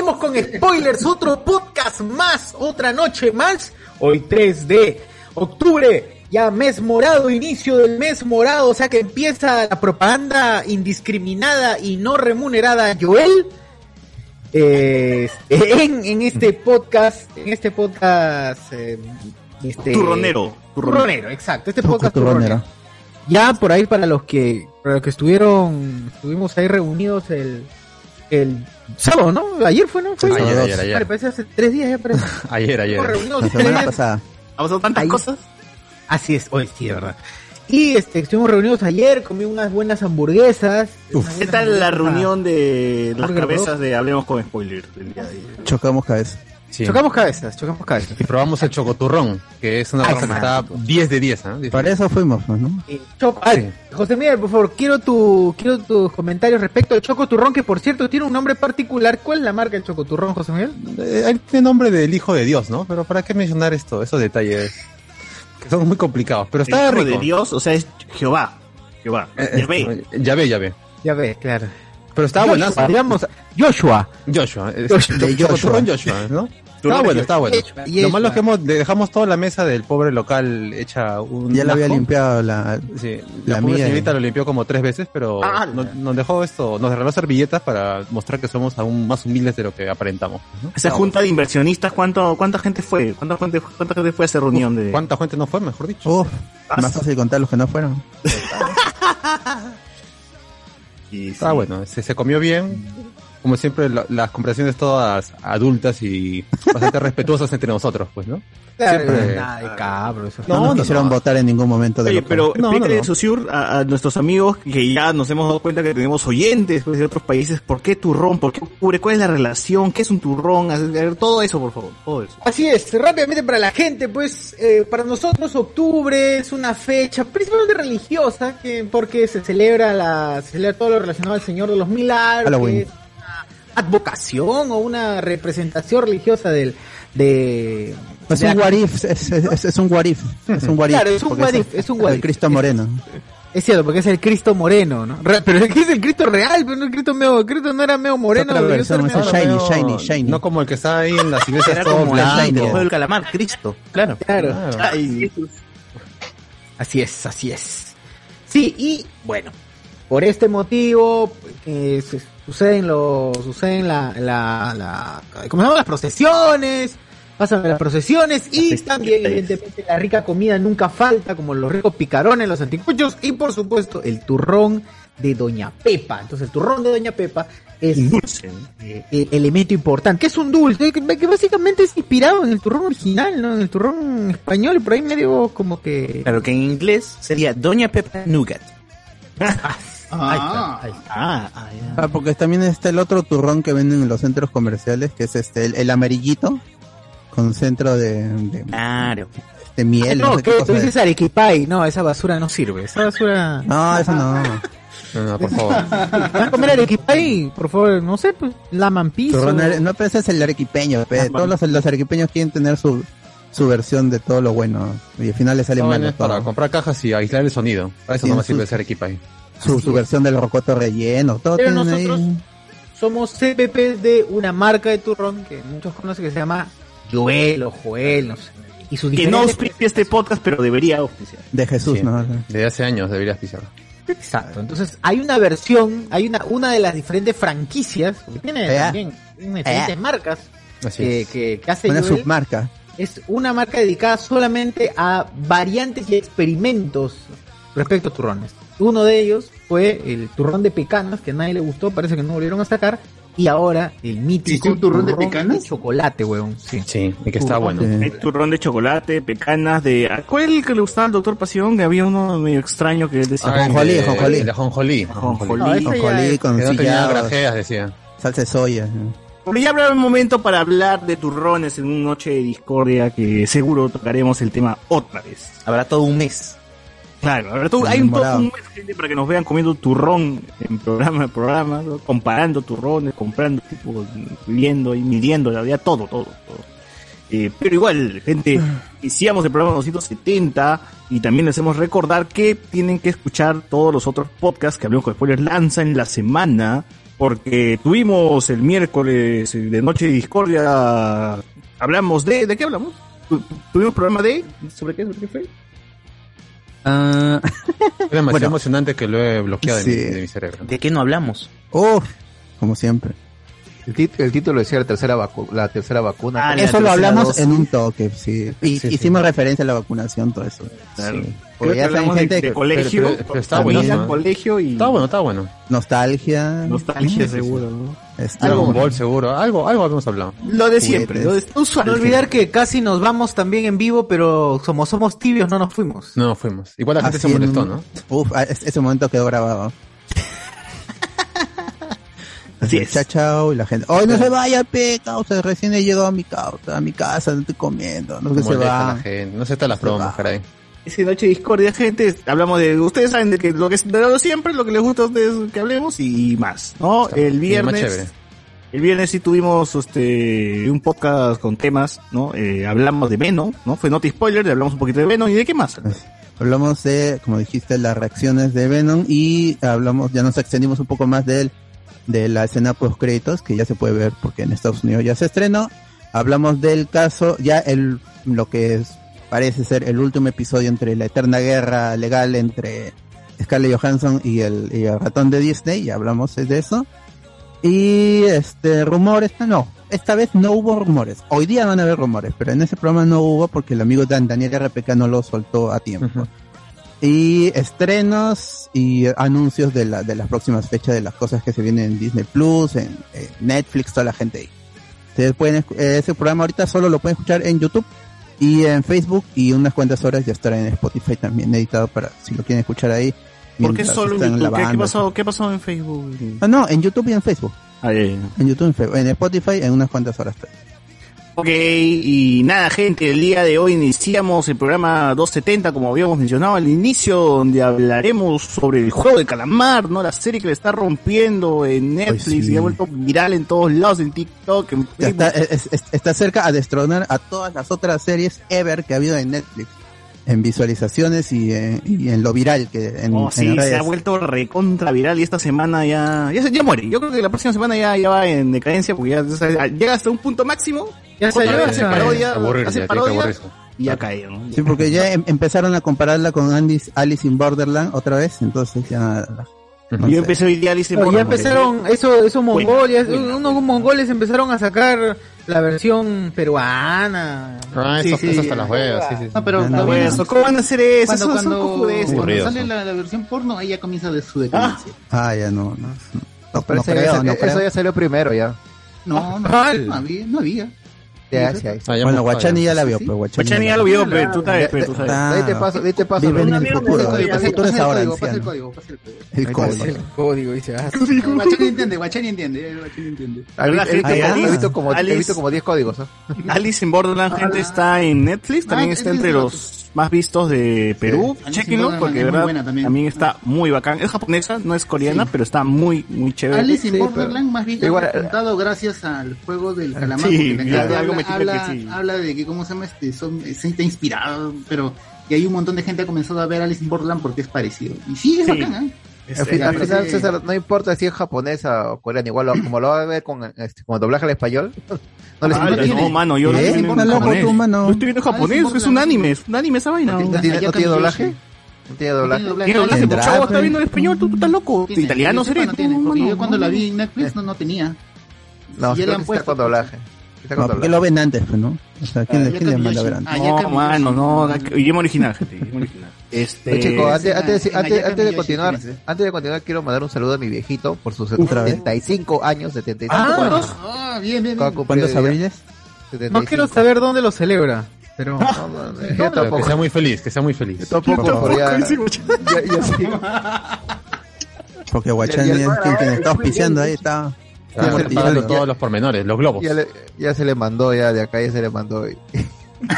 Hablemos con Spoilers, otro podcast más, otra noche más. Hoy 3 de octubre, ya mes morado, inicio del mes morado, o sea que empieza la propaganda indiscriminada y no remunerada Joel. Eh, en, en este podcast, en este podcast, eh, este, Turronero. turronero, exacto, este podcast turronero. turronero. Ya por ahí para los que para los que estuvieron estuvimos ahí reunidos el el sábado, ¿no? Ayer fue, ¿no? Fue Ayer, ayer, ayer. Vale, parece hace tres días ya parece. Ayer, ayer. reunidos La semana pasada. ¿Ha pasado tantas Ahí. cosas? Así es, hoy sí, de verdad. Y este, estuvimos reunidos ayer, comí unas buenas hamburguesas. Uf. unas ¿Qué tal la reunión de las cabezas de Hablemos con Spoiler del día de ayer? Chocamos cabeza. Sí. Chocamos cabezas, chocamos cabezas. Y probamos el chocoturrón, que es una Ay, cosa que está 10 de 10, ¿ah? Para eso fuimos, ¿no? Eh. José Miguel, por favor, quiero tu, quiero tus comentarios respecto al Chocoturrón, que por cierto tiene un nombre particular. ¿Cuál es la marca del Chocoturrón, José Miguel? Eh, tiene nombre del hijo de Dios, ¿no? Pero ¿para qué mencionar esto? Esos detalles que son muy complicados. Pero El está hijo rico. de Dios, o sea, es Jehová. Jehová. Eh, Ya ve. eh, Ya ve, ya ve. Claro. Pero estaba buenazo. digamos, Joshua. Joshua. eh, Joshua. De Joshua. Joshua, ¿no? Tú Estaba bueno, estaba bueno. Lo malo es que hemos, dejamos toda la mesa del pobre local hecha un Ya la había limpiado la... Sí, La la, pobre mía. señorita lo limpió como tres veces, pero Ah, no- nos, dejó esto, nos regaló servilletas para mostrar que somos aún más humildes de lo que aparentamos. ¿no? Esa junta de inversionistas, ¿cuánto, ¿cuánta gente fue? ¿Cuánta gente, cuánta gente fue a esa reunión de...? ¿Cuánta gente no fue, mejor dicho? Uf, más fácil contar los que no fueron. Y sí. Estaba bueno, se, se comió bien. Como siempre, la- las conversaciones todas adultas y bastante respetuosas entre nosotros, pues, ¿no? Claro, Siempre- nada de cabro, eso. No, No, nos no, quisieron no. votar en ningún momento de Oye, pero No, explícale, no. Susur, a, a nuestros amigos que ya nos hemos dado cuenta que tenemos oyentes pues, de otros países. ¿Por qué turrón? ¿Por qué ocurre? ¿Cuál es la relación? ¿Qué es un turrón? Todo eso, por favor. Todo eso. Así es, rápidamente para la gente, pues eh, para nosotros octubre es una fecha principalmente religiosa, que porque se celebra la se celebra todo lo relacionado al Señor de los Milagros, Halloween. que es advocación o una representación religiosa del de Es de un la- what if, es, es- es un what if, es un what if. Claro, es un porque what if, es un el. Cristo Moreno. Es cierto, porque es el Cristo moreno, ¿no? Re- Pero es que es el Cristo real, pero no el Cristo medio, Cristo no era medio moreno, ser es el shiny, shiny, shiny. No como el que está ahí en las iglesias Era todo como la blanco. shiny. el del calamar, Cristo. Claro. Claro. Claro. Así es, así es. Sí, y bueno, por este motivo que se- suceden los suceden la la la ¿cómo se las procesiones, pasan las procesiones y también evidentemente la rica comida nunca falta, como los ricos picarones, los anticuchos y por supuesto el turrón de Doña Pepa. Entonces el turrón de Doña Pepa es dulce. eh, eh, elemento importante, que es un dulce, que, que básicamente es inspirado en el turrón original, ¿no? En el turrón español, por ahí medio como que... Claro, que en inglés sería Doña Pepa Nougat. Ahí está, ahí está. Ah, ah. Ah, porque también está el otro turrón que venden en los centros comerciales, que es este, el, el amarillito, con centro de, de, Claro. de miel. no, cosa Tú es. dices arequipay. No, esa basura no sirve. Esa basura... No, eso no. No, no, por favor. ¿Van a comer arequipay? Por favor, no sé, pues. Turrón are- no, pero ese es el arequipeño. pe. Todos los, los arequipeños quieren tener su, su versión de todo lo bueno. Y al final le sale vaina mal para todo. comprar cajas y aislar el sonido. Para eso no me sirve ser equipa ahí. Su, su versión del rocoto relleno. Todo Pero tienen ahí. nosotros somos CPP de una marca de turrón que muchos conocen que se llama Joel o Joel, no sé. Y sus Que no auspicia este podcast, pero debería auspiciar. De Jesús, Sí. ¿no? Desde hace años deberías pisar. Exacto. Entonces, hay una versión, hay una, una de las diferentes franquicias, porque tiene Eh. también tiene diferentes Eh. marcas Así que, es. que, que hace Una Joel. submarca. Es una marca dedicada solamente a variantes y experimentos respecto a turrones. Uno de ellos fue el turrón de pecanas, que a nadie le gustó, parece que no volvieron a sacar. Y ahora el mítico ¿Existe un turrón de pecanas? chocolate, weón. Sí. Sí, y que está Turrón bueno. de- Hay turrón de chocolate, pecanas de... ¿Cuál es el que le gustaba al doctor Pasión? Que había uno medio extraño que él decía... Ah, el Ajonjolí, de- ajonjolí. el de ajonjolí. Ajonjolí. No, es- con Que no tenía grajeas, decía. salsa de soya. Pero ya habrá un momento para hablar de turrones en una noche de discordia que seguro tocaremos el tema otra vez. Habrá todo un mes. Claro, habrá todo- hay un, un mes, gente para que nos vean comiendo turrón en programa en programa, ¿no? comparando turrones, comprando, tipo, viendo y midiendo, la verdad, todo, todo, todo. Eh, pero igual, gente, iniciamos el programa 270 y también les hacemos recordar que tienen que escuchar todos los otros podcasts que Hablemos con Spoilers lanza en la semana, porque tuvimos el miércoles de Noche de Discordia, hablamos de, ¿de qué hablamos? Tu- Tuvimos programa de, ¿sobre qué? ¿Sobre qué fue? Ah, Es demasiado Bueno. emocionante que lo he bloqueado de, mi, de mi cerebro. ¿De qué no hablamos? uf, como siempre. El, tit- el título decía la tercera, vacu- la tercera vacuna. Ah, la Eso lo hablamos dosis. en un toque, sí. Y, Sí, sí. hicimos referencia a la vacunación, todo eso. Claro. Sí. Porque ya saben de, gente de que- colegio, pero- pero está bueno, ¿no? colegio y Está bueno, está bueno. nostalgia. nostalgia Sí, sí, seguro, ¿no? Este, Dragon Ball seguro. Algo, algo habíamos hablado. Lo de siempre, lo de usual. No olvidar que casi nos vamos también en vivo, pero como somos tibios no nos fuimos. No, fuimos. Igual la gente así se molestó, en- ¿no? Uf, es- ese momento quedó grabado. Así es. Chao, chao, y la gente. ¡Ay, no se vaya, pe, causa! Recién he llegado a mi causa, a mi casa, no estoy comiendo. No que se a va. la gente. No se está las Se promos, va. caray. Esa noche de discordia, gente, hablamos de, ustedes saben de que lo que es de siempre, lo que les gusta a ustedes que hablemos y más, ¿no? Está El viernes, el viernes sí tuvimos, este, un podcast con temas, ¿no? Eh, hablamos de Venom, ¿no? Fue Noti Spoiler, le hablamos un poquito de Venom y de qué más. Hablamos de, como dijiste, las reacciones de Venom y hablamos, ya nos extendimos un poco más de él, de la escena post créditos que ya se puede ver porque en Estados Unidos ya se estrenó. Hablamos del caso, ya el, lo que es, parece ser el último episodio entre la eterna guerra legal entre Scarlett Johansson y el, ratón de Disney, ya hablamos de eso. Y este, rumores, no, esta vez no hubo rumores. Hoy día van a haber rumores, pero en ese programa no hubo porque el amigo Dan, Daniel RPK no lo soltó a tiempo. Y estrenos y anuncios de, la, de las próximas fechas de las cosas que se vienen en Disney Plus, en, en Netflix, toda la gente ahí. Ustedes pueden, eh, ese programa ahorita solo lo pueden escuchar en YouTube y en Facebook y unas cuantas horas ya estará en Spotify también editado para si lo quieren escuchar ahí. ¿Por qué solo en YouTube? ¿Qué, pasó, ¿Qué pasó en Facebook? Ah, no, en YouTube y en Facebook. Ah, ya, ya. En YouTube y en Facebook. En Spotify en unas cuantas horas. Ok, y nada, gente, el día de hoy iniciamos el programa 270, como habíamos mencionado al inicio, donde hablaremos sobre el juego de calamar, ¿no? La serie que le está rompiendo en Netflix sí. y ha vuelto viral en todos lados, en TikTok, en Facebook. está, es- es- está cerca a destronar a todas las otras series ever que ha habido en Netflix. En visualizaciones y en, y en lo viral que en, Oh, en sí, se redes. ha vuelto recontra viral y esta semana ya, ya, se- ya muere. Yo creo que la próxima semana ya, ya va en decadencia porque ya, ya llega hasta un punto máximo, Ya vez ya hace parodia, hace aburrirse. y ya cae, ¿no? Sí, porque ya em- empezaron a compararla con Andy, Alice in Borderland otra vez, entonces ya... no Yo sé. empecé hoy día Alice in Pero ya Borderland. empezaron, eso, esos mongoles, unos mongoles empezaron a sacar la versión peruana. Ah, Sí, eso, sí. eso hasta las huevas, sí, sí. No, pero no, todavía Eso, ¿Cómo van a hacer eso? cuando, Eso cuando, cuando sale la, la versión porno, ahí ya comienza de su decadencia. Ah, ya no, no. No, Pero no creo, no eso creo. ya salió primero ya. No, no, mal. no había, no había. Ya, sí, ahí. Ah, Bueno, hemos- Guachani ya la vio, pues Guachani. Guachani ya lo vio, pero tú sabes, pero tú sabes. Ah, Ahí te paso, ahí te paso. Vive en el futuro. Pasa el código, El futuro es pasa el ahora, código, pasa el código, pasa el código. El Ahí código. El código, dice. ah, Guachani entiende, Guachani entiende, eh, Guachani entiende. He visto- como- he visto como- he Alice. visto como 10 códigos. ¿ah? Alice in Borderland, gente, está en Netflix, también está es entre los más vistos de Perú. In Chequenlo, porque es muy verdad buena también. también. está muy bacán. Es japonesa, no es coreana, pero está muy, muy chévere. Alice in Sí, Borderland más bien igual- ha repuntado gracias al juego del calamar. Sí, porque la algo habla, que sí. habla de que, ¿cómo se llama? Este, son, se está inspirado, pero y hay un montón de gente ha comenzado a ver Alice in Borderland porque es parecido. Y sí, es Sí. bacán, ¿eh? Al fin- ya, al final, sí. César, no importa si es japonesa o coreana, igual lo- como lo va a ver con, este, con doblaje al español, no les Ah, no no, mano, yo lo ¿Eh? estoy viendo japonés. tú, mano. Lo estoy viendo en japonés, es un anime, es un anime esa vaina. ¿No ¿no? tiene, no tiene doblaje? ¿No tiene doblaje? Tiene Tiene doblaje, chavo está pues. viendo en español, tú, tú estás loco. Tiene, Italiano sería. no tiene, porque yo cuando no, la no. vi en Netflix no, no tenía. No, han está puesto, con doblaje. No, porque lo ven antes, pues, ¿no? O sea, ¿quién, Ah, le- quién le Ayaka manda a ver antes? Ah, No, mano, no, idioma original, gente, idioma original. Este, Oye, chico, antes, en antes, antes, antes de continuar, ¿eh? antes de continuar, quiero mandar un saludo a mi viejito por sus Otra vez. 75 años, 75 Ah, años. Ah, bien, bien, bien. ¿Cuántos abriles? 75. No quiero saber dónde lo celebra, pero... No, no, no, yo que tampoco. sea muy feliz, que sea muy feliz. Tampoco, pero ya, sí, ya, ya sí. Porque Guachani es quien, quien está auspiciando ahí, está... Pagando todos los pormenores, los globos. Ya, le- ya se le mandó, ya de acá ya se le mandó.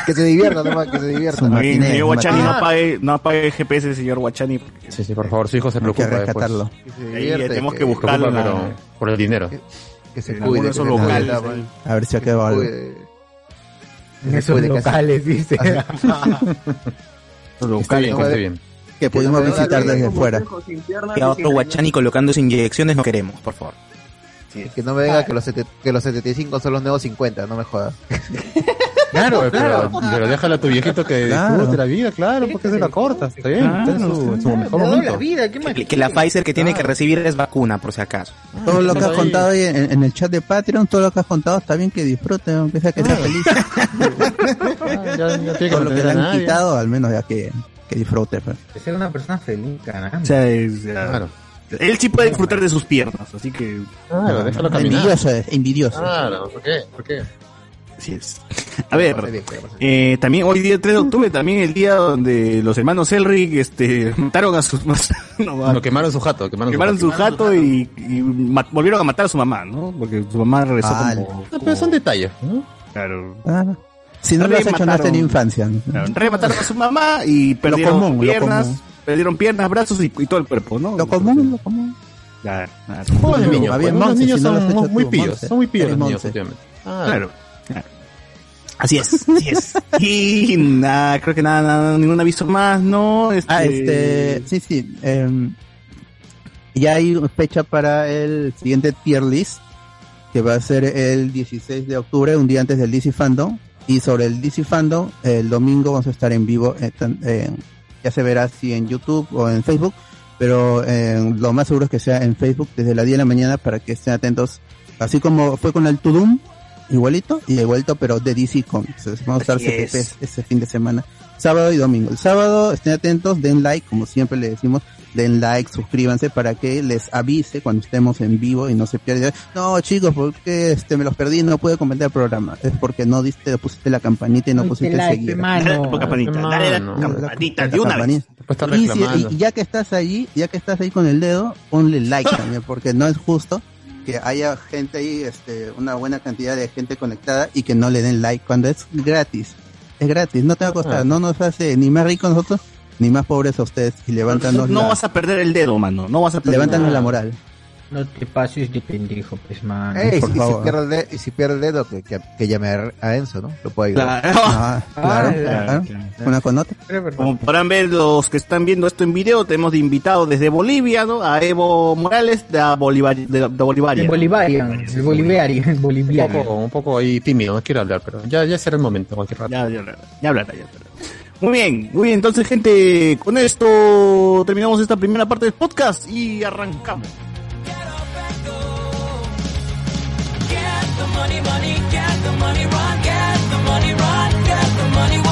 Que se divierta nomás, que se divierta. Señor Guachani, no apague, no apague el GPS, señor Guachani. Sí, sí, por favor, su hijo se Hay que preocupa después. rescatarlo. Que se Ahí divierte, tenemos que que, buscar- Preocupa, Buscarlo pero por el dinero. que se en cuide. que esos se locales. A ver si acaba algo. cuide. En esos que locales, dice. Está locales. bien, que esté bien. Que pudimos visitar desde fuera. Que a otro Guachani colocándose inyecciones no queremos, por favor. Que no me venga que los, sete- que los 75 son los nuevos 50, no me jodas. Claro, claro. pero, pero déjalo a tu viejito que Claro. disfrute la vida, claro, porque se la corta. Está bien, está en su, en su mejor la momento. vida, ¿qué más? Que, que la Pfizer que tiene que recibir es vacuna, por si acaso. Todo lo que has contado ahí en, en el chat de Patreon, todo lo que has contado está bien que disfrute, aunque sea que sea feliz. Ya, ya tiene que Todo lo que le han nadie. quitado, al menos ya que, que disfrute. pues. De ser una persona feliz, caramba. O sea, es- Claro, Él sí puede disfrutar de sus piernas, así que claro, déjalo caminar. Envidioso es, envidioso. Claro, ¿por qué? ¿Por qué? Así es. A ver, eh, también hoy día 3 de octubre, también el día donde los hermanos Elric este, mataron a sus... no, Lo quemaron su jato, quemaron, quemaron su su jato y, y volvieron a matar a su mamá, ¿no? Porque su mamá regresó Ah, como... jato. Pero son detalles, ¿no? Claro. Ah, si no lo has hecho, no has Remataron. tenido infancia. Claro, remataron a su mamá y perdieron común, lo piernas, común. perdieron piernas, brazos y, y todo el cuerpo, ¿no? Lo común, lo común. Claro, pues, los niños no son muy Monse. son muy los niños. Ah, Claro. Así es, así es. Y nada, creo que nada, nada, ningún aviso más, ¿no? Este, Ah, este, sí, sí. em, ya hay fecha para el siguiente tier list, que va a ser el 16 de octubre, un día antes del DC Fandom. Y sobre el DC Fandom, el domingo vamos a estar en vivo, eh, eh, ya se verá si en YouTube o en Facebook, pero eh, lo más seguro es que sea en Facebook desde la 10 de la mañana para que estén atentos, así como fue con el Tudum, igualito, y igualito, pero de DC Comics. Vamos a Así estar es. Ese fin de semana, sábado y domingo. El sábado estén atentos, den like, como siempre le decimos, den like, suscríbanse para que les avise cuando estemos en vivo y no se pierdan. No, chicos, porque este me los perdí, no pude comentar el programa. Es porque no diste, pusiste la campanita y no Ay, pusiste like, seguir. Dale campanita, dale la campanita de una vez. Y, si- y ya que estás ahí, ya que estás ahí con el dedo, ponle like también, porque no es justo que haya gente ahí, este, una buena cantidad de gente conectada y que no le den like cuando es gratis. Es gratis, no te va a costar, Ah. no nos hace ni más ricos nosotros, ni más pobres a ustedes y levántanos, No la, vas a perder el dedo, mano. No vas a perder levántanos nada. la moral. No te pases de pendejo, pues, man. Ey, por y, si favor. pierde el dedo, y si pierde el dedo, que, que, que llame a- Enzo, ¿no? Lo puede ayudar. Claro. Ah, claro, Ah, claro. claro. Una con otra. Como podrán ver los que están viendo esto en video, tenemos de invitado desde Bolivia, ¿no? A Evo Morales de, Bolívar, de, de Bolivarian. El Bolivarian, el Bolivarian, el Un poco, un poco ahí tímido, no quiero hablar, pero ya, ya será el momento, cualquier rato. Ya, ya, hablará, ya hablará, ya hablará. Muy bien, muy bien. Entonces, gente, con esto terminamos esta primera parte del podcast y arrancamos. the money, money, get the money, run, get the money, run, get the money, run.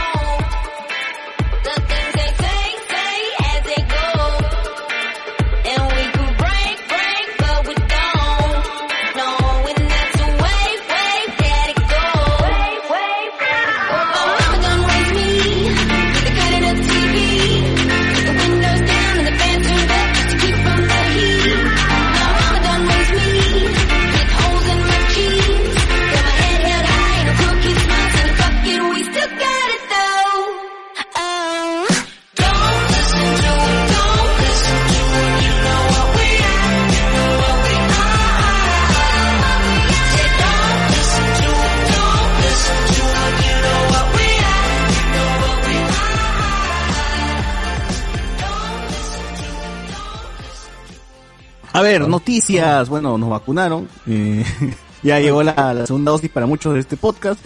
Noticias. Bueno, nos vacunaron. eh, ya llegó la, la segunda dosis para muchos de este podcast.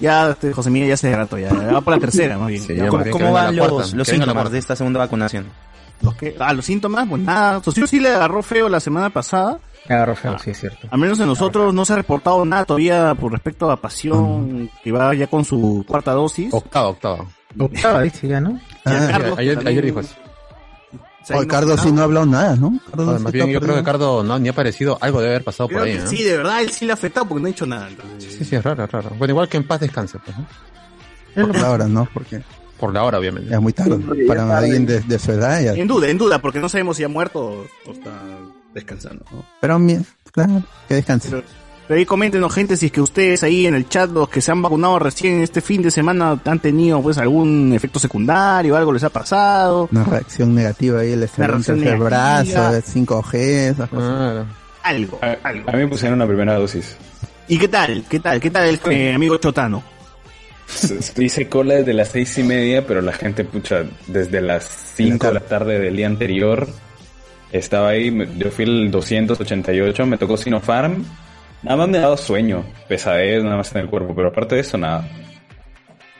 Ya, este, José Miguel ya se rato, ya, ya va por la tercera, más bien. Ya ¿Cómo, va- cómo van los, los síntomas de esta segunda vacunación? ¿Los qué? Ah, los síntomas, pues nada. Socio sí le agarró feo la semana pasada. Me agarró feo, sí, es cierto. Al menos en nosotros no se ha reportado nada todavía por respecto a Pasión, que va ya con su cuarta dosis. Octava, octava. Octava, dice ya, ¿no? Ah, Carlos ayer, también- ayer dijo eso. Cardo sí no ha hablado nada, ¿no? Cardo más bien, yo creo que. Cardo no, ni ha aparecido. Algo debe haber pasado por ahí, ¿no? sí, de verdad, él sí le ha afectado porque no ha hecho nada. entonces. Sí, sí, es raro, es raro. Bueno, igual que en paz descanse, pues, ¿no? Por la hora, ¿no? Porque Por la hora, obviamente. es muy tarde. Para alguien de, de su edad ya. En duda, en duda, porque no sabemos si ha muerto o, está descansando. ¿no? Pero, mi- claro, que descanse. Pero, pero ahí coméntenos, gente, si es que ustedes ahí en el chat, los que se han vacunado recién este fin de semana, han tenido pues algún efecto secundario, algo les ha pasado. Una reacción negativa ahí, el tercer negativa. brazo, el 5G, esas cosas. Claro. Algo, A, algo. a mí me pusieron la primera dosis. ¿Y qué tal? ¿Qué tal? ¿Qué tal el eh, amigo Chotano? Hice cola desde las seis y media, pero la gente, pucha, desde las cinco de la tarde del día anterior estaba ahí. Yo fui el 288, me tocó Sinopharm. Nada más me ha dado sueño, pesadez, nada más en el cuerpo, pero aparte de eso, nada.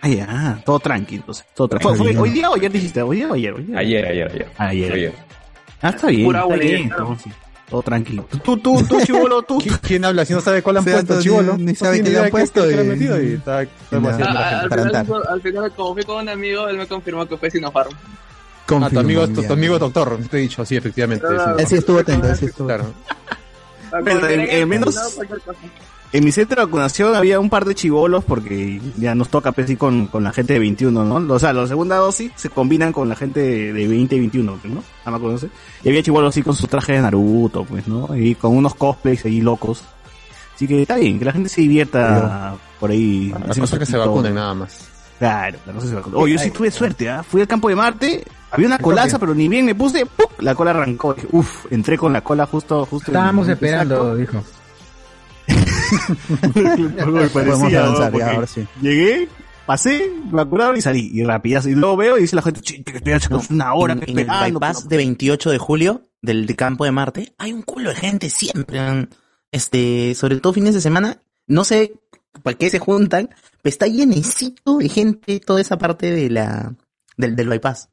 Ah, ya, todo tranquilo. entonces, Todo tranquilo. ¿Fue, fue hoy día o ayer dijiste? ¿Hoy día o ayer? Hoy día. Ayer, ayer, ayer. Ayer. Ayer. Ah, está bien. Pura está bien, entonces. Todo tranquilo. Tú, tú, tú, chivolo, tú. ¿Qui- ¿Quién habla si no sabe cuál han O sea, puesto, chivolo? ni No sabe qué le han puesto Ah, al, final, al final, como fui con un amigo, él me confirmó que fue Sinopharm. Ah, tu amigo, tu, amigo doctor, te he dicho, sí, efectivamente. Ah, sí. Él sí estuvo atento, él sí estuvo Claro. Pero, en- en menos- En mi centro de vacunación había un par de chivolos porque ya nos toca pues, con, con la gente de 21, ¿no? O sea, la segunda dosis se combinan con la gente de, de 20 y 21, pues, ¿no? Me acuerdo, ¿sí? Y había chivolos así con su traje de Naruto, pues, ¿no? Y con unos cosplays ahí locos. Así que está bien, que la gente se divierta por ahí. La cosa es que se vacunen nada más. Claro, la cosa se vacuna. Oh, yo sí tuve suerte, ¿ah? Fui al campo de Marte, había una colaza, pero ni bien me puse, ¡pum! la cola arrancó. Uf, entré con la cola justo, justo. Estábamos en- esperando, dijo. Podemos Parecía, avanzar ya, ahora sí. Llegué, pasé, me vacunaron y salí. Y rapidazo. Y luego veo y dice la gente, "Che, que estoy haciendo una hora en, el esperando, bypass de 28 de julio del de campo de Marte hay un culo de gente siempre. man. Este, sobre todo fines de semana, no sé para qué se juntan, pero está llenecito de gente toda esa parte de la del, del bypass.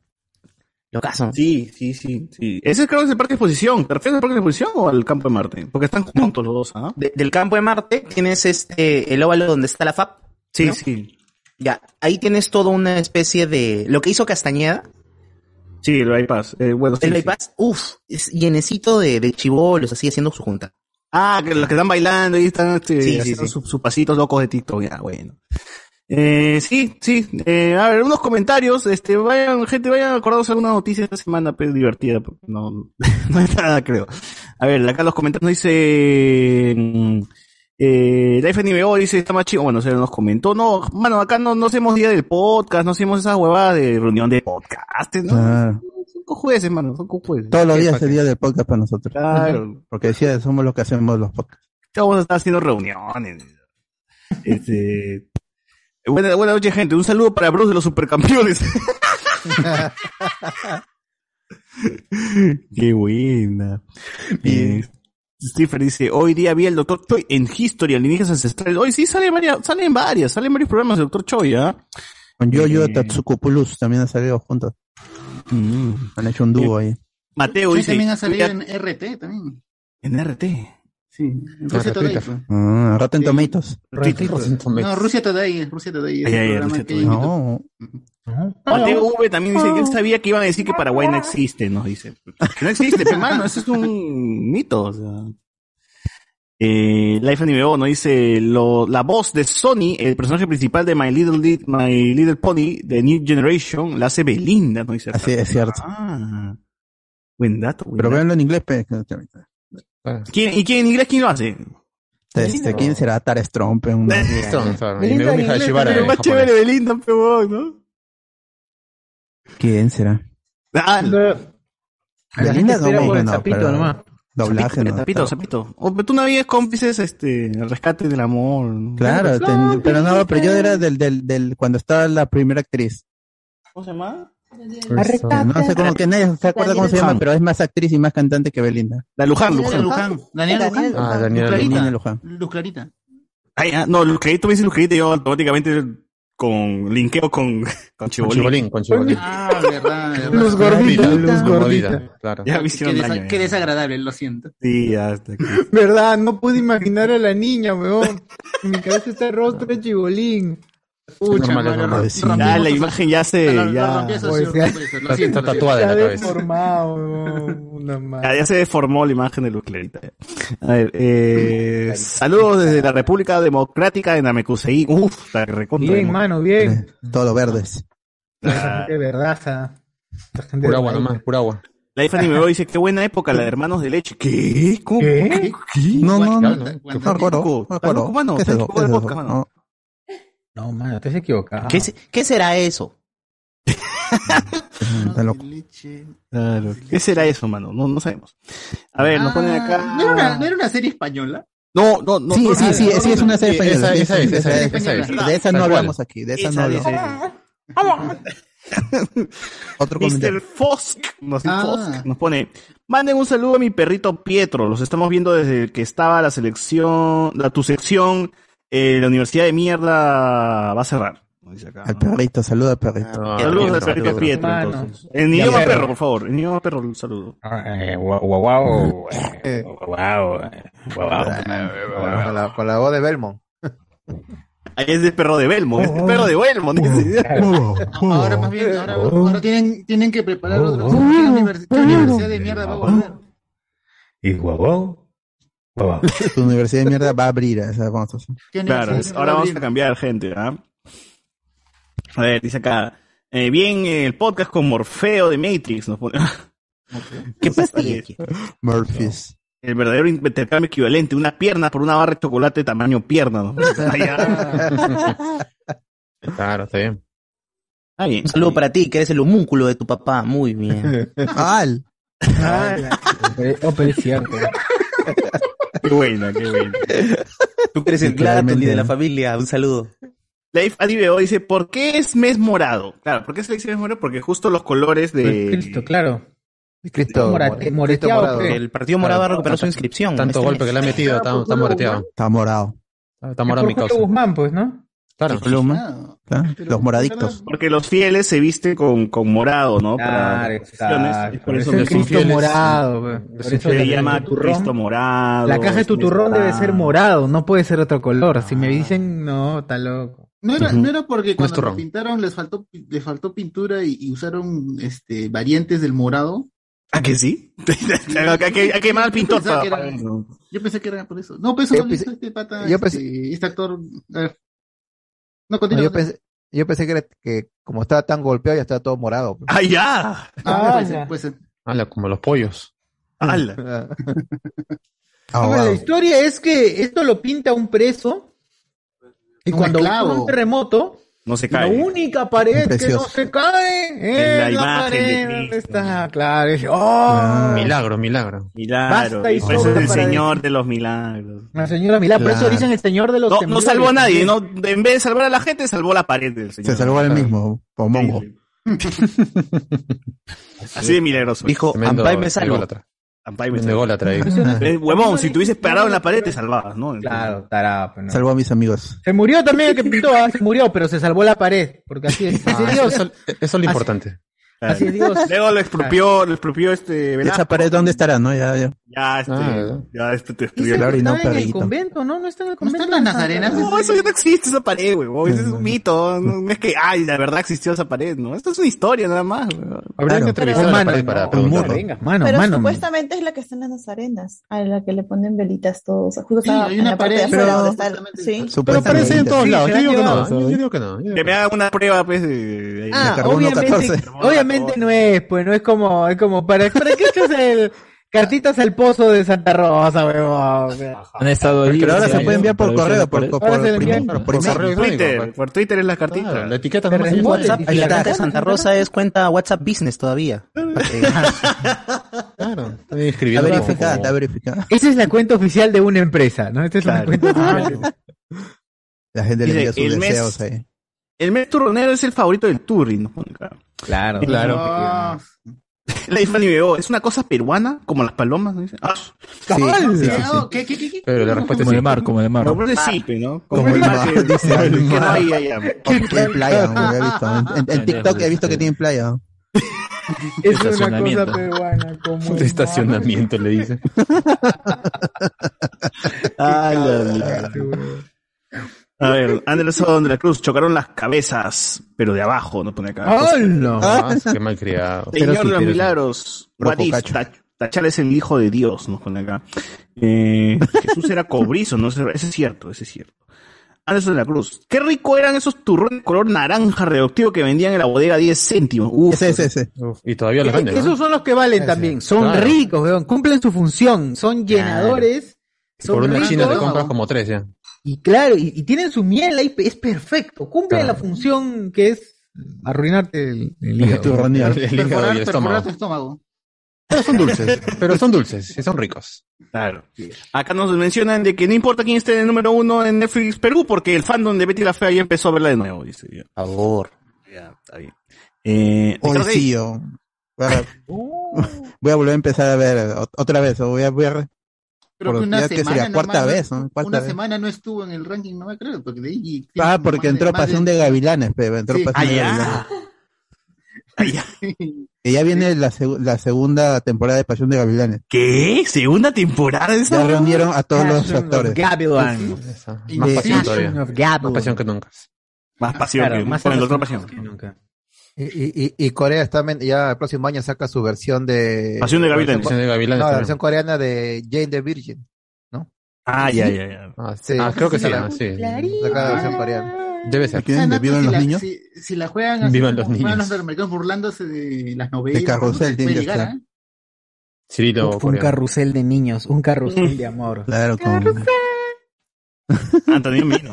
Lo caso. Sí, sí, sí, sí. Ese creo que es el parque de exposición. ¿Te refieres al parque de exposición o al campo de Marte? Porque están juntos los dos, ¿ah? De- del campo de Marte tienes este el óvalo donde está la FAP. Sí, ¿no? sí. Ya, ahí tienes toda una especie de lo que hizo Castañeda. Sí, el bypass. Eh, bueno, sí, el sí. bypass, uff, es llenecito de, de chivolos así haciendo su junta. Ah, que los que están bailando y están este, Sí, sí, haciendo sí. sus sus pasitos locos de TikTok. Ya, bueno. Eh, sí, sí. Eh, a ver, unos comentarios. Este, vayan, gente, vayan acordados alguna noticia esta semana, pero divertida. porque No, no hay nada, creo. A ver, acá los comentarios nos dice. Eh, Life NBO dice, está más chido. Bueno, se nos comentó. No, mano, acá no, no hacemos día del podcast, no hacemos esa huevada de reunión de podcast, ¿no? Ah, Son cojueces, mano, son cojueces. todos los ¿Qué días es el día del podcast para nosotros. Claro. Porque decía, somos los que hacemos los podcasts. Ya vamos a estar haciendo reuniones. Este. Buena, buena noche, gente. Un saludo para Bruce de los supercampeones. Qué buena. Eh, Stephen dice, hoy día vi el Dr. Choi en History, alienígenas ancestrales. Hoy sí sale varias, salen varias, salen varios programas del Dr. Choi, ¿ah? Con Yo-Yo Eh. Tatsuko Plus también han salido juntos. Han hecho un dúo ahí. Mateo Sí, dice, también ha salido "Cuida- en RT también. en RT. Sí, en Rusia Today. Ah, Rotten Tomatoes. No, Rusia Today, Rusia Today. es Ay, el ay, programa Rusia que hay en No. Mateo V también dice que él sabía que iban a decir que Paraguay no existe, nos dice. Que no existe, pero hermano, eso es un mito, o sea. Eh, Life Anime O nos dice lo, la voz de Sony, el personaje principal de My Little, Li- My Little Pony, de New Generation, la hace Belinda, nos dice. Así es cierto. Ah, buen dato. buen Pero dato. véanlo en inglés. pe. ¿Quién, ¿Y quién en inglés quién lo hace? Este, ¿Quién será Tara Strong? pe? Una-. Y Belinda Megumi en inglés Hashibara también, en más japonés. chévere ¿no? ¿Quién será? Ah, La gente Belinda espera no, por el no, sapito pero- nomás. Doblaje, ¿no? Zapito, Zapito. O, pero tú no habías cómplices, este, el rescate del amor. ¿no? Claro, ten- pero no, pero yo era del, del, del, cuando estaba la primera actriz. ¿Cómo se llama? No sé cómo que nadie se acuerda cómo se llama, pero es más actriz y más cantante que Belinda. La Luján, Luján. Luján. Daniela Luján. Ah, Daniela Luján. Luz Clarita. Ay, ah, no, Luz Clarita, me dice Luz Clarita, yo automáticamente con, linkeo con, con Con Chibolín. Chibolín, con Chibolín. Ah, verdad. verdad. Luz gordita, luz Gordita, claro. Ya me Qué, hicieron desa- daño. qué ya. desagradable, lo siento. Sí, ya está. aquí. ¿Verdad? No pude imaginar a la niña, weón. En mi cabeza está el rostro de Chibolín. Pucha, rompimos Ya, la imagen ya se, ya, Pues, lo Está- siento, está lo tatuada en la cabeza. deformado. Una ya, ya se deformó la imagen de Luz Clarita. A ver, eh, saludos desde la República Democrática de Namekusei. Uf, la recontra. Bien, mano, bien. Todos los verdes. Ah, De verdad, Pura de agua nomás, pura agua. La Ifani me dice, qué buena época, la de Hermanos de Leche. ¿Qué? ¿Cómo? ¿Qué? No, no, no. No ¿Cuándo? recuerdo, no ¿Está recuerdo. mano? ¿Qué es ¿Está eso? No. No, mano, estás equivocado. ¿Qué, se- qué será eso? Está loco. Leche. Claro. ¿Qué será eso, mano? No, no sabemos. A ver, nos ponen Ah, acá. ¿No era una, no era una serie española? No, no, no. Sí, no, sí, no, sí, no, sí, es una serie esa- española. esa es, esa esa es, esa es. De esa no Tal cual. hablamos aquí, de esa no hablamos. dice. Otro Mr. comentario. Fosk nos, Ah. Fosk nos pone, manden un saludo a mi perrito Pietro, los estamos viendo desde que estaba la selección, la tu sección, eh, la Universidad de Mierda va a cerrar. acá, Al perrito, saluda al perrito. Ah, Saludos al perrito entonces. En idioma perro. por favor, en idioma perro saludo. Guau, guau, guau, guau. Con la, voz de Belmont. Ahí es de perro de Belmont, es de perro de Belmont. Ahora más bien, ahora, ahora tienen, tienen que preparar otra cosa. ¿Qué univers- qué universidad de mierda va a volver? Y guau, guau, Tu universidad de mierda va a abrir, esa vamos a. ¿Qué Claro, de ahora vamos a cambiar, gente. ¿ah? A ver, dice acá. eh, bien, el podcast con Morfeo de Matrix. Nos pone, ¿Qué pastilla? Murphys. el verdadero intercambio equivalente. Una pierna por una barra de chocolate tamaño pierna. ¿no? Ah. Claro, está bien. Ah, bien. Un saludo para ti, que eres el homúnculo de tu papá. Muy bien. ¡Al! Oh, pero es cierto. Qué buena, qué buena. Tú que eres el. Glatoli de la familia. Un saludo. Life Adiveo dice, ¿por qué es mes morado? Claro, ¿por qué se le dice mes morado? Porque justo los colores de... Cristo, claro. Cristo, Morate- Cristo moreteado. El Partido Morado va a recuperar su inscripción. Tanto Este golpe que le ha metido, está, está moreteado. Está morado. Está morado mi Por causa. Guzmán, pues, ¿no? Claro. Pluma. Ah, Claro, Los moradictos. Porque los fieles se visten con, con morado, ¿no? Para exacto. por Por eso eso el Cristo infieles, morado. Por eso se llama de tu turrón- Cristo morado. La caja de tu es turrón debe ser morado, no puede ser otro color. Si me dicen, no, está loco. No era, no era porque No cuando lo pintaron les faltó, les faltó pintura y, y usaron este variantes del morado. ¿A que sí? ¿A que mal pintor Yo pensé que era por eso. No, pues eso Yo no lo hizo pensé- este pata, yo este, pensé- este actor. A ver. No, yo, pensé, yo pensé que, era- que como estaba tan golpeado ya estaba todo morado. pues. ¡Ah, ya! Ah, Ah, puede ser, ya. ser. Ala, como los pollos. ¡Hala! No, Ah, pero la historia es que esto lo pinta un preso y Un cuando ocurre un terremoto, No se la cae. única pared que no Precioso. se cae es la la, pared donde está. Claro, y- ¡oh! Ah. Milagro, milagro. Milagro. Basta y por eso es el señor de los milagros. La señora Milá, por eso Claro. dicen el señor de los No, no salvó a nadie, no, en vez de salvar a la gente, salvó la pared del señor. Se salvó el mismo, por mongo. Así de milagroso. Dijo, Tremendo Ampay me salvo. Ampay me atrae. Eh, Huevón, si te hubieses parado en la pared te salvabas, ¿no? Claro, tarado. pues, no. Salvo a mis amigos. Se murió también el que pintó, ah, se murió, pero se salvó la pared. Porque así es. Ah, eso, eso es lo Así- importante. Así es Dios. Luego lo expropió, lo expropió este Velasco. ¿Esa pared dónde estará, no? Ya, ya. Ya, este, Ah, ya este te destruyó la Claro, y no está en el convento, ¿no? No está en el convento. están las de Santa Nazarenas? No, eso ya no existe, esa pared, huevón. Ese es un mito. No, no es que, ay, la verdad existió esa pared, ¿no? Esto es una historia nada más. Habría Claro. que entrevistar a la pared para no, preguntarlo. venga, mano, Pero mano. supuestamente es la que está en las Nazarenas, a la que le ponen velitas todos. Justo Sí, estaba hay en una pared, pero- está sí. Pero aparece en todos lados. Yo digo que no. Yo digo que no. Que me haga una prueba, pues, de... Ah, carbono obviamente, 14. obviamente no es, pues no es como, es como, ¿para, para qué echas el cartitas al pozo de Santa Rosa, weón? Han estado ahí. Pero ahora se puede enviar por correo, por, la por, correo Twitter, por Twitter es la cartita. Claro, la etiqueta ya está. WhatsApp y la cuenta de. Santa Rosa es cuenta WhatsApp Business todavía. Claro. Estoy Está verificada, está verificada. Esa es la cuenta oficial de una empresa, ¿no? Esta es Claro. una cuenta oficial. La gente le envía sus el mes- deseos ahí. El mes turronero es el favorito del Turri, ¿no? Claro. Claro, Claro. Ah, La Ifani Bebo, ¿es una cosa peruana? Como las palomas, ¿no? Ah, sí, sí, sí. ¿qué, qué, qué, qué? Pero la respuesta es Como sí. el mar, como el mar. pero es sipe, ¿no? Como, Como el el mar mar, que, dice, que el no mar. hay allá. En playa, ¿no? he visto. En, en- TikTok he visto que tienen playa. Es una cosa peruana, como el estacionamiento, le dice. Ay, la mierda. A ver, Anderson de la Cruz, chocaron las cabezas, pero de abajo, ¿no? Pone acá. ¡Hala! Ah, qué mal criado. Señor Pero sí, de los milagros, Rojo what if cacho. Tach- Tachal es el hijo de Dios, nos pone acá. Eh, Jesús era cobrizo, ¿no? Ese ese es cierto, ese es cierto. Anderson de la Cruz, qué rico eran esos turrones color naranja reductivo que vendían en la bodega a 10 céntimos. Uf, Ese, ese, ese. Uf, y todavía los venden, ¿no? Esos son los que valen también. Son Claro. ricos, weón. Cumplen su función. Son llenadores. Y Son por una ricos. china te compras como tres ya. Y claro, y, y tienen su miel ahí. Es perfecto. Cumplen Claro. la función que es arruinarte el, el hígado. El hígado y el perforar tu estómago. estómago. Pero son dulces. Pero son dulces y son ricos. Claro. Acá nos mencionan de que no importa quién esté en el número uno en Netflix Perú, porque el fandom de Betty la Fea ya empezó a verla de nuevo, dice. Ya, Por favor. ya, está bien. Eh, Hoy Ricardo sí, yo. Voy a, voy a volver a empezar a ver ot- otra vez. O voy a, voy a Creo que una ya que semana sería cuarta nomás, vez, ¿no? Cuarta una vez. semana no estuvo en el ranking, no me creo, porque de ahí... Ah, porque de- entró más Pasión de Gavilanes, pero entró Sí. Pasión Ah, de ya. Gavilanes. Ah, ya. Que ya viene la, seg- la segunda temporada de Pasión de Gavilanes. ¿Qué? ¿Segunda temporada de esa? Ya reunieron a todos los Passion of actores. Gavilan. Más pasión todavía. Más pasión que nunca. Más pasión Claro, que más pasión. que nunca. Y, y, y- Corea está ya el próximo año saca su versión de. Pasión de Gavilanes. Pasión de Gavilanes No, la versión coreana de Jane the Virgin. Ah, ya, ya, ya. Ah, Sí. ah, creo que sí, Claro. ah, sí. Saca la versión coreana. Debe ser. ¿Quién? Sana, ¿De Vivan si los la- niños? Si, si la juegan así, Vivan los niños. los norteamericanos burlándose de las novelas. De carrusel ¿no? tiene que ser. ¿eh? Cirilo un coreano. carrusel de niños, un carrusel de amor. Claro, con... Antonio Mino.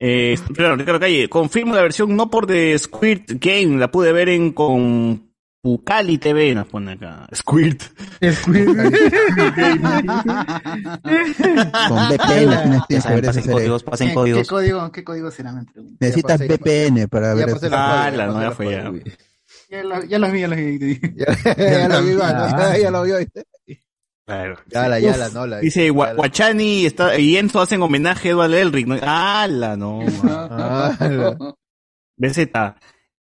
Eh, claro, Ricardo Calle, confirmo la versión no por The Squirt Game, la pude ver en con Pucali TV, nos pone acá. Squirt. con VPN tienes, que ver Pasen códigos, pasen ¿Qué, qué códigos. código, ¿Qué código será? Me pregunto. Necesitas Ya VPN para ya ver eso. la- Ah, la fue ya. Ya, lo- ya los vi, ya los vi. Ya, ya lo vio, ya, ya lo vio. ¿viste? Claro. Ya la, ya la, no la. Dice Gua- Guachani está, y Enzo hacen homenaje a Edward Elric. ¿no? ¡Hala, no! La- BZ,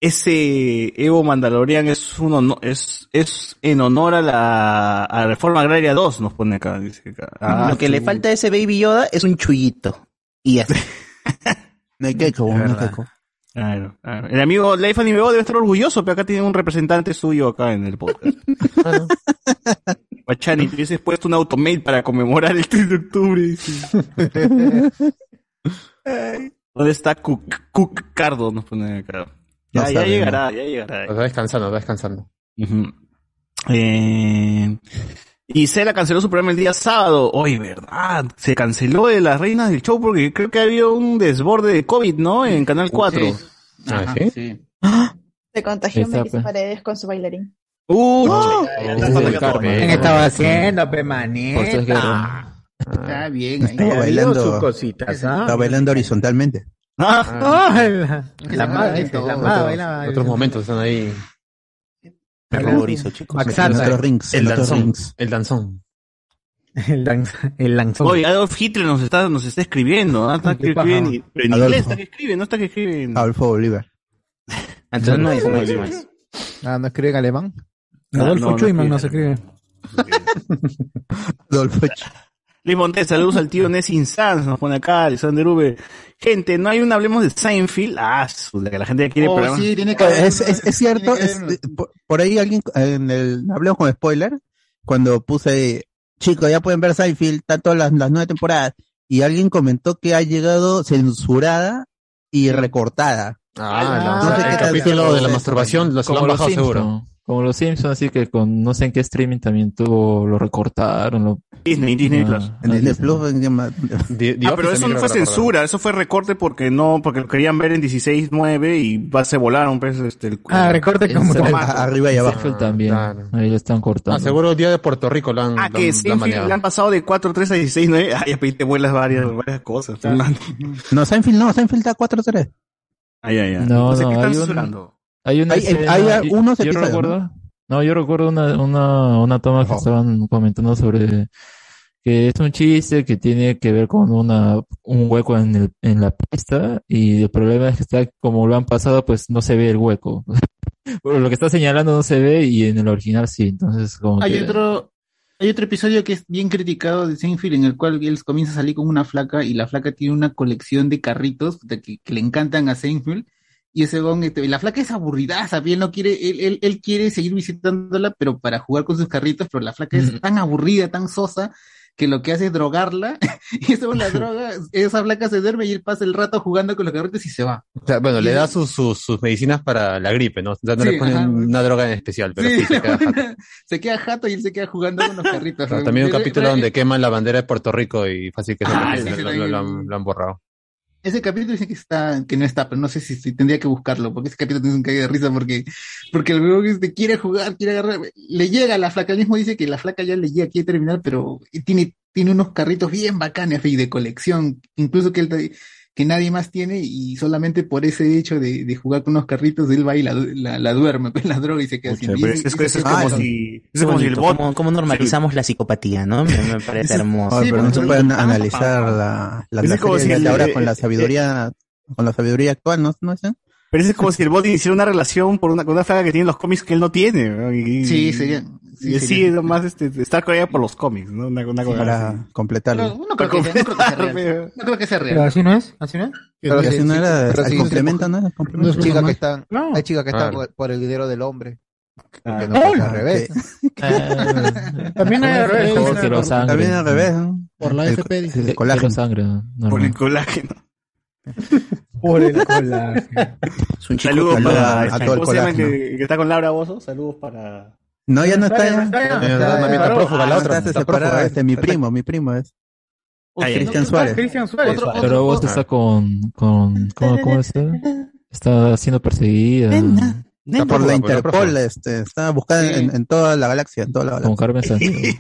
ese Evo Mandalorian es uno no, es, es en honor a la, a la Reforma Agraria 2, nos pone acá. Dice acá. Ah, Lo que le falta a ese Baby Yoda es un chullito. Y ya está. No hay queco, no hay verdad. queco. Claro, claro. El amigo Leif Bebo debe estar orgulloso, pero acá tiene un representante suyo acá en el podcast. Guachani, te hubieses puesto un automate para conmemorar el 3 de octubre. ¿Dónde está Cook, Cook Cardo? Nos pone acá. Ya, No ya llegará, ya llegará. Está descansando, está descansando. Ujú. Eh, y Cela canceló su programa el día sábado. Hoy, ¿verdad? Se canceló de las reinas del show porque creo que había un desborde de COVID, ¿no? En Canal 4. Sí. Ah, Ajá, ¿sí? sí. Se contagió Está, Melissa. Paredes con su bailarín. Uh, Oh. ¿Quién estaba haciendo, pe Por eso es manita? guerra. Está bien. ahí. Estaba bailando, sus cositas, ¿ah? estaba bailando horizontalmente. Ah, Ah, la, la Ah, madre, la otros- madre bailaba. Otros momentos están ahí. Terrorizo, chicos. Rings, El danzón. rings. El danzón. El, dan- el lanzón. Oye, Adolf Hitler nos está, nos está escribiendo, ¿ah? está que escribe en, pero en Adolfo. inglés está que escribe, no está que escribe en... Adolfo Bolívar. Entonces no es, no es, no es. Ah, ¿no escribe en alemán? Adolfo no, no Schumann no se escribe. Adolfo Luis Montes, saludos al tío Nessin Sanz, nos pone acá, Alexander V. Gente, no hay un hablemos de Seinfeld. Ah, su, de que la gente ya quiere Oh, programa. sí, tiene que haber Es, uno- es, es cierto, tiene que es- haber uno. por, ahí alguien, en el, hablemos con spoiler, cuando puse, chicos, ya pueden ver Seinfeld, todas las, las nueve temporadas, y alguien comentó que ha llegado censurada y recortada. Ah, No sé la- qué el tal capítulo de la masturbación lo, se lo han los bajado seguro. Como los Simpsons, así que con no sé en qué streaming también tuvo, lo recortaron. Lo, Disney, Disney Ah, Plus. En Disney Plus, Ah, pero eso no fue censura, eso fue recorte porque no, porque lo querían ver en 16.9 y va- se volaron, pues, este, el, Ah, recorte como a- arriba y abajo. Seinfeld también. claro. Ahí lo están cortando. Ah, seguro Día de Puerto Rico lo han, Ah, lo que han- lo han Seinfeld le han pasado de 4.3 a 16.9. Ah, ya pediste vuelas varias, varias cosas. Fernando. No, Seinfeld no, Seinfeld está 4-3. Ah, ya, ya. No, Entonces, no, ¿qué están censurando? Hay una Hay- escena- hay yo- unos yo episodios, recuerdo, ¿no? yo recuerdo una, una, una toma que estaban comentando sobre que es un chiste que tiene que ver con una, un hueco en el, en la pista y el problema es que está, como lo han pasado, pues no se ve el hueco. Bueno, lo que está señalando no se ve y en el original sí, entonces como Hay que... otro, hay otro episodio que es bien criticado de Seinfeld en el cual él comienza a salir con una flaca y la flaca tiene una colección de carritos de que, que le encantan a Seinfeld y ese bon, este, la flaca es aburridaza, él no quiere, él, él, él quiere seguir visitándola pero para jugar con sus carritos, pero la flaca es tan aburrida, tan sosa que lo que hace es drogarla y eso la droga, esa flaca se duerme y él pasa el rato jugando con los carritos y se va. O sea, bueno, le da sus, sus, sus medicinas para la gripe, ¿no? O sea, no Sí, le ponen ajá. una droga en especial, pero sí, Sí, se queda jato. se queda jato y él se queda jugando con los carritos. Claro, también un Pero- capítulo pero- donde queman la bandera de Puerto Rico y fácil que eso Ah, lo- lo, sí, lo- también. lo han, lo han borrado. Ese capítulo dice que está, que no está, pero no sé si, tendría que buscarlo, porque ese capítulo tiene un cague de risa porque, porque el huevo este quiere jugar, quiere agarrar, le llega a la flaca, él mismo dice que la flaca ya le llega, quiere terminar, pero tiene, tiene unos carritos bien bacanes y de colección, incluso que él que nadie más tiene, y solamente por ese hecho de, de jugar con unos carritos, él va y la, la, la duerme, pues la droga y se queda sin pero es, es- es- es como si, es como si el bot, ¿Cómo, cómo normalizamos la psicopatía, no? Me, me parece hermoso. Ay, pero no se Ah, analizar la, la, Es la como serie si de el- ahora eh, con la eh, sabiduría, con la sabiduría actual, ¿no? ¿No es? Pero es como si el bot hiciera una relación por una, con una flaca que tiene los cómics que él no tiene. ¿no? Y, Sí, sería, sí, sería. es nomás este, estar con ella por los cómics, ¿no? Una, una cosa así. Para completarlo. Pero no creo que sea, no creo que sea real. No creo que sea Pero real. así no es, así no es. Pero sí, así no sí, era, pero sí, complemento, ¿no? Hay chicas que están, No. hay chicas que están Claro. por, por el dinero del hombre. Ah, no al revés. Eh, También hay al revés. También al revés, ¿no? Por la FP, dice. el colágeno. Por el colágeno. Por el colágeno. Es un chico Saludos para, a todo el ¿cómo se llama colágeno. que, que está con Laura Bozo? Saludos para... No, ya no está, ya. Está está está prófuga, la Ah, otra. está Está separada, este, mi primo, mi primo es. Ah, Cristian. Suárez. Cristian Suárez. Pero vos está con, con, ¿cómo, cómo es? Está siendo perseguida. Está por la la Interpol, este, está buscada Sí. en, en toda la galaxia, en toda la Con galaxia. Carmen Sandiego.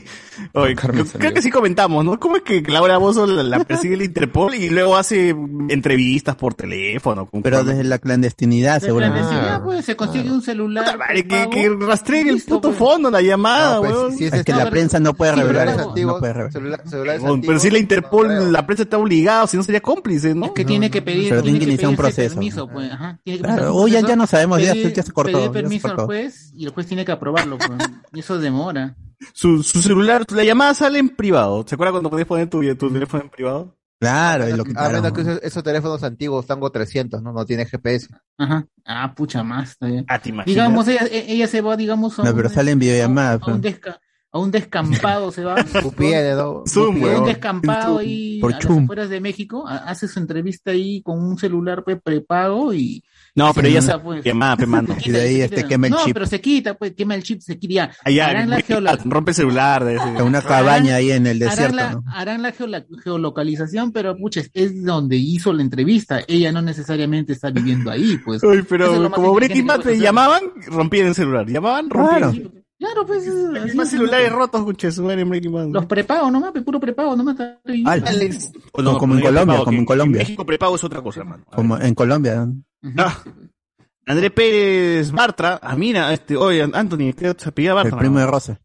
Oye, Carmen creo, Sandiego. creo que sí comentamos, ¿no? ¿Cómo es que Laura Bozo la, la persigue el Interpol y luego hace entrevistas por teléfono? con- Pero desde la clandestinidad, De seguramente. clandestinidad, Ah. pues, se consigue un celular. Puta madre, que, que rastreen el puto pues. fondo, la llamada, No, pues, weón. si es Es que No, la pero- prensa no puede pero revelar eso. No puede revelar. celula- celulares Pero antiguos, si la no Interpol, creo. la prensa está obligada, si no sería cómplice, ¿no? Es que tiene que pedir, Pero tiene que iniciar un proceso. permiso, pues, ajá. Tiene que Claro, o ya- ya no sabemos, ya- ya se cortó, se permiso al juez y el juez tiene que aprobarlo, pues. Y eso demora. Su, su celular, la llamada sale en privado. ¿Se acuerda cuando podías poner tu, tu teléfono en privado? Claro, y lo A quitaron. menos que esos, esos teléfonos antiguos, Tango 300, ¿no? No tiene GPS. Ajá. Ah, pucha más. está bien. Ah, te imaginas. Digamos, ella, e- ella se va, digamos, a No, un, pero sale en videollamada. a un, pues. desca- a un descampado, se va. VPN, ¿no? Zoom, a un descampado ahí Por a las chum. afueras de México, ha- hace su entrevista ahí con un celular pues, prepago y No, pero ella se sea, pues. Y de ahí se este quema el no, chip. pero se quita, pues quema el chip, se quita. Allá, harán la, geola- rompe el celular. de ese- En una cabaña ahí en el harán desierto, la, ¿no? harán la geolocalización, pero pucha, es donde hizo la entrevista. Ella no necesariamente está viviendo ahí, pues. Uy, es pero más como Breaking Bad te llamaban, rompían el celular. Llamaban, rompían. Claro. Claro, pues. es- Más es. celulares rotos, escuché, su madre en Breaking Bad. Los prepagos nomás, puro prepago nomás. está ahí. Al- Alex. Como- como en Colombia, como en Colombia. México prepago es otra cosa, hermano. Como en Colombia. Ujú. Ah. André Pérez Bartra. Ah, mira, este, oye, Anthony, ¿qué se apellida Bartra? El primo de Rosa.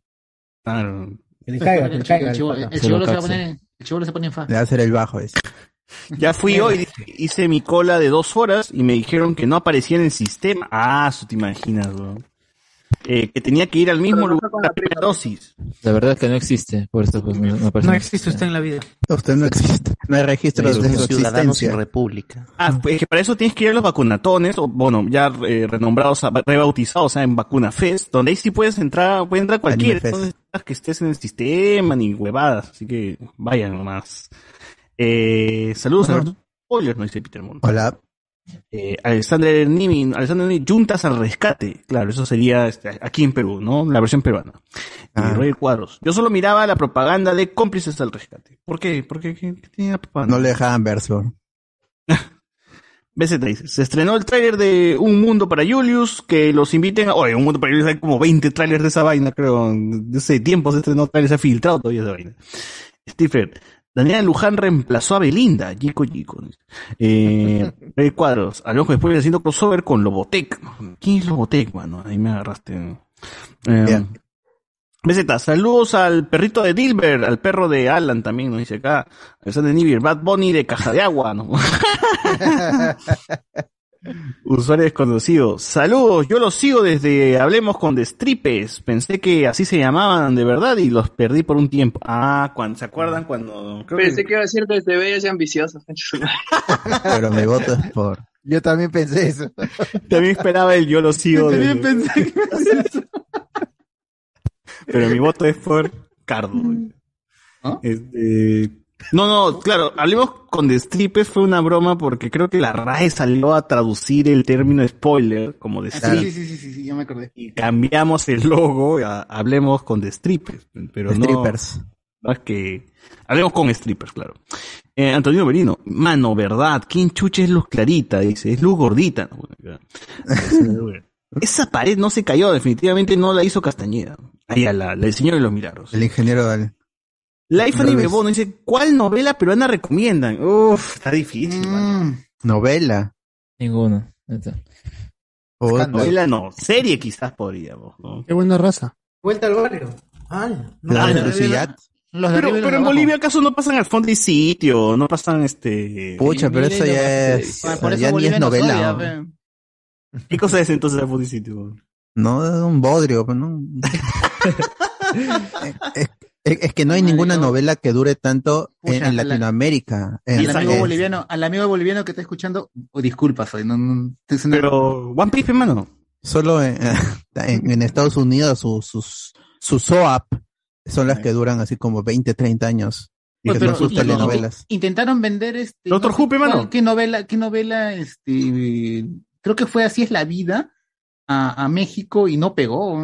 Claro. Que le caiga, que le caiga. El chivo- el chivolo se va a poner en- el chivolo se pone en fa. Le va a hacer el bajo ese. Ya fui hoy, hice mi cola de dos horas y me dijeron que no aparecía en el sistema. Ah, eso te imaginas, weón. Eh, que tenía que ir al mismo lugar con la primera dosis. La verdad es que no existe, por eso pues, no, no. No existe usted en la vida. Usted no existe. No hay registros de su existencia. República. Ah, pues que para eso tienes que ir a los vacunatones, o bueno, ya eh, renombrados, rebautizados, o sea, en Vacuna Fest, donde ahí sí puedes entrar, puede entrar cualquiera, necesitas que estés en el sistema ni huevadas, así que vayan nomás. Eh, saludos a los spoilers, no dice Peter Montt. Hola. Eh, Alexander Nimin, Alexander Nimin, Juntas al Rescate. Claro, eso sería este, aquí en Perú, ¿no? La versión peruana. Ah. Roger Cuadros. Yo solo miraba la propaganda de cómplices al rescate. ¿Por qué? Porque ¿qué, qué tenía propaganda? No le dejaban. BZ dice, se estrenó el tráiler de Un Mundo para Julius, que los inviten a... Oye, Un Mundo para Julius hay como 20 trailers de esa vaina, creo. De ese tiempo se estrenó trailer, se ha filtrado todavía esa vaina. Stephen, Daniela Luján reemplazó a Belinda, Chico Chico. Eh, Cuadros, al ojo después haciendo crossover con Lobotech. ¿Quién es Lobotech, mano? Ahí me agarraste. Eh, BZ, saludos al perrito de Dilbert, al perro de Alan también, nos dice acá. Alexander Nivir, Bad Bunny de Caja de Agua, ¿no? Usuario desconocido. Saludos, yo los sigo desde Hablemos con Destripes. Pensé que así se llamaban de verdad y los perdí por un tiempo. Ah, cuando, ¿se acuerdan cuando? Creo Pensé que- que iba a decir desde bellos y ambiciosos. Pero mi voto es por. Yo también pensé eso. También esperaba el yo lo sigo. Yo también de- pensé que iba a hacer eso. Pero mi voto es por Cardo. Este, no, no, claro, hablemos con Destripes fue una broma porque creo que la RAE salió a traducir el término spoiler como de Ah, Sí, sí, sí, sí, sí, ya me acordé. y cambiamos el logo a hablemos con Destripes, pero no, Strippers. no es que hablemos con strippers, claro. Eh, Antonio Berino, mano, verdad, ¿quién chuche es Luz Clarita? Dice, es Luz Gordita. ¿no? Esa pared no se cayó, definitivamente no la hizo Castañeda. Ahí a la, la del Señor de los Milagros. El ingeniero del. La Ifani Al revés. Bebono dice, ¿cuál novela peruana recomiendan? Uf, está difícil, mano. Novela. Ninguno. Ahí está. O- Novela no, serie quizás podríamos, ¿no? Qué buena raza. Vuelta al barrio. Ay, no. La Ah. Los de Pero, pero en. Bolivia acaso no pasan al fondo y sitio, no pasan este... Pucha, pero eso ya es. Por eso Ya ni es novela. ¿Qué cosa es entonces al fondo y sitio? No, es un bodrio, pues, ¿no? es, es- es que no hay ninguna novela que dure tanto en, Pucha, en la- Latinoamérica. En- Al amigo es- boliviano, al amigo boliviano que está escuchando, oh, disculpa, soy, no, no, es una- Pero One Piece, hermano. Solo en, en- en Estados Unidos sus, sus, sus SOAP son las que duran así como 20, 30 años. Y Oye, que pero son sus y- y- telenovelas. intentaron vender este Doctor no sé Who, pe, mano. cuál- qué novela qué novela este creo que fue así es la vida a, a México y no pegó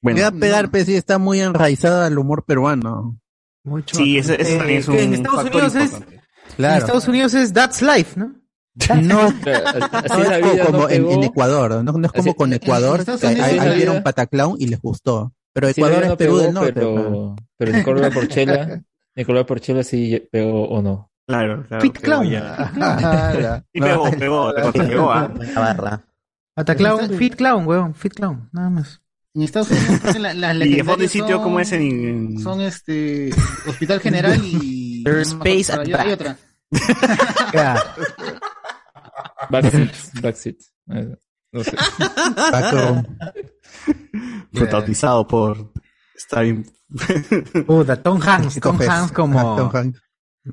Bueno, Voy a pegar, pues sí, está muy enraizada al humor peruano. Mucho. sí, ese, ese Eh, también es un en Estados factor Unidos es- importante. En Claro. Estados Unidos es That's Life, ¿no? No, Así no la es co- vida como no en, pegó. en Ecuador, no, no es como Así- con Ecuador, que ahí, sí vieron Pataclown y les gustó. Pero Sí, Ecuador es no Perú pegó, del Norte. Pero, pero Nicolás Porchela, Nicolás Porchela sí pegó o no. Claro, claro. Fit pegó Clown. ya. Y pegó, pegó, pegó, ah. La barra. Hasta Clown, Fit Clown, weón, Fit Clown, nada más. En Estados Unidos creo que la- las Y de fondo y legendarias sitio, son- ¿cómo es en, son este Hospital General y space at back. otra Ya. Backseat, backseat. Eh, No sé. Backroom. protagonizado por Starring Puta, Tom Hanks, Tom. Hanks como... Tom Hanks.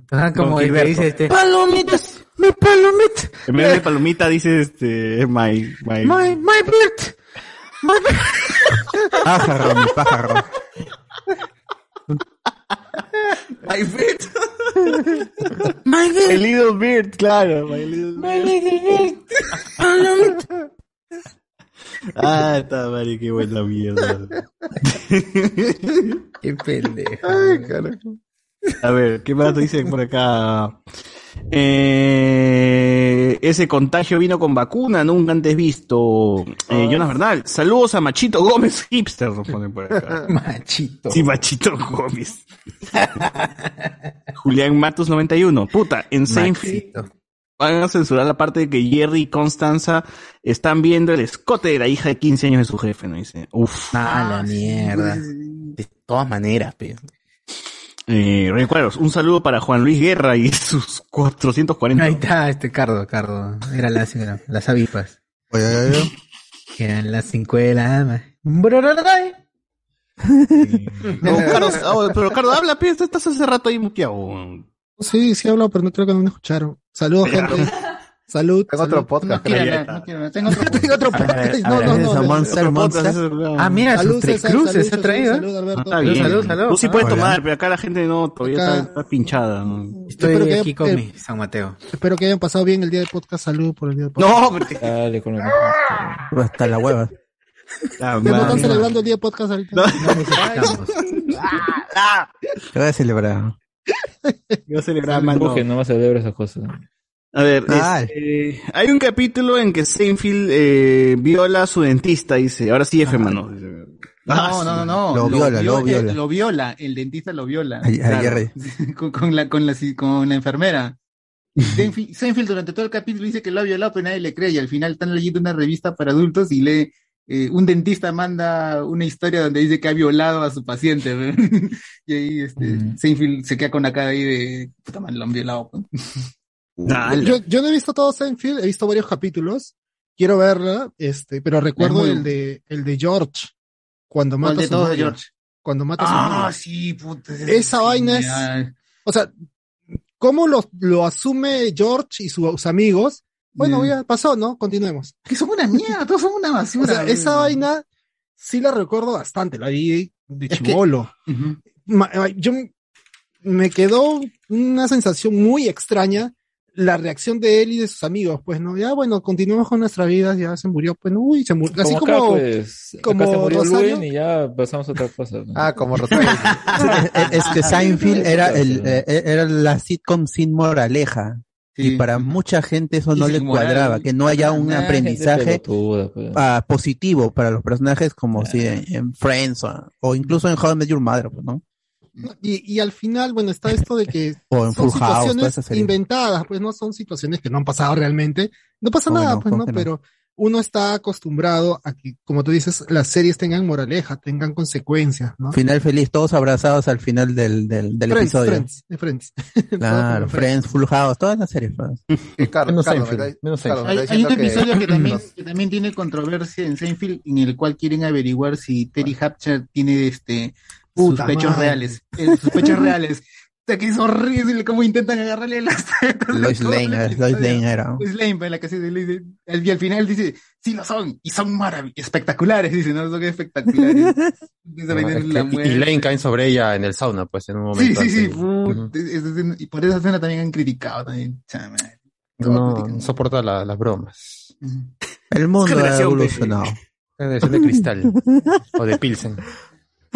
Tom Hanks como el que dice este... ¡Palomitas! ¡Mi palomita! En vez de palomita dice este my my, ¡My, my bird! Pájaro, mi pájaro. my bird. ¡My bird! My little bird, claro, my little ¡My bird. little bird! Ah, está madre, qué buena mierda. ¡Qué pendejo! A ver, ¿qué más dicen por acá? Eh, ese contagio vino con vacuna, nunca antes visto. Eh, Jonas Bernal, saludos a Machito Gómez Hipster, nos ponen por acá. Machito. Sí, Machito Gómez. Julián Matos 91. Puta, en Seinfeld. Van a censurar la parte de que Jerry y Constanza están viendo el escote de la hija de 15 años de su jefe, ¿no? Dice, uff. Ah, la mierda. De todas maneras, pe. Eh, recuerdos, un saludo para Juan Luis Guerra y sus 440. Ahí está, este Cardo, Cardo. Era las, era las avispas. Eran las cinco de la ama. No, oh, pero Carlos, habla, pe, estás hace rato ahí muteado. Sí, sí he hablado, pero no creo que no me escucharon. Saludos, gente. Salud. Tengo otro salud. podcast, No quiero no. Tengo otro, tengo otro podcast. No, no, no. Monster, Monster. Ah, mira, Salud, sus tres César, cruces salud, se ha traído. salud, salud, Alberto. Salud, salud. Tú sí puedes Hola. tomar, pero acá la gente no, todavía Acá- está, está pinchada. ¿no? Estoy Espero que aquí con eh, mi San Mateo. Espero que hayan pasado bien el día de podcast. Salud por el día de podcast. No, pero te- Dale con la Hasta la hueva. Ah, ¿Ya no están celebrando el día de podcast ahorita? ¿Qué voy a celebrar? Yo celebraba No, no. que no va a celebrar esas cosas. A ver, Ah. este, hay un capítulo en que Seinfeld eh, viola a su dentista, dice. Ahora sí, F, mano. Dice. Ah, No, no, no, no. Lo viola, lo vio- viola. eh, Lo viola, el dentista lo viola. Ay, ay, Claro. Jerry. con, con la, con, la, con la enfermera. Seinfeld, Seinfeld durante todo el capítulo dice que lo ha violado, pero nadie le cree. Y al final están leyendo una revista para adultos y lee. eh, un dentista manda una historia donde dice que ha violado a su paciente. y ahí este, Seinfeld se queda con la cara ahí de puta madre, lo han violado. Pues". Yo, yo no he visto todo Seinfeld, he visto varios capítulos. Quiero verla, este, pero recuerdo muy- el de, el de George. Cuando ¿Cuál mata de todos de. George? Cuando mata a su Ah, sí, puta. Esa vaina es, o sea, ¿cómo lo, lo asume George y sus amigos? Bueno, Mm. ya pasó, ¿no? Continuemos. Que son una mierda, todos son una O basura. sea, esa vaina sí la recuerdo bastante, la vi de que- chivolo. Ujú. Ma- yo me quedó una sensación muy extraña la reacción de él y de sus amigos, pues no, ya bueno, continuemos con nuestras vidas, ya se murió, pues no, uy, se murió, así Como acá, como, pues, como acá se murió Rosario. Luen y ya pasamos a otra cosa. ¿no? Ah, como Rosario. Es que Seinfeld era el eh, era la sitcom sin moraleja. Y para mucha gente eso Y no le moral. cuadraba, que no haya un Ah, aprendizaje pelotuda, pues. ah, positivo para los personajes como si en, en Friends o, o incluso en How I Met Your Mother, pues, ¿no? Y, y al final, bueno, está esto de que O en son Full House, situaciones inventadas, pues no son situaciones que no han pasado realmente. No pasa No, nada, no, pues ¿cómo no, que no? pero uno está acostumbrado a que, como tú dices, las series tengan moraleja, tengan consecuencias, ¿no? Final feliz, todos abrazados al final del, del, del Friends, episodio. Friends, de Friends. Claro, Friends, Full House, todas las series. Carlos, Menos Seinfeld, menos Hay, hay un episodio que, también, que también tiene controversia en Seinfeld, en el cual quieren averiguar si Terry Hatcher tiene este sus Puta pechos madre. reales. eh, sus pechos reales. O sea, que es horrible cómo intentan agarrarle las tetas. Lois Lane. Lois Lane era. Lois Lane, pues, la que se dice, y al final dice, sí lo son, y son maravillosos, espectaculares, dice, no, son espectaculares. La y- y. Lane caen sobre ella en el sauna, pues, en un Sí, momento. sí, sí, así. puta, esa escena- y por esa escena también han criticado también. chama. No, no soporta la- las bromas. El mundo ha evolucionado. Generación de cristal. o de Pilsen.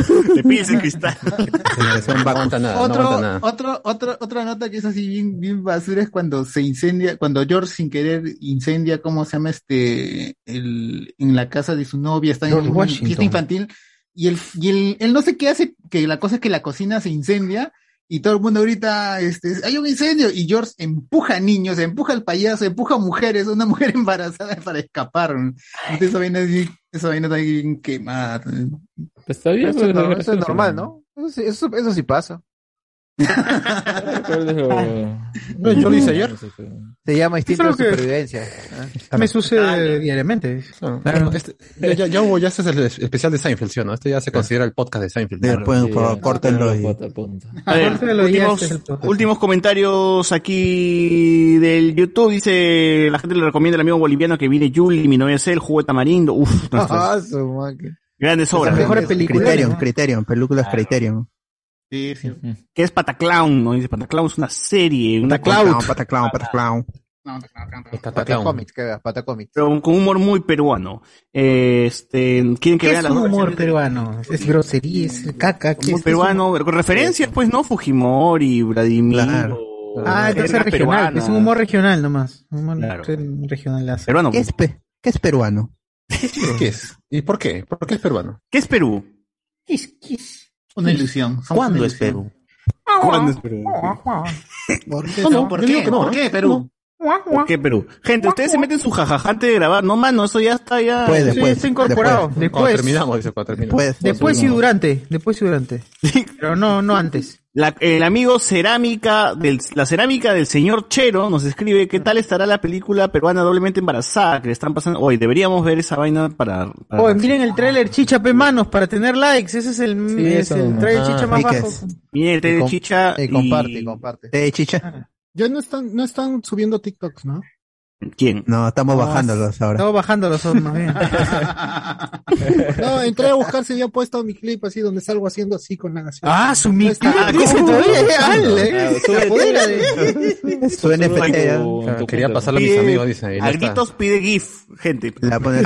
De Pilsen Cristal. Generación no aguanta nada, no aguanta nada. otro, otro, otra nota que es así bien, bien basura es cuando se incendia, cuando George sin querer incendia, ¿cómo se llama este? El, en la casa de su novia, está en una fiesta infantil, y él, y él, él no sé qué hace, que la cosa es que la cocina se incendia, y todo el mundo ahorita, este, hay un incendio, y George empuja a niños, empuja al payaso, empuja a mujeres, una mujer embarazada para escapar. Entonces esa vaina, es bien quemada. Está bien, Eso, es normal, gracioso. eso es normal, ¿no? Eso, sí- eso, eso sí pasa. No, yo lo hice ayer. Se llama instinto de supervivencia. Me sucede diariamente. Claro, este- ya, ya, hubo, ya este es el especial de Seinfeld, ¿sí o no? Este ya se considera el podcast de Seinfeld. Después, por favor, córtenlo y- A ver, últimos, este el últimos comentarios aquí del YouTube. Dice, la gente le recomienda al amigo boliviano que viene Yuli, mi novia es él, jugo de tamarindo. Uf, nuestras Ah. Grandes obras. mejores películas. Criterion, Criterion, películas Criterion. Sí, sí. Que es Pataclown, ¿no? Dice Pataclown es una serie, una Pataclown, Pataclown, Pataclown. Patacomics, que veas, Patacomics. pero con humor muy peruano. Este, quieren que ¿Qué vean es las un dos humor peruano? Es grosería, es caca. ¿qué Humor es? peruano, con referencias, pues, ¿no? Fujimori, Vladimir. Claro. Ah, entonces es regional. peruana. Es un humor regional nomás. Un humor Claro. regional. Peruano. ¿Qué es, pe- qué es peruano? ¿Qué es? ¿Y por qué? ¿Por qué es peruano? ¿Qué es Perú? Una ilusión. somos ¿Cuándo una es. Perú? ¿Cuándo es Perú? ¿Por qué No, no, ¿Por qué? ¿Por ¿eh? qué, Perú? ¿Por qué Perú? Gente, ustedes se meten su jajaja antes de grabar. No, mano, eso ya está ya. Puede, Sí, después, está incorporado. después. Después. Cuando terminamos, dice, cuando terminamos. Después. Después y durante. Después y durante. Pero no, no antes. La- el amigo cerámica del, la cerámica del señor Chero nos escribe qué tal estará la película peruana doblemente embarazada que le están pasando hoy. Deberíamos ver esa vaina para. para- Oh, miren el tráiler Chicha Pe Manos para tener likes. Ese es el, es eso. el tráiler Ah, Chicha más Piques. bajo. Miren el trailer Y chicha Y comparte, comparte. ¿De chicha? Ya no están, no están subiendo TikToks, ¿no? ¿Quién? No, estamos No, bajándolos ahora. Estamos bajando los ojos más bien. No, entré a buscar si había puesto mi clip así donde salgo haciendo así con la nación. Ah, su mi está. Ah, Ah, Su NFT tu Quería pasarlo a mis amigos, dice. y no a está. gritos pide GIF, gente. La pone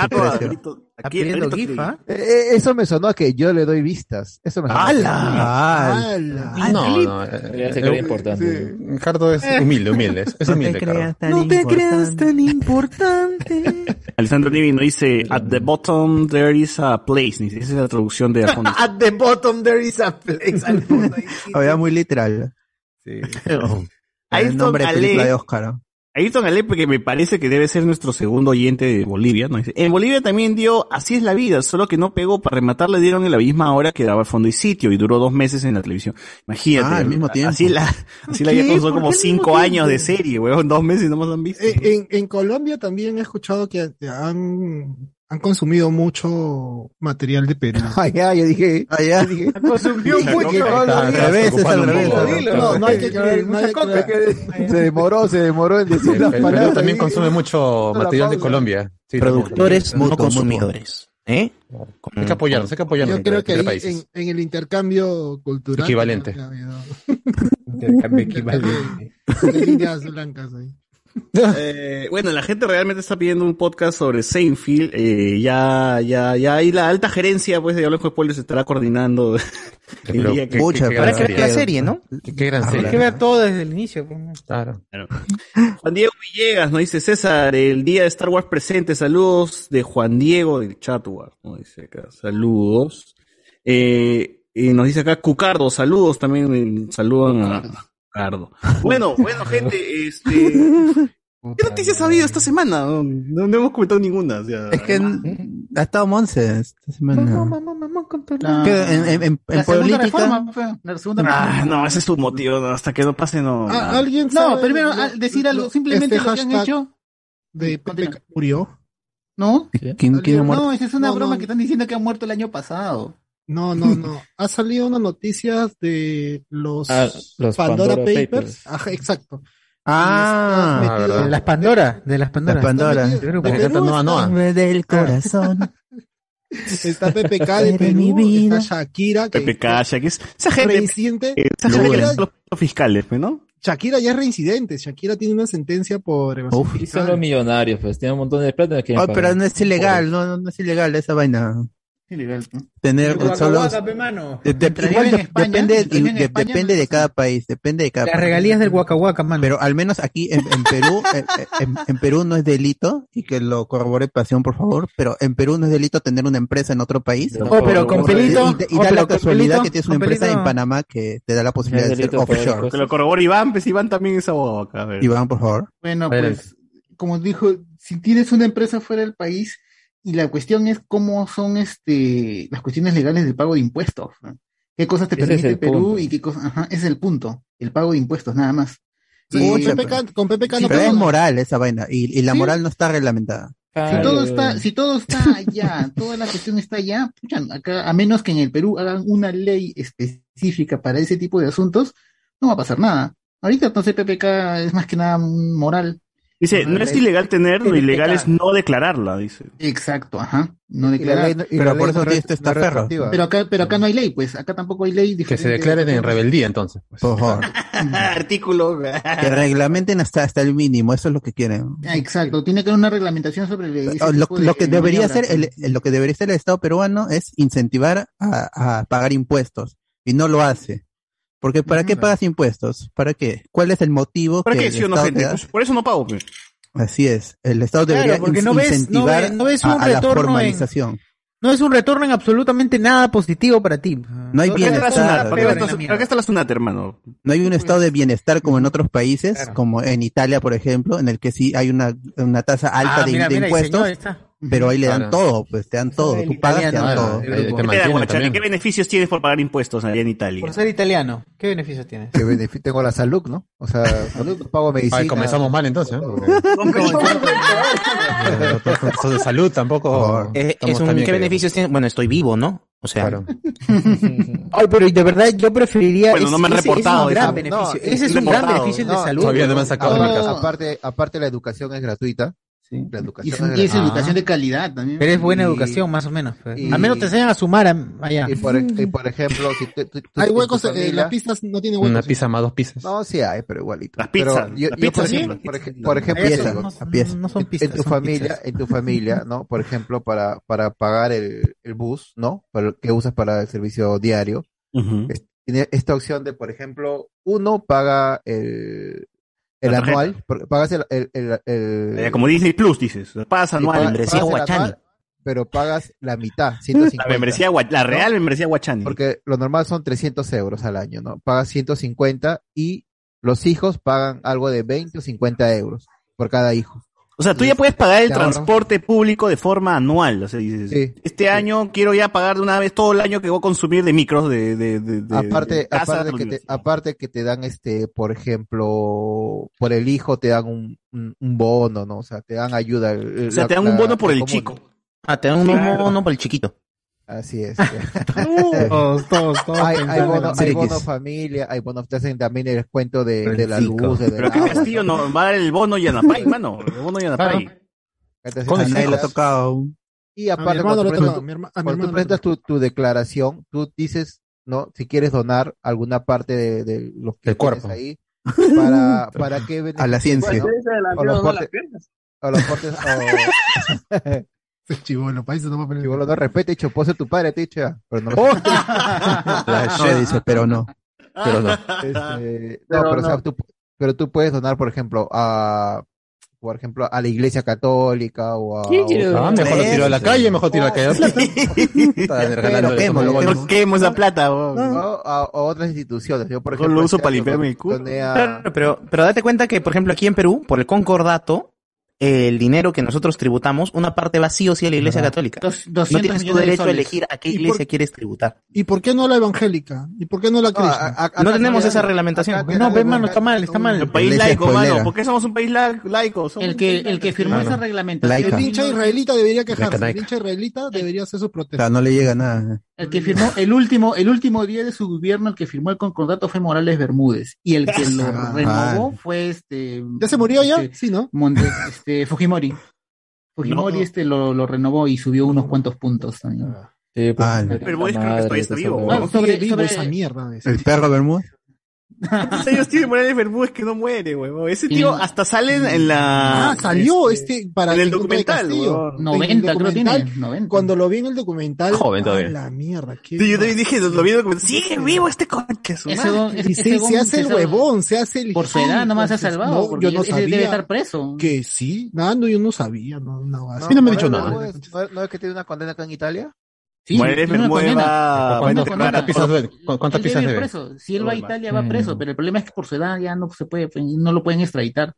aquí, gritos GIF, ¿ah? Eh, eh, eso me sonó a que yo le doy vistas. Eso me sonó. ¡Hala! ¡Hala! No, no. Ya se eh, cree eh, importante. sí, Cardo es humilde, humilde. Es, es no te humilde, Cardo. creas tan No te creas importante. tan importante. Alessandro Nivi nos dice, at the bottom there is a place. Esa es la traducción de. At the bottom there is a place. Ahí. Había muy literal. Ayrton El nombre de película de Oscar. Ayrton Alepe, que me parece que debe ser nuestro segundo oyente de Bolivia, ¿no? En Bolivia también dio Así es la vida, solo que no pegó. Para rematar le dieron en la misma hora que daba el fondo y sitio y duró dos meses en la televisión. Imagínate. Ah, al mismo tiempo. Así la, así la ya ¿Por como cinco años de serie, weón. Dos meses no más han visto. Eh, En, en Colombia también he escuchado que han, han consumido mucho material de Perú. Ah, ya, yo dije. Dije Consumió Dije, mucho. no, no, Al revés, es al revés. No, no hay que Mucha creer, no hay que. Se demoró, se demoró en decir El, las palabras. Perú también consume mucho material de. Colombia. Productores, no consumidores. ¿Eh? Hay que apoyarnos, hay que apoyarnos. Yo creo que ahí en, en el intercambio cultural. Equivalente. Intercambio equivalente. de líneas blancas ahí. Eh, bueno, la gente realmente está pidiendo un podcast sobre Seinfeld. Eh, ya, ya, ya ahí la alta gerencia, pues, de Hablando de Spoilers estará coordinando. el Pero día que- Pucha, para gran que La serie. ¿no? Qué, gran Hay serie. que ver todo desde el inicio. pues. Juan Diego Villegas nos dice César, el día de Star Wars presente, saludos de Juan Diego del Chatwar, ¿no? Dice acá, saludos. Eh, y nos dice acá Cucardo, saludos también, saludan a Cucardo. Bueno, bueno, gente, este, ¿qué noticias ha habido esta semana? No, no- no hemos comentado ninguna. o sea, Es que n- ha estado Monse esta semana. Mamá, mamá, mamá, con todo. La- en, en, en, la en segunda política. reforma, la segunda Ah, no, ese es tu motivo, no, hasta que no pase, no. Ah, ¿Alguien No, sabe primero lo- al decir algo, lo- simplemente este lo que han hecho. de. Pepe murió. ¿No? ¿Quién, quién ha muerto? No, esa es una No, broma no. que están diciendo que ha muerto el año pasado. No, no, no. Ha salido una noticia de los, Ah, los Pandora, Pandora Papers. Papers. Ajá, exacto. Ah. De las Pandora. De las Pandora. Las Pandora. Que de Noa. del corazón. Está PPK de Perú, está Shakira, que esa gente, reincidente. esa gente Shakira, que son los fiscales, ¿no? Shakira ya es reincidente. Shakira tiene una sentencia por evasión Uf. Y son los millonarios, pues tienen un montón de plata. que Oh, pero no es ilegal, no, no, no es ilegal esa vaina. Ilegal, ¿no? Tener solo. depende, de- depende cada país, depende de cada Las país. regalías del Waka, mano. Pero al menos aquí en, en Perú, eh, eh, en, en Perú no es delito, y que lo corrobore pasión, por favor, pero en Perú no es delito tener una empresa en otro país. Oh, pero con Y- pelito. Y, y oh, da pero la casualidad pelito, que tienes una empresa pelito. en Panamá que te da la posibilidad de ser por offshore. Que lo corrobore Iván, pues Iván también es abogado acá. Iván, por favor. Bueno, pues, como dijo, si tienes una empresa fuera del país, y la cuestión es cómo son este las cuestiones legales del pago de impuestos. ¿Qué cosas te Ese es permite el Perú punto. y qué cosas? Ajá, ese es el punto, el pago de impuestos, nada más. Sí, Y- con PPK, con PPK Sí, no Pero es moral esa vaina, y, y la Sí. moral no está reglamentada. Si todo está, si todo está allá, toda la cuestión está allá, pucha, acá, a menos que en el Perú hagan una ley específica para ese tipo de asuntos, no va a pasar nada. Ahorita entonces PPK es más que nada moral. Dice, no es ilegal tener, lo ilegal es no declararla, dice. Exacto, ajá. No declarar. no- Pero por eso no tienes es- este no es estaferro. retroactiva. Pero acá, pero acá no hay ley, pues. Acá tampoco hay ley Que se declaren en rebeldía, entonces. pues. Por favor. Artículo. Que reglamenten hasta, hasta el mínimo, eso es lo que quieren. Ah, Exacto, tiene que haber una reglamentación sobre Lo, de lo que debería hacer el, el- lo que debería hacer el Estado peruano es incentivar a, a pagar impuestos y no lo hace. Porque ¿para qué pagas impuestos? ¿Para qué? ¿Cuál es el motivo ¿Para que qué, el no, Estado gente? te da? Pues por eso no pago, pues. Así es, el Estado Claro, debería porque in- no ves- no incentivar ves- no ves un a, a la retorno en- formalización. No es un retorno en absolutamente nada positivo para ti. No hay ¿Por qué está la bienestar. ¿Por qué está- la Sunat, hermano? No hay un estado de bienestar como en otros países, como en Italia, por ejemplo, en el que sí hay una, una tasa alta Ah, de, mira, de mira, impuestos, esta. Pero ahí le dan Claro. todo, pues te dan todo. Tú pagas, te dan todo. ¿Qué? ¿Qué beneficios tienes por pagar impuestos allá en Italia? Por ser italiano, ¿qué beneficios tienes? Que benefi- tengo la salud, ¿no? O sea, salud, pago medicina. Ay, comenzamos mal entonces, ¿no? Eso de salud tampoco. Eh, es un, ¿Qué que- beneficios tiene? Bueno, estoy vivo, ¿no? O sea, Ay, pero de verdad yo preferiría. Bueno, no me han ese- ese reportado es un gran beneficio. No, ese es un gran beneficio de salud. Todavía no me han sacado de la casa. aparte, aparte la educación es gratuita. La Y educación es y es gratuita. educación de calidad también. Pero es buena Y- educación, más o menos. pues. y- Al menos te enseñan a sumar a- allá. Y por, y por ejemplo, si tú, tú- tú- Hay huecos, eh, las pistas no tienen huecos. Una pizza más dos pizzas. No, sí hay, pero igualito. Las pizzas, yo- las yo, pizzas, por ¿sí? ejemplo, por, ej- por ejemplo, no, pieza. no son en- tu familia, pizzas. en tu familia, ¿no? Por ejemplo, para, para pagar el, el bus, ¿no? Para- que usas para el servicio diario, tiene esta opción de, por ejemplo, uno paga el, el anual, por- pagas el, el, el- el- Eh, como Disney Plus, dices. Pagas anual. pagas- membresía pagas Guachani. anual, pero pagas la mitad, 150. La membresía, la ¿no? real membresía Guachani. Porque lo normal son 300 euros al año, ¿no? Pagas 150 y los hijos pagan algo de 20 o 50 euros por cada hijo. O sea, tú ya puedes pagar el transporte público de forma anual. O sea, dices, Sí, este año quiero ya pagar de una vez todo el año que voy a consumir de micros de, de, de, de- aparte, de casa aparte, que te, aparte que te dan este, por ejemplo, por el hijo te dan un, un, un bono, ¿no? O sea, te dan ayuda. el- O sea, la- te dan un bono por el chico. ah, te dan un Claro. bono para el chiquito. Así es. Todos, todos, todos. hay, hay bono, los hay bono familia, hay bono, te hacen también el descuento de, El de la luz, de Pero agua, castillo no va a dar el bono Yanapay, mano. El bono Yanapay. A así nadie le ha tocado. Y A mi aparte, hermano cuando, tú a mi a cuando tú presentas tu, tu declaración, tú dices, ¿no? Si quieres donar alguna parte de, de lo que cuerpo. ahí, para, para qué A la ciencia. O los portes, o o... Chivolo, país no va a poner. Chibolo, no respete, dicho, pose tu padre, te dicho ya, pero no. La She dice, pero no. Pero no. Este, no, Pero pero, o sea, no. tú, pero tú puedes donar, por ejemplo, a, por ejemplo, a la iglesia católica o a... ¿Quién quiere o- Ah, mejor lo tiro a la calle, mejor tiro a la calle de plata. Quemo, lo quemo. Quemo esa plata, weón. ¿no? a, a otras instituciones. Yo, por ejemplo, lo uso para limpiarme el culo. a- Claro, pero, pero date cuenta que, por ejemplo, aquí en Perú, por el concordato, el dinero que nosotros tributamos, una parte va sí o sí a la Iglesia Católica. Dos- No 200 tienes tu de derecho a elegir a qué ¿Y por- iglesia quieres tributar. ¿Y por qué no la evangélica? ¿Y por qué no la No, cristiana? a- a- acá No tenemos te esa reglamentación. acá No, ve, mano, está mal, está mal. El país laico, spoilera. mano. ¿Por qué somos un país la- laico? Somos El que, el que firmó esa reglamentación. Laica. El hincha israelita debería quejarse. El hincha israelita debería hacer su O protesta. sea, no le llega nada. El que firmó el último, el último día de su gobierno, el que firmó el concordato fue Morales Bermúdez. Y el que lo Ah, renovó fue este. ¿Ya se murió ya? este, Sí, ¿no? Monte- este, Fujimori. Fujimori No. este lo, lo renovó y subió unos cuantos puntos también. Sí, pues, Ah, Pero vos creo que todavía está. Ah, sobre- vivo sobre- esa mierda. de ese. El perro Bermúdez. ¿Cuántos años tiene Morales Bermúdez que no muere, huevón? Ese tío hasta sale en- la... Ah, salió este para en el documental, el 90 creo que tiene. documental, 90. Cuando lo vi en el documental. Joven todavía. a La mierda. qué Sí, yo también dije, lo vi en el documental, sigue vivo este conche, su Ese don- ese- Y ese se, don se hace el huevón, se hace el. Por su edad nomás se ha salvado. No, porque yo no sabía. debe estar preso. Que sí, nada, no, yo no sabía. No, no, así. mí no me ha dicho nada. Bermúdez, ¿No, no es que tiene una condena acá en Italia? Sí, Morales tiene una Bermúdez condena. va... va a ¿Cuántas- declarar. ¿Cuántas pizzas debe? ¿Cu- ¿Cuántas Él pizzas debe ir debe? preso. Si él va a. Italia, va preso. Mm. Pero el problema es que por su edad ya no se puede, no lo pueden extraditar.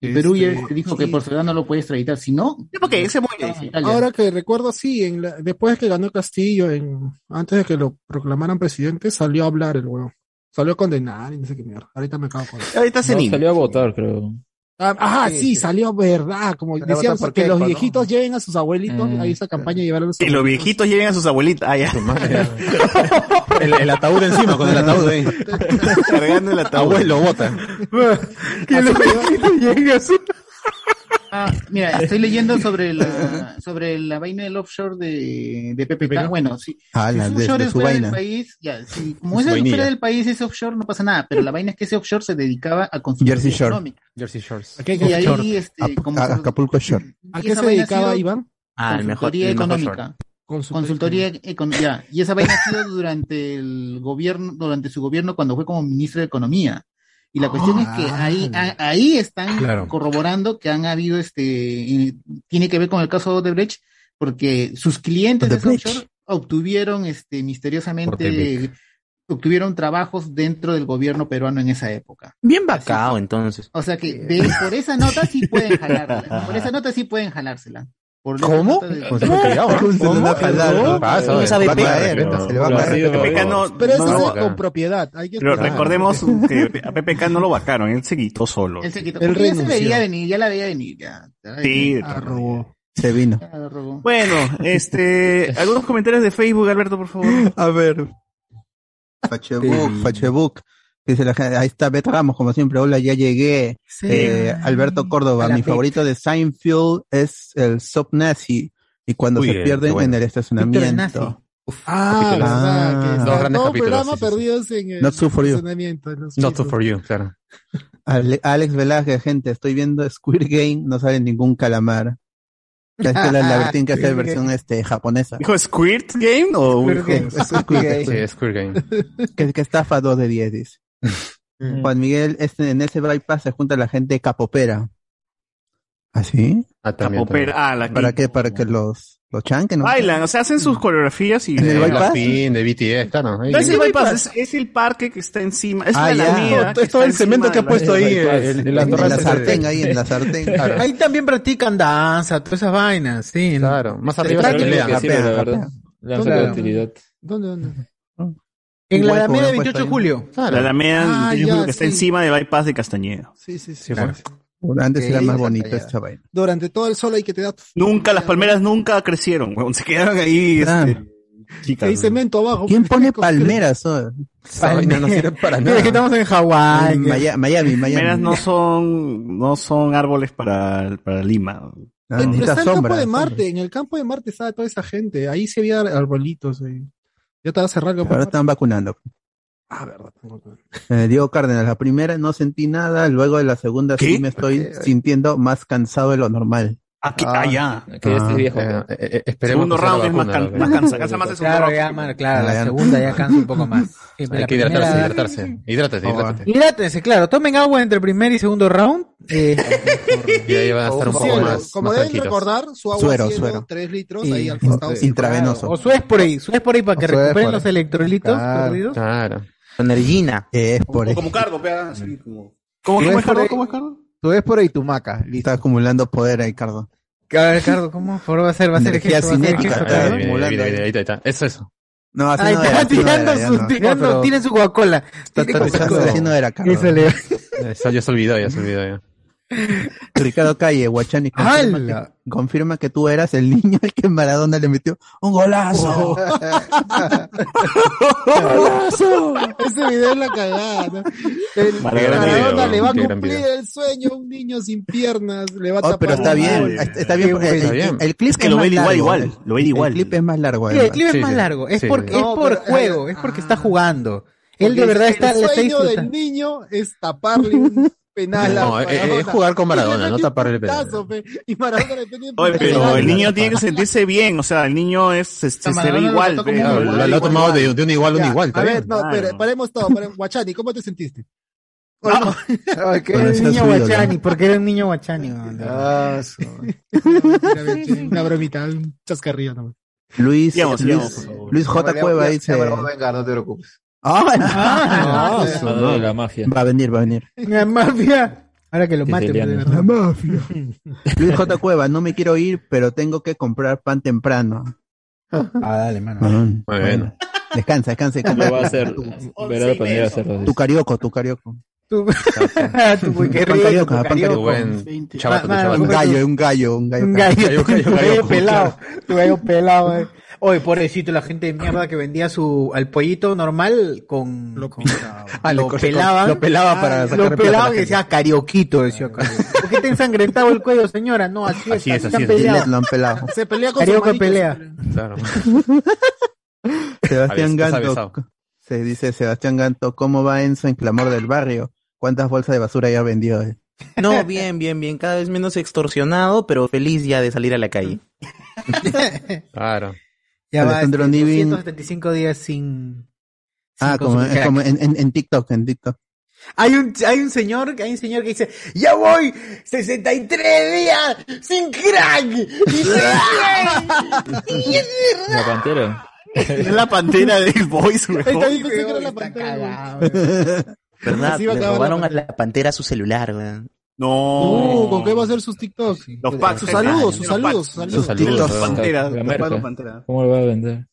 Y Este, Perú ya dijo que por su edad no lo puede extraditar. Si no, Sí, porque él se muere. Ahora que recuerdo, sí, en la- después de que ganó Castillo, en, antes de que lo proclamaran presidente, salió a hablar el huevón. Salió a condenar y no sé qué mierda. Ahorita me acabo con Ahorita se No, ni... salió a votar, creo. Ah, Ajá, Sí, sí, sí. salió verdad. Como por que los viejitos lleven a sus abuelitos. Mm. Ahí esa campaña llevaron a los Que los viejitos lleven a sus abuelitas. Ah, ya. El, el ataúd encima, con el ataúd ahí. Cargando el ataúd. Abuelo, bota. Que los viejitos lleguen a su- Ah, mira, estoy leyendo sobre la sobre la vaina del offshore de, de PPK. Bueno, sí. Ah, si la- su offshore de es su fuera del vaina. país, ya, si, como es fuera del país, ese offshore no pasa nada, pero la vaina es que ese offshore se dedicaba a consultoría Jersey Shore. económica. Jersey Shores. ¿A qué, Y ahí, este, Ap- como a- Acapulco Shore. ¿A qué se dedicaba Iván? Ah, el mejor. consultoría mejor económica. Consultoría Consultoría econ- ya, y esa vaina ha sido durante el gobierno, durante su gobierno cuando fue como ministro de Economía. Y la cuestión es que ahí, a- ahí están Claro. corroborando que han habido este, eh, tiene que ver con el caso de Odebrecht, porque sus clientes The de offshore obtuvieron este misteriosamente obtuvieron trabajos dentro del gobierno peruano en esa época. Bien vacao, entonces. O sea que de- por esa nota sí pueden jalársela. Por esa nota sí pueden jalársela. Por ¿Cómo? si fuera criado, ¿no? ¿Cómo sabe caer, se le va a Pero caer. PPK no, Pero eso no es con propiedad. Hay que pero recordemos que a PPK no lo vacaron, él se quitó solo. Él se quitó. Él ya se veía venir, ya la veía venir. Ya, Sí, de ya todas robó. Se vino. robó. Bueno, este, algunos comentarios de Facebook, Alberto, por favor. A ver. Fachebook, Fachebook. Dice la gente, ahí está Bet Ramos, como siempre. Hola, ya llegué. Sí. Eh, Alberto Córdoba, la mi Bet. favorito de Seinfeld es el Sub Nazi. Y cuando Uy, se pierden bueno. en el estacionamiento. Nazi. Ah, verdad. Ah. que Dos grandes todo capítulos, sí, sí. perdidos en el Not so for you. estacionamiento, en los Not so for you, claro. Ale- Alex Velázquez, gente, estoy viendo Squid Game, no sale ningún calamar. Es la, la tienen que hacer versión este, japonesa. ¿Dijo Squirt Game o Squirt Game. Sí, Squid Game. que, que estafa 2 de 10, dice. Juan Miguel, este, en ese bypass se junta la gente capopera. ¿Así? Ah, también. Capopera? Ah, la ¿Para qué? ¿Para que los, los chanquen? ¿no? Bailan, o sea, hacen sus coreografías y... ¿En el también. bypass? Blackpink, de BTS, claro. Ahí. No es el bypass, es, es el parque que está encima. Es Ah, la alameda. Es todo el cemento que ha puesto ahí. En la sartén, ahí en la sartén. Claro. Ahí también practican danza, todas esas vainas, sí. Claro, más arriba se pelean. la verdad. ¿Dónde, dónde? En la Alameda como 28 de julio. La alameda Ah, yo ya, creo que está encima del bypass de Castañeda. Sí, sí, sí. Pues. Antes era más ya. esta vaina. Durante todo el sol hay que te da. Nunca, las palmeras nunca crecieron, weón. Se quedaron ahí, Claro. este, chicas. Hay cemento abajo. ¿Quién pone palmeras? oh? Vaina no sirve para Mira que nada. estamos en Hawái. En Miami, Miami. Palmeras no son, no son árboles para, para Lima. Ah, Pero está en el campo de sombra. Marte. En el campo de Marte estaba toda esa gente. Ahí sí había arbolitos. ahí. Ya estaba cerrado Ahora están vacunando. Ah, verdad. Eh, Diego Cárdenas, la primera no sentí nada, luego de la segunda sí me estoy Ok. sintiendo más cansado de lo normal. Aquí, Ah. ah, ya. Que ya esté Ah, viejo. Eh, eh, eh, esperemos Segundo round es más, can- más cansa, cansa más el segundo Claro, round. ya, claro, la segunda ya cansa un poco más. Hay la que hidratarse, primera- hidratarse. Hidrátate, Oh, hidrátate. Hidrátense, claro, tomen agua entre el primer y segundo round. Eh, Y ahí van a estar un poco Cielo, más, como más deben tranquilos. recordar, su agua Suero, cielo, suero. 3 litros Y- ahí al costado. intravenoso. o suez por ahí, suez por ahí para que recuperen los ahí. electrolitos Claro. perdidos. Claro. Energina. Es por O eso. como cargo, pega, así como... ¿Cómo, es cargo? ahí- ¿Cómo es cargo? Tú ves por ahí tu maca. Está Listo. acumulando poder ahí, Cardo. A ver, Ricardo, ¿cómo? Por va a ser, va a ser Energía gesto, va a ser cinética. Ricardo. Ahí está, ahí está. Eso, eso. No, así Ahí no está era, así no tirando era, su, no. tirando, No, pero- tiene su Coca-Cola. Está- Tiene está- Coca-Cola. así no era, Cardo. Eso le- Eso ya se olvidó, ya se olvidó ya. Ricardo Calle, Guachani, confirma que, confirma que tú eras el niño al que Maradona le metió un golazo. Ese video es la cagada. ¿no? El Maradona le va a cumplir el sueño a un niño sin piernas. Le va a Oh, tapar pero está bien, está está bien. Qué El, está el- bien. el clip Es que lo más ve igual, largo. igual, lo ve igual. El clip es más largo. Sí, el además. clip Sí, es más sí. largo. Es Sí, porque por pero- juego, es porque está jugando. Él Porque de verdad el está, está sueño del niño es taparle un penal No, es- es Maradona. jugar con Maradona, no taparle el penal. putazo, pe, Y Maradona le Oye, pero el niño tiene que sentirse bien, o sea, el niño es, se, se, se ve Maradona lo igual. igual, lo, lo ha tomado de, de un igual a un Ya, igual. A ver, no, Claro. pero paremos todo. paremos. Guachani, ¿cómo te sentiste? Bueno, Era un niño guachani, porque era un niño guachani. una bromita, un chascarrillo nomás. Luis, Luis. Luis J. Cueva dice. ya me lo voy a vengar, no te preocupes. Ah, Ah, Ah, no, de la mafia. va a venir, va a venir. La mafia. Ahora que lo maten, de verdad. mafia. Luis J. Cueva, no me quiero ir, pero tengo que comprar pan temprano. Ah, dale, mano. Mm, Bueno. Descansa, descansa, Lo va a hacer. Verá hacerlo. Tu carioco, tu carioco. Pan carioca, tu pan carioca. Qué buen tu ma- chavato. Un gallo, un gallo, un gallo. Un gallo, Gallo, gallo, tu gallo, gallo pelado, tu gallo pelado, eh. Oye, pobrecito, la gente de mierda que vendía su, al pollito normal con, Lo con- pisaba. Ah, lo pelaban. lo pelaba para Ah, sacar Lo pelaban y decía carioquito, decía carioco. ¿Por qué te ensangrentado el cuello, señora? No, así, Así es, así así es. peleado. Gillette lo han pelado. Se pelea con Carioca su pelea. Claro. Sebastián Ganto. Se dice Sebastián Ganto, ¿cómo va Enzo en Clamor del Barrio? ¿Cuántas bolsas de basura ya vendió? él? No, bien, bien, bien. Cada vez menos extorsionado, pero feliz ya de salir a la calle. Claro. Ya va, Alejandro este, Nivin. 275 días sin, sin Ah, como, es como en, en, en TikTok, en TikTok. Hay un, hay un señor, hay un señor que dice, ya voy 63 días sin crack. Y sin crack. Y es La pantera. Es la pantera del güey. ¿Verdad? Le robaron la- a la pantera su celular, weón. No. Uh, ¿Con qué va a hacer sus TikToks? Los packs, Sus saludos, sus saludos, packs. saludos. Sus saludos. Pantera, Pantera. ¿Cómo lo va a vender?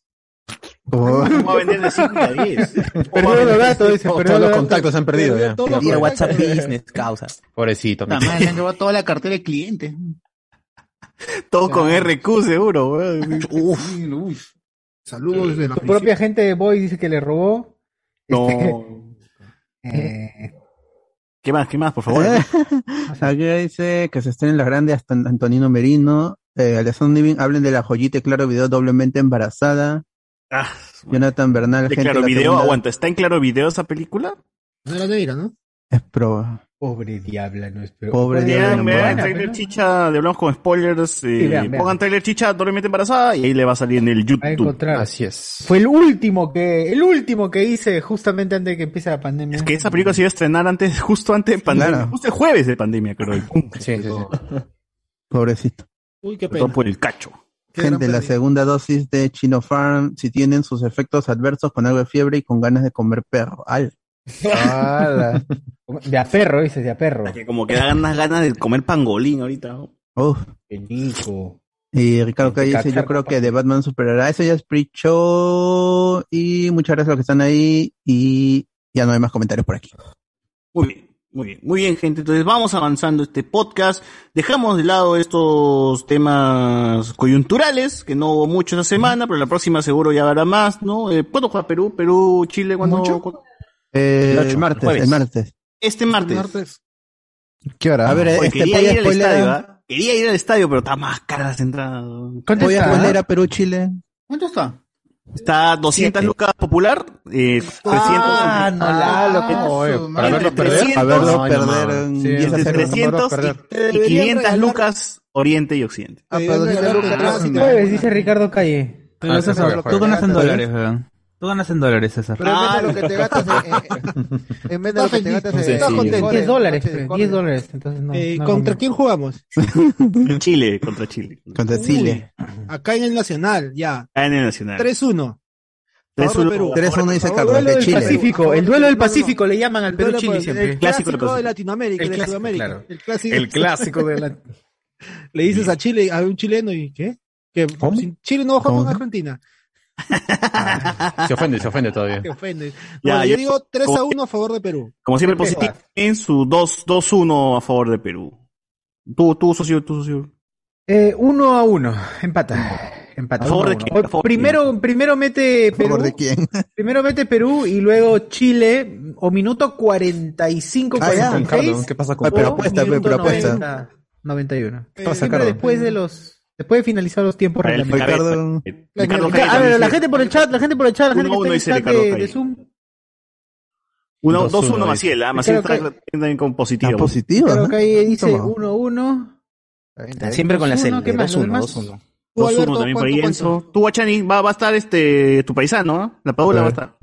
Va a vender de 5 a 10. Perdió los datos, dice, Todos perdió los contactos se han perdido ya. Contactos. WhatsApp Business, causa. Pobrecito. La madre, le han robado toda la cartera de clientes. Todo con RQ seguro, weón. Uf. Uf. Saludos desde la Su prisión. propia gente de Boy dice que le robó. No. Eh, ¿Qué más? ¿Qué más, por favor? Aquí dice que se estrenen las grandes hasta Antonino Merino. Eh, Alessandro Nivin, hablen de la joyita claro video doblemente embarazada. Ah, Jonathan Bernal, de gente Claro la Video, segunda- aguanta, ¿está en Claro Video esa película? No era negra, ¿no? Es pro. Pobre diabla, no es pero. Pobre Pobre diabla, Vean, no, vean buena, trailer chicha, de hablamos con spoilers, eh, Sí, vean, vean. pongan trailer chicha doblemente embarazada y ahí le va a salir en el Va a YouTube. encontrar. Así es. Fue el último que, el último que hice justamente antes de que empiece la pandemia. Es que esa película se iba a estrenar antes, justo antes de pandemia, Claro. justo el jueves de pandemia, creo. Sí, sí, sí. Pobrecito. Uy, qué todo pena. por el cacho. Gente, la segunda dosis de Chino Farm, si tienen sus efectos adversos con algo de fiebre y con ganas de comer perro. Al. Ala. De a perro, dices, de a perro. Que como que da ganas, ganas de comer pangolín ahorita. ¿no? Uf. Qué rico. Y Ricardo Calle dice, yo creo que de Batman superará. Eso ya es pre-show. Y muchas gracias a los que están ahí. Y ya no hay más comentarios por aquí. Muy bien, muy bien, muy bien, gente. Entonces vamos avanzando este podcast. Dejamos de lado estos temas coyunturales, que no hubo mucho esta semana, pero la próxima seguro ya habrá más, ¿no? Eh, ¿Cuándo juega Perú? Perú, Chile, ¿cuándo? ¿Mucho? cuándo? Eh, El el, ocho, martes, jueves. el martes. Este martes. Martes. ¿Qué hora? A ver, Oye, este quería ir al estadio, ¿ah? Quería ir al estadio, pero está más cara las entradas. ¿Cuánto Voy a está? a Perú-Chile. ¿Cuánto está? Está 200 lucas popular, eh, 300. Ah, no la lo que Ah, Para verlo perder. 300, A verlo No, no, perder no. en Sí, 10 a entre 0. 300 perder. y, y deberían 500 regalar- lucas Oriente y Occidente. Ah, pero deben 200 regalar lucas no. dice Ricardo Calle. Pero Ah, tú ganas en Juega. dólares, weón. Tú ganas en dólares, César. Pero en vez Ah, de lo que te gastas en, en- en vez de lo que te gastas en, Estás en contento. goles, 10 dólares, noches de pues, goles. 10 dólares. Entonces no. Eh, no ¿Contra quién jugamos? Chile, contra Chile. Contra Chile. Acá en el Nacional, ya. Ah, en el Nacional. 3-1. 3-1. Favor de Perú. 3-1 dice El Carlos, duelo de del Chile. Pacífico, el duelo del Pacífico le llaman al Perú Chile siempre. El Clásico de Latinoamérica, El de clásico, Sudamérica. claro. El clásico. El clásico de la. Le dices a Chile, a un chileno, ¿y qué? Que Chile no juega con ¿Cómo? Se ofende, se ofende todavía. Te ofende. Ya, Bueno, yo- yo digo 3 a como- 1 a favor de Perú. Como siempre, positivo en su 2 2-1 a favor de Perú. Tú, tú, socio, tú, socio. Eh, uno a uno, empata. Empata. ¿A favor uno de quién? ¿A favor de primero, primero mete ¿A favor Perú, de quién? primero mete Perú y luego Chile, o minuto 45, Ah, ya. 46. Ricardo, ¿qué pasa con Ay, pero apuesta, pero apuesta. 90, 91. ¿Qué pasa, Siempre después de los, después de finalizar los tiempos Para el. Ricardo- Ricardo, Ricardo A ver, la gente por el chat, la gente por el chat, la gente Uno a que uno está en dice el chat Ricardo de, de Zoom. Uno, 2-1 2-1 dice. Maciel, ah, Maciel Creo trae también con positivo. Está positivo. Creo ¿no? que ahí dice Toma. 1 1. Siempre con la 2-1, celda. ¿qué más? 2-1, ¿Los 2-1. Tú, 2-1 Alberto, también por ahí, ¿cuánto, Enzo. Tú, Guachani, va, va a estar este, tu paisano, ¿no? La Paula va a estar.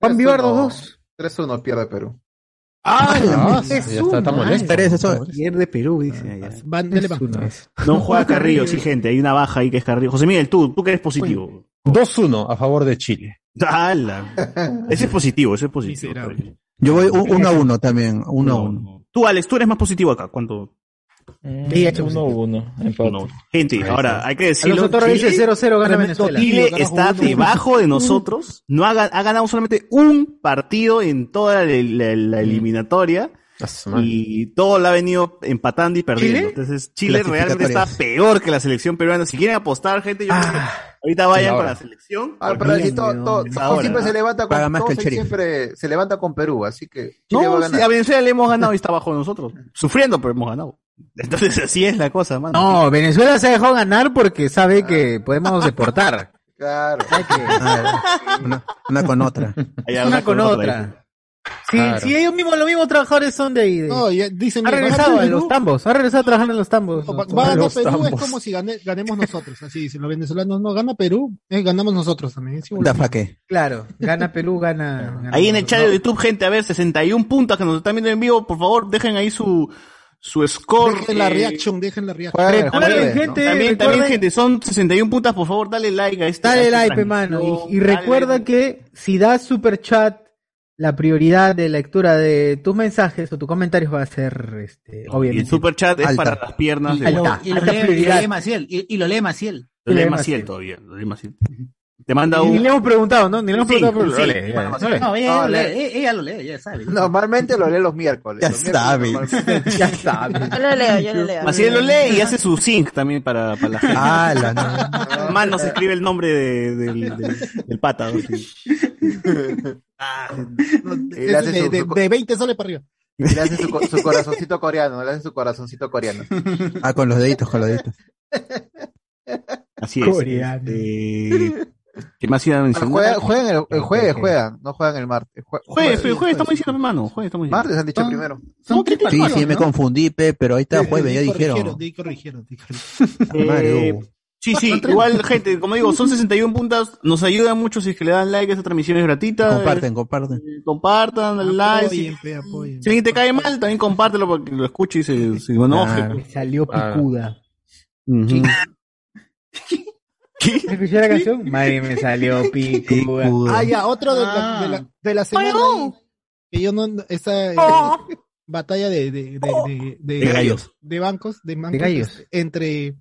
Juan Vivardo 3-1. 2. 3-1 pierde Perú. ¡Ah, Ah, es ya está, está molesto. Eso. Pierde Perú, dice uno, es. No juega Carrillo, sí, gente. Hay una baja ahí que es Carrillo. José Miguel, tú, tú que eres positivo. 2-1 a favor de Chile. ¡Hala! Ese es positivo, ese es positivo. Yo voy 1 a 1 también. 1 a 1. Tú, Alex, tú eres más positivo acá. ¿Cuánto? Sí, hecho 1-1, empate. No. Gente, ahora hay que decirlo. Alonso Torres Chile- dice 0-0 gana Venezuela. Chile está debajo de nosotros. No ha, ha ganado solamente un partido en toda la, la- la eliminatoria. A su madre. Y todo la ha venido empatando y perdiendo. ¿Chile? Entonces, Chile realmente está peor que la selección peruana. Si quieren apostar, gente, yo creo que ahorita vayan con la selección. Ah, pero porque- si todo, todo- Es ahora, siempre ¿no? se levanta con más que siempre se levanta con Perú, así que Chile va a No, ganar. sí, a Venezuela le hemos ganado y está bajo nosotros. Sufriendo, pero hemos ganado. Entonces, así es la cosa, mano. No, Venezuela se dejó ganar porque sabe que podemos deportar. Claro. Ah, una, una con otra. Allá, Una con otra. Sí, sí, ellos mismos, los mismos trabajadores son de ahí. de- No, ya dicen, ha regresado a Perú. los tambos, ha regresado a trabajar en los tambos. Va va a ganar Perú, es como si gane- ganemos nosotros. Así dicen los venezolanos. No, gana Perú, eh, ganamos nosotros también. Da qué. Claro, gana Perú, gana. gana- Ahí en el chat de YouTube, gente, a ver, 61 puntos que nos están viendo en vivo, por favor, dejen ahí su, su score. Dejen la eh, reaction, dejen la reaction. Recuerden, gente, También, también, recuerden- gente, son 61 puntos, por favor, dale like a este. Dale like, pe, transmisión, mano. Y, y dale recuerda que si das super chat, la prioridad de lectura de tus mensajes o tus comentarios va a ser, este, Y obviamente. el super chat es Alta. para las piernas Y, de lo, Alta, y lo lee, y lo prioridad. lee Maciel. Y, y lo lee Maciel. Lo lee Lee Maciel Maciel. todavía, lo lee Maciel. Te manda Ni un... le hemos preguntado, ¿no? Ni le hemos preguntado, pero sí. lo lee, ya, No, ella, ella lo lee, ya sabe. Normalmente lo lee los miércoles. Ya Los miércoles sabe. Ya sabe. Yo lo leo, yo lo leo. Maciel lo lee y hace su sync también para, para la gente. Ah, la no. Mano se escribe el nombre de- del, pata. hace de, su- de- su- de 20 soles para arriba. y le hace su corazoncito coreano, le hace su corazoncito coreano. Ah, con los deditos, con los deditos. Así es. Coreano. Este, ¿Qué más iba a mencionar? Juegan, juegan el, el jueves, juegan, no juegan el martes. Jue- Jueves, jueves, jueves, estamos diciendo, hermano. Jueves, estamos diciendo. Martes han dicho Ah. primero. Son Sí, sí, me ¿no? confundí, pe, pero ahí está jueves, ya Di dijeron. corrigieron, di corrigieron, di corrigieron. Eh. Sí, sí, igual, gente, como digo, son 61 puntos. Nos ayuda mucho si es que le dan like a esta transmisión es gratuita. Comparten, comparten. Eh, compartan, dale like. Si, Apoyen, pe, apoyen. si alguien te cae mal, también compártelo para que lo escuche y se, se enoje. Me salió Ah. picuda. Ujú. ¿Qué? ¿Escuché la canción? Madre, me salió picuda. Picuda. Ah, ya, otro de, la, Ah. de, la, de la semana. ahí, que yo no. Esa eh, batalla de, de, de, de, de, De gallos. De bancos, de, bancos, De gallos. este, Entre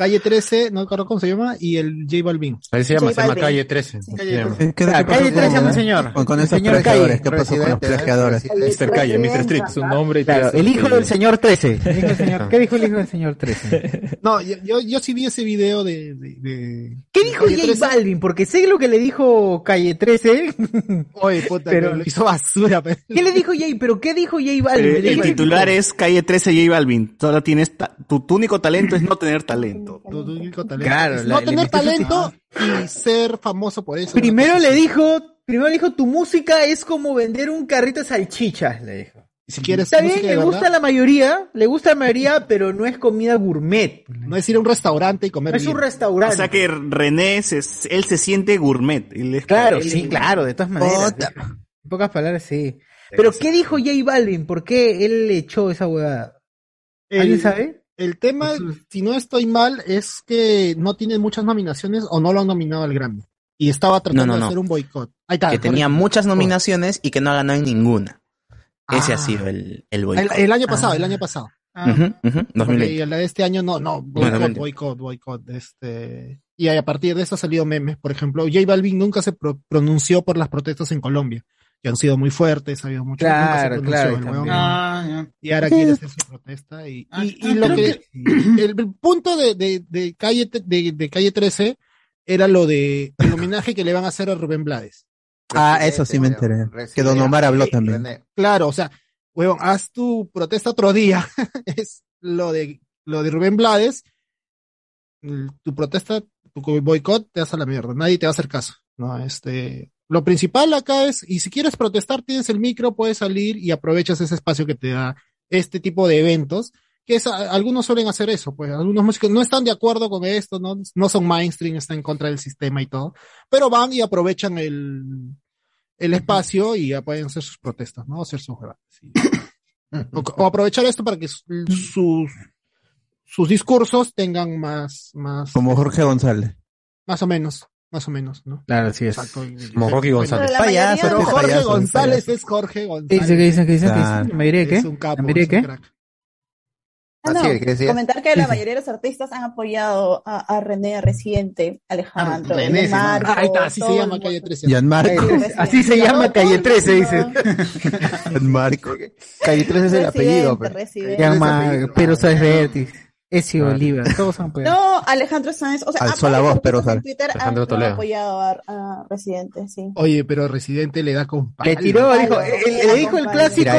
Calle 13, no recuerdo cómo se llama, y el J Balvin. Ahí se llama, J se llama. Calle 13. Sí. se llama. Eh, ¿qué- Ah, calle 13 llama señor. Con, con esos Señor Calle. ¿qué pasó con los plagiadores? Mr. Calle, Mr. Street, su nombre y Claro, el hijo del señor 13. El señor- ¿Qué dijo el hijo del señor 13? No, yo, yo, yo sí vi ese video de. de, de- ¿Qué dijo Calle J 13. Balvin? Porque sé lo que le dijo Calle 13. Oye, puta, Pero- lo hizo basura. pero- ¿Qué le dijo Jay? ¿Pero qué dijo J Balvin? J el Balvin. titular es Calle 13 J Balvin. Solo tienes ta- tu, tu único talento es no tener talento. Tu- tu único talento. Claro, Es la- no tener talento y ser famoso por eso. Primero le dijo, primero le dijo, tu música es como vender un carrito de salchichas, le dijo. Si quieres Está bien, le gusta verdad, la mayoría, le gusta la mayoría, pero no es comida gourmet. No es ir a un restaurante y comer No es un restaurante. O sea que René, se- él se siente gourmet. Él es- Claro, él- sí, claro, de todas maneras. En pocas palabras, sí. Pero ¿qué dijo J Balvin? ¿Por qué él le echó esa huevada? ¿Alguien El- sabe? El tema, si no estoy mal, es que no tiene muchas nominaciones o no lo han nominado al Grammy. Y estaba tratando No, no, de no. hacer un boicot. Ahí está. que tenía muchas nominaciones y que no ha ganado en ninguna. Ese Ah. ha sido el, el El, boicot. el año pasado, Ah. el año pasado. 2020. Porque la de este año no, no, boicot, 20. boicot, boicot. Este, y a partir de eso ha salido memes. Por ejemplo, J Balvin nunca se pro- pronunció por las protestas en Colombia, que han sido muy fuertes, ha habido mucho. nunca se Claro, claro, también. Ah. Y ahora quiere hacer su protesta. Y, Ah, y, ah, lo que, el, el punto de, de, de calle, de, de calle 13 era lo de el homenaje que le van a hacer a Rubén Blades. Ah, eso sí me enteré. Que Don Omar habló también. René. Claro, o sea, huevón, haz tu protesta otro día. es lo de, lo de Rubén Blades. Mm, Tu protesta, tu boicot, te das a la mierda. Nadie te va a hacer caso. No, este, lo principal acá es, y si quieres protestar, tienes el micro, puedes salir y aprovechas ese espacio que te da este tipo de eventos. Que es, a- algunos suelen hacer eso, pues algunos músicos no están de acuerdo con esto, no, no son mainstream, están en contra del sistema y todo, pero van y aprovechan el, el espacio y ya pueden hacer sus protestas, ¿no? Hacer sus sí. O, o aprovechar esto para que su- sus, sus discursos tengan más, más, Como Jorge González. más o menos, más o menos, ¿no? Claro, así es. Exacto. Como Rocky González. Pero Payaso, Pero Jorge payaso, González payaso. es Jorge ¿Qué González. dice? ¿La mayoría de es un qué? crack. Ah, no, que comentar que la mayoría de los artistas han apoyado a, a René, a Residente, Alejandro, Ah, René. Marco, Ah, ahí está, así se llama Calle mundo. 13. Gianmarco. Así se llama Calle 13, dice. Gianmarco. Calle 13 es el apellido. Residente, pues. Residente. Llama Pero Ezio Oliva, todos son pues. No, Alejandro Sáenz, o sea, Alzó a la voz, pero en. Twitter han, Alejandro han Toledo. apoyado a, a Residente, sí. Oye, pero Residente le da con Le palo. tiró, dijo, Palo, el- le dijo el clásico,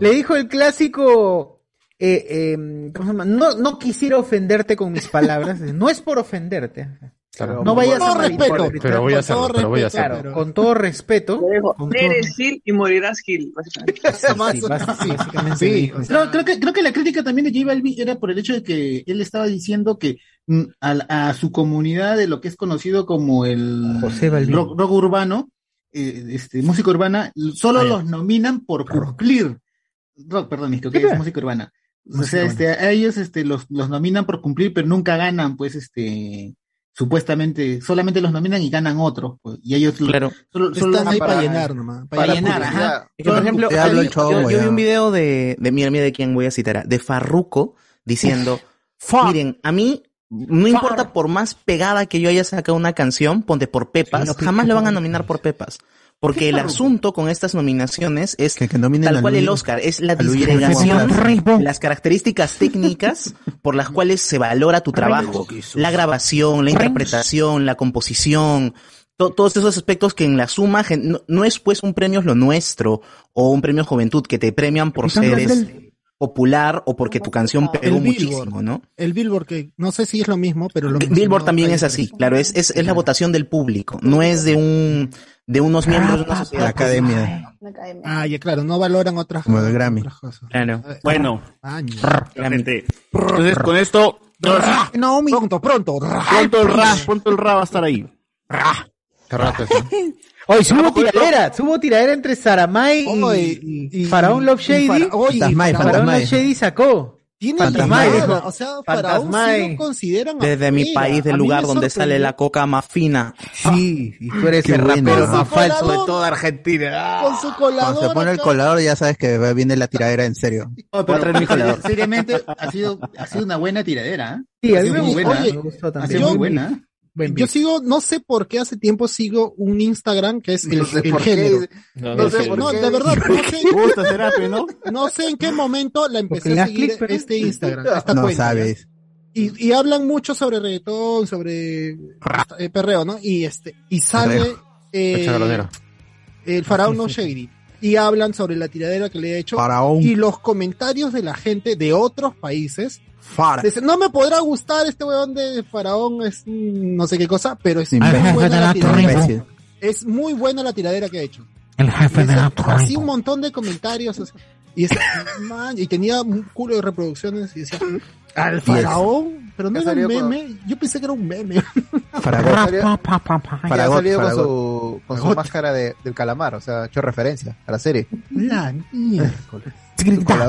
le dijo el clásico, eh, eh, ¿cómo se llama? No, no quisiera ofenderte con mis palabras, no es por ofenderte. Claro. No vayas Con a todo respeto. Pero voy a con hacerlo, pero voy a respeto, hacerlo. Con todo respeto. con todo- Eres Gil y morirás Gil. Sí, creo, que, creo que la crítica también de J Balvin era por el hecho de que él estaba diciendo que mm, a, su comunidad de lo que es conocido como el José rock, rock urbano, eh, este, música urbana, solo Ah, los nominan por cumplir. Rock, perdón, es que ¿Qué es pasa? música urbana. O sea, este, a ellos este, los, los nominan por cumplir, pero nunca ganan, pues, este, supuestamente, solamente los nominan y ganan otros, pues, y ellos Claro. solo, solo Están ahí para- para llenar nomás. para llenar, ajá. Es que, por ejemplo, hablo yo, yo vi un video de, de mira, mira de quién voy a citar, de Farruko diciendo, miren, a mí no importa por más pegada que yo haya sacado una canción, ponte por Pepas, jamás lo van a nominar por Pepas. Porque el asunto con estas nominaciones es tal cual Luis- el Oscar, es la disgregación, las características técnicas por las cuales se valora tu trabajo. La grabación, la interpretación, la composición, to- todos esos aspectos que en la suma no, no es pues un premio lo nuestro o un premio juventud que te premian por ser este, popular o porque tu canción pegó El muchísimo, Billboard. ¿no? El Billboard, que no sé si es lo mismo, pero lo Billboard también es así, claro, es, es, es la votación del público, no es de un de unos miembros de una sociedad. La academia. Ah, ya claro, no valoran otras Como el Grammy. otras cosas. Claro. Bueno, gente. Entonces, con esto, Naomi. Pronto, pronto. pronto el ra, pronto el ra va a estar ahí. Hoy subo tiradera, subo tiradera entre Saramay y, y, Faraón Love Shady. Fantasmay, Faraón. Love Shady sacó. Tiene dijo. o sea, Faraón sí lo consideran Desde mi país, del lugar donde sale la coca más fina. Sí, y tú eres Qué el bueno. rapero más falso de toda Argentina. Con su colador. Cuando se pone el colador ya sabes que viene la tiradera en serio. Mi colador. seriamente, ha sido, ha sido una buena tiradera. ¿eh? Sí, a Ha mí sido me muy gustó, buena. oye, me gustó Ha también. sido Yo- muy buena. Buen Yo beat. sigo, no sé por qué hace tiempo sigo un Instagram que es el, No sé el por qué. género. No, No no sé No, de verdad, no sé, Gusta Serape, ¿no? no sé en qué momento la empecé Porque a seguir clic, pero- este Instagram, esta No cuenta. ¿ya? sabes. Y, y hablan mucho sobre reggaetón, sobre eh, perreo, ¿no? Y este, y sale eh, el faraón no shady. Y hablan sobre la tiradera que le he hecho. Faraón. Y los comentarios de la gente de otros países. Fara. Dicen, no me podrá gustar este weón de faraón, es no sé qué cosa, pero es muy buena la. Es muy buena la tiradera que ha hecho. El jefe Y ese- así un montón de comentarios. así. y, man, y tenía un culo de reproducciones y decía, al faraón, pero no era un con- meme. Yo pensé que era un meme. Faragot. Faragot, salió con su, con su máscara de, del calamar, o sea, ha hecho referencia a la serie. La miércoles.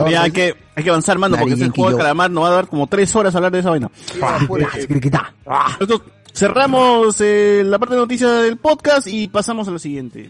Ya hay que, hay que avanzar, mano, porque ese juego de calamar nos va a dar como tres horas a hablar de esa vaina. Cerramos eh, la parte de noticias del podcast y pasamos a lo siguiente.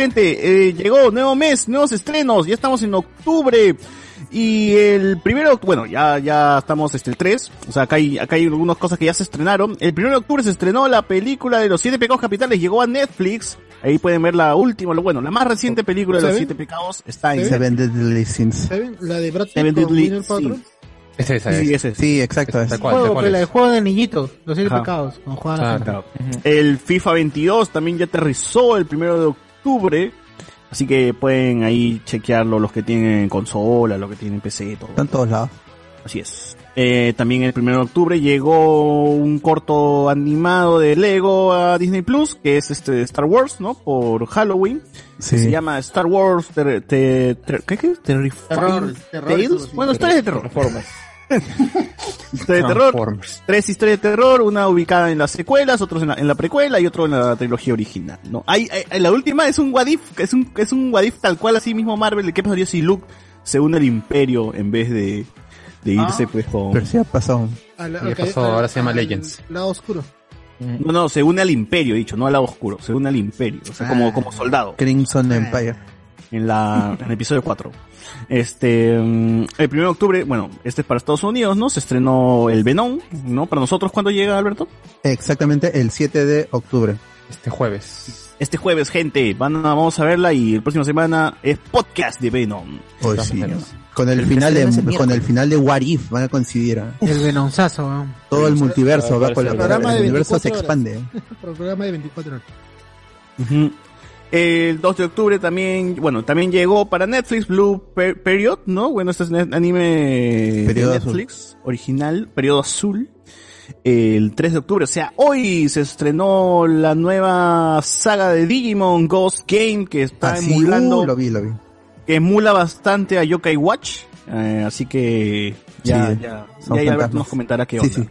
Gente, eh, llegó nuevo mes, nuevos estrenos, ya estamos en octubre. Y el primero, bueno, ya, ya estamos este el 3, o sea, acá hay, acá hay algunas cosas que ya se estrenaron. El primero de octubre se estrenó la película de los siete pecados capitales, llegó a Netflix. Ahí pueden ver la última, lo bueno, la más reciente película de los siete pecados está en Seven Deadly Sins. La de Brad Pitt Seven con. Ese, ese, Sí, ese. ese es. Sí, exacto. cual, Juego, de juego del niñito, los siete Ajá. pecados, con Claro. El FIFA 22 también ya aterrizó el primero de octubre. Así que pueden ahí chequearlo los que tienen consola, los que tienen PC, todo. Está en todos lados. Así es. Eh, también el primero de octubre llegó un corto animado de Lego a Disney Plus, que es este de Star Wars, ¿no? Por Halloween. Sí. Se llama Star Wars Ter- Ter- Ter- ¿qué, Terror, terror, Tales. Bueno, historias de terror. Transformers. Historia de terror. Tres historias de terror, una ubicada en las secuelas, otros en la, en la precuela y otro en la trilogía original, ¿no? Hay, hay- la última es un what if, es un, es un what if tal cual así mismo Marvel, de qué pasaría si Luke se une al imperio en vez de, de irse pues con... Pero sí ha pasado. La- Y al- pasó, al- ahora se llama al Legends. Lado oscuro. No, no, se une al imperio, he dicho, no al lado oscuro, se une al imperio, o sea, como, como soldado. Crimson Empire. en la en el episodio 4. Este, mm, el 1 de octubre, bueno, este es para Estados Unidos, ¿no? Se estrenó el Venom, ¿no? Para nosotros, ¿cuándo llega, Alberto? Exactamente el 7 de octubre. Este jueves. Este jueves, gente, van a, vamos a verla y la próxima semana es podcast de Venom. Hoy todas sí. Con el El final de, el con el final de What If van a coincidir. ¿ah? El venonzazo, weón. Todo el multiverso va a. Programa el de universo se 24 horas. expande. Programa de 24 horas. El 2 de octubre también, bueno, también llegó para Netflix Blue Per- Period, ¿no? Bueno, este es un anime Periodo de azul. Netflix, original, Periodo Azul. El 3 de octubre, o sea, hoy se estrenó la nueva saga de Digimon Ghost Game que está Ah, emulando, lo vi, lo vi. que emula bastante a Yokai Watch. Eh, así que ya, Sí, ya, ya, ya Alberto nos comentará qué onda. sí.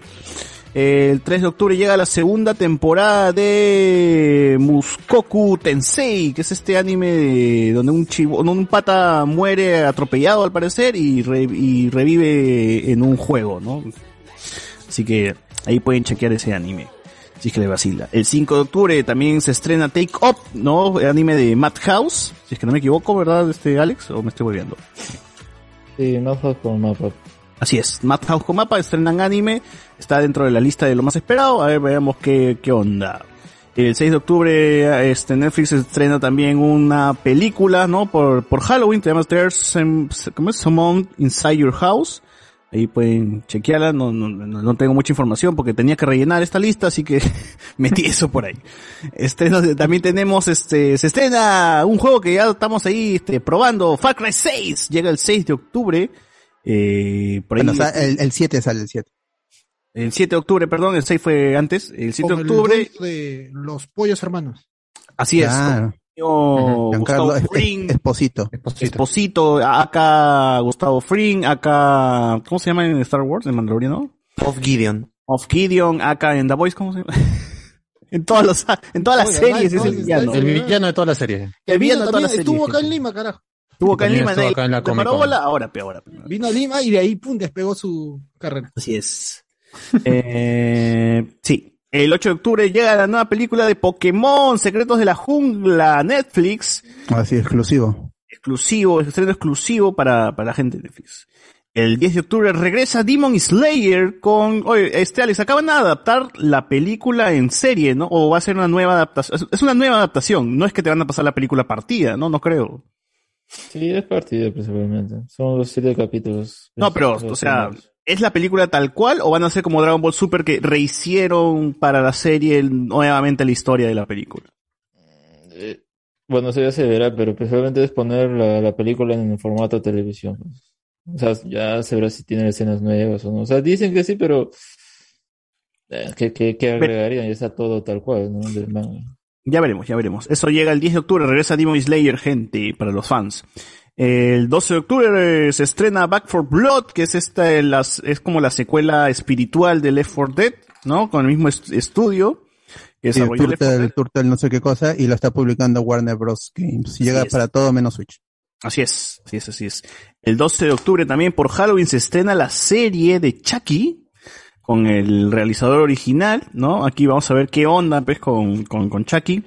El 3 de octubre llega la segunda temporada de Muskoku Tensei, que es este anime de- donde un chivo, un pata muere atropellado al parecer y, re- y revive en un juego, ¿no? Así que ahí pueden chequear ese anime. Si es que le vacila. El 5 de octubre también se estrena Take Up, ¿no? El anime de Madhouse. Si es que no me equivoco, ¿verdad, este Alex? ¿O me estoy volviendo? Sí, no fue con mapa. Así es, Madhouse con mapa, estrenan anime, está dentro de la lista de lo más esperado, a ver, veamos qué, qué onda. El 6 de octubre, este, Netflix estrena también una película, ¿no? Por, por Halloween, se llama There's ¿cómo es? Someone Inside Your House. Ahí pueden chequearla, no, no, no tengo mucha información porque tenía que rellenar esta lista, así que metí eso por ahí. Estreno de- también tenemos, este, se estrena un juego que ya estamos ahí, este, probando, Far Cry 6, llega el 6 de octubre. Eh, por ahí, Bueno, o sea, el, el 7 sale el 7. el 7 de octubre, perdón, el 6 fue antes, el 7 de el octubre, dueño de los pollos hermanos. así es, Claro. Gustavo Fring, Esposito. Esposito, acá Gustavo Fring, acá, ¿cómo se llama en Star Wars, en Mandaloriano? Of Gideon. Of Gideon, acá en The Voice, ¿cómo se llama? en todas los, en todas las Oye, series es el villano. El villano de toda la serie. El villano de todas las también, estuvo series. acá en Lima, carajo. Estuvo acá en Lima, estuvo nadie acá en la le paró Comic bola, ahora peor. Vino a Lima y de ahí, pum, despegó su carrera. Así es. Eh, sí. El 8 de octubre llega la nueva película de Pokémon, Secretos de la Jungla, Netflix. Así, exclusivo. Exclusivo, estreno exclusivo para, para la gente de Netflix. El 10 de octubre regresa Demon Slayer con... Oye, este Alex, acaban de adaptar la película en serie, ¿no? O va a ser una nueva adaptación. Es una nueva adaptación. No es que te van a pasar la película partida, ¿no? No creo. Sí, es partida principalmente. Son los siete capítulos. No, pero, o sea. ¿es la película tal cual o van a ser como Dragon Ball Super que rehicieron para la serie nuevamente la historia de la película? Eh, bueno, eso ya se verá, pero principalmente es poner la, la película en el formato de televisión. O sea, ya se verá si tiene escenas nuevas o no. O sea, dicen que sí, pero... eh, ¿qué, qué, qué agregarían? Ya está todo tal cual, ¿no? Del manga. Ya veremos, ya veremos. Eso llega el 10 de octubre, regresa Demon Slayer, gente, para los fans. El 12 de octubre se estrena Back for Blood, que es esta, las, es como la secuela espiritual de Left 4 Dead, ¿no? Con el mismo est- estudio que Sí, el desarrolló Left 4 Turtle, Dead. el Turtle no sé qué cosa y lo está publicando Warner Bros. Games. Llega es. para todo menos Switch. Así es, así es, así es. El 12 de octubre también por Halloween se estrena la serie de Chucky con el realizador original, ¿no? Aquí vamos a ver qué onda, pues, con, con, con Chucky.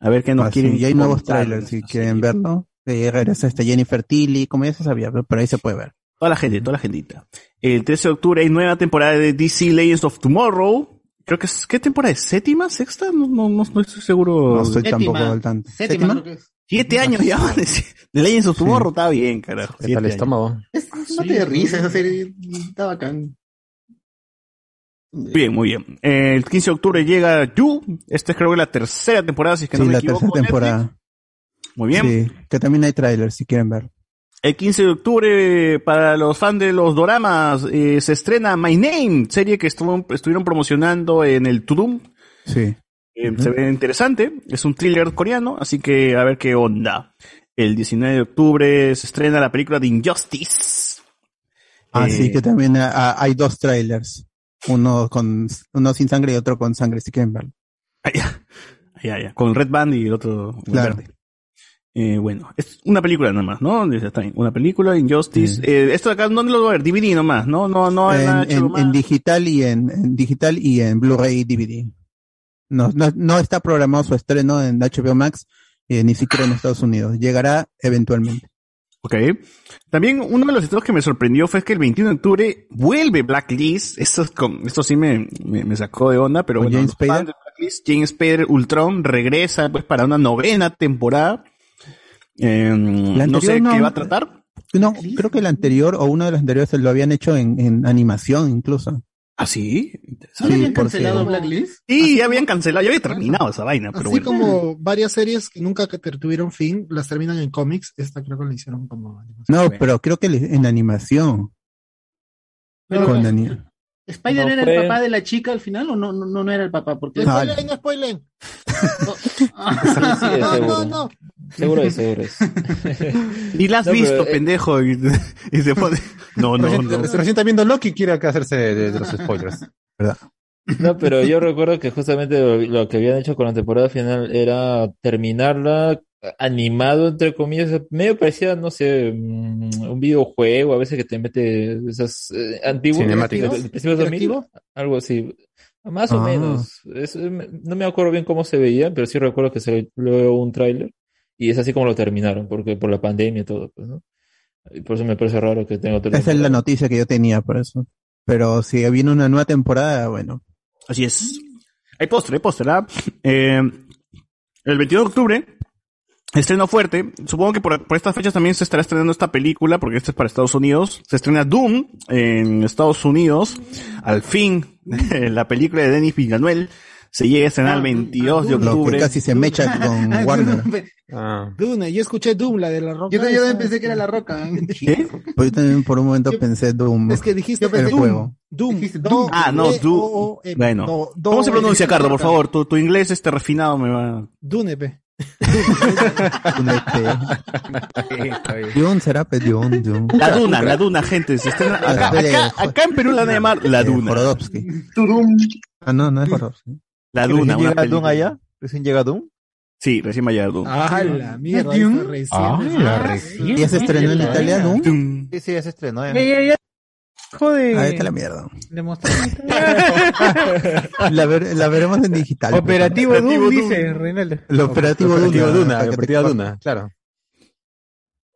A ver qué nos Ah, sí, quieren y hay nuevos trailers si quieren verlo. Eh, regresa este Jennifer Tilly, como ya se sabía, pero ahí se puede ver. Toda la gente, toda la gentita. El 13 de octubre hay nueva temporada de DC Legends of Tomorrow. Creo que es, ¿qué temporada es? ¿Séptima? ¿Sexta? No, no, no, no estoy seguro. No estoy tampoco al tanto. Séptima, creo que es. Siete años ya. De Legends of Tomorrow está bien, carajo. ¿Qué Siete tal el estómago? Es no te de risa esa serie. Está bacán. Bien, muy bien. El 15 de octubre llega You. Esta es creo que la tercera temporada, si es que Sí, no me la equivoco. tercera Netflix. temporada. Muy bien. Sí, que también hay trailers si quieren ver. El 15 de octubre, para los fans de los doramas, eh, se estrena My Name, serie que estuvo- estuvieron promocionando en el Tudum. Sí. Eh, Se ve interesante, es un thriller coreano, así que a ver qué onda. El 19 de octubre se estrena la película de Injustice. Ah, Eh, que también ah, hay dos trailers. Uno con uno sin sangre y otro con sangre, si quieren verlo. Ya, ya, con Red Band y el otro Claro. verde. Eh, bueno, es una película nada más, ¿no? Dice, está bien, Una película, Injustice. Eh, esto de acá, ¿dónde lo va a ver? DVD nomás, ¿no? No, no hay nada en, en- en digital y en, en digital y en Blu-ray DVD. No, no, no está programado su estreno en HBO Max, eh, ni siquiera en Estados Unidos. Llegará eventualmente. Ok. También uno de los estrenos que me sorprendió fue que el 21 de octubre vuelve Blacklist. Esto, es con- esto sí me, me, me sacó de onda, pero ¿Con bueno. James Spader? de Blacklist, James Spader Ultron regresa pues para una novena temporada. Eh, La no sé anterior qué no- va a tratar. No, creo que el anterior o uno de los anteriores lo habían hecho en, en animación incluso. ¿Ah, sí? ¿No le habían cancelado Blacklist? Sí, ya habían cancelado, ya había terminado esa vaina, pero Así bueno. como varias series que nunca tuvieron fin, las terminan en cómics, esta creo que la hicieron como No, pero creo que en animación. Pero- Con ani- ¿Spider No era fue- el papá de la chica al final o no, no, no, no era el papá? Porque Spoilen, no spoilen. Sí, sí, es No, no, no. Seguro es, seguro es. Ni la has No, visto, pero, eh, pendejo. Y, y se pone. No, no, Recién, no. recién está viendo Loki y quiere hacerse de, de los spoilers. ¿verdad? No, pero yo recuerdo que justamente lo, lo que habían hecho con la temporada final era terminarla animado, entre comillas, medio parecía, no sé, mm, un videojuego, a veces que te mete esas eh, antiguos, Cinemáticas. de- de principios de 2000, ¿Interactivo? algo así. Más o Ah. menos. Es- eh, no me acuerdo bien cómo se veía, pero sí recuerdo que se luego un tráiler y es así como lo terminaron, porque por la pandemia y todo, pues, ¿no? Y por eso me parece raro que tenga otra Esa es la noticia que yo tenía por eso. Pero si viene una nueva temporada, bueno. Así es. Hay postre, hay postre, ¿verdad? Eh, el 22 de octubre, estreno fuerte. Supongo que por, por estas fechas también se estará estrenando esta película, porque esta es para Estados Unidos. Se estrena Doom en Estados Unidos. Al fin, la película de Denis Villeneuve se llega a estrenar el 22 de Lo que octubre. casi se mecha con Warner. Ah. Dune, yo escuché Doom, la de la roca. Yo, yo también pensé que era la roca. ¿Qué? Pues yo también por un momento pensé Doom. Es que dijiste el Doom. juego. Doom. Dijiste Do- Doom. Ah, no, Doom. O- O- M. Bueno. ¿Cómo se pronuncia, es- Cardo? Por favor, tu, tu inglés este refinado me va... Dune, pe. Dune será pues, Dune, Dune. La Duna, la Duna, gente. Se estrena... Acá, acá, acá en Perú la van a llamar La Eh, Duna. Jorodowski. Turum. Ah, no, no es Jorodowski. La ¿Recién Duna, una llega película. allá? ¿Recién llega Doom? Sí, recién va a llegar Doom. Ah, la mierda. Recién. Ah, la Ah, recién. ¿Ya se estrenó en Italia? Doom. Sí, sí, ya se estrenó. ya. Ya, ya, Joder. Ah, está la mierda. Demostró- La, ver- la veremos en digital. Operativo Doom. dice Reinaldo. El operativo Operativo Duna. Duna, Operativo. Duna, claro.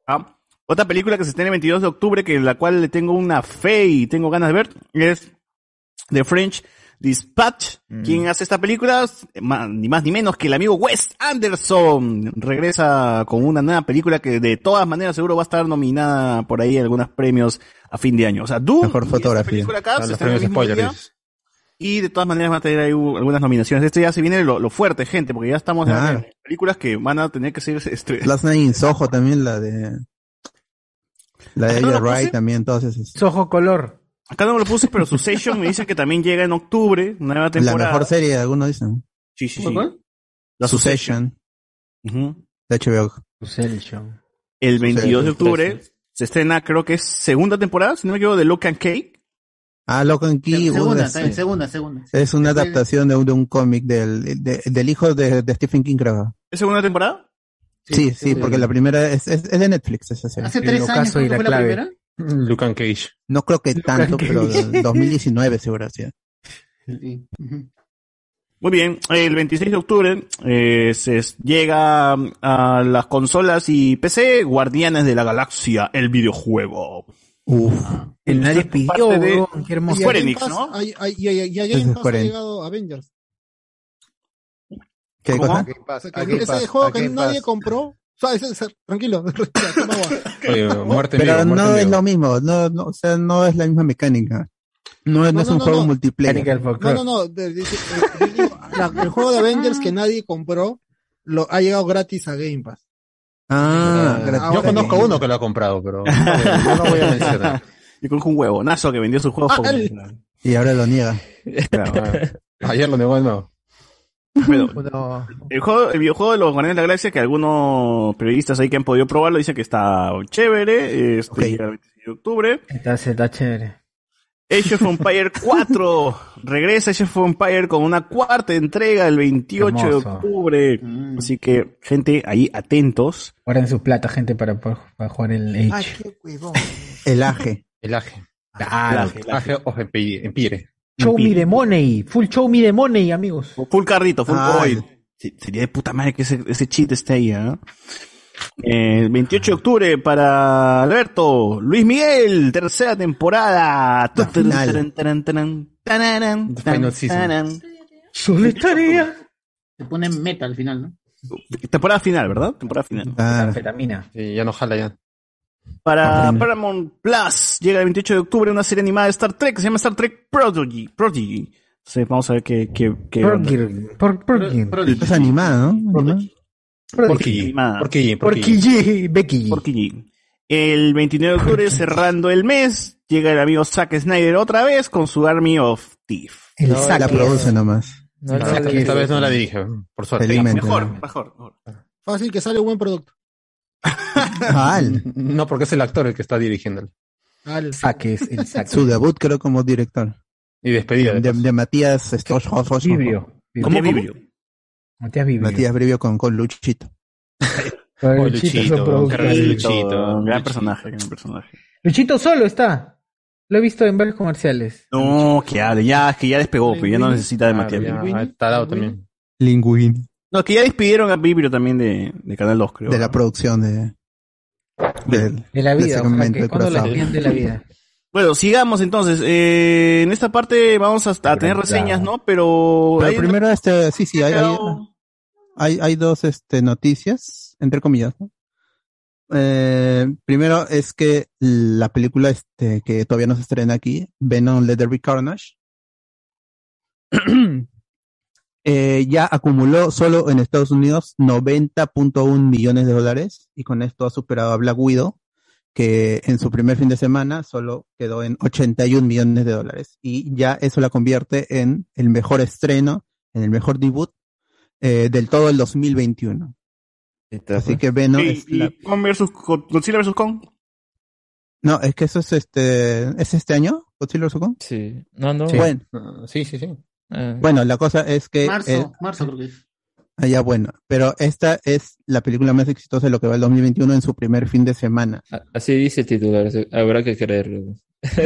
Ah, otra película que se estrena el 22 de octubre, que la cual le tengo una fe y tengo ganas de ver, es The French Dispatch. ¿Quién hace esta película? Ni más ni menos que el amigo Wes Anderson. Regresa con una nueva película que de todas maneras seguro va a estar nominada por ahí a algunos premios a fin de año. O sea, Doom Mejor fotografía. película acá A se los estrena el premios mismo spoiler, día. dices. Y de todas maneras van a tener ahí algunas nominaciones. Este ya se viene lo, lo fuerte, gente, porque ya estamos Claro. en películas que van a tener que ser este, Last Night in Soho también, la de... La de ¿Ah, no Edgar la puse? Wright también, todas esas. Sojo color. Acá no me lo puse, pero Succession me dice que también llega en octubre, nueva La temporada. mejor serie, algunos dicen. Sí, sí, sí. ¿Cuál? La Succession, de HBO. El 22 de Succession, octubre se estrena, creo que es segunda temporada, si no me equivoco, de Lock and Cake. Ah, Lock and Key. Segunda, es, segunda, segunda. es una Después- adaptación de un, de un cómic del, de- del hijo de, de Stephen King, creo. ¿Es segunda temporada? Sí, sí, porque la primera es, es, es de Netflix esa serie. Hace tres años fue la primera. Lucan Cage. No creo que tanto, pero del 2019 seguro, sí. Muy bien, el 26 de octubre eh, se llega a las consolas y PC Guardianes de la Galaxia, el videojuego. Uf. El nadie pidió, de qué hermoso. Square Enix, ¿no? Y a- Game Pass ha llegado Avengers. ¿Qué ese juego que nadie compró. Tranquilo, respira, toma agua. Oye, muerte en Pero muerte no es lo mismo, no, no, o sea, no es la misma mecánica. No, no, No, es un no, juego no. multiplayer. No, no, no. de- de- de- yo digo, la- el juego de Avengers que nadie compró lo ha llegado gratis a Game Pass. Ah, Yo gratis. ahora conozco uno que lo ha comprado, pero no, lo voy a mencionar. Yo conozco un huevo, Nazo que vendió sus juegos Ah, por... el- Y ahora lo niega. Ayer lo negó de nuevo. Bueno, el, juego, el videojuego de los Guardianes de la Galaxia, que algunos periodistas ahí que han podido probarlo dicen que está chévere, este, Ok. llega el 26 de octubre. Está, está chévere. Age of Empire 4 regresa Age of Empire con una cuarta entrega el 28 de Hermoso. octubre. Así que, gente, ahí atentos. Guarden su plata, gente, para, para, jugar el Ay, Age. qué huevón. El aje. El aje. Claro. Aje of Empire. Show me the money. Full show me the money, amigos. Full carrito, full Ah, sí, Sería de puta madre que ese, ese cheat esté ahí, ¿ah? Eh, El 28 de octubre para Alberto, Luis Miguel, tercera temporada. Solitaria. Se pone meta al final, ¿no? Temporada final, ¿verdad? Temporada final. Anfetamina. Sí, ya no jala ya. Para. Paramount Plus llega el 28 de octubre una serie animada de Star Trek que se llama Star Trek Prodigy. Prodigy. Entonces, vamos a ver qué. Por- Porky. Es animada, ¿no? Porky. Porky Porky. G. Becky G. El 29 de octubre, cerrando el mes, llega el amigo Zack Snyder otra vez con su Army of Thief. El La saque. produce nomás. No, no, Esta, no, esta vez no la dirige, por suerte. Mejor, no. mejor. mejor. Fácil que sale un buen producto. Al. No, porque es el actor el que está dirigiendo. Al- Saques, el saque. Su debut creo como director. Y despedida. De, De, de Matías Vibrio. ¿Cómo Vibrio? Matías Vibrio. Matías Brivio con, con Luchito. Oh, Luchito es Luchito. Gran Luchito. personaje, gran personaje. Luchito solo está. Lo he visto en varios comerciales. No, que ya, ya, es que ya despegó, pero ya no necesita de Matías. Vibrio. ah, está dado también. Linguini. No, que ya despidieron a Vibrio también de, de Canal 2, creo. De la producción de. De la vida. ojalá segmento que de cuando la de la vida. Bueno, sigamos entonces. Eh, en esta parte vamos a, a tener reseñas, ¿no? Pero... Pero primero, este, sí, sí, hay, hay, hay, hay dos este, noticias, entre comillas. ¿no? Eh, primero es que la película este, que todavía no se estrena aquí, Venom Let There Be Carnage, eh, ya acumuló solo en Estados Unidos 90.1 millones de dólares y con esto ha superado a Black Widow, que en su primer fin de semana solo quedó en 81 millones de dólares y ya eso la convierte en el mejor estreno, en el mejor debut eh, del todo el 2021. Así que Venom Sí, es y la- Kong versus Godzilla versus Kong. No, es que eso es este, ¿es este año? ¿Godzilla vs. Kong? Sí. No, no. Sí. Bueno. Sí, sí, sí. Eh, Bueno, la cosa es que Marzo, eh, marzo creo que es. ah, ya bueno, pero esta es la película más exitosa de lo que va el 2021 en su primer fin de semana. a- así dice el titular, habrá que creerlo.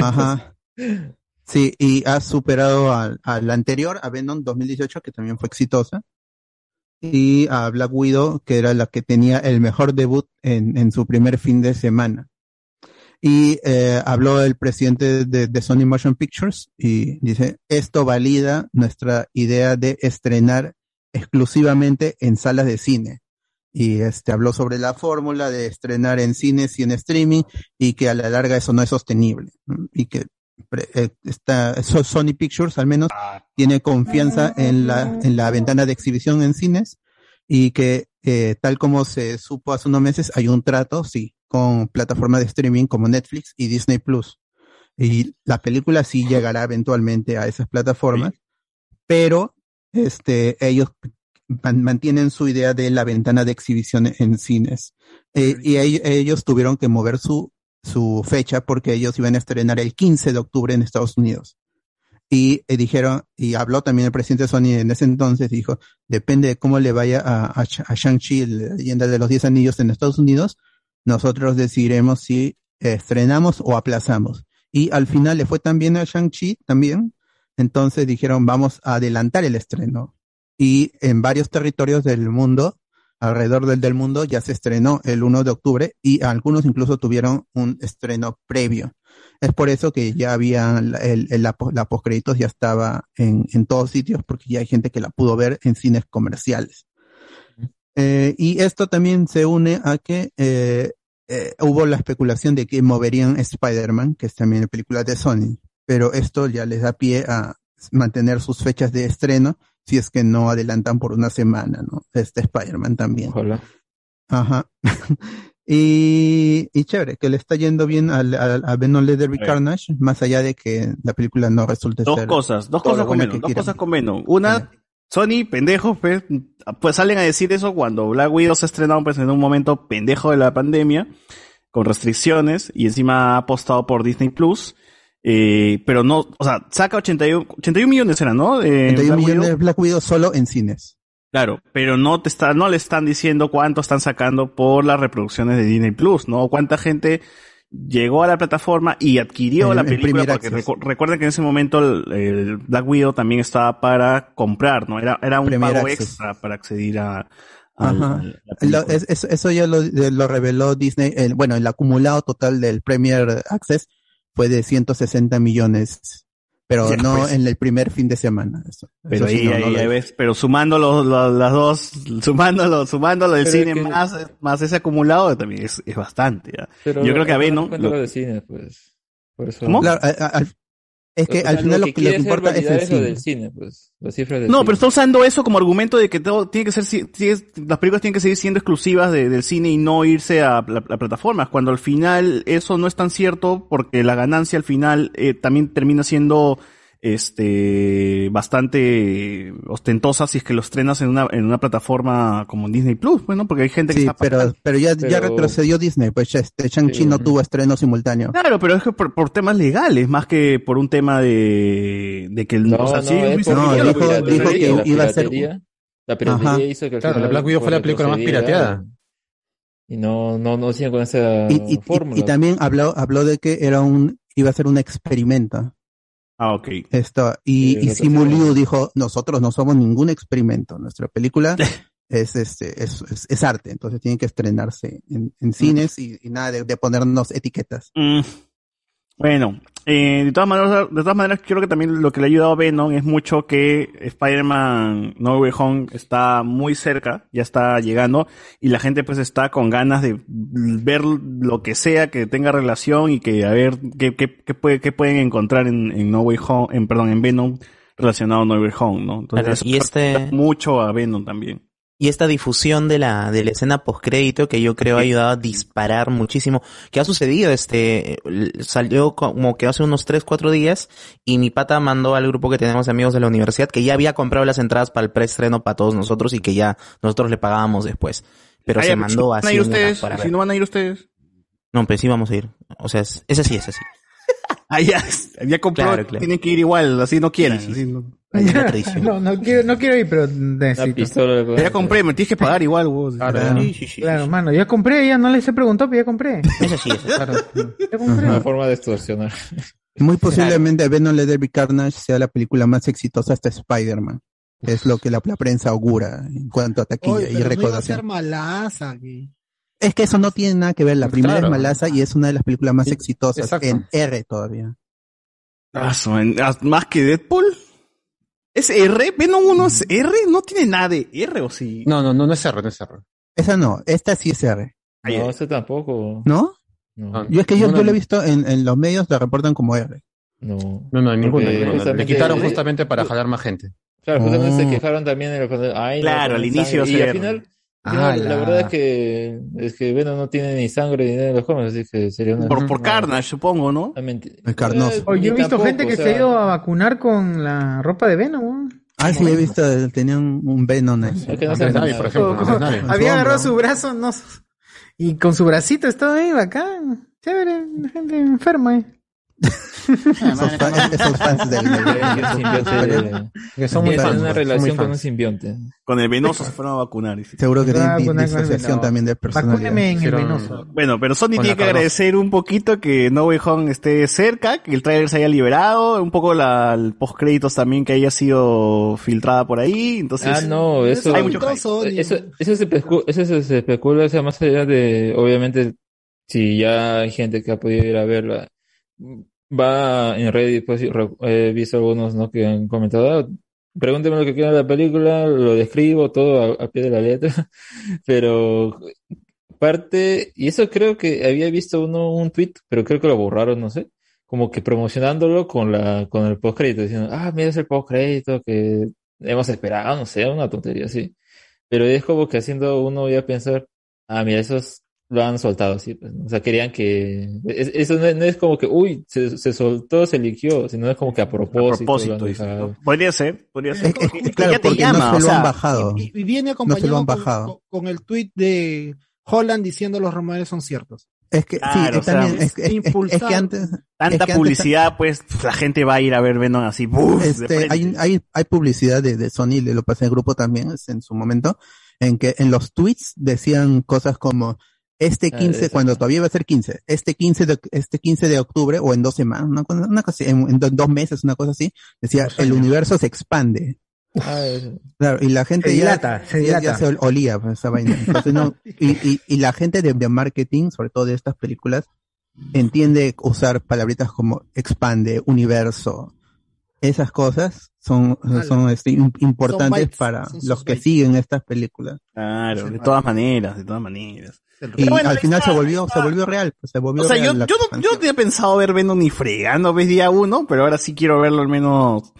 Ajá. Sí, y ha superado al, al anterior, a Venom 2018, que también fue exitosa, y a Black Widow, que era la que tenía el mejor debut en, en su primer fin de semana. Y eh, habló el presidente de, de Sony Motion Pictures y dice, esto valida nuestra idea de estrenar exclusivamente en salas de cine. Y este habló sobre la fórmula de estrenar en cines y en streaming y que a la larga eso no es sostenible. Y que eh, está, so- Sony Pictures al menos tiene confianza en la, en la ventana de exhibición en cines y que eh, tal como se supo hace unos meses hay un trato, sí, con plataformas de streaming como Netflix y Disney Plus. Y la película sí llegará eventualmente a esas plataformas, pero este, ellos man- mantienen su idea de la ventana de exhibición en cines. Eh, y ell- ellos tuvieron que mover su, su fecha porque ellos iban a estrenar el 15 de octubre en Estados Unidos. Y eh, dijeron, y habló también el presidente de Sony en ese entonces, dijo, depende de cómo le vaya a, a, a Shang-Chi, la leyenda de los 10 anillos en Estados Unidos, nosotros decidiremos si estrenamos o aplazamos. Y al final le fue tan bien a Shang-Chi también, entonces dijeron, vamos a adelantar el estreno. y en varios territorios del mundo, alrededor del, del mundo, ya se estrenó el 1 de octubre y algunos incluso tuvieron un estreno previo. Es por eso que ya había la- el, la, la postcréditos ya estaba en, en todos sitios porque ya hay gente que la pudo ver en cines comerciales. Eh, y esto también se une a que eh, eh, hubo la especulación de que moverían Spider-Man, que es también la película de Sony, pero esto ya les da pie a mantener sus fechas de estreno si es que no adelantan por una semana, ¿no? Este Spider-Man también. Ajá. y, y chévere, que le está yendo bien a Venom Leatherby A ver. Carnage, más allá de que la película no resulte Dos ser cosas, dos cosas con Venom, dos quieran. cosas con Venom. Una, Sony, pendejos, pues, pues salen a decir eso cuando Black Widow se ha estrenado pues, en un momento pendejo de la pandemia, con restricciones, y encima ha apostado por Disney Plus. Eh, pero no, o sea, saca 81, 81 millones era, ¿no? De 31 Black millones de. Black Widow solo en cines. Claro, pero no te está, no le están diciendo cuánto están sacando por las reproducciones de Disney Plus, ¿no? Cuánta gente llegó a la plataforma y adquirió El- la el película, porque recu- recuerden que en ese momento el, el Black Widow también estaba para comprar, ¿no? Era, era un Primer pago access. extra para acceder a, Ajá. Lo- es- es- eso ya lo, lo reveló Disney. el- bueno, el acumulado total del Premier Access fue de 160 millones, pero Ya, no pues. en el primer fin de semana. Eso, Pero eso sí, ahí, no, no ahí, lo- ahí ves, pero sumando los, los- las dos, sumándolo, sumándolo Pero es cine que- más, más ese acumulado también es, es bastante, ¿ya? Pero Yo creo que a acá no Venom, cuenta lo- lo de cine, pues. Por eso. ¿Cómo? Claro, al- es que O sea, al final lo, que, lo importa es el cine. del cine, pues. Las cifras del No, cine. pero está usando eso como argumento de que todo tiene que ser, las películas tienen que seguir siendo exclusivas de- del cine y no irse a, la- a plataformas, cuando al final eso no es tan cierto porque la ganancia al final eh, también termina siendo este bastante ostentosa si es que lo estrenas en una, en una plataforma como Disney Plus, bueno, porque hay gente que Sí, está pero, pero ya, retrocedió Disney, pues este Shang-Chi no tuvo estreno simultáneo. Claro, pero es que por, por temas legales, más que por un tema de, de que el, No, o sea, no, sí, es la piratería, dijo que la iba a ser- La piratería Ajá. hizo que al Claro, final la Black Widow fue la película más pirateada. Y no, no, no siguen con esa Y, y- y- fórmula. y también habló, habló de que era un, iba a ser un experimento. Ah, ok. Esto, y, y Simu. Liu dijo, nosotros no somos ningún experimento, nuestra película es este, es, es, es arte, entonces tiene que estrenarse en, en cines y, y nada de, de ponernos etiquetas. Mm, Bueno, eh, de todas maneras, de todas maneras, creo que también lo que le ha ayudado a Venom es mucho que Spider-Man No Way Home está muy cerca, ya está llegando, y la gente pues está con ganas de ver lo que sea que tenga relación y que a ver qué, qué, qué, puede- qué pueden encontrar en, en No Way Home, en, perdón, en Venom relacionado a No Way Home, ¿no? Entonces, Claro, y este- mucho a Venom también. Y esta difusión de la, de la escena postcrédito que yo creo ha ayudado a disparar muchísimo. ¿Qué ha sucedido? Este, salió como que hace unos 3, 4 días y mi pata mandó al grupo que tenemos de amigos de la universidad que ya había comprado las entradas para el preestreno para todos nosotros y que ya nosotros le pagábamos después. Pero se ya, mandó ¿van a así ir una ustedes? para Si ver. no van a ir ustedes. No, pero sí vamos a ir. O sea, es, ese sí, ese sí. Ah, ya, ya compró, Claro, claro. tienen que ir igual, así no quieran. así no- no, no quiero, no quiero ir, pero necesito. Ya compré, me tienes que pagar igual, vos. Claro, Sí, sí, sí. claro, mano, ya compré, ya no les he preguntado, pero ya compré. Eso sí, eso Claro, ya compré. Una forma de extorsionar. Muy posiblemente Venom Leatherby Carnage sea la película más exitosa hasta Spider-Man. Es lo que la, la prensa augura en cuanto a taquilla y pero no iba a recaudación. ser malaza. que- Es que eso no tiene nada que ver. La primera Claro. es Malaza y es una de las películas más exitosas exacto. en R todavía. Ah, son- ah, más que Deadpool. ¿Es R? ¿Venom 1 es R? No tiene nada de R, ¿o sí? No, no, no, no es R, no es R. Esa no, esta sí es R. No, ese tampoco. ¿No? No. Yo es que yo, No, no, yo lo he visto en, en los medios, la reportan como R. No. No, no, ninguna. Ninguna. Le quitaron justamente para jalar más gente. Claro, justamente Oh. se quejaron también de lo que- ay, Claro, al inicio. Y al final, Ah, la... la- verdad es que es que Venom no tiene ni sangre ni nada de los cómics, así que sería una Por, por una- Carnage, supongo, ¿no? El carnoso. Eh, Oye, yo he visto tampoco, gente que o se ha ido a vacunar con la ropa de Venom. ¿no? Ah, sí, he visto, tenían un Venom. Es que no Andrés Navi, por ejemplo. Como- Navi. Había agarrado su brazo, no. Y con su bracito estaba ahí, bacán. Chévere, gente enferma. eh. Esos, fans, esos fans del, que son muy fans, una relación con un simbionte. Con el venoso se fueron a vacunar. Seguro que Se va a tienen vacunar con el disociación también de personalidad. Vacúneme en el Hicieron- venoso. Bueno, pero Sony tiene que agradecer un poquito que No Way Home esté cerca, que el trailer se haya liberado, un poco la, el post créditos también que haya sido filtrada por ahí. Entonces, Ah, no, eso, hay mucho eso, eso, se eso se especula, o sea, más allá de, obviamente, si ya hay gente que ha podido ir a verla, va en Reddit, pues he visto algunos, ¿no? Que han comentado, "Ah, pregúnteme lo que quiera de la película, lo describo todo a, pie de la letra, pero parte, y eso creo que había visto uno, un tweet, pero creo que lo borraron, no sé, como que promocionándolo con la, con el postcrédito, diciendo, ah, mira, es el postcrédito que hemos esperado, no sé, una tontería así. Pero es como que haciendo uno ya pensar, ah, mira, esos lo han soltado así, pues, ¿no? O sea, querían que, es- eso no es, no es como que, uy, se, se soltó, se eligió, sino es como que a propósito. a propósito. Podría ser, podría ser. Es- es- Porque claro, ya te porque llama, no se lo sea, han bajado. Y, y viene acompañado lo han con, bajado. con- con el tweet de Holland diciendo los rumores son ciertos. Es que, Claro, sí, o sea, también, es, es- es- es impulsado. que antes, es Tanta que antes- publicidad, pues la gente va a ir a ver Venom así, ¡buf! Este, hay, hay, hay publicidad de, de Sony, le lo pasé al grupo también es en su momento, en que en los tweets decían cosas como este Ah, 15, esa. cuando todavía iba a ser 15, este 15 de, este 15 de octubre o en dos semanas, una cosa, una cosa en, en do- dos meses, una cosa así, decía el universo se expande. Ah. Claro, y la gente Se ya, dilata, se ya, ya dilata. se ol- olía pues, esa vaina. Entonces, no, y, y, y la gente de, de marketing, sobre todo de estas películas, entiende usar palabritas como expande, universo. Esas cosas son, son este, im- importantes bytes, para los que bytes. siguen estas películas. Claro, de todas maneras, de todas maneras. Y bueno, al final está, se volvió, se volvió real, pues, se volvió O sea, yo, real la yo, no, yo no tenía pensado ver Venom ni fregando, ves día uno, pero ahora sí quiero verlo al menos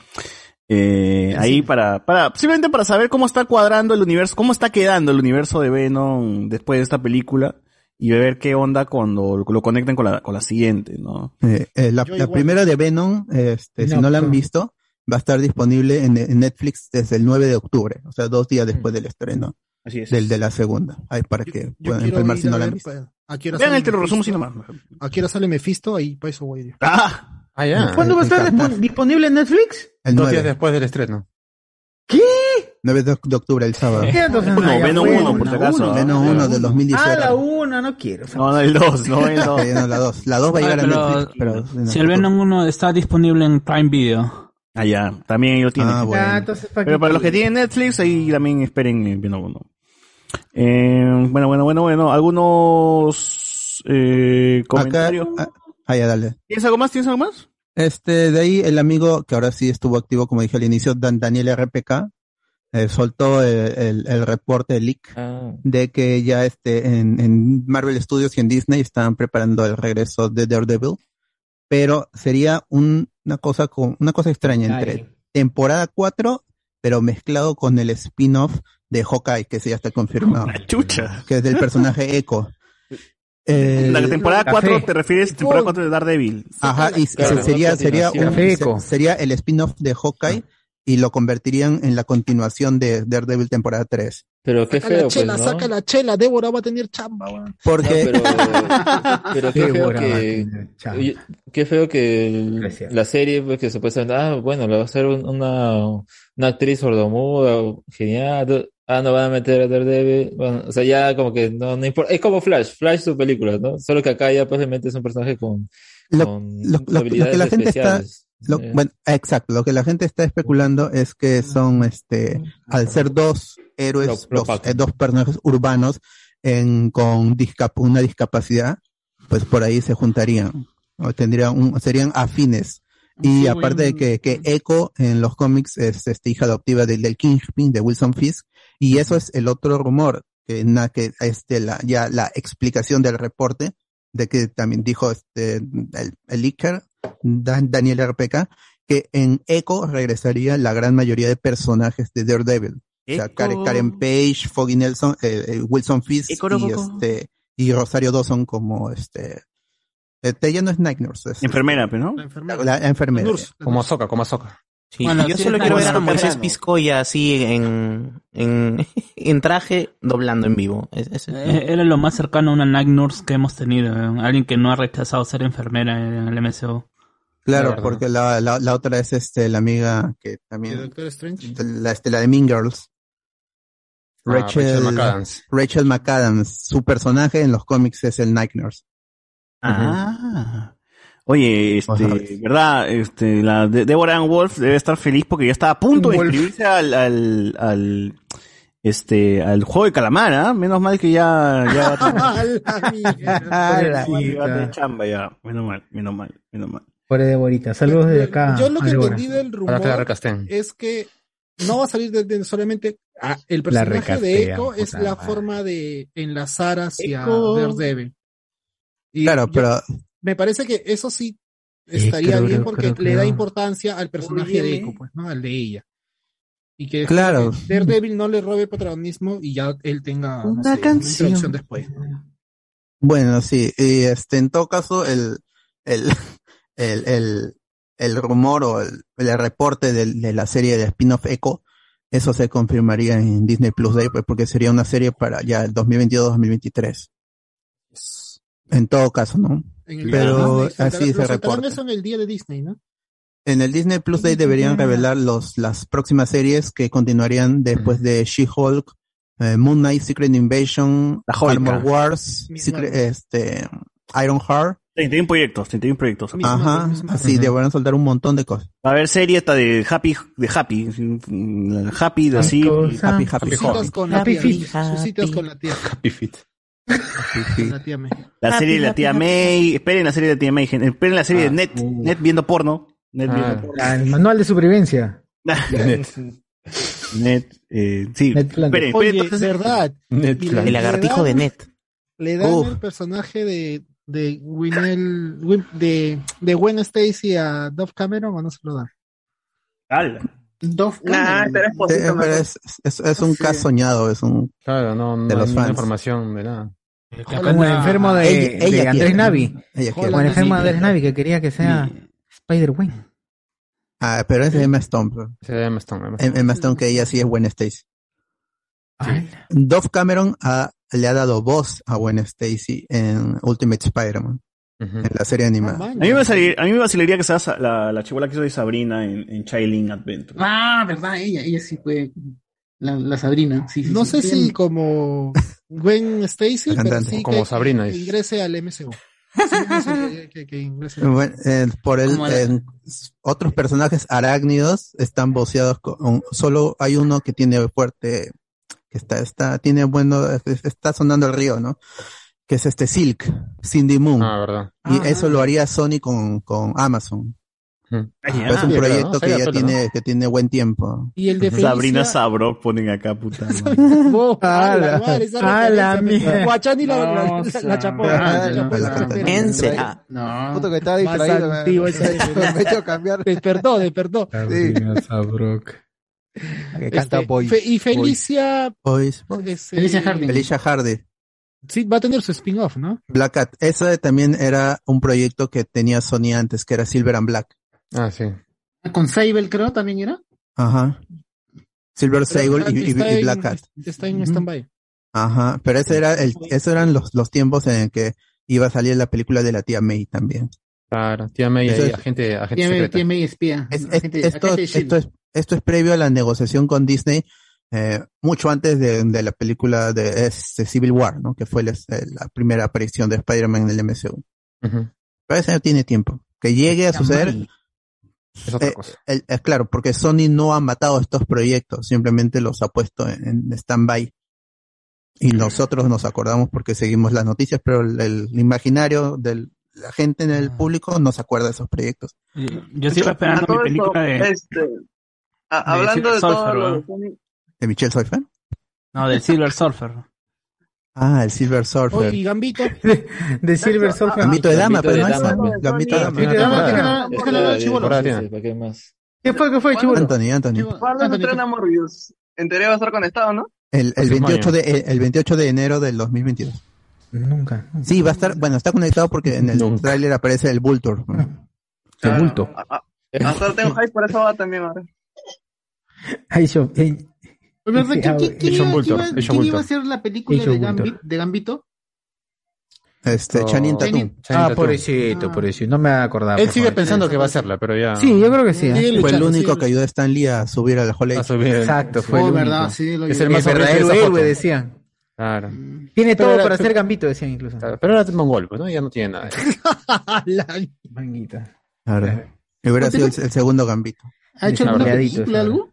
eh, ahí para, para, simplemente para saber cómo está cuadrando el universo, cómo está quedando el universo de Venom después de esta película y ver qué onda cuando lo, lo conecten con la, con la siguiente, ¿no? Eh, eh, la, Yo primera de Venom, este, si No, la han no. visto, va a estar disponible en, en Netflix desde el 9 de octubre, o sea, dos días después del estreno Así es. del de la segunda. Ahí para que Yo puedan quiero empalmar ir si a no la han visto. pa- ¿A qué Vean sale el lo resumo Mephisto? sin nomás. ¿A qué hora sale Mephisto? Ahí para eso voy. ¡Ah! Ah, ya. ¿Cuándo va a estar disponible en Netflix? El Dos 9, días después del estreno. 9 de, de octubre, el sábado. ¿Qué? Entonces, Uno, ah, fue. uno, por si acaso. ¿ah? Venom 1 del 2018. Ah, la una, no quiero. No, no, el 2, no el 2. Ok, no, la 2. La 2 va a llegar Ah, a pero Netflix, pero... Si el Venom 1 está disponible en Prime Video. Ah, ya, también ellos tienen. Ah, bueno. Ya, entonces, ¿para Pero qué para los que tienen Netflix, ahí también esperen el Venom 1. Eh, bueno, bueno, bueno, bueno. Algunos eh, comentarios. ah, ah, ya, dale. ¿Tienes algo más? ¿Tienes algo más? Este, de ahí el amigo que ahora sí estuvo activo, como dije al inicio, Dan, Daniel RPK, eh, soltó el, el, el reporte, el leak, Ah, de que ya este, en, en Marvel Studios y en Disney estaban preparando el regreso de Daredevil, pero sería un- una cosa con, una cosa extraña entre Ay. temporada 4, pero mezclado con el spin-off de Hawkeye, que sí ya está confirmado, La chucha. que es del personaje Echo. Eh, La temporada Café. 4 te refieres a temporada 4 de Daredevil. Ajá, y Claro, se- sería, sería, un- se- sería el spin-off de Hawkeye y lo convertirían en la continuación de Daredevil temporada 3. pero qué Saca feo, la pues, chela, ¿no? saca la chela. Débora va a tener chamba, weón. Porque, No, pero, pero qué feo que, oye, qué feo que Gracias. la serie, pues, que supuestamente, ah, bueno, la va a hacer un- una, una actriz sordomuda, genial, ah, no van a meter a Daredevil, bueno, o sea, ya como que no, no importa, es como Flash, Flash su película, ¿no? Solo que acá ya pues le metes un personaje con, Lo- con lo- lo- lo que habilidades la gente está- especiales. Eh, bueno, exacto, lo que la gente está especulando es que son, este, al ser dos héroes, eh, dos personajes urbanos en, con discap- una discapacidad, pues por ahí se juntarían, o tendrían un, serían afines. Y Sí, aparte de que, que Echo en los cómics es este, hija adoptiva del, del Kingpin, de Wilson Fisk, y eso es el otro rumor, que, na, que este, la, ya la explicación del reporte, de que también dijo este, el, el Dan- Daniel RPK, que en Echo regresaría la gran mayoría de personajes de Daredevil. O sea, Echo. Karen, Karen Page, Foggy Nelson, eh, eh, Wilson Fisk Echo, y este, y Rosario Dawson como este ella no es Night Nurse, es Enfermera, pero ¿no? La enfermera. la, la enfermera. Nurse. Como Soca, como Soca. Sí, Bueno, yo sí solo quiero ver a Moisés Piscoya así en, en, en traje doblando en vivo. Es- es- Eh, Era lo más cercano a una Night Nurse que hemos tenido. eh, Alguien que no ha rechazado ser enfermera en el MCU. Claro, porque la, la, la otra es este la amiga que también Doctor Strange. de la, este, la de Mean Girls. Ah, Rachel McAdams. Rachel McAdams. Su personaje en los cómics es el Night Nurse. Ah. Oye, este, verdad, este, la de Deborah Ann Wolf debe estar feliz porque ya está a punto de Wolf. inscribirse al, al, al, este, al juego de calamar, ¿ah? Menos mal que ya, ya va a tener- Sí, va a tener chamba ya. Menos mal, menos mal, menos mal. Pobre Deborita. Saludos desde acá. Yo lo que entendí del rumor es que no va a salir de, de solamente ah, el personaje de Echo es la madre. forma de enlazar hacia Echo. Daredevil. Y Claro, yo- pero me parece que eso sí estaría creo, bien porque creo, le da importancia al personaje de Echo, pues, ¿no? Al de ella. Y que Claro. Daredevil no le robe protagonismo y ya él tenga no Una sé, canción. después. Bueno, sí, y este, en todo caso, el, el, el, el, el rumor o el, el reporte de, la serie de spin-off Echo, eso se confirmaría en Disney Plus Day, pues, porque sería una serie para ya el 2022-2023. En todo caso, ¿no? En el Pero Disney, así se reporta. eso en el día de Disney, ¿no? En el Disney Plus Day deberían revelar los, las próximas series que continuarían después de She-Hulk, eh, Moon Knight, Secret Invasion. Armor Wars, Secret, este, Iron Heart. 31 proyectos, 31 proyectos. Ajá, así deberán soltar un montón de cosas. Va a haber serie esta de Happy, de Happy, Happy, de así. Happy, happy, Happy tía. Feet. Sus citas con la tía. Happy Fit. Con la tía May. La serie de la tía May, esperen la serie de la tía May, gente. esperen la serie de Net, Net viendo porno. Net Ah. viendo porno. Ah, El manual de supervivencia. Net. Net, eh, sí. Net Flanders. esperen, esperen, Oye, entonces- verdad. Net Y Flanders. El lagartijo de Net. Le dan Uf. el personaje de, de Winel, Win- de, de Gwen Stacy a Dove Cameron o no se lo dan. Nah, pero es Sí, posible. pero es, es, es un caso soñado, es un Claro, no, no de los fans. información de nada. Como el enfermo de, Ella- de ella Andrés quiere. Navi. Ella Como quiere. el enfermo de Andrés Navi que quería que sea Spider-Man. Ah, pero es de Emma Stone. bro. Sí, Emma Stone, Emma Stone. Emma Stone que ella sí es Gwen Stacy. Dove Cameron ha- le ha dado voz a Gwen Stacy en Ultimate Spider-Man, En la serie animada. A mí me vacilaría, a mí me vacilaría que sea la, la chibola que hizo de Sabrina en, en Chilling Adventure. Ah, verdad, ella, ella sí fue la, la Sabrina. Sí, sí, No sí. sé si como Gwen Stacy, pero cantante. sí Como que, Sabrina, que ingrese al MCU. Sí, sí, que, que- que ingrese. Bueno, eh, por el, otros personajes arácnidos están voceados con, solo hay uno que tiene fuerte, que está, está, tiene bueno, es- está sonando el río, ¿no? Que es este Silk, Cindy Moon. Ah, verdad. y Ah, eso ah. lo haría Sony con, con Amazon. Pero es un sí, proyecto ¿no? que ya pelo, tiene, que tiene buen tiempo. Y el de Felicia. Sabrina Sabrok ponen acá, puta. madre. A la- mierda. Guachani la, la, No, chapó. No. Puto que estaba distraído. me- antiguo he hecho cambiar. Despertó, despertó. Sabrina Sabrok. Que canta Este, Boys. Y Felicia, Boys. Felicia Harding. Felicia Hardy. Sí, va a tener su spin-off, ¿no? Black Cat. Ese también era un proyecto que tenía Sony antes, que era Silver and Black. Ah, sí. Con Sable, creo, también era. Ajá. Silver Sable y, Black Cat. Está en Ujú. stand-by. Ajá. Pero ese era el, esos eran los, los tiempos en que iba a salir la película de la tía May también. Claro, tía May Eso ahí, es- agente, agente Tiene, secreta. tiene espía. Es- es- Agente- esto, agente de Shield. esto, es, esto es previo a la negociación con Disney, eh, mucho antes de, de la película de este, Civil War, ¿no? Que fue la, la primera aparición de Spider-Man en el MCU. Pero ese no tiene tiempo. Que llegue a suceder, Es otra Eh, cosa. el- es claro, porque Sony no ha matado estos proyectos, simplemente los ha puesto en, en stand-by. Y nosotros nos acordamos porque seguimos las noticias, pero el, el imaginario de la gente en el público no se acuerda de esos proyectos. Yo sigo esperando mi película esto, de, este, a- de hablando de todo Surfer, lo de. Sony, ¿De Michelle Soifer? no, del Silver Surfer. Ah, el Silver Surfer. Oye, y Gambito. De Silver Surfer. Gambito de dama, pero no es dama. Gambito de de dama. dama, Ah, al de- ¿para qué más? ¿Qué fue? ¿Qué fue, chibolo? Anthony, Anthony. ¿cuándo se Anthony, estrena Morbius? En teoría va a estar conectado, ¿no? El, el Próximo 28 año. de, el, el 28 de enero del 2022. Nunca. Sí, va a estar, bueno, está conectado porque en el Nunca. tráiler aparece el Vulture. El bulto. Hasta ahora tengo hype, por eso va también ahora. Ay, yo, eh, ¿Quién, ah, quién- quién John iba, es a hacer la película Es de, Gambi- Bolton. de Gambito? Este, Channing Tatum. Ah, pobrecito, pobrecito. No me acordaba. Él sigue favor. pensando que va a hacerla, pero ya. Sí, yo creo que sí. ¿eh? Fue el único que ayudó a Stan Lee a subir al Hall H. Exacto, fue Oh, el verdad, único. sí, lo Es el más verdadero héroe, decían. Claro. Tiene Pero todo era- para pero- ser gambito, decían incluso. Pero ahora mongol, pues, ¿no? Ya no tiene nada. Manguita. Claro. Y hubiera sido el, el segundo gambito. ¿Ha hecho alguna película algo?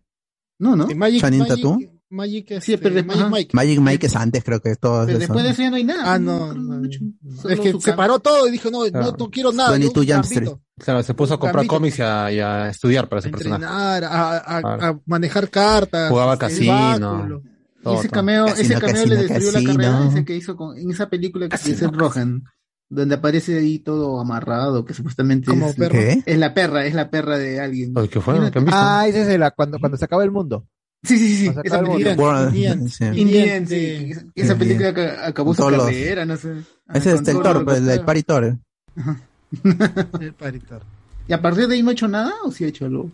No, ¿no? Magic, Channing Magic, Tatum. Magic, este, Sí, pero después- Magic. Mike. Magic Mike es antes, creo que todo Pero después de eso ya no hay nada. Ah, no, no, Solo Es que se paró todo y dijo, no, no, Claro. no quiero nada. 22 yo Jump gambito. Street. Claro, se puso a comprar cómics y a, y a estudiar para ese personaje. Entrenar, a, a- Claro. a manejar cartas. Jugaba casino. todo, ese cameo, ese Casino, cameo casino, le destruyó la casino. carrera, ese que hizo con, en esa película que es el Rohan, donde aparece ahí todo amarrado, que supuestamente Como es, perro. ¿Qué? es la perra, es la perra de alguien. ¿Qué fue? Imagínate. ¿Qué han visto? Ah, ese es de la, cuando, cuando se acaba el mundo. Sí, sí, sí, esa película. World- Indian. sí. Indian, sí, Indian, esa- esa película que acabó su Todos los- carrera, no sé. Ah, Ese es el Thor, pues, el Paritor. El paritor. ¿Y a partir de ahí no ha hecho nada o sí ha hecho algo?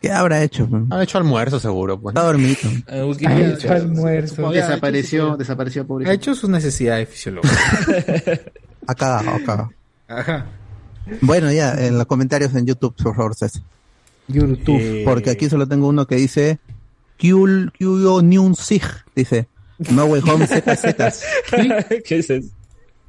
¿Qué habrá hecho? Han hecho almuerzo seguro, pues. Está dormido. Eh, Ha hecho almuerzo. Desapareció, desapareció, pobre. Ha hecho sus necesidades fisiológicas. Ha cagado, ha cagado. Ajá. Bueno, ya, en los comentarios en YouTube, por favor, César. YouTube. Eh, Porque aquí solo tengo uno que dice Kyul Kyo Nyun Sig. Dice No Way Home ZZ. ¿Qué es eso?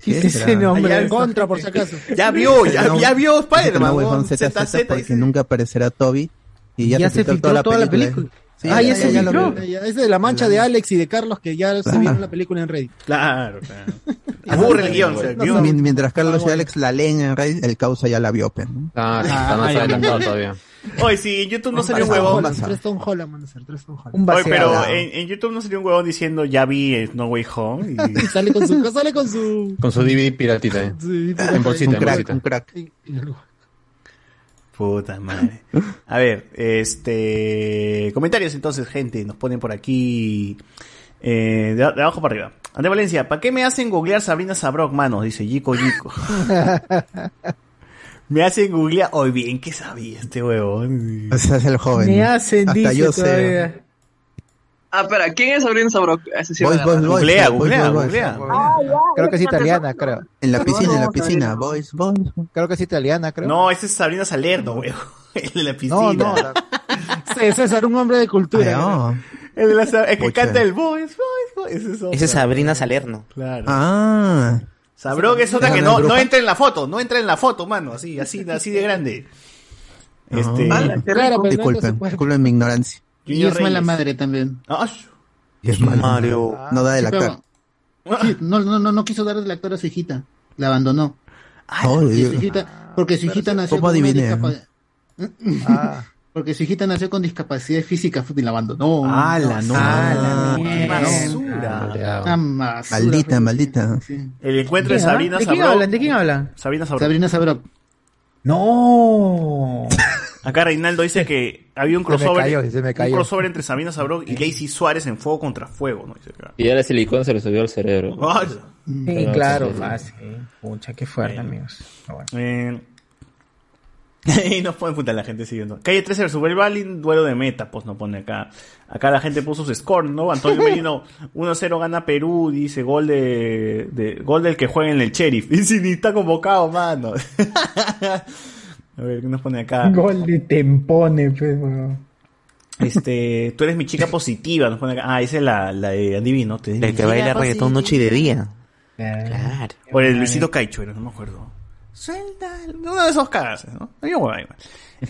¿Qué Ese será? nombre. Allá en contra, por si acaso. Ya vio, ya, No. ya vio No Spider-Man. Way weón. Home ZZ ZZ, porque dice. nunca aparecerá Toby. Y ya, Ya se filtró toda la película. Sí, Ah, ya se lo filtró. vi. Ya, Ese de la mancha de Alex y de Carlos que ya se vieron la película en Reddit. Claro, claro. Aburre el guion, Mientras Carlos y Alex la leen en Reddit, el causa ya la vio. ¿no? Claro, está más adelantado todavía. Oye, sí, en YouTube no salió un huevón. Oye, pero en, en YouTube no salió un huevón diciendo ya vi eh, No Way Home. Y... Sale con su, sale con su, Con su DVD piratita. eh. En bolsita, Un en crack, bolsita. un crack. Puta madre. A ver, este. Comentarios entonces, gente. Nos ponen por aquí. Eh, de, de abajo para arriba. Ante Valencia, ¿para qué me hacen googlear Sabrina Sabrok, mano? Dice Yico Yico. me hacen googlear. Hoy bien que sabía este el joven. Me hacen, Hasta dice yo sé. Ah, espera, ¿quién es Sabrina Sabrok? Boys. Googlea, googlea, googlea. Creo que es italiana, creo. En la piscina, en la piscina. Boys, boys. Creo que es italiana, creo. No, ese es Sabrina Salerno, huevón. El de la piscina. no, no. la- Sí, César, un hombre de Ay, cultura. oh. El, de la, el que canta el Boys, Boys, Boys. Ese es, es Sabrina Salerno. Claro. Ah. Sabrok es otra ¿Esa que no es no, entra en la foto, no entra en la foto, mano, así, así, así de grande. Este, Ah, Disculpen, disculpen mi ignorancia. Y Junior es mala Reyes. madre también. Ah, Y es malo. Mario. No da de la Sí, cara. pero- sí, no, no, no, no quiso darle el actor a su hijita. La abandonó. Ay, Porque Dios. su hijita, porque su hijita nació ¿Cómo con una adiviné? discapa- Ah, Porque su hijita nació con discapacidad física y la abandonó. ¡Hala, no! Ah, ¡Qué mierda. basura! Ah, basura, Maldita, maldita. Sí. El encuentro de ¿Quién, ah? Sabrina ¿De quién Sabrok. hablan? ¿De quién hablan? Sabrina Sabrok. Sabrina Sabrok. No. Acá Reinaldo dice que había un Se me crossover, cayó, se me un crossover entre Sabrina Sabrok y Lacey Suárez en Fuego contra Fuego, ¿no? Dice acá. Y ya la silicona se le subió al cerebro. Ah, Sí, claro, sí. fácil. Pucha, qué fuerte, amigos. Bueno. Eh, y nos pueden putar la gente siguiendo. Calle 13 versus Belvalin, duelo de meta, pues no pone acá. Acá la gente puso su score, ¿no? Antonio Merino, 1-0 gana Perú, dice gol de, de gol del que juega en el Sheriff. Y si ni está convocado, mano. A ver, ¿qué nos pone acá? Gol de tempone, pues, weón. Este, tú eres mi chica positiva, nos pone acá. Ah, esa es la, la de Adivino. Te El que baila reggaetón noche y de día. Claro. Claro. Por el Luisito Caicho, era, no me acuerdo. Suelta, uno de esos cagas, ¿no?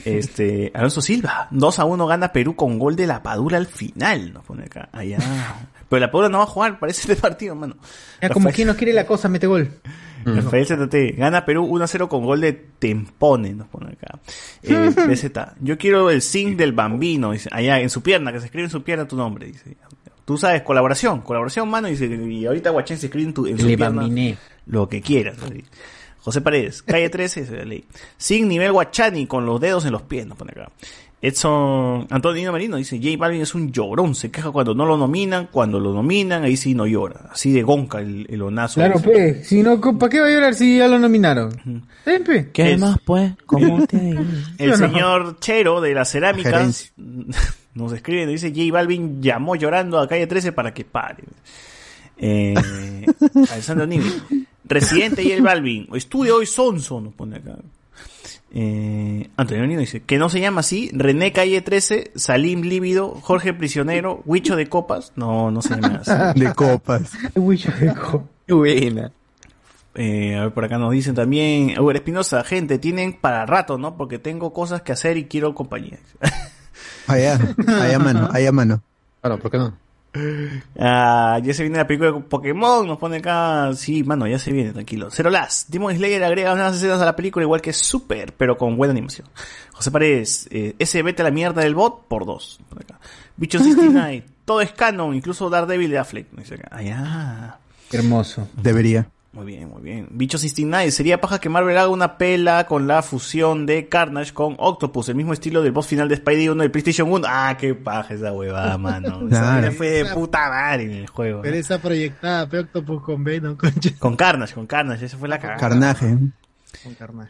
Este, Alonso Silva, 2 a 1 gana Perú con gol de la Padura al final, nos pone acá. Allá. Pero la Padura no va a jugar para ese partido, mano. Ya como quien no quiere la cosa, mete gol. Rafael ZT, gana Perú 1 a 0 con gol de Tempone, nos pone acá. Eh, BZ, yo quiero el zinc del bambino, dice, allá en su pierna, que se escribe en su pierna tu nombre, dice. Tú sabes, colaboración, colaboración, mano, dice, y ahorita Guachén se escribe en, tu, en su Le pierna bambiné. lo que quieras. así. José Paredes, calle 13, esa es la ley. Sin nivel Guachani, con los dedos en los pies, nos pone acá. Edson Antonio Marino dice, J Balvin es un llorón, se queja cuando no lo nominan, cuando lo nominan, ahí sí no llora. Así de gonca el, el onazo. Claro, pues. Si no, ¿para qué va a llorar si ya lo nominaron? Ven, pe. ¿Qué Es- más, pues? ¿Cómo te El señor Chero de las cerámicas Gerencia. nos escribe, nos dice J Balvin llamó llorando a calle 13 para que pare. Eh, Alessandro Nivi. Residente y el Balvin. Estudio hoy Sonso, nos pone acá. Eh, Antonio Nino dice que no se llama así. René Calle 13, Salim Lívido, Jorge Prisionero, Huicho de Copas. No, no se llama así. De copas. Huicho de copas. Buena. Eh, a ver, por acá nos dicen también, Uber Espinosa, gente, tienen para rato, ¿no? Porque tengo cosas que hacer y quiero compañía. Allá, allá mano, allá mano. Claro, ¿por qué no? Ah, ya se viene la película de Pokémon, nos pone acá. Sí, mano, ya se viene, tranquilo. Cero Last. Demon Slayer agrega unas escenas a la película igual que Super, pero con buena animación. José Paredes, eh, ese vete a la mierda del bot por dos. Por acá. Bicho 69, todo es canon, incluso Daredevil de Affleck. Dice acá. Ah, ya. Hermoso. Debería. Muy bien, muy bien. Bicho 69, sería paja que Marvel haga una pela con la fusión de Carnage con Octopus, el mismo estilo del boss final de Spidey 1 del PlayStation 1. Ah, qué paja esa huevada, mano. Esa Claro. fue de puta madre en el juego. Pero ¿eh? esa proyectada, pe Octopus con Venom, concha. Con Carnage, con Carnage, esa fue la cagada. Carnaje.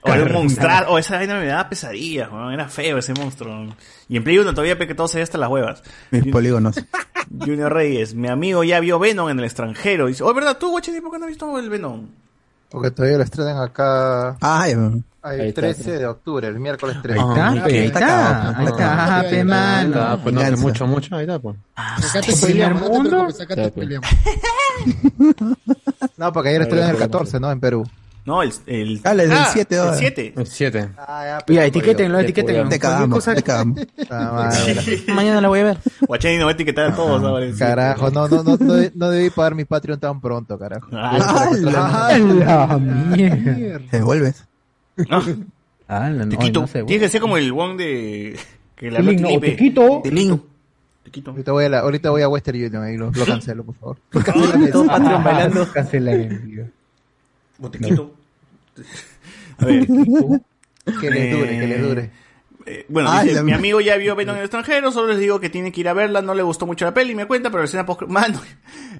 O era un monstruo, o esa vaina me daba pesadillas, weón, era feo ese monstruo. Y en Play 1 todavía que todo se ve hasta las huevas. Mis polígonos. Junior Reyes, mi amigo ya vio Venom en el extranjero. Dice, oh, ¿verdad? ¿Tú, Guachini, por qué no has visto el Venom? Porque todavía lo estrenan acá Ay, el Ahí está, 13 de octubre, el miércoles 13. Ahí está, pe, ahí está, ahí está. Ah, pues no hace Venganza. mucho, mucho, ahí está, pues. Acá te peleamos, preocupes, acá te Ya, pues. peleamos. No, porque ayer estrenan el 14, ¿no? En Perú. No, el... el Ah, el del ah, 7 el ahora. 7. El 7. Mira, etiquétenlo, etiquétenlo. Te cagamos, te cagamos. Mañana la voy a ver. Guachani no va a etiquetar a todos ahora. Carajo, no, no, no, no, no debí pagar mi Patreon tan pronto, carajo. Ah, ¡A la mierda! Te devuelves. Ah, Ah, no, te quito. no sé, Tienes que ser como el one de... Que la no, te quito. Te quito. Ahorita voy a, la- ahorita voy a Western Union ahí lo, lo cancelo, por favor. Todo Patreon bailando. Cancela el A ver. Que le dure, que le dure. Eh, bueno, Ay, dice, la mi amigo ya vio Venom en el extranjero, solo les digo que tienen que ir a verla, no le gustó mucho la peli, me cuenta, pero la escena post Mano,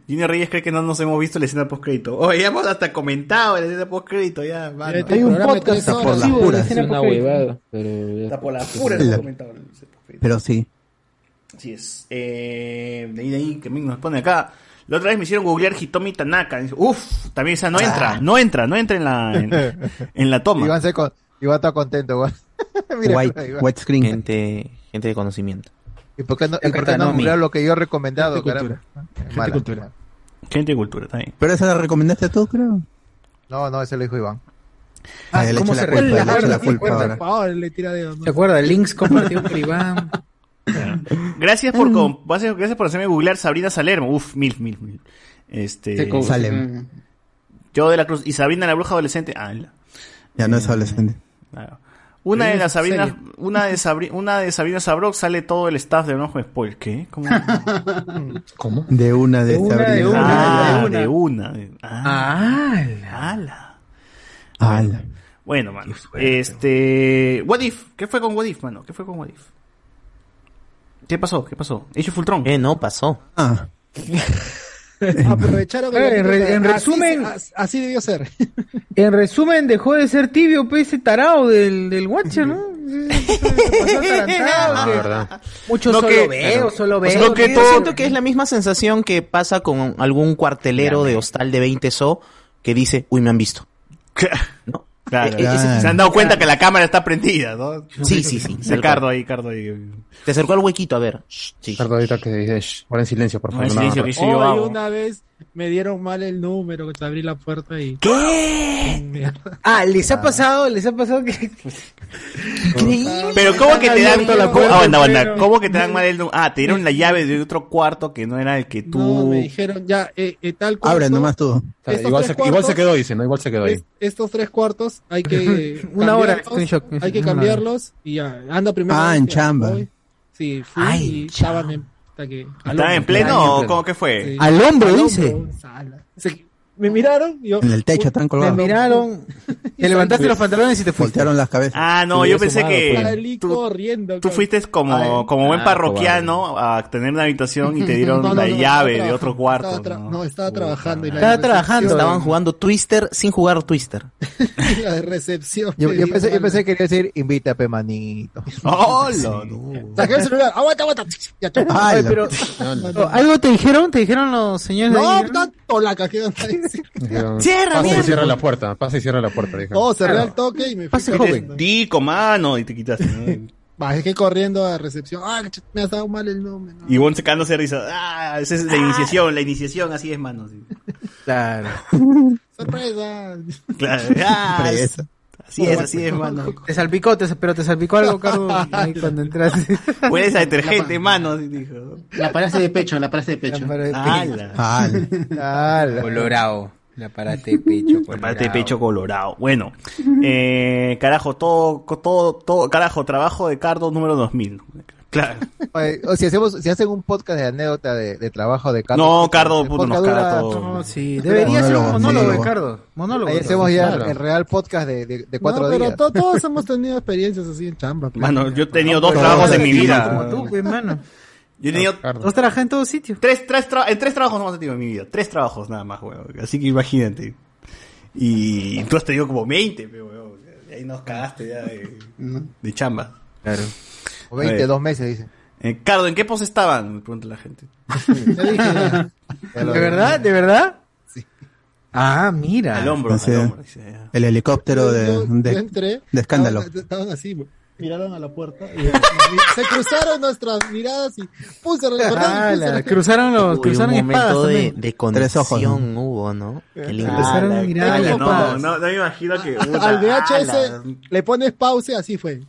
Junior Reyes cree que no nos hemos visto la escena post crédito. Oye, ya hemos hasta comentado la escena post crédito, ya, mano. Hay un podcast tres por las puras. la Es escena una post-crédito. huevada, pero... Está por la pura La- hemos comentado la escena post-crédito. Pero sí. Así es. Eh, de ahí, de ahí, que Ming nos pone acá. La otra vez me hicieron googlear Hitomi Tanaka. Uf, también esa no entra, no entra, no entra en la, en, en la toma. Iván, con, Iván está contento, igual. Mira, White, Iván. white screen. Gente, gente de conocimiento. ¿Y por qué no, y Acá por qué está no Nomi. googlear lo que yo he recomendado, Gente caramba? Gente Mala, cultura. mala. Gente de cultura, también. Pero esa la recomendaste tú, creo. No, no, ese lo dijo Iván. Ah, ¿cómo se recuerda? la culpa ahora. Por favor, le tira dedo. ¿no? ¿Se acuerda? Links compartido por Iván. Gracias por, com- gracias, por hacerme googlear Sabrina Salermo. Uf, mil, mil, mil. Este, Salem. yo de la Cruz y Sabrina la bruja adolescente. Ah, la- Ya no es adolescente. claro. Una de las Sabrinas, una de Sabri, una de Sabrina Sabrok sale todo el staff de Enojo Spoiler. ¿Qué? ¿Cómo? ¿Cómo? De una de De una, Sabrina. de una. Ah, de de una. Ah, ¡Ah! ala. Ala. Bueno, mano. Este, What If, ¿qué fue con What If, mano? ¿Qué fue con What If? ¿Qué pasó? ¿Qué pasó? Age of Fultron. Eh, no, pasó. Ah, Aprovecharon el Eh, en re- en así resumen- así debió ser. En resumen, dejó de ser tibio, pues, ese tarado del, del Watcher, ¿no? Ah. Mucho No solo que- veo, solo Pues veo. no, que ¿no? todo- siento que es la misma sensación que pasa con algún cuartelero de hostal de 20 so que dice, uy, me han visto. ¿No? Claro, Eh, eh, se han dado cuenta que la cámara está prendida, ¿no? Sí, sí, sí. Se Cardo ahí, Cardo ahí. Te acercó al huequito, a ver. Shh, sí. Ricardo, ahorita que dice, "Shh, ahora en silencio, por No, favor. en no silencio, hagan que sí yo Hoy hago. una vez me dieron mal el número, que te abrí la puerta y... ¿Qué? Ah, les ha pasado, les ha pasado que... Pero ¿cómo que te dan la ¿Cómo, puerta, aguanta. pero- ¿Cómo que te dan mal el nu- Ah, te dieron la llave de otro cuarto que no era el que tú. No, me dijeron ya, eh, eh, tal cuarto, abre nomás tú. O sea, estos igual, se, igual se cuartos- quedó, dice, ¿no? Igual se quedó ahí. es- estos tres cuartos hay que Una hora, hay que cambiarlos y ya, anda primero. Ah, en ya, chamba. voy. Sí, fui Ay, y estaban en... hasta que- al ¿Estaba en pleno o cómo que fue? Sí. Al hombro, Al dice. hombro, sala. Se- me miraron y yo... En el techo están colgados. miraron, te levantaste los pantalones y te fuiste. Voltearon las cabezas. Ah, no, yo pensé sumado, que. Salí Tú, corriendo. tú fuiste como, Ay, como buen ah, parroquiano a tener una habitación y te dieron No, no, la no, llave de otro cuarto. estaba ¿no? no, estaba trabajando. Y la Estaba trabajando. Estaban jugando Twister sin jugar Twister. la de recepción. Yo, me pensé, yo pensé que quería decir, invítame, manito. ¡Hola! Saqué el celular. Aguanta, aguanta. Ya. Ay, pero. ¿algo te dijeron? ¿Te dijeron los señores de No, está tolaca. que. Dijeron, Cierra, Pasa y cierra la puerta, pasa y cierra la puerta. dijeron. Oh, cerré el toque y me fui. Pase corriendo. Dico, mano, y te quitaste. ¿no? Bajé corriendo a recepción. Ah, me has dado mal el nombre. no. Y Bon secándose de risa. Ah, esa es la iniciación, la iniciación, así es, mano. sí. Claro. Sorpresa. Claro. Ah, Sorpresa. Así es, así es, mano. Te salpicó, te, pero te salpicó algo, Carlos, ahí cuando entraste. Huele a detergente, mano, dijo. La paraste de pecho, la paraste de pecho. Ala. Colorado. La parate de pecho. La parte de pecho colorado. Bueno, eh, carajo, todo, todo, todo, carajo, trabajo de Cardo número 2000. Claro. Oye, o si hacemos, si hacen un podcast de anécdota de, de trabajo de Carlos. No, Cardo, puto, nos dura- todo. No, sí, debería ser un monólogo, Ricardo. Monólogo. Ahí hacemos ya Claro. el real podcast de, de, de cuatro no, pero días. to- todos hemos tenido experiencias así en chamba. Mano, yo he tenido dos trabajos en mi Como vida. tú, pues, mano. Yo he tenido Dos trabajé en todo sitio. tres, tres tra- en tres trabajos no he tenido en mi vida. Tres trabajos nada más, weón. Así que imagínate. Y tú has tenido como 20, pero weón. Ahí nos cagaste ya de, de chamba. Claro. O 22 meses, dice. Eh, Cardo, ¿en qué pose estaban? Me pregunta la gente. ¿De verdad? ¿De verdad? Sí. Ah, mira. Al hombro, al hombro. dice, ya. El helicóptero de, Yo- yo de, entré, de escándalo. Estaban, estaban así, güey. miraron a la puerta. y- y se cruzaron nuestras miradas y ¡pum! Se recordaron, Ah, cruzaron los, Uy, cruzaron un espadas momento de, también. de Tres ojos, conexión hubo, ¿no? Qué lindo. Me imagino que. Al VHS Ala. le pones pause, así fue.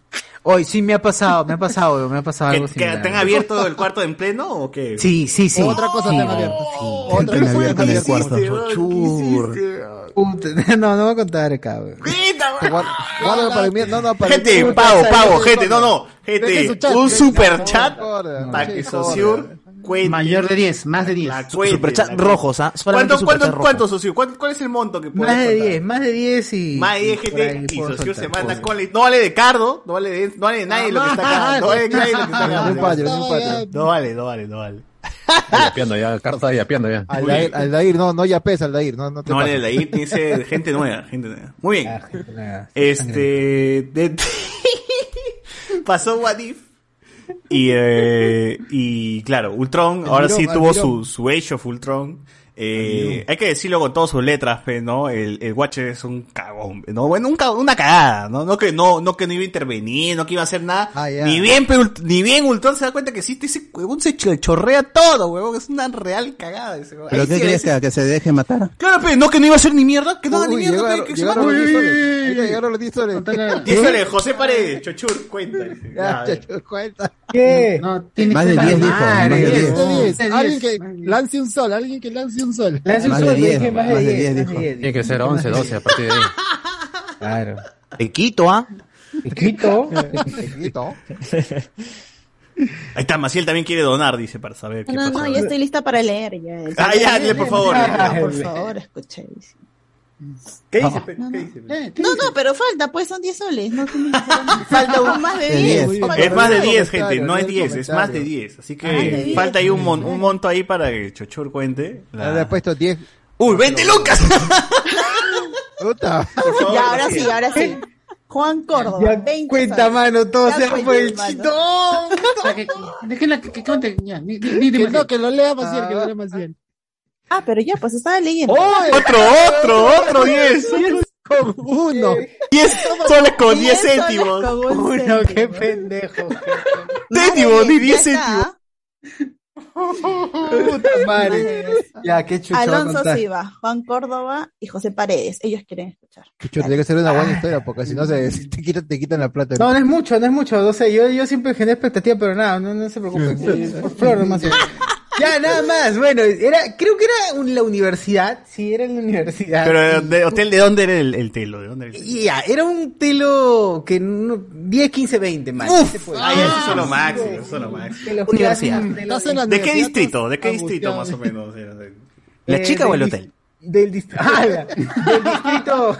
Hoy sí me ha pasado, me ha pasado, me ha pasado ¿Que, algo que similar. te han abierto el cuarto en pleno o qué? Sí, sí, sí. Otra cosa Sí. te han abierto. Otra Te han cosa abierto en el cuarto. No, no voy a contar, cabrón. Guarda para mí, no, no, para Gente, mí. pago, pago, gente, no, no, gente, un super su chat chat. para que Sociur cuente. Mayor de 10, más de 10. la cuente, Superchat la- rojos, ¿ah? Solamente ¿Cuánto, cuánto, rojos. cuánto, Sociur? ¿Cuánto- ¿Cuál es el monto que puedes Más de contar? 10, más de 10 y... Más de 10, por ahí gente, y Sociur se manda con... No vale de Cardo, no vale de, no vale de nadie lo que está acá, no vale de nadie lo que está acá. Ningún patio, ningún patio. No vale, no vale, no vale. Está yapeando ya, Carlos está yapeando ya. Aldair, Aldair, no, no ya pesa, Aldair, no, no te No vale ahí, tiene ser gente nueva, gente nueva. Muy bien. soltar. Este. pasó What If. Y, eh, y claro, Ultron ahora sí tuvo su, su Age of Ultron. Eh, hay que decirlo con todas sus letras, pe, ¿no? El, el Watcher es un cagón, ¿no? Bueno, un ca- una cagada, ¿no? No que no, no que no iba a intervenir, no que iba a hacer nada. Ah, ya. Ni bien, pe, Ult- ni bien Ultron se da cuenta que sí, ese huevón se ch- chorrea todo, huevón. Es una real cagada ese huevón. ¿Pero Ahí qué sí, ahí sí. que, que se deje matar? Claro, pe, no que no iba a hacer ni mierda, que no haga ni mierda, llegaron, que se llegaron mate. los 10 soles. Mira, llegaron los 10 soles. José Paredes, Chochur, cuenta. Ya, chacho, cuenta. ¿Qué? No, tiene Más que de ser 10 la dijo, más de 10. Más de 10. Más de Alguien 10. que lance un sol, alguien que lance un sol. Le hace un Más de sol, 10, dije más de más de 10, 10 más de dijo. 10. Tiene que ser 11, 12 a partir de ahí. Claro. Te quito, ¿ah? Piquito. Chiquito. Ahí está, Maciel también quiere donar, dice, para saber qué No, pasa. no, ya estoy lista para leer. Ya. Ah, ya, dile, por favor. No, por favor, escuchéis. ¿Qué? No, ¿Qué no. dice? Eh, ¿qué No, dices? no, pero falta, pues son 10 soles. No que falta un más de De 10. 10. Falta Es más de un- 10, comentario, gente, no es lee el 10, es más de comentario. 10. Así Ah, que 10. falta ahí un, mon- un monto ahí para que Chochur cuente. la- Le he puesto 10. ¡Uy, 20 lucas! Puta. Ya, ahora sí, ahora sí. Juan Córdoba, Ya 20 cuenta, soles. mano, todo cuenta, por el. Ya, que- Déjenla que, que Que no, que lo lea más bien, que lo lea más bien. Ah, pero ya, pues estaba leyendo. Otro, otro, otro 10. Con uno. 10 soles con 10 10 soles céntimos. con un Uno, céntimo. qué pendejo. Céntimos, ni 10 Ya está. céntimos. Puta madre. Ya, qué chucho Alonso. Silva, Juan Córdoba y José Paredes. Ellos quieren escuchar. Chucho, tiene que ser una buena historia porque si no se, se te, quitan, te quitan la plata. No, no es mucho, no es mucho. No sé, yo, yo siempre generé expectativa, pero nada, no, no se preocupen. Por flor nomás. Ya, nada más. Bueno, era, creo que era un- la universidad. Sí, era en la universidad. Pero, de, hotel, ¿de dónde era el, el telo? ¿De dónde era el telo? Y ya, era un telo que no, 10, 15, 20 más. Uf, ¿Qué se puede? ay, eso es lo máximo, eso es lo máximo. Universidad. de los- Estás en la ¿De qué distrito? ¿De qué distrito más o menos? era? ¿La eh, chica o el hotel? Del, dist- ah, del distrito.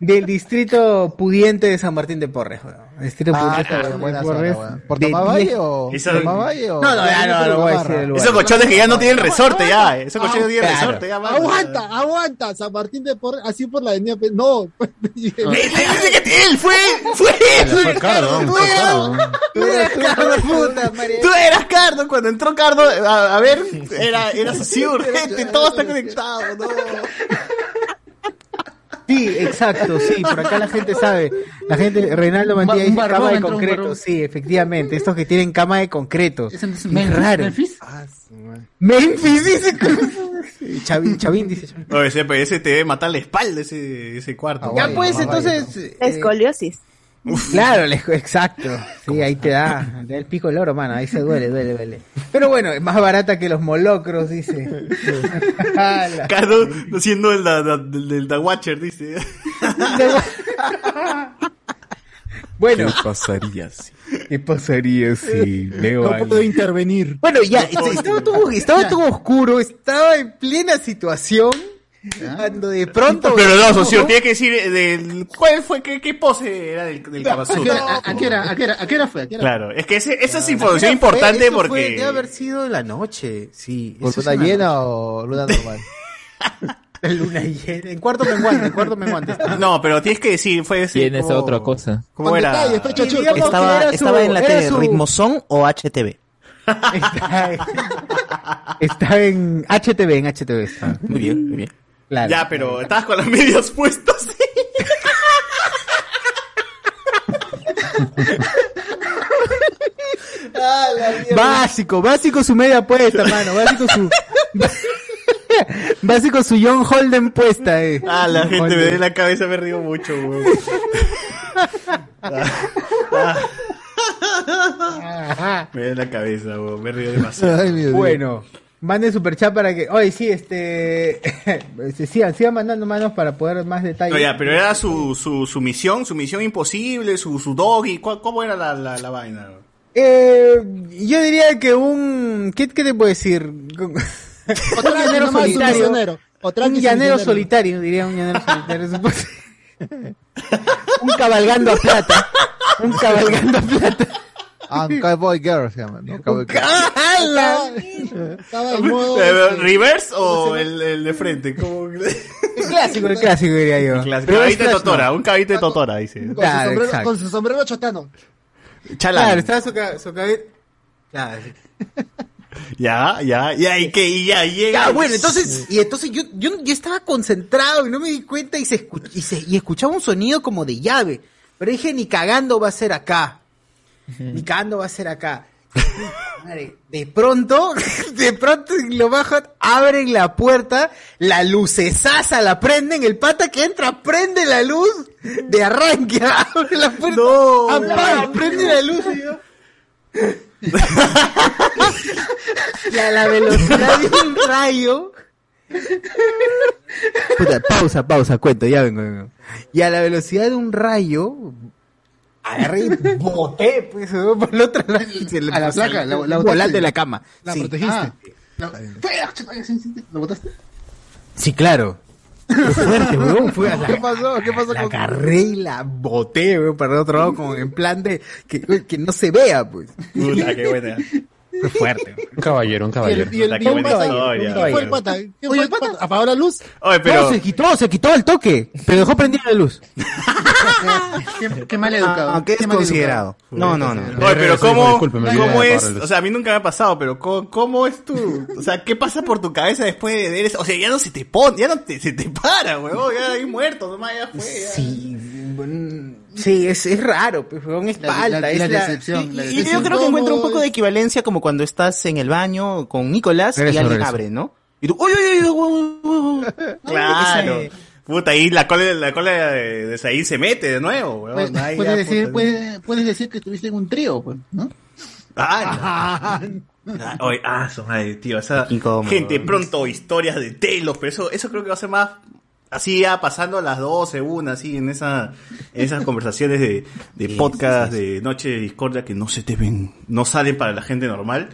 Del distrito pudiente de San Martín de Porres, weón. Distrito Ah, pudiente de buena San Martín de zona, Porres. weón. ¿Porto De Mavalle diez- o- Eso- Porto Mavalle o- No, no, ya no, no voy a decir el lugar. Esos colchones que ya no tienen resorte ya. Esos colchones no tienen Claro. resorte ya. mano. Aguanta, aguanta, San Martín de Porres, así por la avenida. Pe- No, Dice que él fue, fue él. Fue Cardo, Tú fue eras- Cardo. tú eras Cardo, puta, Tú eras Cardo, cuando entró Cardo, a, a ver, era, era así urgente, todo está conectado, no. Sí, exacto, sí, por acá la gente sabe. La gente, Reinaldo Mantilla dice barbón cama de concreto, sí, efectivamente, estos que tienen cama de concreto. ¿Es es Es Memphis? raro. ¿Memphis? Memphis dice. Chavín, Chavín dice. No, ese, ese te debe matar la espalda, ese, ese cuarto. Ya pues, entonces. eh, Escoliosis. Claro, le- exacto. Sí, ahí te da, te da el pico el oro, mano. Ahí se duele, duele, duele. Pero bueno, es más barata que los molocros, dice. Cardo siendo el da, da- del, Watcher, dice. Bueno. ¿Qué pasaría si? ¿Qué pasaría si Leo no puedo intervenir. Bueno, ya, estaba todo, estaba todo oscuro, estaba en plena situación. Cuando de pronto. Pero no, socio, tiene que decir eh, del, cuál fue, qué, qué pose era del, del Kama ¿A qué Sutra? hora- a- a qué hora- a qué hora- a qué hora fue? ¿A qué hora Claro, es que ese, esa es Eso información importante eso fue- porque... debe haber sido la noche, sí. ¿Por luna llena noche. o luna normal? Luna llena. En cuarto menguante, en cuarto menguante. No, pero tienes que decir, fue ese... Tiene esa como- otra cosa. ¿Cómo era? detalles, Estaba, era su- estaba en la tele, su- Ritmozón o HTV. Está en, está en HTV, en HTV. está. Muy bien, muy bien. Claro. Ya, pero estabas con las medias puestas. Básico, básico su media puesta, mano. Básico su. básico su John Holden puesta, eh. Ah, la John gente me ve la cabeza, me río mucho, weón. Me ve la cabeza, weón. Me río demasiado. Ay, mi Dios. Bueno, manden superchat para que. Oye, sí, este. sigan, sigan mandando manos para poder más detalles. No, ya, pero era su, su, su misión, su misión imposible, su, su doggy. ¿Cuál- ¿Cómo era la, la, la vaina? Eh, yo diría que un. ¿Qué, qué te puedo decir? un Otra llanero solitario. misionero. Otra Un llanero solitario, diría un llanero solitario. supongo. un cabalgando a plata. Un cabalgando a plata. Ah, un Cowboy Girl se llama, ¿no? Cowboy Girl. ¡Hala! Estaba en modo. ¿Reverse o el, el de frente? El clásico, el clásico diría yo. Caballito de Totora, un caballito de Totora, dice. Con, Claro, su sombrero, con su sombrero chotano. Chalán. Claro, estaba su, ca- su. Claro. Ya, ya, ya, y que y ya llega. Ya, bueno, entonces, y entonces yo, yo, yo estaba concentrado y no me di cuenta y se, escu- y se y escuchaba un sonido como de llave. Pero dije, ni cagando va a ser acá. Ni cagando va a ser acá. De pronto, de pronto lo bajo abren la puerta, la lucesaza la prenden, el pata que entra prende la luz de arranque, abre la puerta, apaga, prende la luz y yo. la velocidad de un rayo. Puta, pausa, pausa, cuento, ya vengo, vengo. Y a la velocidad de un rayo, agarré y boté, pues, ¿no? por el otro lado. Se le- A la placa, la- la botaste. de la cama. La Sí. protegiste. Ah, sí, ¿Lo botaste? Sí, claro. Fue fuerte, weón. Fue a la, ¿Qué pasó? ¿Qué pasó la con agarré y la boté, weón, para el otro lado, como en plan de que, que no se vea, pues. Puta, qué buena. Fue fuerte. Un caballero, un Y caballero. el, y el, y el buena pata, historia. ¿qué fue el pata? ¿Qué fue el pata? ¿Apagó la luz? Oye, pero. No, se quitó, se quitó al toque, pero dejó prendida la luz. Qué, qué mal educado. Aunque es qué mal considerado. No, no, no. Oye, pero ¿cómo, ¿cómo es? O sea, a mí nunca me ha pasado, pero ¿cómo, cómo es tú? O sea, ¿qué pasa por tu cabeza después de ver eso? O sea, ya no se te pone, ya no te, se te para, huevón, ya ahí muerto, nomás ya fue. ya. Sí, bueno, sí, es, es raro, pues, weón, es La- palta, la- es la la- decepción, la Y decepción. yo creo que encuentra un poco de equivalencia como cuando estás en el baño con Nicolás y Regreso, alguien regreso. abre, ¿no? Y tú, uy, uy, uy, uy, uy, uy". Claro. Ese- Puta, ahí la cola, la cola de, de Said se mete de nuevo, Puedes, huevón. Ahí puedes ya, decir, puta. puedes, puedes decir que estuviste en un trío, pues, ¿no? Ah, no. Ah, Oye, ah, madre, tío, esa gente pronto historias de telos, pero eso, eso creo que va a ser más así ya pasando a las 12, una, así en esa, en esas conversaciones de, de podcast de Noche de Discordia que no se te ven, no salen para la gente normal.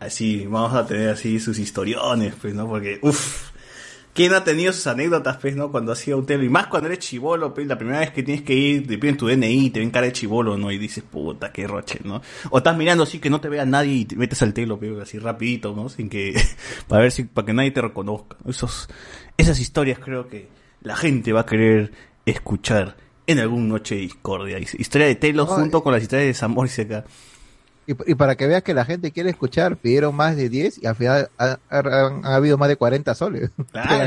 Así, vamos a tener así sus historiones, pues, ¿no? Porque, uff, ¿Quién ha tenido sus anécdotas, pues, no? Cuando ha sido un telo. Y más cuando eres chivolo, pues, la primera vez que tienes que ir, te piden tu DNI, te ven cara de chivolo, ¿no? Y dices, puta, qué roche, ¿no? O estás mirando así que no te vea nadie y te metes al telo, pues, así rapidito, ¿no? Sin que, para ver si, para que nadie te reconozca. Esos, esas historias creo que la gente va a querer escuchar en algún noche de discordia. Historia de telos Ay. junto con las historias de Zamor y acá. Y, y para que veas que la gente quiere escuchar, pidieron más de 10 y al final ha- ha- han, ha habido más de 40 soles. Claro,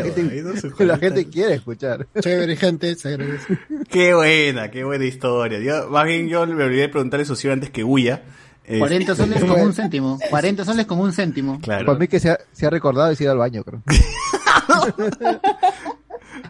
la gente, la quiere escuchar. Chévere, gente, se agradece. Qué buena, qué buena historia. Yo, más bien yo me olvidé de preguntarle eso antes que huya. Eh, 40 soles con un céntimo. 40 soles con un céntimo. Claro. Para mí que se ha, se ha recordado y se ha ido al baño, creo.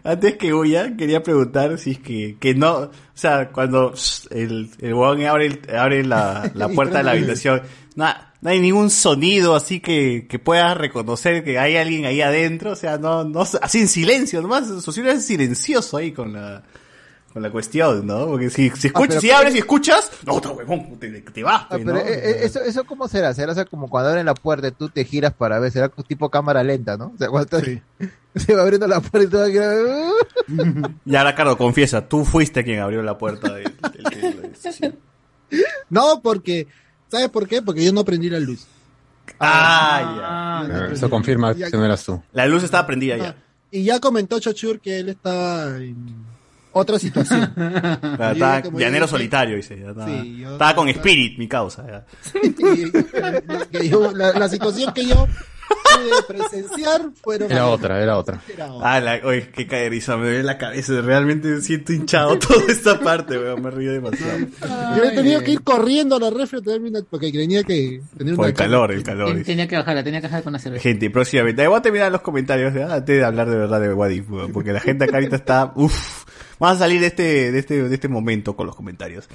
Antes que huya, quería preguntar si es que, que no, o sea, cuando el, el huevón abre, el- abre la, la puerta de la habitación, no, no hay ningún sonido así que, que puedas reconocer que hay alguien ahí adentro, o sea, no, no, así en silencio, nomás, Socio es silencioso ahí con la, con la cuestión, ¿no? Porque si, si escuchas, pero- si abres y escuchas, no, otro huevón, te, te vas, Ah, pues, pero ¿no? eh, eh, eso, eso cómo será? Será o sea, como cuando abren la puerta y tú te giras para ver, será tipo cámara lenta, ¿no? O sea, cuando estás- se va abriendo la puerta y tú vas a Y ahora, Carlos, confiesa, tú fuiste quien abrió la puerta del, del- del- No, porque, ¿sabes por qué? Porque yo no prendí la luz. Ah, ya. Eso confirma que no eras tú. La luz estaba prendida ya. Y ya comentó Chochur que él estaba en otra situación. Claro, estaba llanero dije- solitario, dice. ya estaba, Sí, yo- estaba con Spirit, mi causa. ya. que yo- la, la situación que yo pude presenciar fueron... Era otra, era otra. Ah, la, oye, qué cae de risa, me duele la cabeza. Realmente siento hinchado toda esta parte, weón. Me río demasiado. Yo he tenido que ir corriendo a la refri una... Porque tenía que tener Por el calor, el calor. Ten-. Tenía que bajarla, tenía que bajar con la cerveza. Gente, próximamente. Ahí Voy a terminar los comentarios ¿ya? antes de hablar de verdad de Wadif, weón, porque la gente acá ahorita está. Uff. Vamos a salir de este, de este, de este momento con los comentarios.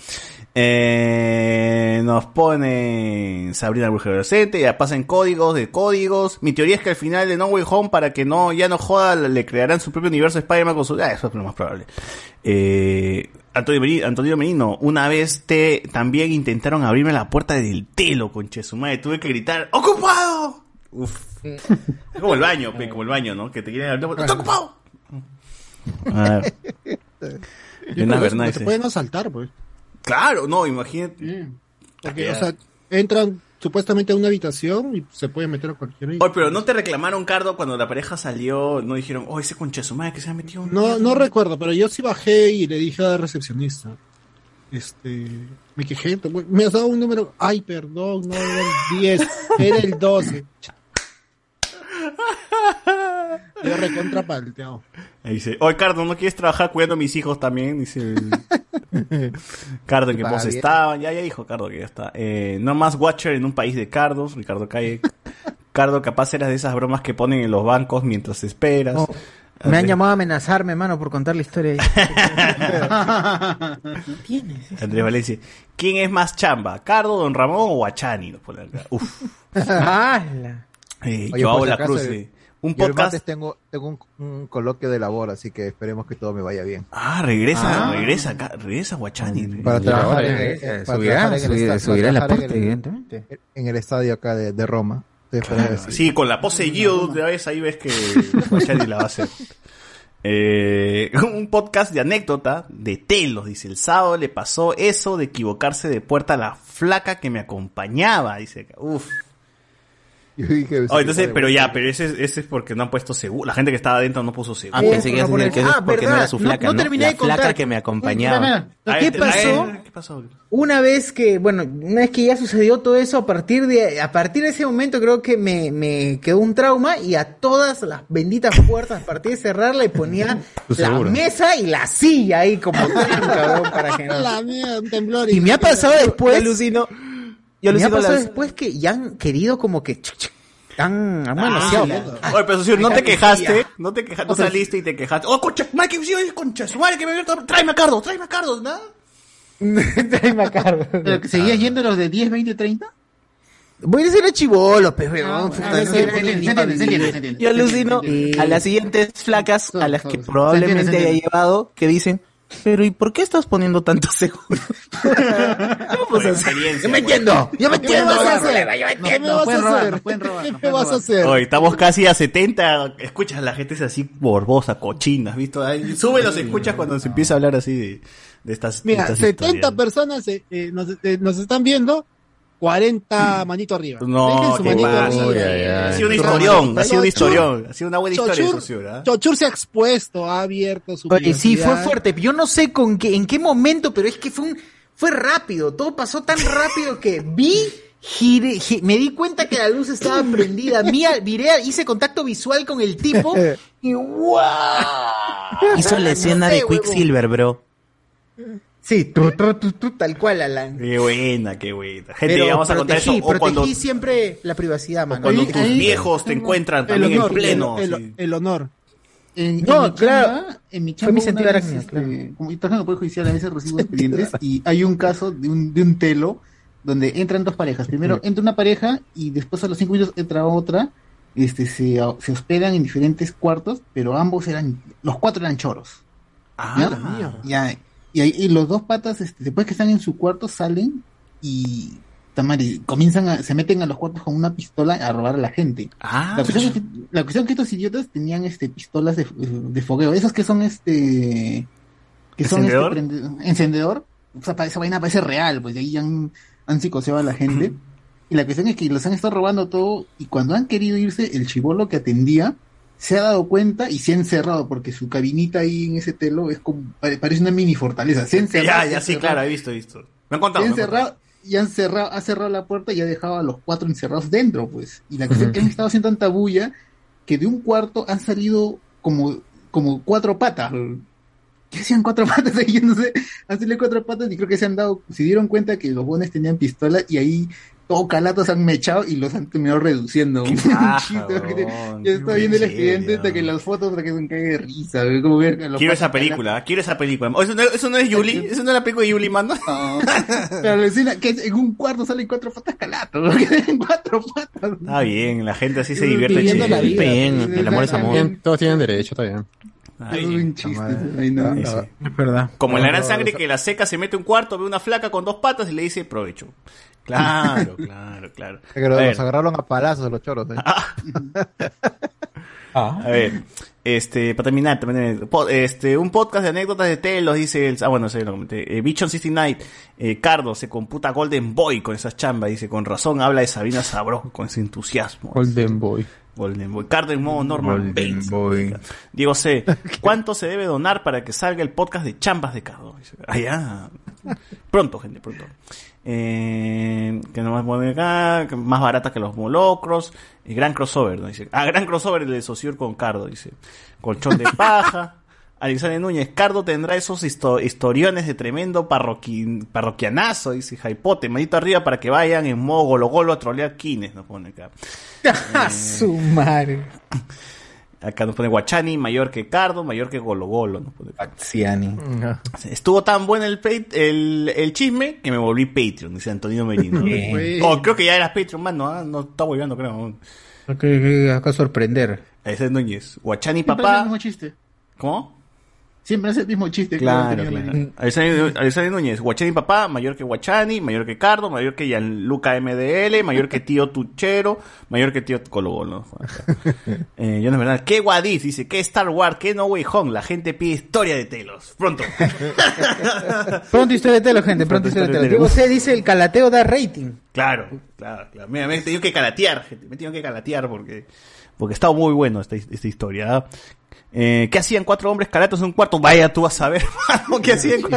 Eh, nos ponen Sabrina Bruja Adolescente, ya pasan códigos de códigos. Mi teoría es que al final de No Way Home, para que no, ya no joda, le crearán su propio universo de Spider-Man con su. Ah, eso es lo más probable. Eh, Antonio Merino, una vez te también intentaron abrirme la puerta del telo, conche su madre. Tuve que gritar, ¡ocupado! Uf. Es como el baño, como el baño, ¿no? Que te quieren abrir la puerta, ¡está ocupado! A ver. Dice, te pueden asaltar, pues. Claro, no, imagínate. Porque, o sea, entran supuestamente a una habitación y se pueden meter a cualquier... Oye, pero no te reclamaron, Cardo, cuando la pareja salió, no dijeron, oh, ese concha su madre que se ha metido. un- No, no recuerdo, pero yo sí bajé y le dije a la recepcionista. Este, me quejé, me has dado un número, ay, perdón, no era el 10, era el 12. Yo recontra palteado. Ahí dice, oye, Cardo, ¿no quieres trabajar cuidando a mis hijos también? Dice el... Cardo, ¿en pos bien. estaban? Ya, ya dijo Cardo que ya está. Eh, no más Watcher en un país de Cardos, Ricardo Calle. Cardo, capaz eras de esas bromas que ponen en los bancos mientras esperas. No, Me han llamado a amenazarme, mano, por contar la historia. Andrés Valencia. ¿Quién es más chamba? ¿Cardo, Don Ramón o Guachani? Uf. ¡Hala! Eh, Oye, Joao por si La Cruz. el- eh, Un yo podcast. tengo, tengo un, un coloquio de labor, así que esperemos que todo me vaya bien. Ah, regresa, Ah. regresa acá, regresa Guachani. Para trabajar en, la el- evidentemente. En el estadio acá de, de Roma. Claro, así. sí, con la pose de Guido de vez ahí ves que Guachani la va a hacer. Eh, un podcast de anécdota de Telos, dice, el sábado le pasó eso de equivocarse de puerta a la flaca que me acompañaba, dice acá. Yo dije, Oh, entonces, sí, pero ya, pero ese, ese es porque no han puesto seguro. La gente que estaba adentro no puso seguro. Ah, pensé que que es Ah, porque no era su no- flaca, no ¿no? terminé La de contar. flaca que me acompañaba. ¿Qué pasó? ¿Qué pasó? Una vez que, bueno, una vez que ya sucedió todo eso, a partir de, a partir de ese momento creo que me, me quedó un trauma y a todas las benditas puertas, a partir de cerrarla y ponía la mesa y la silla ahí como cabrón, para que no. La mía, un temblor. Y me ha pasado después. Alucino. Yo me ha alucino pasado las- después que ya han querido como que han, han manoseado. Oye, pero socio, no te quejaste, tía. no te quejaste, no saliste y te quejaste. Oh, concha, madre, que sí, concha, su madre que me vio, tráeme a Cardo, tráeme a Cardo, ¿no? Tráeme a Carlos. ¿Pero que seguías yendo los de 10, 20, 30? Voy a decir a chivolo, pues, weón. Ah, ah, Yo alucino a las siguientes flacas a las que probablemente haya llevado que dicen, Pero ¿y por qué estás poniendo tanto seguro? Hacer. Yo me entiendo. Yo me ¿Qué entiendo. vas a ya, hacer? colega, Yo me ¿Qué me entiendo. vas Pueden a robar, hacer? pueden robar, ¿Qué me vas a hacer? Hoy estamos casi a 70. Escuchas, la gente es así borbosa, cochina, ¿has visto? Ahí, Sube los escuchas cuando se empieza a hablar así de, de estas, de Mira, estas 70 historias. personas eh, eh, nos, eh, nos están viendo, 40 manito arriba. No, ¿qué pasa? Ha sido un historión, ha sido un historión, ha sido una buena historia Chochur-. Chochur se ha expuesto, ha abierto su Oye, sí, fue fuerte. Yo no sé con qué, en qué momento, pero es que fue un, fue rápido. Todo pasó tan rápido que vi, giré, gi- me di cuenta que la luz estaba prendida. Mira, viré, hice contacto visual con el tipo y ¡guau! Hizo la escena No sé, de. Quicksilver, bro. Sí, tu, tu, tu, tu, tal cual, Alan. Qué buena, qué buena. Gente, Pero vamos a contar eso. protegí, O cuando, protegí siempre la privacidad, mano. cuando Ahí- tus ahí- viejos te encuentran El también honor, en pleno. el, sí. el- el honor. En, No, en mi claro. chamba- en mi Fue chamba mi una sentido vez, arácnido, este, como yo en el Poder Judicial, a veces recibo expedientes y hay un caso de un, de un telo donde entran dos parejas. Primero entra una pareja y después a los cinco minutos entra otra. Este, se, se hospedan en diferentes cuartos, pero ambos eran, los cuatro eran choros. Ah, Ya, y, ahí- y los dos patas, este, después que están en su cuarto, salen y tamari, comienzan a, se meten a los cuartos con una pistola a robar a la gente. Ah, la, cuestión es que, la cuestión es que estos idiotas tenían este pistolas de, de fogueo, esas que son este que son este ¿Encendedor? prende- encendedor, o sea, pa- esa vaina parece real, pues de ahí han, han psicoseado a la gente. y la cuestión es que los han estado robando todo y cuando han querido irse, el chivolo que atendía se ha dado cuenta y se ha encerrado porque su cabinita ahí en ese telo es como pare- parece una mini fortaleza. Se ha encerrado, Ya, se ya, ha sí, claro, he visto, he visto. Me han Se contado. ha han contado. encerrado y han cerrado, ha cerrado la puerta y ha dejado a los cuatro encerrados dentro, pues. Y la cuestión es que han estado haciendo tanta bulla que de un cuarto han salido como, como cuatro patas. ¿Qué hacían cuatro patas ahí? Yo no sé. Han salido cuatro patas y creo que se han dado, se dieron cuenta que los bones tenían pistola y ahí todo calatos han mechado y los han terminado reduciendo. paja, Yo estaba viendo el expediente hasta que las fotos hasta que se me cae de risa. como ver Quiero esa película, quiero esa película. ¿Eso no, eso no es Yuli? ¿Eso no es la película de Yuli, mano? Pero la escena que en un cuarto salen cuatro patas calatos, en cuatro patas. Está bien, la gente así se divierte. Vida, Bien, el amor es amor. Bien, todos tienen derecho, está bien. Ay, Es un chiste. ay, no. Es verdad. Como en la gran sangre que la seca se mete un cuarto, ve una flaca con dos patas y le dice provecho. Claro, claro, claro. Que los, A ver, los agarraron a palazos los choros. ¿eh? A ver, este, para terminar, también, este, un podcast de anécdotas de telos, dice el, ah, bueno, sí, lo comenté, eh, Bichon 69, eh, Cardo se computa Golden Boy con esas chambas, dice, con razón habla de Sabina Sabro, con ese entusiasmo. Golden Boy. Golden Boy. Cardo en modo normal. Golden Boy. Diego C. ¿Cuánto se debe donar para que salga el podcast de chambas de Cardo? Dice, Ah, ya. Pronto, gente, pronto. Eh, que no más pone acá, más barata que los molocros. Eh, gran crossover, ¿no? Dice. Ah, gran crossover el de Sociur con Cardo, dice. Colchón de paja. Alexander Núñez, Cardo tendrá esos histo- historiones de tremendo parroqui- parroquianazo, dice Jaipote, manito arriba para que vayan en modo golo golo a trolear quines, nos pone acá. A su madre. Acá nos pone Guachani, mayor que Cardo, mayor que Golo Golo. Nos pone. Guachiani. Estuvo tan bueno el, el, el chisme que me volví Patreon, dice Antonio Merino. Oh, creo que ya eras Patreon, man, no, ah, no está volviendo, creo. Que acá sorprender. Ese es Núñez. Guachani, papá. ¿Cómo? Siempre es el mismo chiste. Claro, que claro. Alexander Núñez, Guachani papá, mayor que Guachani, mayor que Cardo, mayor que Gianluca MDL, mayor que tío Tuchero, mayor que tío Colo. Eh, yo no es verdad. ¿Qué Wadif? Dice, ¿qué Star Wars? ¿Qué No Way Home? La gente pide historia de Telos. Pronto. Pronto historia de telo, gente. Pronto historia de telo. Diego C dice el calateo da rating. Claro, claro, claro. Mira, me he tenido que calatear, gente. Me he tenido que calatear porque, porque está muy bueno esta, esta historia. Eh, ¿Qué hacían cuatro hombres calatos en un cuarto? Vaya tú a saber, mano, ¿qué hacían cu-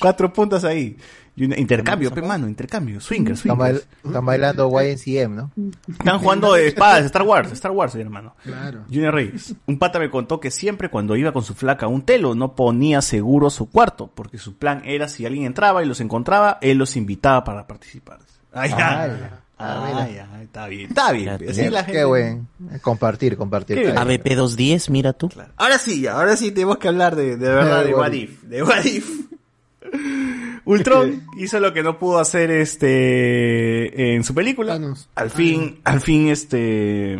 cuatro puntas ahí? Y un intercambio, pe, mano, intercambio. Swingers, Están, swingers. bail- están bailando YNCM, ¿no? Están jugando de espadas, Star Wars, Star Wars, hermano. Claro. Junior Reyes. Un pata me contó que siempre cuando iba con su flaca a un telo no ponía seguro su cuarto, porque su plan era si alguien entraba y los encontraba, él los invitaba para participar. Ay, Ah. Ah, ya, está bien, está bien. Así la gente- Qué buen. Compartir, compartir. Qué bien. ABP 210, mira tú. Ahora sí, ahora sí tenemos que hablar de, de verdad de What If, de What If. Ultron hizo lo que no pudo hacer este en su película. Al fin, al fin este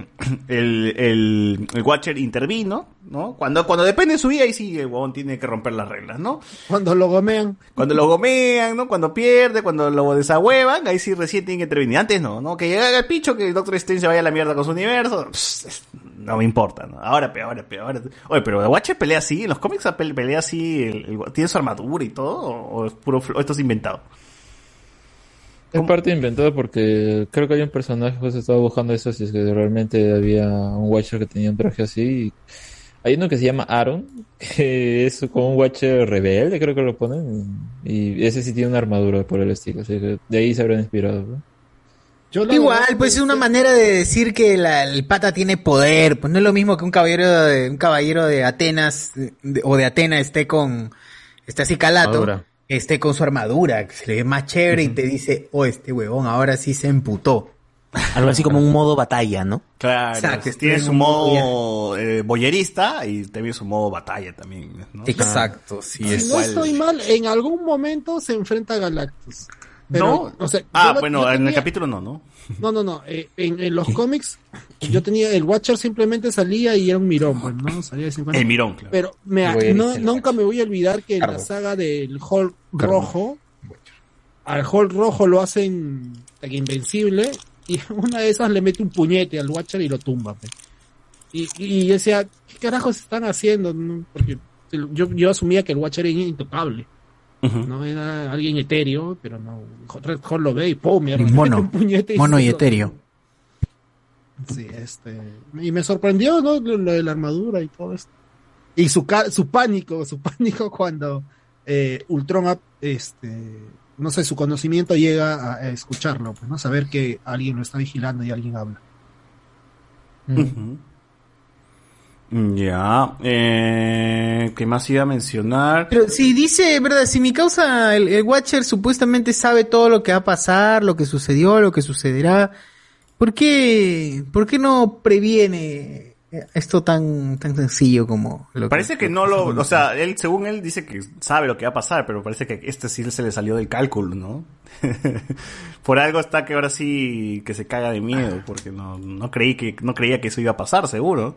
el, el, el Watcher intervino ¿no? Cuando, cuando depende de su vida, ahí sí el huevón tiene que romper las reglas, ¿no? Cuando lo gomean. Cuando lo gomean, ¿no? Cuando pierde, cuando lo desahuevan, ahí sí recién tienen que intervenir. Antes no, ¿no? Que llegue el picho, que el Doctor Strange se vaya a la mierda con su universo. pss, no me importa, ¿no? Ahora peor, ahora peor. ahora- Oye, pero Watcher pelea así, en los cómics pe- pelea así, el- el- tiene su armadura y todo, o, o es puro, o esto es inventado. Es parte inventada porque creo que hay un personaje que estaba buscando eso, si es que realmente había un Watcher que tenía un traje así. y Hay uno que se llama Aaron, que es como un Watcher rebelde, creo que lo ponen. Y ese sí tiene una armadura por el estilo, así que de ahí se habrán inspirado. ¿no? Igual, pues es una manera de decir que la- el pata tiene poder. Pues no es lo mismo que un caballero de, un caballero de Atenas de- o de Atenas esté con, esté así calato, Armadura. esté con su armadura, que se le ve más chévere y te dice, oh, este huevón ahora sí se emputó. Algo así como un modo batalla, ¿no? Claro, Exacto, tiene estoy su en un modo eh, boyerista y también su modo batalla también, ¿no? Exacto, sí, Si no estoy mal, en algún momento se enfrenta a Galactus. Pero, ¿No? o sea, ah, lo- bueno, en el capítulo no, ¿no? No, no, no. eh, en, en los cómics, yo tenía el Watcher simplemente salía y era un mirón, pues, ¿no? Salía de 50. El mirón, claro. Pero me- no, nunca me voy a olvidar que en la saga del Hulk rojo, al Hulk rojo lo hacen invencible y una de esas le mete un puñete al Watcher y lo tumba. pues. Y, y yo decía, ¿qué carajos están haciendo? Porque yo, yo asumía que el Watcher era intocable. No era alguien etéreo, pero no. Red Hulk lo ve y ¡pum! le Mono. un puñete Mono se y etéreo. Sí, este. Y me sorprendió, ¿no? Lo, lo de la armadura y todo esto. Y su, su pánico, su pánico cuando eh, Ultron, este. No sé, su conocimiento llega a, a escucharlo, pues, ¿no? Saber que alguien lo está vigilando y alguien habla. Ujú. Ya, eh, ¿qué más iba a mencionar? Pero si dice, ¿verdad? Si mi causa, el, el Watcher supuestamente sabe todo lo que va a pasar, lo que sucedió, lo que sucederá, ¿por qué, por qué no previene esto tan, tan sencillo como lo Parece que no lo, o sea, él, según él dice que sabe lo que va a pasar, pero parece que este sí se le salió del cálculo, ¿no? Por algo está que ahora sí que se caga de miedo, porque no, no creí que, no creía que eso iba a pasar, seguro.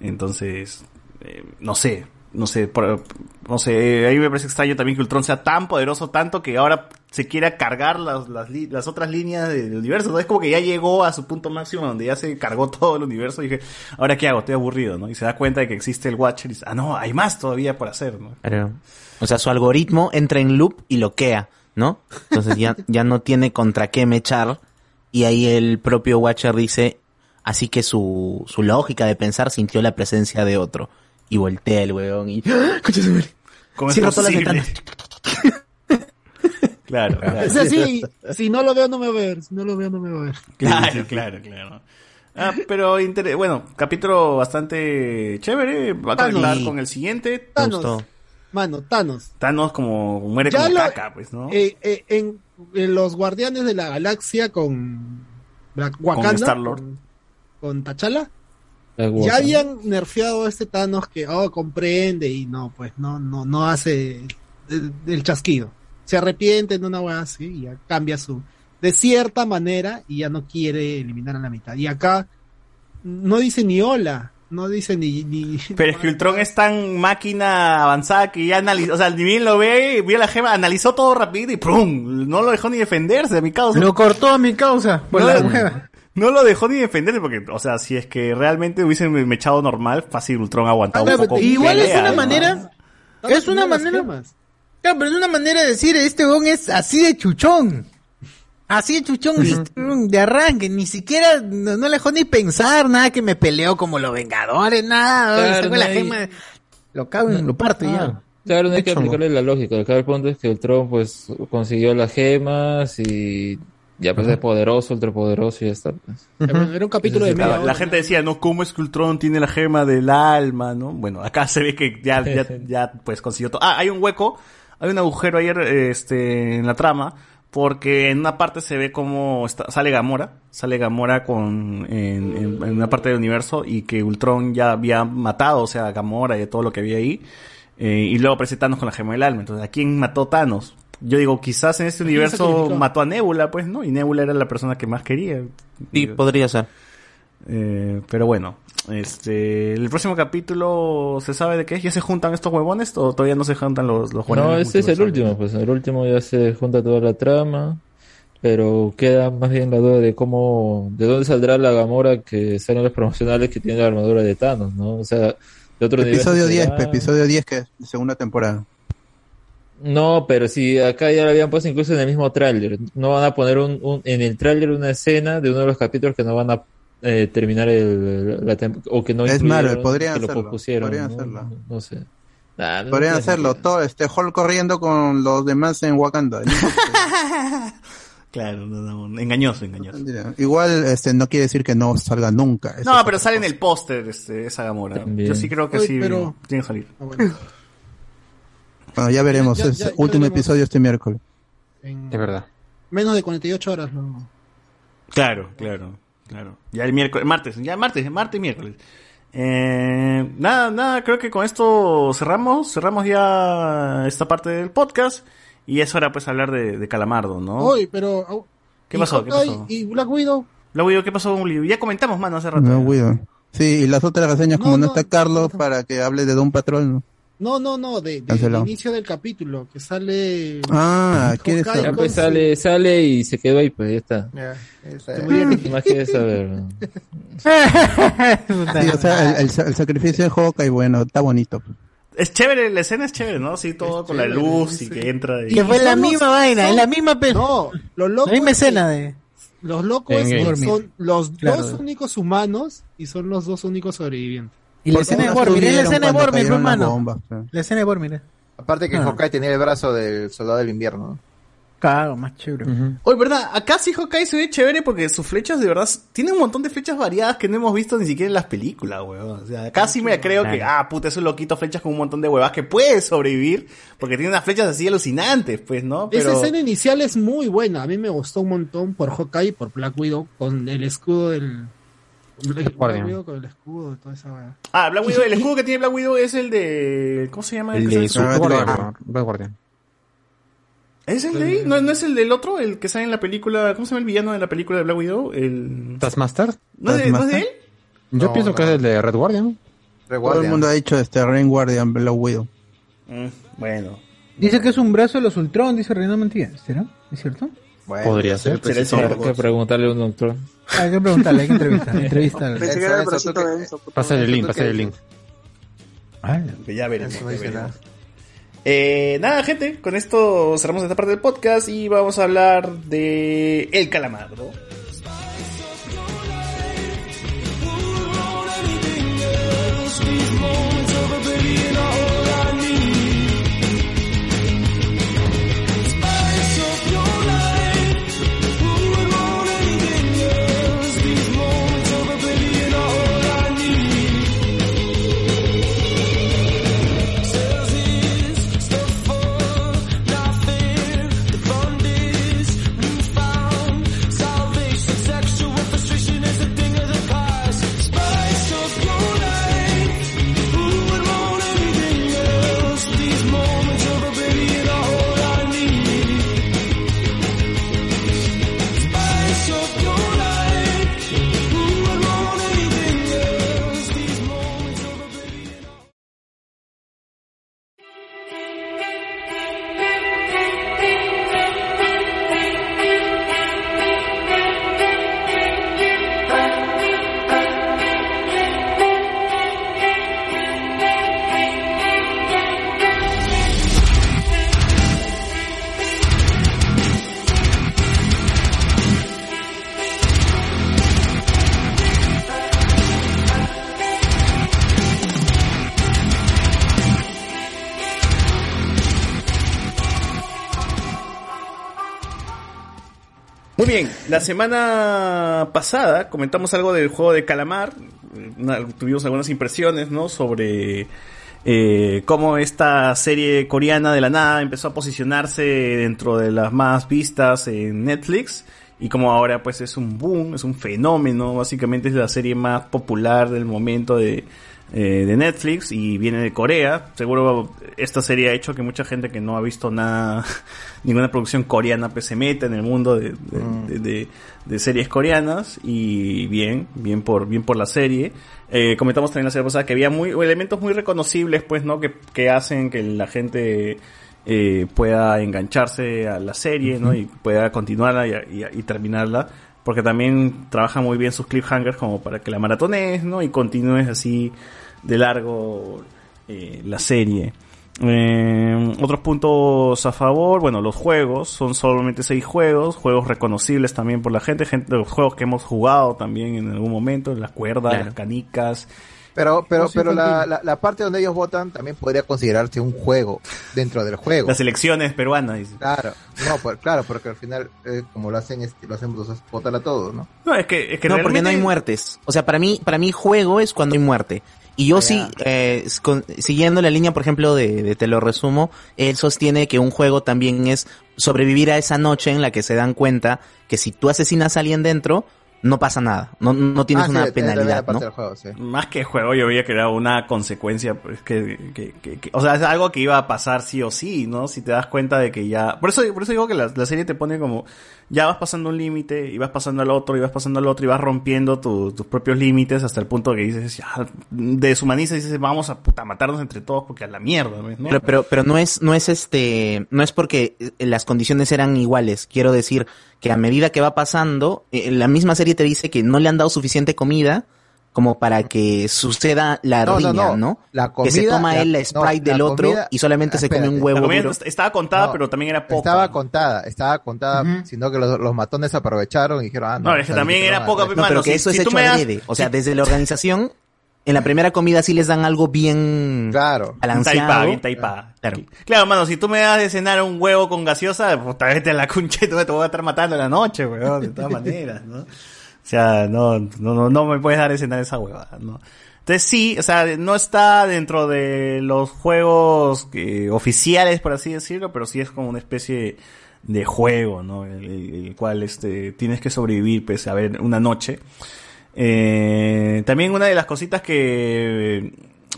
Entonces, eh, no sé, no sé, por- no sé, ahí me parece extraño también que Ultron sea tan poderoso tanto que ahora se quiera cargar las, las, otras líneas del universo, ¿no? Es como que ya llegó a su punto máximo donde ya se cargó todo el universo y dije, ahora qué hago, estoy aburrido, ¿no? Y se da cuenta de que existe el Watcher y dice, ah, no, hay más todavía por hacer, ¿no? O sea, su algoritmo entra en loop y loquea, ¿no? Entonces ya, ya no tiene contra qué mechar. Y ahí el propio Watcher dice, así que su, su lógica de pensar sintió la presencia de otro. Y voltea el weón y... ¡Ah! ¡Concha su madre! ¿Cómo es Cierra todas las ventanas. Claro, claro. Si no lo veo, no me va a ver. Si no lo veo, no me va a ver. Claro, claro, claro. Ah, pero inter- bueno, capítulo bastante chévere. Va a conectar con el siguiente. Thanos. Mano, Thanos. Thanos como muere Ya como lo- caca, pues, ¿no? Eh, eh, en, en los Guardianes de la Galaxia con Black- Wakanda, con, con T'Challa, La ya habían nerfeado a este Thanos que oh, comprende y no, pues no, no, no hace el, el chasquido. Se arrepiente en una weá así y ya cambia su, de cierta manera y ya no quiere eliminar a la mitad. Y acá no dice ni hola, no dice ni, ni Pero es que Ultron es tan máquina avanzada que ya analizó, o sea, ni bien lo ve, vio la gema, analizó todo rápido y ¡prum! No lo dejó ni defenderse, mi causa. Lo cortó a mi causa por No, la hueva. No lo dejó ni defenderse porque, o sea, si es que realmente hubiesen mechado normal, fácil Ultron aguantaba un poco. Igual es una ¿no? manera, es una manera, Claro, pero es una manera de decir, este weón es así de chuchón. Así de chuchón de arranque, ni siquiera, no, no le dejó ni pensar nada que me peleo como los Vengadores, nada, Claro, la no hay- gema, lo cago, y lo parto y ya. Ah, Claro, no hay que aplicarle la lógica. Acá el punto es que Ultron pues consiguió las gemas y ya pues es poderoso, ultrapoderoso y ya está. pues. Era un capítulo de La- media la, gente decía, no, ¿cómo es que Ultron tiene la gema del alma, no? Bueno, acá se ve que ya, ya, ya pues consiguió todo. Ah, hay un hueco, hay un agujero ayer, este, en la trama, porque en una parte se ve como está, sale Gamora, sale Gamora con, en, en- en una parte del universo y que Ultron ya había matado, o sea, a Gamora y a todo lo que había ahí, eh, y luego aparece Thanos con la gema del alma. Entonces, ¿a quién mató Thanos? Yo digo, quizás en este ¿A quién universo mató a Nebula, pues, ¿no? Y Nebula era la persona que más quería. Sí, podría ser. Eh, pero bueno, este, el próximo capítulo, ¿se sabe de qué es? ¿Ya se juntan estos huevones o todavía no se juntan los, los No, ese es el último, pues el último ya se junta toda la trama, pero queda más bien la duda de cómo, de dónde saldrá la Gamora que salen los promocionales que tiene la armadura de Thanos, ¿no? O sea, de otro nivel Episodio 10, será- episodio 10 que es segunda temporada. No, pero si acá ya lo habían puesto incluso en el mismo tráiler, no van a poner un, un- en el tráiler una escena de uno de los capítulos que no van a eh, terminar el, la o que no Es Marvel, podrían que lo hacerlo, podrían ¿no? hacerlo. No sé. Nah, no Podrían hacerlo, todo este Hulk corriendo con los demás en Wakanda. Claro, no, no, engañoso, engañoso. Igual este no quiere decir que no salga nunca. No, pero sale en el póster este, esa Gamora. También. Yo sí creo que sí pero- tiene que salir. Bueno, ya veremos. Ya- ya- es ya último veremos. episodio este miércoles. En Es verdad. menos de 48 horas. ¿no? Claro, claro, claro. Ya el miércoles, martes, ya martes, martes y miércoles. Eh, nada, nada, creo que con esto cerramos, cerramos ya esta parte del podcast y es hora pues hablar de, de Calamardo, ¿no? Oye, pero. ¿Qué pasó? ¿Qué pasó? Y Black Widow. Black Widow, ¿qué pasó con Bolivia? Ya comentamos, mano, hace rato. No, cuido. Sí, y las otras reseñas, como no, no, está Carlos, para que hable de Don Patrol. ¿no? No, no, no, de, del inicio del capítulo, que sale. Ah, ¿quieres Hawkeye Ya saber? pues sale, sale y se quedó ahí, pues ya está. ¿Qué más quieres saber? no? Sí, o sea, el, el sa- el sacrificio de Hawkeye, bueno, está bonito. Es chévere, la escena es chévere, ¿no? Sí, todo con la luz y que entra y... Que fue la son los- misma vaina, es la misma No, los locos. La misma es que escena de. Los locos es son los Claro. dos únicos humanos y son los dos únicos sobrevivientes. Y la escena de Bormir, es la escena de Bormir, hermano. La escena de Bormir. Aparte que Ah. Hawkeye tenía el brazo del soldado del invierno. ¿no? Claro, más chévere. Oye, ¿verdad? Acá sí Hawkeye se ve chévere porque sus flechas de verdad tiene un montón de flechas variadas que no hemos visto ni siquiera en las películas, weón. O sea, acá sí me creo que, ah, puta, es un loquito flechas con un montón de huevas que puede sobrevivir porque tiene unas flechas así alucinantes, pues, ¿no? Pero... Esa escena inicial es muy buena. A mí me gustó un montón por Hawkeye y por Black Widow con el escudo del. Black Guardian. Widow con el escudo y toda esa vaina. Ah, Black Widow, el escudo que tiene Black Widow es el de... ¿Cómo se llama? El que de su-. Black Guardian. ¿Es el de ahí? ¿No, ¿No es el del otro? El que sale en la película... ¿Cómo se llama el villano de la película de Black Widow? El... ¿Taskmaster? ¿No es de, ¿no es de él? Yo No, pienso no. que es el de Red Guardian. Todo el mundo ha dicho este Rain Guardian, Black Widow. Mm, bueno. Dice que es un brazo de los Ultron, dice Reino Mentira. ¿Será? ¿Es cierto? Podría ser. ese Hay que preguntarle a un doctor. Hay que preguntarle, hay que entrevistar. entrevistar. Pensé que era el bracito de Pasa el link, pasa el link. Que ya veremos. Ya veremos. Eh, nada, gente, con esto cerramos esta parte del podcast y vamos a hablar de El Calamardo. Muy la semana pasada comentamos algo del juego de Calamar, tuvimos algunas impresiones, ¿no? Sobre eh, cómo esta serie coreana de la nada empezó a posicionarse dentro de las más vistas en Netflix y como ahora pues es un boom, es un fenómeno, básicamente es la serie más popular del momento de, eh, de Netflix y viene de Corea. Seguro esta serie ha hecho que mucha gente que no ha visto nada, ninguna producción coreana, pues se meta en el mundo de, de- de- de- de series coreanas y bien, bien por, bien por la serie. Eh, comentamos también la serie pasada que había muy, elementos muy reconocibles, pues, ¿no? Que, que hacen que la gente eh, pueda engancharse a la serie, ¿no? Y pueda continuarla y, y- y terminarla. Porque también trabaja muy bien sus cliffhangers como para que la maratones, ¿no? Y continúes así de largo eh, la serie. Eh, otros puntos a favor, bueno, los juegos, son solamente seis juegos, juegos reconocibles también por la gente, gente los juegos que hemos jugado también en algún momento, las cuerdas, Claro. las canicas. Pero, pero, pero la, la, la parte donde ellos votan también podría considerarse un juego dentro del juego. Las elecciones peruanas, dice. Claro, no, claro, porque al final, eh, como lo hacen, este, lo hacen, votan a todos, ¿no? No, es que, es que no, porque no hay realmente- muertes. O sea, para mí, para mí juego es cuando hay muerte. Y yo sí, eh, con- siguiendo la línea, por ejemplo, de, de Te lo resumo, él sostiene que un juego también es sobrevivir a esa noche en la que se dan cuenta que si tú asesinas a alguien dentro, no pasa nada. No, no tienes Ah, una penalidad, ¿no? del juego, sí. Más que juego, yo veía que era una consecuencia, pues que, que, que- que- o sea, es algo que iba a pasar sí o sí, ¿no? Si te das cuenta de que ya, por eso, por eso digo que la, la serie te pone como, ya vas pasando un límite, y vas pasando al otro, y vas pasando al otro, y vas rompiendo tu- tus propios límites hasta el punto que dices, ya, deshumaniza y dices, vamos a puta, matarnos entre todos porque a la mierda, ¿no? Pero, pero, pero no es, no es este, no es porque eh, las condiciones eran iguales. Quiero decir que a medida que va pasando, eh, la misma serie te dice que no le han dado suficiente comida como para que suceda la No, no, riña, no. ¿no? La que se comida- toma la- él la no, Sprite la del otro comida- y solamente se come un huevo La comida duro. estaba contada, No, pero también era poca. Estaba contada, estaba contada, sino que los, los matones aprovecharon y dijeron, ah, no. No, es que también era poca, pe, No, mano, pero que si- eso es si tú hecho das-. O sea, desde la organización, en la primera comida sí les dan algo bien claro, balanceado. Taipa, bien taipa. Claro. Claro, mano, si tú me das de cenar un huevo con gaseosa, puta, vete a la concha y tú te voy a estar matando en la noche, weón, de todas maneras, ¿no? O sea, no, no, no, no me puedes dar de cenar esa huevada, ¿no? Entonces sí, o sea, no está dentro de los juegos eh, oficiales, por así decirlo, pero sí es como una especie de juego, ¿no? El, el- el cual este, tienes que sobrevivir, pues, a ver, una noche. Eh, también una de las cositas que,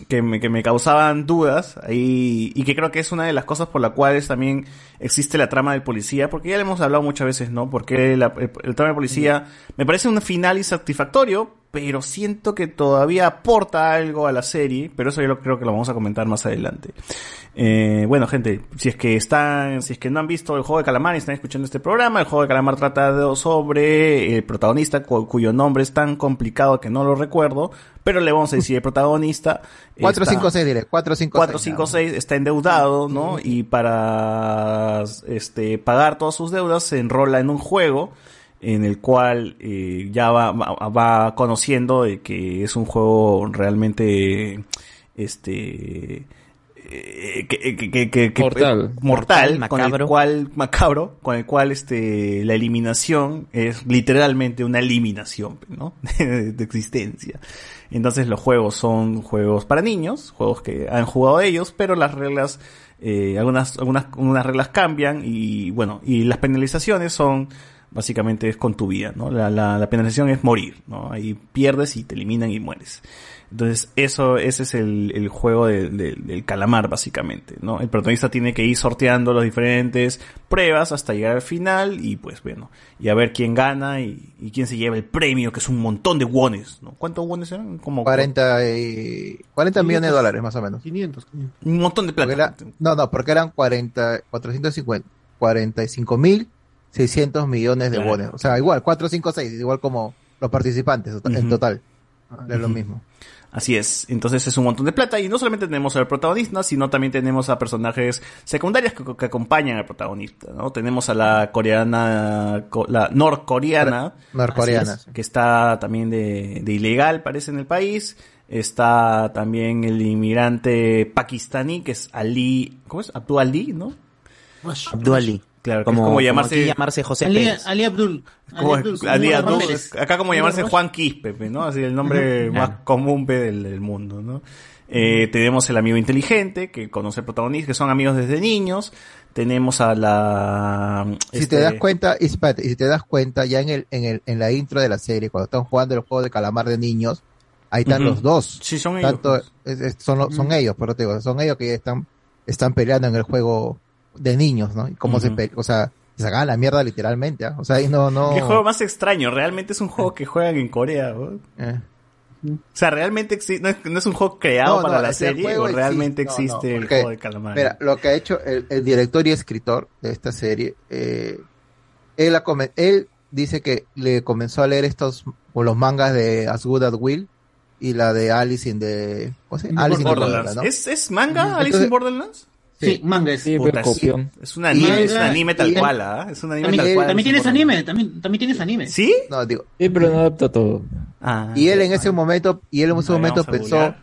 que, me, que me causaban dudas ahí, y que creo que es una de las cosas por las cuales también existe la trama del policía, porque ya le hemos hablado muchas veces, ¿no? Porque la, el, el trama del policía me parece un final insatisfactorio, pero siento que todavía aporta algo a la serie, pero eso yo lo, creo que lo vamos a comentar más adelante. Eh, bueno, gente, si es que están, si es que no han visto el juego de calamar y están escuchando este programa, el juego de calamar trata de- sobre el protagonista cu- cuyo nombre es tan complicado que no lo recuerdo, pero le vamos a decir el protagonista. 4, está- 5, 6, diré. 4, 5, 4, 5, 6 está endeudado, ¿no? Y para este pagar todas sus deudas se enrola en un juego en el cual eh, ya va, va, va conociendo de que es un juego realmente este eh, que, que- que- que- que- Mortal. mortal, Mortal, con el cual macabro con el cual este la eliminación es literalmente una eliminación ¿no? de, de existencia entonces los juegos son juegos para niños juegos que han jugado ellos pero las reglas eh, algunas algunas algunas reglas cambian y bueno y las penalizaciones son básicamente es con tu vida, ¿no? La, la, la penalización es morir, ¿no? Ahí pierdes y te eliminan y mueres. Entonces, eso, ese es el, el juego de- de- del calamar, básicamente, ¿no? El protagonista tiene que ir sorteando las diferentes pruebas hasta llegar al final y pues bueno, y a ver quién gana y, y quién se lleva el premio, que es un montón de wones, ¿no? ¿Cuántos wones eran? Como 40, y, 40 millones de dólares, más o menos. 500. 500. un montón de plata. Era- no, no, porque eran 40, 450, 45 mil 600 millones de Claro. bones. O sea, igual, 4, 5, 6, igual como los participantes en total. Es lo mismo. Así es, entonces es un montón de plata y no solamente tenemos al protagonista, sino también tenemos a personajes secundarios que, que acompañan al protagonista, ¿no? Tenemos a la coreana, co- la norcoreana, Norcoreana, es, que está también de, de ilegal, parece, en el país. Está también el inmigrante pakistaní, que es Ali, ¿cómo es? Abdul Ali, ¿no? Abdul Ali. Claro, Como, es como llamarse, aquí llamarse José Ali, Pérez. Ali Abdul. como- Ali Abdul, Ali Abdul, acá como llamarse Juan Quispe, pe, ¿no? Así el nombre más común pe, del, del mundo, ¿no? Eh, tenemos el amigo inteligente, que conoce el protagonista, que son amigos desde niños. Tenemos a la... Si este, te das cuenta, y espérate, y si te das cuenta, ya en el, en el, en la intro de la serie, cuando están jugando el juego de calamar de niños, ahí están los dos. Sí, son ellos, Tanto- es- es- son, son ellos, pero te digo, son ellos que están, están peleando en el juego de niños, ¿no? Y cómo se Ujú. pe- o sea, se sacan la mierda literalmente, ¿ah? O sea, ahí no, no. Qué juego más extraño, realmente es un juego que juegan en Corea. ¿no? Eh. O sea, realmente exi- no, es, no es un juego creado No, para la serie o existe. realmente no, existe el juego de calamar. Mira, lo que ha hecho el, el director y escritor de esta serie, eh, él, ha él dice que le comenzó a leer estos, o los mangas de As Good as Will y la de Alice in the, ¿cómo se? Alice in Borderlands. ¿no? ¿Es, ¿Es manga Alice Entonces- in Borderlands? Sí, manga es. Sí, Puta, es, copión. es un anime, es un anime tal cual, ¿ah? Es un anime También, tal cual. también tienes anime, también, también tienes anime. ¿Sí? No, digo, Sí, pero no adapta todo. Ah, y él en ese momento, y él en ese momento pensó,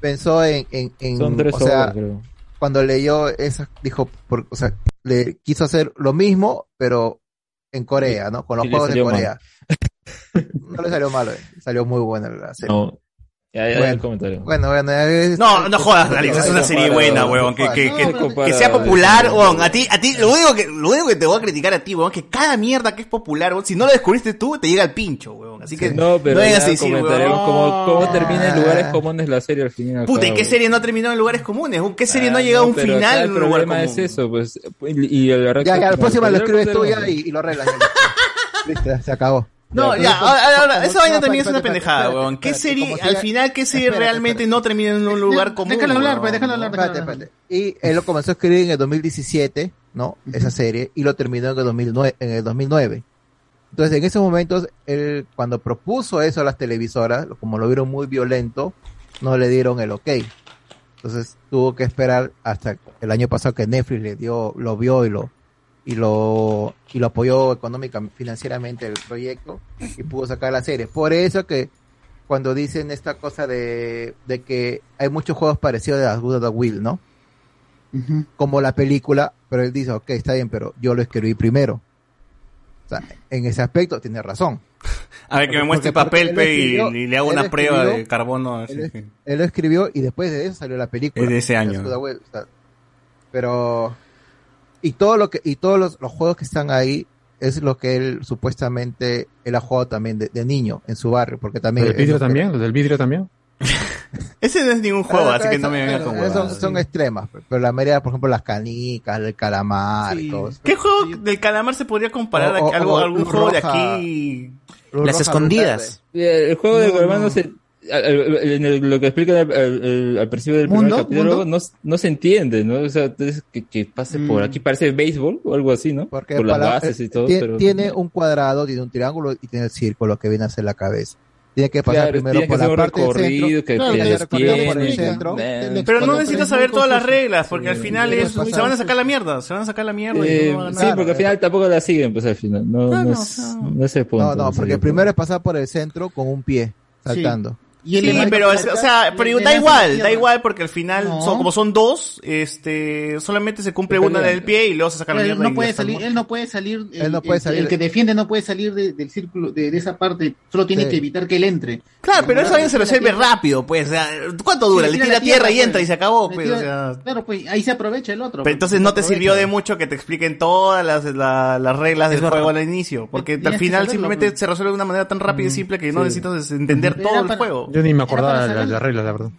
pensó en, en, en- Son tres o sea, horas, creo. cuando leyó esa, dijo, por- o sea, le quiso hacer lo mismo, pero en Corea, ¿no? Con los juegos de mal. Corea. No le salió malo, eh. salió muy buena la serie. No. Ya, ya, Bueno. el comentario. Bueno, bueno, es- No, no jodas, Alex, es una serie buena, no, weón. Que, compara. que, que, No, compara, que sea popular, no. weón. A ti, a ti, lo único que, lo único que te voy a criticar a ti, weón, que cada mierda que es popular, weón, si no lo descubriste tú, te llega al pincho, weón. Así que No, pero vengas ya a decir, weón. cómo, cómo termina en Ah. lugares comunes la serie al final. Puta, ¿y qué serie no ha terminado en lugares comunes? ¿Qué serie no ha Ah, llegado a un final El en un lugar común? es eso, pues. Y, y el Ya, ya, la próxima lo escribes tú ya y, y lo arreglas. Listo, se acabó. No, Ya, ahora, ahora, esa vaina no, también es una pendejada, weón. ¿Qué serie, al final, qué serie espérate, realmente no termina en un lugar común? Déjalo hablar, weón? pues, déjalo hablar. déjalo Espérate, hablar. espérate. Y él lo comenzó a escribir en el 2017, ¿no? Esa serie, y lo terminó en el 2009. En el 2009. Entonces, en esos momentos, él, cuando propuso eso a las televisoras, como lo vieron muy violento, no le dieron el ok. Entonces, tuvo que esperar hasta el año pasado que Netflix le dio, lo vio y lo, y lo, y lo apoyó económicamente, financieramente el proyecto, y pudo sacar la serie. Por eso que cuando dicen esta cosa de, de que hay muchos juegos parecidos de As Good the Will, ¿no? Como la película, pero él dice, ok, está bien, pero yo lo escribí primero. O sea, en ese aspecto tiene razón. A ver, que me muestre papel, pe, y, escribió- y le hago una prueba de carbono. así Él, que- él lo escribió y después de eso salió la película. Es de ese año. O sea, pero y todo lo que y todos los, los juegos que están ahí es lo que él supuestamente él ha jugado también de, de niño en su barrio, porque también ¿Los del es vidrio que- también? ¿Los del vidrio también? Ese no es ningún juego, así que no me vengas con son, huevadas. son extremas, pero la mayoría, por ejemplo, las canicas, el calamar y todo eso. ¿Qué juego del calamar se podría comparar O- a algo, o algún juego de aquí? Las roja, escondidas. Sí, El juego de No, Colmán no. no se. En el- lo que explica al, al- al principio del primer ¿Mundo? capítulo ¿Mundo? no, no se entiende, ¿no? O sea, entonces que, que pase por Mm. aquí parece béisbol o algo así, ¿no? Porque por las bases y eh, todo, tie- pero tiene un cuadrado, tiene un triángulo y tiene el círculo que viene a ser la cabeza. Tiene que pasar Claro, primero por la parte del recorrido centro. que- Claro, que tiene por el centro. eh, Pero no necesitas saber todas las reglas, porque al final es, pasar- se van a sacar la mierda, se van a sacar la mierda. y Eh, no van a sí, porque al final tampoco la siguen, pues al final. No, Claro, no, es, sea. no es el punto. No, no, porque primero es pasar por el centro con un pie, saltando. Y él Sí, pero, es- o sea, pero da igual, da igual porque al final, No. son, como son dos, este, solamente se cumple una del pie y luego se saca la Él mierda. no y puede salir, él no puede salir, el, Él no puede el- salir. el que defiende no puede salir de- del círculo, de, de esa parte, solo tiene Sí. que evitar que él entre. Claro, pero eso Ahora se resuelve rápido, pues, o sea, ¿cuánto dura? Sí, le tira tira la tierra, tierra, y entra pues. y se acabó, pues, tira- o sea. Claro, pues ahí se aprovecha el otro. Pero entonces no te sirvió de mucho que te expliquen todas las, la- las reglas del juego al inicio, porque al final simplemente pues. se resuelve de una manera tan rápida y simple que no necesitas entender todo el juego. Yo ni me acordaba de las, las reglas, la verdad.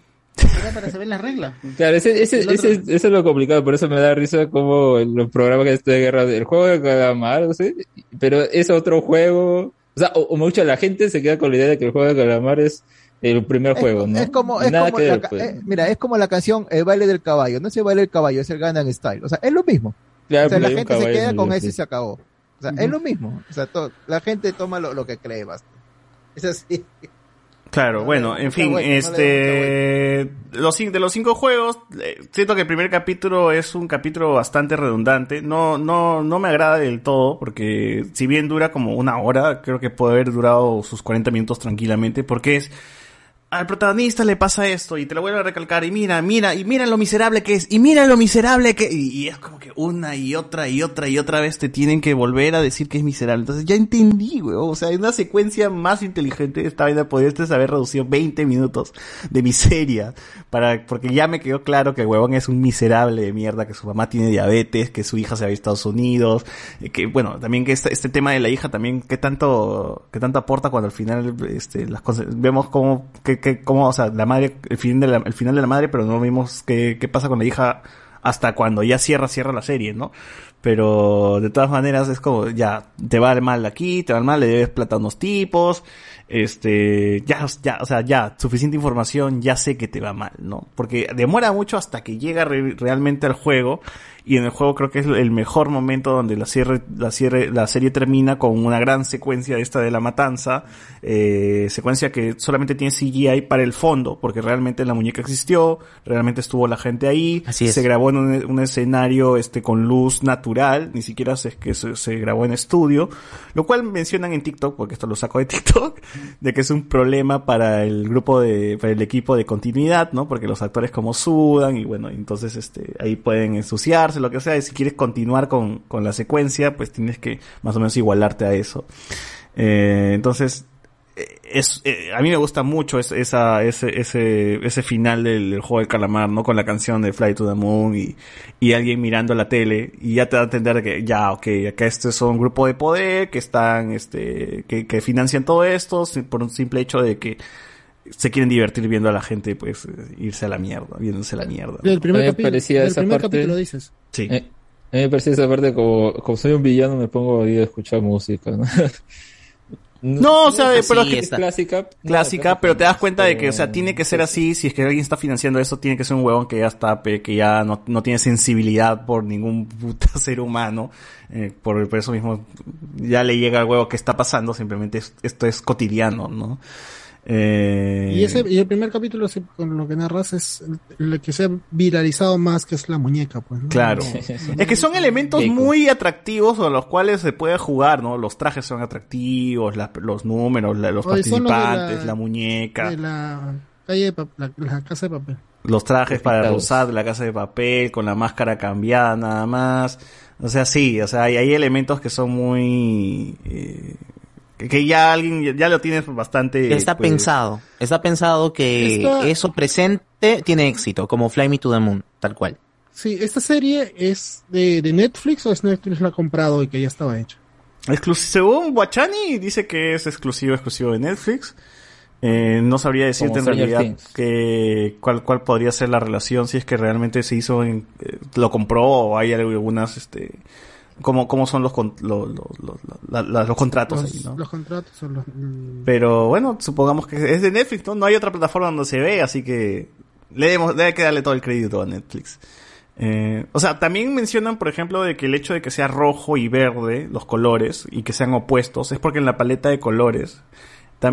Era para saber las reglas. Claro, ese, ese, ese- eso es lo complicado, por eso me da risa como los programas que estoy de guerra, el juego de calamar, no sé, pero es otro juego, o sea, o, o mucha la gente se queda con la idea de que el juego de calamar es el primer juego, ¿no? Es como, es nada como que la, ver, pues. eh, mira, es como la canción El baile del caballo. No es el baile del caballo, es el Gangnam Style. O sea, es lo mismo. Claro, o sea, porque la un gente se queda con eso y se acabó. O sea, es lo mismo. O sea, to- la gente toma lo, lo que cree basta. Es así. Claro, bueno, en fin, vuelta, no este, los, de los cinco juegos, eh, siento que el primer capítulo es un capítulo bastante redundante. No, no, no me agrada del todo, porque si bien dura como una hora, creo que puede haber durado sus 40 minutos tranquilamente, porque es, al protagonista le pasa esto y te lo vuelve a recalcar y mira, mira, y mira lo miserable que es, y mira lo miserable que, y, y es como que, una y otra y otra y otra vez te tienen que volver a decir que es miserable. Entonces ya entendí, weón. O sea, en una secuencia más inteligente esta vaina podrías haber reducido 20 minutos de miseria. Para, porque ya me quedó claro que el huevón es un miserable de mierda, que su mamá tiene diabetes, que su hija se va a Estados Unidos, eh, que bueno, también que este, este tema de la hija también, que tanto, que tanto aporta cuando al final, este, las cosas, vemos cómo, que, que, cómo, o sea, la madre, el fin de la, el final de la madre, pero no vimos qué, qué pasa con la hija hasta cuando ya cierra, cierra la serie, ¿no? Pero de todas maneras es como, ya, te va mal aquí, te va mal, le debes plata a unos tipos, este, ya, ya, o sea, ya, suficiente información, ya sé que te va mal, ¿no? Porque demora mucho hasta que llega re- realmente al juego, y en el juego creo que es el mejor momento donde la cierre, la cierre, la serie termina con una gran secuencia esta de la matanza, eh, secuencia que solamente tiene CGI para el fondo, porque realmente la muñeca existió, realmente estuvo la gente ahí, Así es. se grabó en un, un escenario este con luz natural, ni siquiera se, que se, se grabó en estudio, lo cual mencionan en TikTok, porque esto lo saco de TikTok, de que es un problema para el grupo de, para el equipo de continuidad, ¿no? Porque los actores como sudan y bueno, entonces este, ahí pueden lo que sea, y si quieres continuar con, con la secuencia, pues tienes que más o menos igualarte a eso. Eh, entonces, eh, es, eh, a mí me gusta mucho es- esa, ese, ese, ese final del, juego del calamar, ¿no? Con la canción de Fly to the Moon y, y alguien mirando la tele y ya te da a entender que ya, ok, acá este es un grupo de poder que están, este, que, financian todo esto por un simple hecho de que se quieren divertir viendo a la gente, pues, irse a la mierda, viéndose a la mierda. Del primer, capítulo, parecía primer parte- capítulo dices. Sí. Eh, a mí me parecía esa parte como, como soy un villano me pongo ahí a escuchar música, ¿no? No, o sea, pero es clásica. clásica, pero te das cuenta de que, o sea, tiene que ser así, si es que alguien está financiando eso, tiene que ser un huevón que ya está, que ya no, no tiene sensibilidad por ningún puta ser humano, eh, por, por eso mismo ya le llega al huevo que está pasando, simplemente es- esto es cotidiano, ¿no? Eh, Y, ese, y el primer capítulo, con lo que narras, es el, que se ha viralizado más, que es la muñeca, pues. ¿no? Claro. Es que son elementos muy atractivos a los cuales se puede jugar, ¿no? Los trajes son atractivos, la- los números, la- los Oye, son los de la- participantes, la, muñeca. De la calle de pap- la, la casa de papel. los trajes para de la casa de papel, con la máscara cambiada nada más. O sea, sí, o sea, hay, hay elementos que son muy... eh, que, que ya alguien, ya- ya lo tienes bastante... Está pues, pensado. Está pensado que Está- eso presente tiene éxito, como Fly Me to the Moon, tal cual. Sí, ¿esta serie es de, de Netflix o es Netflix la ha comprado y que ya estaba hecha? según Guachani, dice que es exclusivo, exclusivo de Netflix. Eh, no sabría decirte en Stranger realidad que, cuál, cuál podría ser la relación, si es que realmente se hizo, en, eh, lo compró o hay algunas, este, cómo, cómo son los, con- lo- lo- lo- la- la- los contratos Los, ahí, ¿no? los contratos son los... mm, Pero bueno, supongamos que es de Netflix, ¿no? No hay otra plataforma donde se ve, así que le debemos, debe que darle todo el crédito a Netflix. Eh, o sea, también mencionan, por ejemplo, de que el hecho de que sea rojo y verde, los colores, y que sean opuestos, es porque en la paleta de colores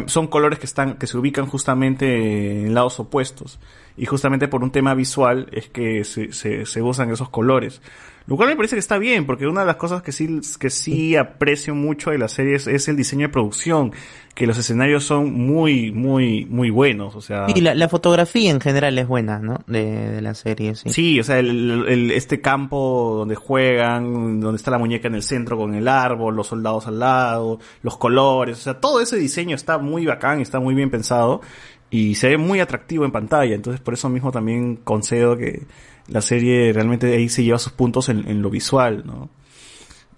son colores que están, que se ubican justamente en lados opuestos. Y justamente por un tema visual es que se, se, se usan esos colores. Lo cual me parece que está bien, porque una de las cosas que sí, que sí aprecio mucho de la serie es, es el diseño de producción, que los escenarios son muy, muy, muy buenos, o sea... Y la, la fotografía en general es buena, ¿no? De, de la serie, sí. Sí, o sea, el, el- este campo donde juegan, donde está la muñeca en el centro con el árbol, los soldados al lado, los colores, o sea, todo ese diseño está muy bacán, está muy bien pensado y se ve muy atractivo en pantalla. Entonces, por eso mismo también concedo que la serie realmente ahí se lleva sus puntos en, en lo visual, ¿no?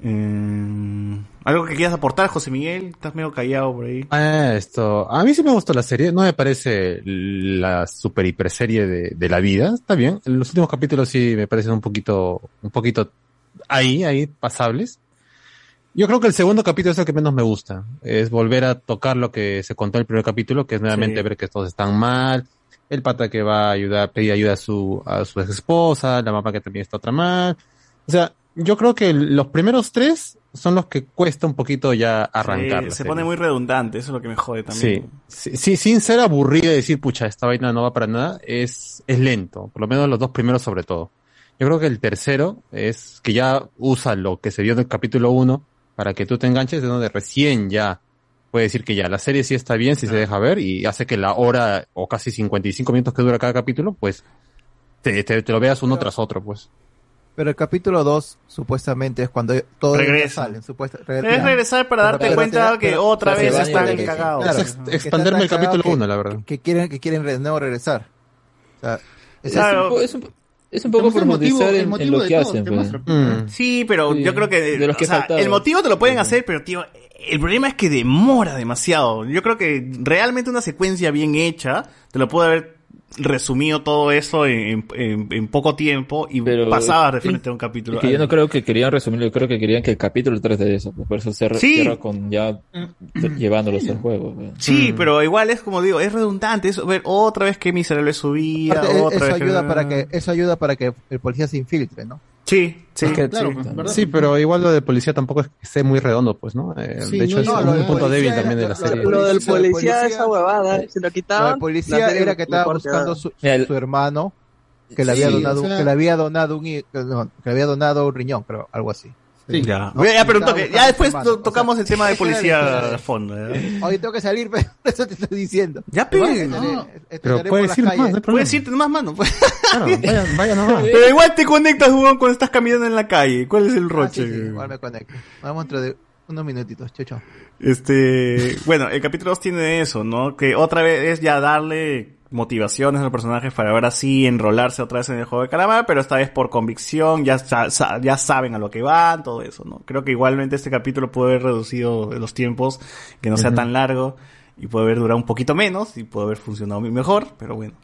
Eh, ¿Algo que quieras aportar, José Miguel? Estás medio callado por ahí. Ah, esto, a mí sí me gustó la serie, no me parece la super hiper serie de, de la vida, está bien. Los últimos capítulos sí me parecen un poquito, un poquito ahí, ahí, pasables. Yo creo que el segundo capítulo es el que menos me gusta. Es volver a tocar lo que se contó en el primer capítulo, que es nuevamente Sí. ver que todos están mal. El pata que va a ayudar, pedir ayuda a su, a su ex esposa, la mamá que también está otra mal. O sea, yo creo que los primeros tres son los que cuesta un poquito ya arrancar. Sí, se serie. pone muy redundante, eso es lo que me jode también. Sí, sí, sin ser aburrido y decir, pucha, esta vaina no va para nada, es, es lento, por lo menos los dos primeros sobre todo. Yo creo que el tercero es que ya usa lo que se dio en el capítulo uno para que tú te enganches, de donde recién ya puede decir que ya la serie sí está bien si se deja ver y hace que la hora o casi 55 minutos que dura cada capítulo, pues te, te, te lo veas uno tras otro, pues. Pero el capítulo 2 supuestamente es cuando todos Regresa. salen. Supuesta, Es regresar para darte Pero- cuenta pero- que pero- otra pero- vez pero- están pero- cagados. claro, Es ex- que expanderme el capítulo cagados uno, que- la verdad. Que quieren, que quieren de nuevo regresar. O sea, ese Claro, es- es un, es un poco profundizar en, en lo que hacen. pues. Sí, pero Sí, yo creo que, de los que o sea, faltaba. el motivo te lo pueden hacer, pero tío, el problema es que demora demasiado. Yo creo que realmente una secuencia bien hecha te lo puede haber resumido todo eso en, en- en poco tiempo y pasaba de frente a un capítulo. Es que yo no creo que querían resumirlo, yo creo que querían que el capítulo trate de eso, pues, por eso se Sí. cierra con ya llevándolos al juego. pues. Sí, pero igual es como digo, es redundante, es ver otra vez que miserable subía, aparte, e- otra eso vez ayuda que... para que eso ayuda para que el policía se infiltre, ¿no? Sí, sí, Es que- claro, sí, pero igual lo de policía tampoco es que esté muy redondo, pues, ¿no? Eh, Sí, de hecho, no, es no, un lo del punto débil era- también de la lo- serie. Lo del policía- policía, esa huevada, si lo Lo quitaban. del la policía era que estaba buscando su, su hermano que le había donado o sea- que le había donado un no, que le había donado un riñón, creo, algo así. Sí. Ya. ¿No? Ya, pero toque, ya después o sea, tocamos el tema de policía a fondo. ¿eh? Hoy tengo que salir, pero eso te estoy diciendo. Ya, Pero no. Pero puedes ir más, no. Puedes irte nomás, mano. pues. Claro, vaya, vaya nomás. Pero igual te conectas, Juan, cuando estás caminando en la calle. ¿Cuál es el Ah, roche? sí, sí, igual me conecto. Vamos dentro de unos minutitos. Chao, chao. Este, bueno, el capítulo 2 tiene eso, ¿no? Que otra vez es ya darle motivaciones a los personajes para ahora sí enrolarse otra vez en el juego de calamar, pero esta vez por convicción, ya, ya saben a lo que van, todo eso, ¿no? Creo que igualmente este capítulo puede haber reducido los tiempos, que no sea tan largo, y puede haber durado un poquito menos, y puede haber funcionado mejor, pero bueno.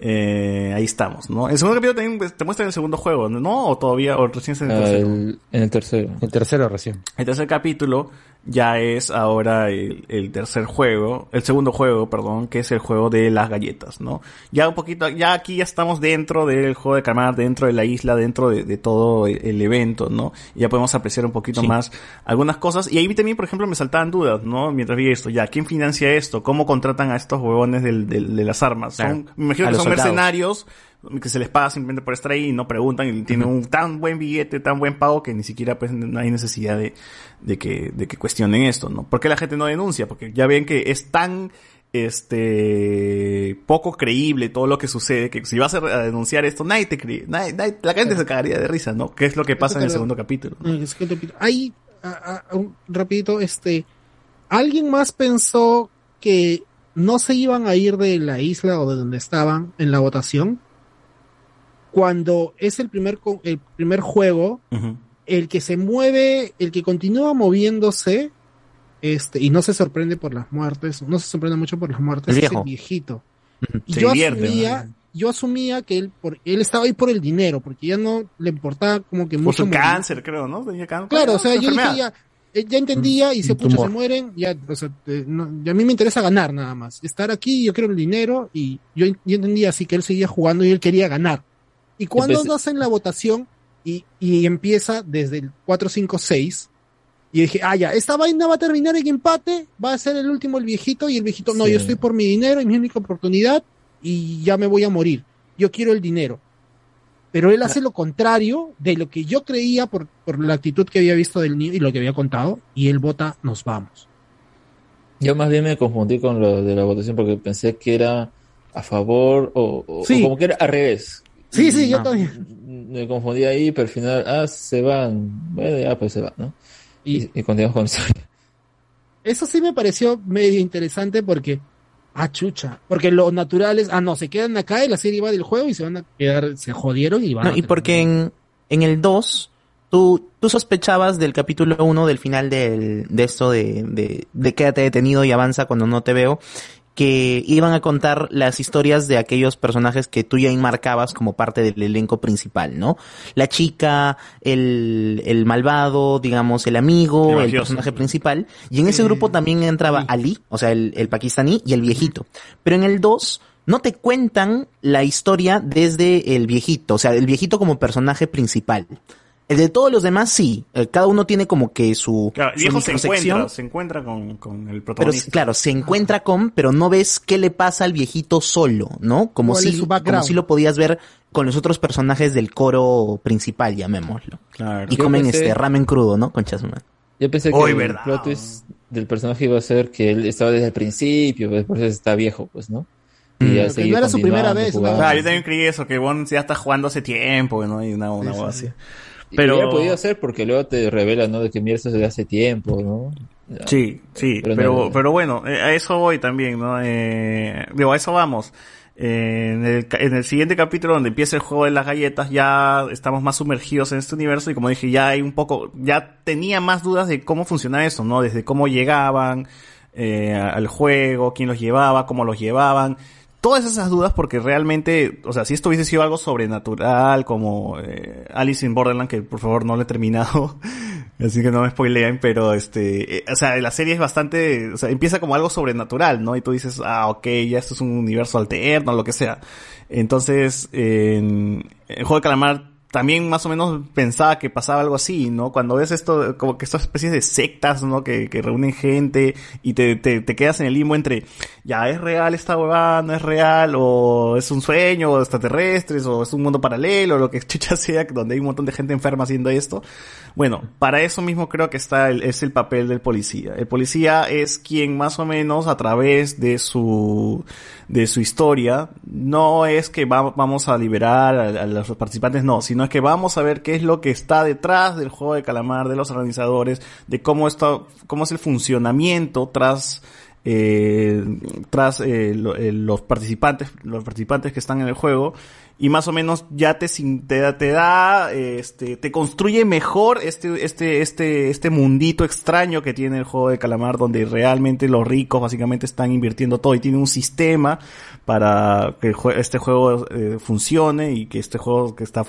Eh, ahí estamos, ¿no? El segundo capítulo también pues, te muestra el segundo juego, ¿no? O todavía, o recién se en el Ah, tercero. el- en el tercero. El tercero recién. El tercer capítulo ya es ahora el, el tercer juego, el segundo juego, perdón, que es el juego de las galletas, ¿no? Ya un poquito, ya aquí ya estamos dentro del juego de calamar, dentro de la isla, dentro de, de todo el, el evento, ¿no? Y ya podemos apreciar un poquito más algunas cosas. Y ahí también, por ejemplo, me saltaban dudas, ¿no? Mientras vi esto, ya, ¿quién financia esto? ¿Cómo contratan a estos huevones del, del- de las armas? Son, Claro. me imagino A que son soldados. mercenarios que se les paga simplemente por estar ahí y no preguntan y tienen un tan buen billete, tan buen pago que ni siquiera pues no hay necesidad de, de que, de que cuestionen esto, ¿no? ¿Por qué la gente no denuncia? Porque ya ven que es tan este poco creíble todo lo que sucede que si vas a denunciar esto nadie te cree nadie- nadie- la gente se cagaría de risa no qué es lo que pasa en el segundo capítulo te- Ahí, a- a- un- rapidito, este, ¿alguien más pensó que no se iban a ir de la isla o de donde estaban en la votación? Cuando es el primer, co- el primer juego, el que se mueve, el que continúa moviéndose, este, y no se sorprende por las muertes, no se sorprende mucho por las muertes, El es el viejito. Y Se yo divierte, asumía, yo asumía que él, por, él estaba ahí por el dinero, porque ya no le importaba como que por mucho su morir. cáncer creo no tenía cáncer Claro, o sea, Su yo dije enfermedad. ya, eh, ya entendía y se Un pucha, se mueren, ya, o sea, eh, no- y a mí me interesa ganar nada más. Estar aquí, yo quiero el dinero y yo, yo entendía así que él seguía jugando y él quería ganar. Y cuando Empecé- hacen la votación y, y empieza desde el 4, 5, 6, y dije, ah, ya, esta vaina va a terminar en empate, va a ser el último el viejito y el viejito, no, Sí. yo estoy por mi dinero y mi única oportunidad y ya me voy a morir. Yo quiero el dinero. Pero él hace lo contrario de lo que yo creía por, por la actitud que había visto del niño y lo que había contado, y él vota, nos vamos. Yo más bien me confundí con lo de la votación porque pensé que era a favor o, o- Sí. o como que era al revés. Sí, sí, yo Ah, también. Me confundí ahí, pero al final, ah, se van. Bueno, ya pues se van, ¿no? Y, y continuamos con la historia. Eso sí me pareció medio interesante porque, ah, chucha, porque lo natural es, ah, no, se quedan acá y la serie va del juego y se van a quedar, se jodieron y van No, a y porque en, en el 2, tú, tú sospechabas del capítulo 1, del final del, de esto de, de, de quédate detenido y avanza cuando no te veo, que iban a contar las historias de aquellos personajes que tú ya enmarcabas como parte del elenco principal, ¿no? La chica, el, el malvado, digamos, el amigo, El personaje principal. Y en ese grupo también entraba Ali, o sea, el, el pakistaní y el viejito. Pero en el 2 no te cuentan la historia desde el viejito, o sea, el viejito como personaje principal. El de todos los demás sí, eh, cada uno tiene como que su, Claro, el su viejo se encuentra se encuentra con, con el Pero protagonista claro, se encuentra con, pero no ves qué le pasa al viejito solo, ¿no? Como ¿Cuál es si, como si lo podías ver con los otros personajes del coro principal, llamémoslo. Claro. Y Yo comen pensé- este ramen crudo, ¿no? Con chasuma. Yo pensé que el verdad. plot twist del personaje iba a ser que él estaba desde el principio, pues por eso está viejo, pues, ¿no? Y seguir no era su primera vez, ¿no? Claro, yo también creí eso, que Bond ya está jugando hace tiempo, ¿no? Y una, una sí, así. Pero... hubiera podido hacer porque luego te revela, ¿no? De que mira, esto es de hace tiempo, ¿no? Ya. Sí, sí, Pero pero, no- pero, bueno, eh, a eso voy también, ¿no? Eh, digo, a eso vamos. Eh, en, el, en el siguiente capítulo donde empieza el juego de las galletas ya estamos más sumergidos en este universo y como dije ya hay un poco, ya tenía más dudas de cómo funciona eso, ¿no? Desde cómo llegaban eh, al juego, quién los llevaba, cómo los llevaban. Todas esas dudas porque realmente, o sea, si esto hubiese sido algo sobrenatural como eh, Alice in Borderland, que por favor no lo he terminado, así que no me spoileen, pero este, eh, o sea, la serie es bastante, o sea, empieza como algo sobrenatural, ¿no? Y tú dices, ah, ok, ya esto es un universo alterno, lo que sea. Entonces, en el juego de calamar también más o menos pensaba que pasaba algo así, ¿no? Cuando ves esto, como que estas especies de sectas, ¿no? Que, que reúnen gente y te, te, te quedas en el limbo entre, ya, ¿es real esta huevada? ¿No es real? ¿O es un sueño? ¿O extraterrestres? ¿O es un mundo paralelo? O lo que chucha sea, donde hay un montón de gente enferma haciendo esto. Bueno, para eso mismo creo que está el, es el papel del policía. El policía es quien más o menos a través de su, de su historia, no es que va- vamos a liberar a, a los participantes, no, sino es que vamos a ver qué es lo que está detrás del juego de calamar, de los organizadores, de cómo está, cómo es el funcionamiento tras, eh, tras eh, lo- eh, los participantes, los participantes que están en el juego y más o menos ya te te da, te da este te construye mejor este este este este mundito extraño que tiene el juego de calamar donde realmente los ricos básicamente están invirtiendo todo y tiene un sistema para que este juego eh, funcione y que este juego que está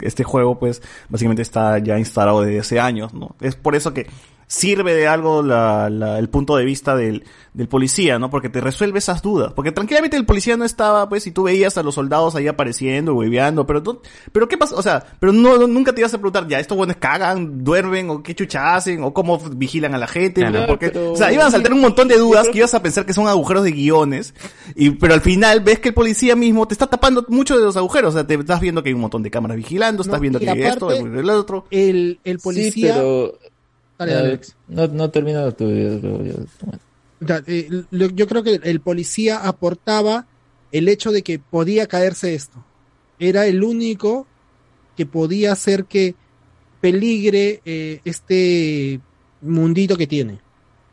este juego pues básicamente está ya instalado desde hace años no es por eso que sirve de algo la, la- el punto de vista del, del policía, ¿no? Porque te resuelve esas dudas. Porque tranquilamente el policía no estaba, pues, y tú veías a los soldados ahí apareciendo, hueveando, pero tú, pero qué pasa, o sea, pero no, no- nunca te ibas a preguntar, ya, estos buenos cagan, duermen, o qué chucha hacen, o cómo vigilan a la gente, Claro, ¿no? porque, pero- o sea, iban a saltar un montón de dudas que ibas a pensar que son agujeros de guiones, y, pero al final ves que el policía mismo te está tapando mucho de los agujeros, o sea, te estás viendo que hay un montón de cámaras vigilando, estás No, viendo que hay esto, el otro. El, el Sí, policía. pero... Dale, Alex. no, no termino tu video, pero yo- bueno. Ya, eh, yo creo que el policía aportaba el hecho de que podía caerse esto. Era el único que podía hacer que peligre eh, este mundito que tiene,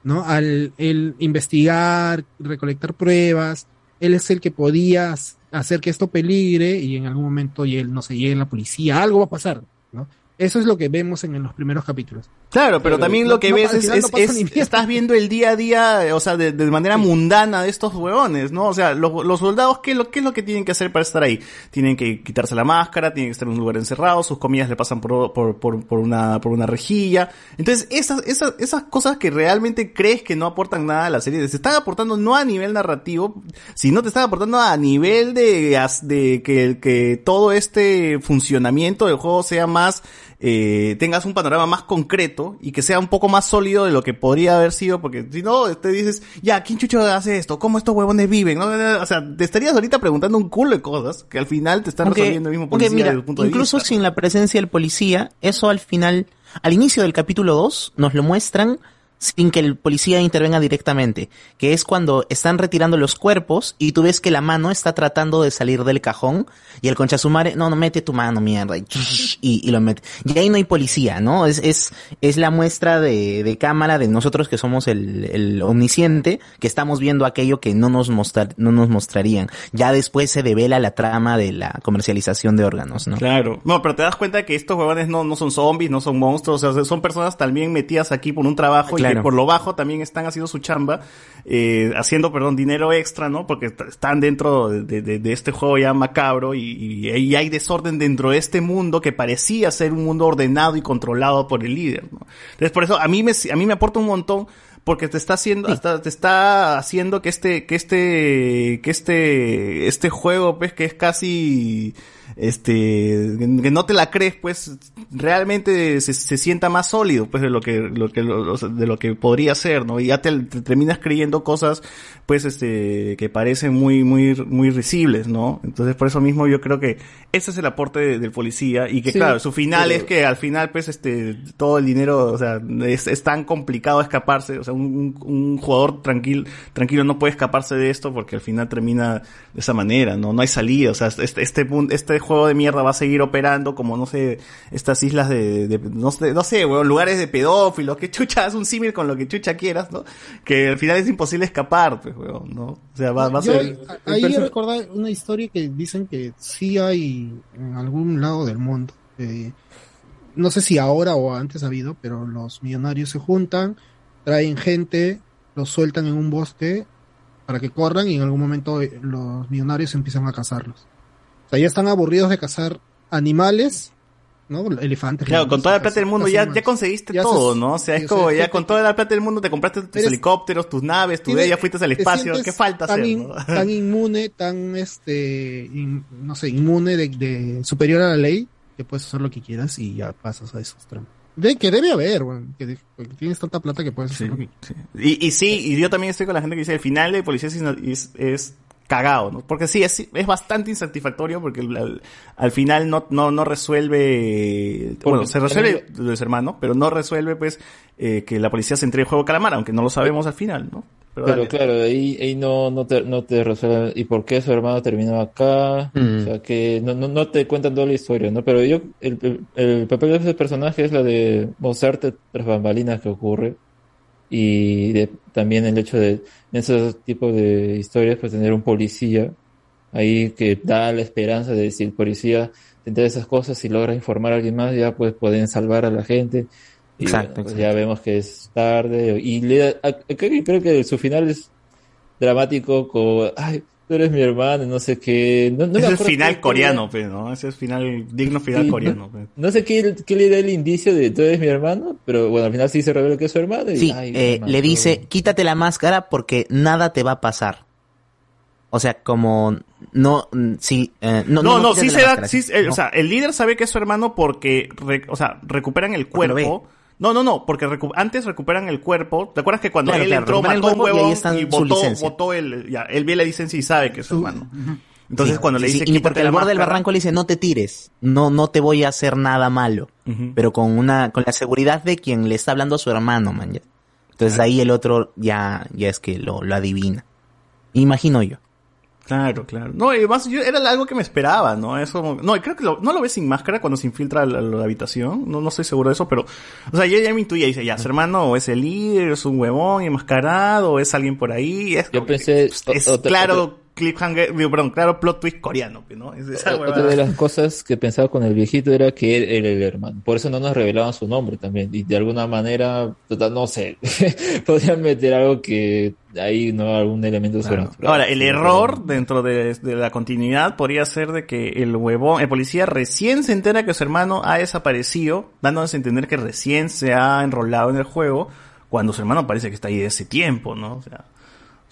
¿no? Al el investigar, recolectar pruebas, él es el que podía hacer que esto peligre y en algún momento y él no se llegue la policía, algo va a pasar, ¿no? Eso es lo que vemos en, los primeros capítulos. Claro, pero también lo que no- ves es, no es- estás viendo el día a día, o sea, de, de manera mundana de estos huevones, ¿no? O sea, los, los soldados, ¿qué es, lo, ¿qué es lo que tienen que hacer para estar ahí? Tienen que quitarse la máscara, tienen que estar en un lugar encerrado, sus comidas le pasan por, por, por, por una, por una rejilla. Entonces, esas, esas, esas cosas que realmente crees que no aportan nada a la serie, se están aportando no a nivel narrativo, sino te están aportando a nivel de, de que, que todo este funcionamiento del juego sea más, eh, tengas un panorama más concreto y que sea un poco más sólido de lo que podría haber sido, porque si no, te dices, ya, ¿quién chucho hace esto? ¿Cómo estos huevones viven? ¿No? O sea, te estarías ahorita preguntando un culo de cosas que al final te están Aunque- resolviendo el mismo policía mira, desde el punto de incluso vista. sin la presencia del policía, eso al final, al inicio del capítulo 2, nos lo muestran sin que el policía intervenga directamente, que es cuando están retirando los cuerpos y tú ves que la mano está tratando de salir del cajón y el conchasumare, no, no mete tu mano, mierda, y, y, y lo mete. Y ahí no hay policía, ¿no? Es, es, es la muestra de, de cámara de nosotros que somos el, el omnisciente, que estamos viendo aquello que no nos mostrar, no nos mostrarían. Ya después se devela la trama de la comercialización de órganos, ¿no? Claro. No, pero te das cuenta que estos huevones no, no son zombies, no son monstruos, o sea, son personas también metidas aquí por un trabajo y Claro. que por lo bajo también están haciendo su chamba, eh, haciendo, perdón, dinero extra, ¿no? Porque están dentro de, de- de este juego ya macabro y, y- y hay desorden dentro de este mundo que parecía ser un mundo ordenado y controlado por el líder, ¿no? Entonces, por eso a mí me, a mí me aporta un montón porque te está haciendo, hasta te está haciendo que este, que este, que este, este juego, pues, que es casi, este, que no te la crees, pues, realmente se, se sienta más sólido, pues, de lo que, lo que, lo- de lo que podría ser, ¿no? Y ya te, te terminas creyendo cosas, pues, este, que parecen muy, muy, muy risibles, ¿no? Entonces, por eso mismo yo creo que ese es el aporte de- del policía y que, Sí, claro, su final pero- es que al final, pues, este, todo el dinero, o sea, es, es tan complicado escaparse, o sea, un, un- jugador tranquilo, tranquilo no puede escaparse de esto porque al final termina de esa manera, ¿no? No hay salida, o sea, este, este, pun- este juego de mierda va a seguir operando como, no sé, estas islas de, de- no sé, no sé, weón, lugares de pedófilos, que chucha, haz un símil con lo que chucha quieras, ¿no? Que al final es imposible escapar, pues, weón, ¿no? O sea, va, va a ser... ahí recordaba una historia que dicen que sí hay en algún lado del mundo. eh, no sé si ahora o antes ha habido, pero los millonarios se juntan, traen gente, los sueltan en un bosque para que corran y en algún momento eh, los millonarios empiezan a cazarlos. Sea, ya están aburridos de cazar animales, ¿no? Elefantes. Claro, con toda la plata del mundo ya, ya conseguiste Ya todo, ¿no? O sea, es como sea, ya con toda la plata del mundo te compraste tus Eres- helicópteros, tus naves, tu ya fuiste al espacio. ¿Qué falta tan hacer? in- no? tan inmune, tan este, in- no sé, inmune de, de- superior a la ley, que puedes hacer lo que quieras y ya pasas a esos tramos. De que debe haber, weón, que, de- que tienes tanta plata que puedes hacer lo que Y, y sí, y yo también estoy con la gente que dice el final de Policía es, es, es cagado, ¿no? Porque sí, es, es bastante insatisfactorio porque al, al- al final no, no, no resuelve, bueno, se resuelve lo de su hermano, pero no resuelve pues eh, que la policía se entregue el juego calamar, aunque no lo sabemos al final, ¿no? Pero claro, ahí, ahí no, no, te, no te resuelve. ¿Y por qué su hermano terminó acá? Mm. O sea, que no, no, no te cuentan toda la historia, ¿no? Pero yo, el, el, el papel de ese personaje es la de mostrarte tras bambalinas que ocurre. Y de, también el hecho de, en ese tipo de historias, pues tener un policía ahí que da la esperanza de si el policía se entera esas cosas y logra informar a alguien más, ya pues pueden salvar a la gente. Y Exacto, bueno, pues ya vemos que es tarde. Y le, a- a- creo, creo que su final es dramático con, ay, tú eres mi hermano, no sé qué. No, no me Ese es final qué- coreano, pues, ¿no? Ese es final, digno final Sí, coreano. no, pues. no sé qué, qué le da el indicio de tú eres mi hermano, pero bueno, al final sí se revela que es su hermano. Y, Sí, ay, eh, hermano, le dice, quítate la máscara porque nada te va a pasar. O sea, como no, mm, sí, eh, no, No, no, sí se da, máscara, sí, sí, eh, no. o sea, el líder sabe que es su hermano porque, re- o sea, recuperan el cuerpo. No, no, no, porque recu- antes recuperan el cuerpo. ¿Te acuerdas que cuando Claro, él claro, entró recuperan el mató un cuerpo y y licencia. votó el, ya, él ve la licencia y sabe que es su hermano. Entonces Sí, cuando le dice sí, y porque al borde del barranco le dice no te tires, no, no te voy a hacer nada malo, pero con una, con la seguridad de quien le está hablando a su hermano, man. ya. Entonces ahí el otro ya, ya es que lo, lo adivina. Imagino yo. Claro, claro. No, y además yo, era algo que me esperaba, ¿no? Eso, no, creo que lo, no lo ves sin máscara cuando se infiltra a la, a la habitación. No, no estoy seguro de eso, pero, o sea, yo ya me intuía, dice, ya, su hermano o es el líder, es un huevón enmascarado, o es alguien por ahí. Es, Yo pensé, es claro, cliffhanger, digo, perdón, claro, plot twist coreano, ¿no? Es esa Otra huevada. de las cosas que pensaba con el viejito era que él era el hermano. Por eso no nos revelaban su nombre también. Y de alguna manera, total, no sé, podían meter algo que ahí no algún elemento sobrenatural. Ahora, el error dentro de, de la continuidad podría ser de que el huevón, el policía recién se entera que su hermano ha desaparecido, dándonos a entender que recién se ha enrolado en el juego, cuando su hermano parece que está ahí desde hace tiempo, ¿no? O sea,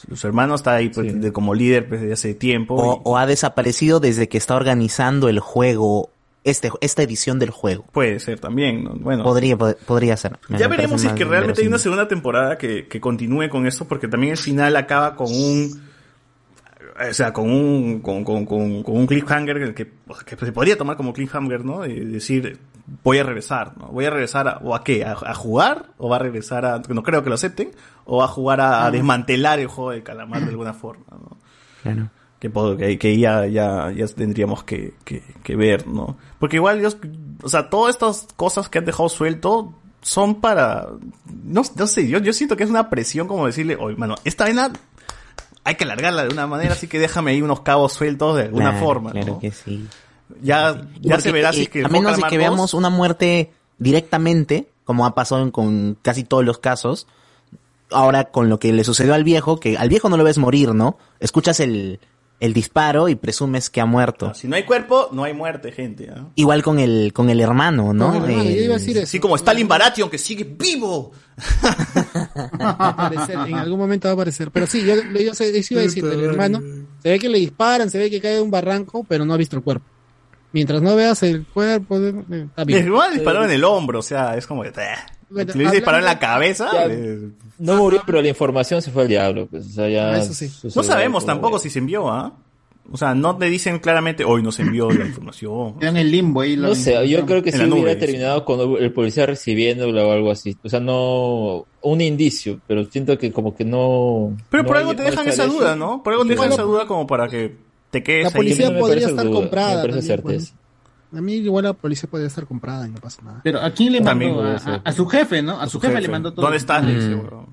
su, su hermano está ahí pues, de- como líder pues, desde hace tiempo. O, o ha desaparecido desde que está organizando el juego, este, esta edición del juego. Puede ser también, ¿no? Bueno. Podría, pod- podría ser. Me Ya veremos si es que realmente hay una segunda temporada que, que continúe con esto, porque también el final acaba con un. O sea, con un, con, con, con, con un cliffhanger que, que se podría tomar como cliffhanger, ¿no? Y decir, voy a regresar, ¿no? Voy a regresar a, o a qué, a, a jugar, o va a regresar a, no creo que lo acepten, o va a jugar a, a desmantelar el juego de calamar de alguna forma, ¿no? Claro. que, que, que ya, ya, ya tendríamos que, que, que ver, ¿no? Porque igual, yo, o sea, todas estas cosas que han dejado suelto son para, no, no sé, yo, yo siento que es una presión como decirle, oye, mano, esta vaina hay que alargarla de una manera, así que déjame ahí unos cabos sueltos de alguna Claro, forma, Claro ¿no? que sí. Ya, ya se verá si eh, es que a menos de que 2 veamos una muerte directamente, como ha pasado en- con casi todos los casos, ahora con lo que le sucedió al viejo, que al viejo no lo ves morir, ¿no? Escuchas el, el disparo y presumes que ha muerto. Si no hay cuerpo, no hay muerte, gente. ¿ah? Igual con el, con el hermano, ¿no? Con el hermano, El- yo iba a decir eso. Así como Stalin Baratheon, que sigue vivo. Va a aparecer, en algún momento va a aparecer. Pero sí, yo, yo sé- eso iba a decir, el hermano, se ve que le disparan, se ve que cae de un barranco, pero no ha visto el cuerpo. Mientras no veas el cuerpo, eh, está bien. Igual disparó en el hombro, o sea, es como que... eh. Bueno, si le hubiese disparado en la cabeza... Ya, eh, No murió, pero la información se fue al diablo. Pues, o sea, ya Ah, eso sí. No sabemos tampoco si se envió, ¿ah? O sea, no te dicen claramente, hoy nos envió la información. Quedan en limbo ahí. la No sé, yo creo que sí nube, hubiera sí. terminado con el policía recibiéndola o algo así. O sea, no un indicio, pero siento que como que no. Pero no por hay- algo te dejan esa eso. duda, ¿no? Por algo te dejan esa duda como para que te quedes La policía podría estar duda, comprada. me también, pues. A mí igual la policía podría estar comprada y no pasa nada. Pero ¿a quién le También mandó? A, a- a su jefe, ¿no? A, su, jefe, le mandó todo. ¿Dónde estás? Mm. Claro.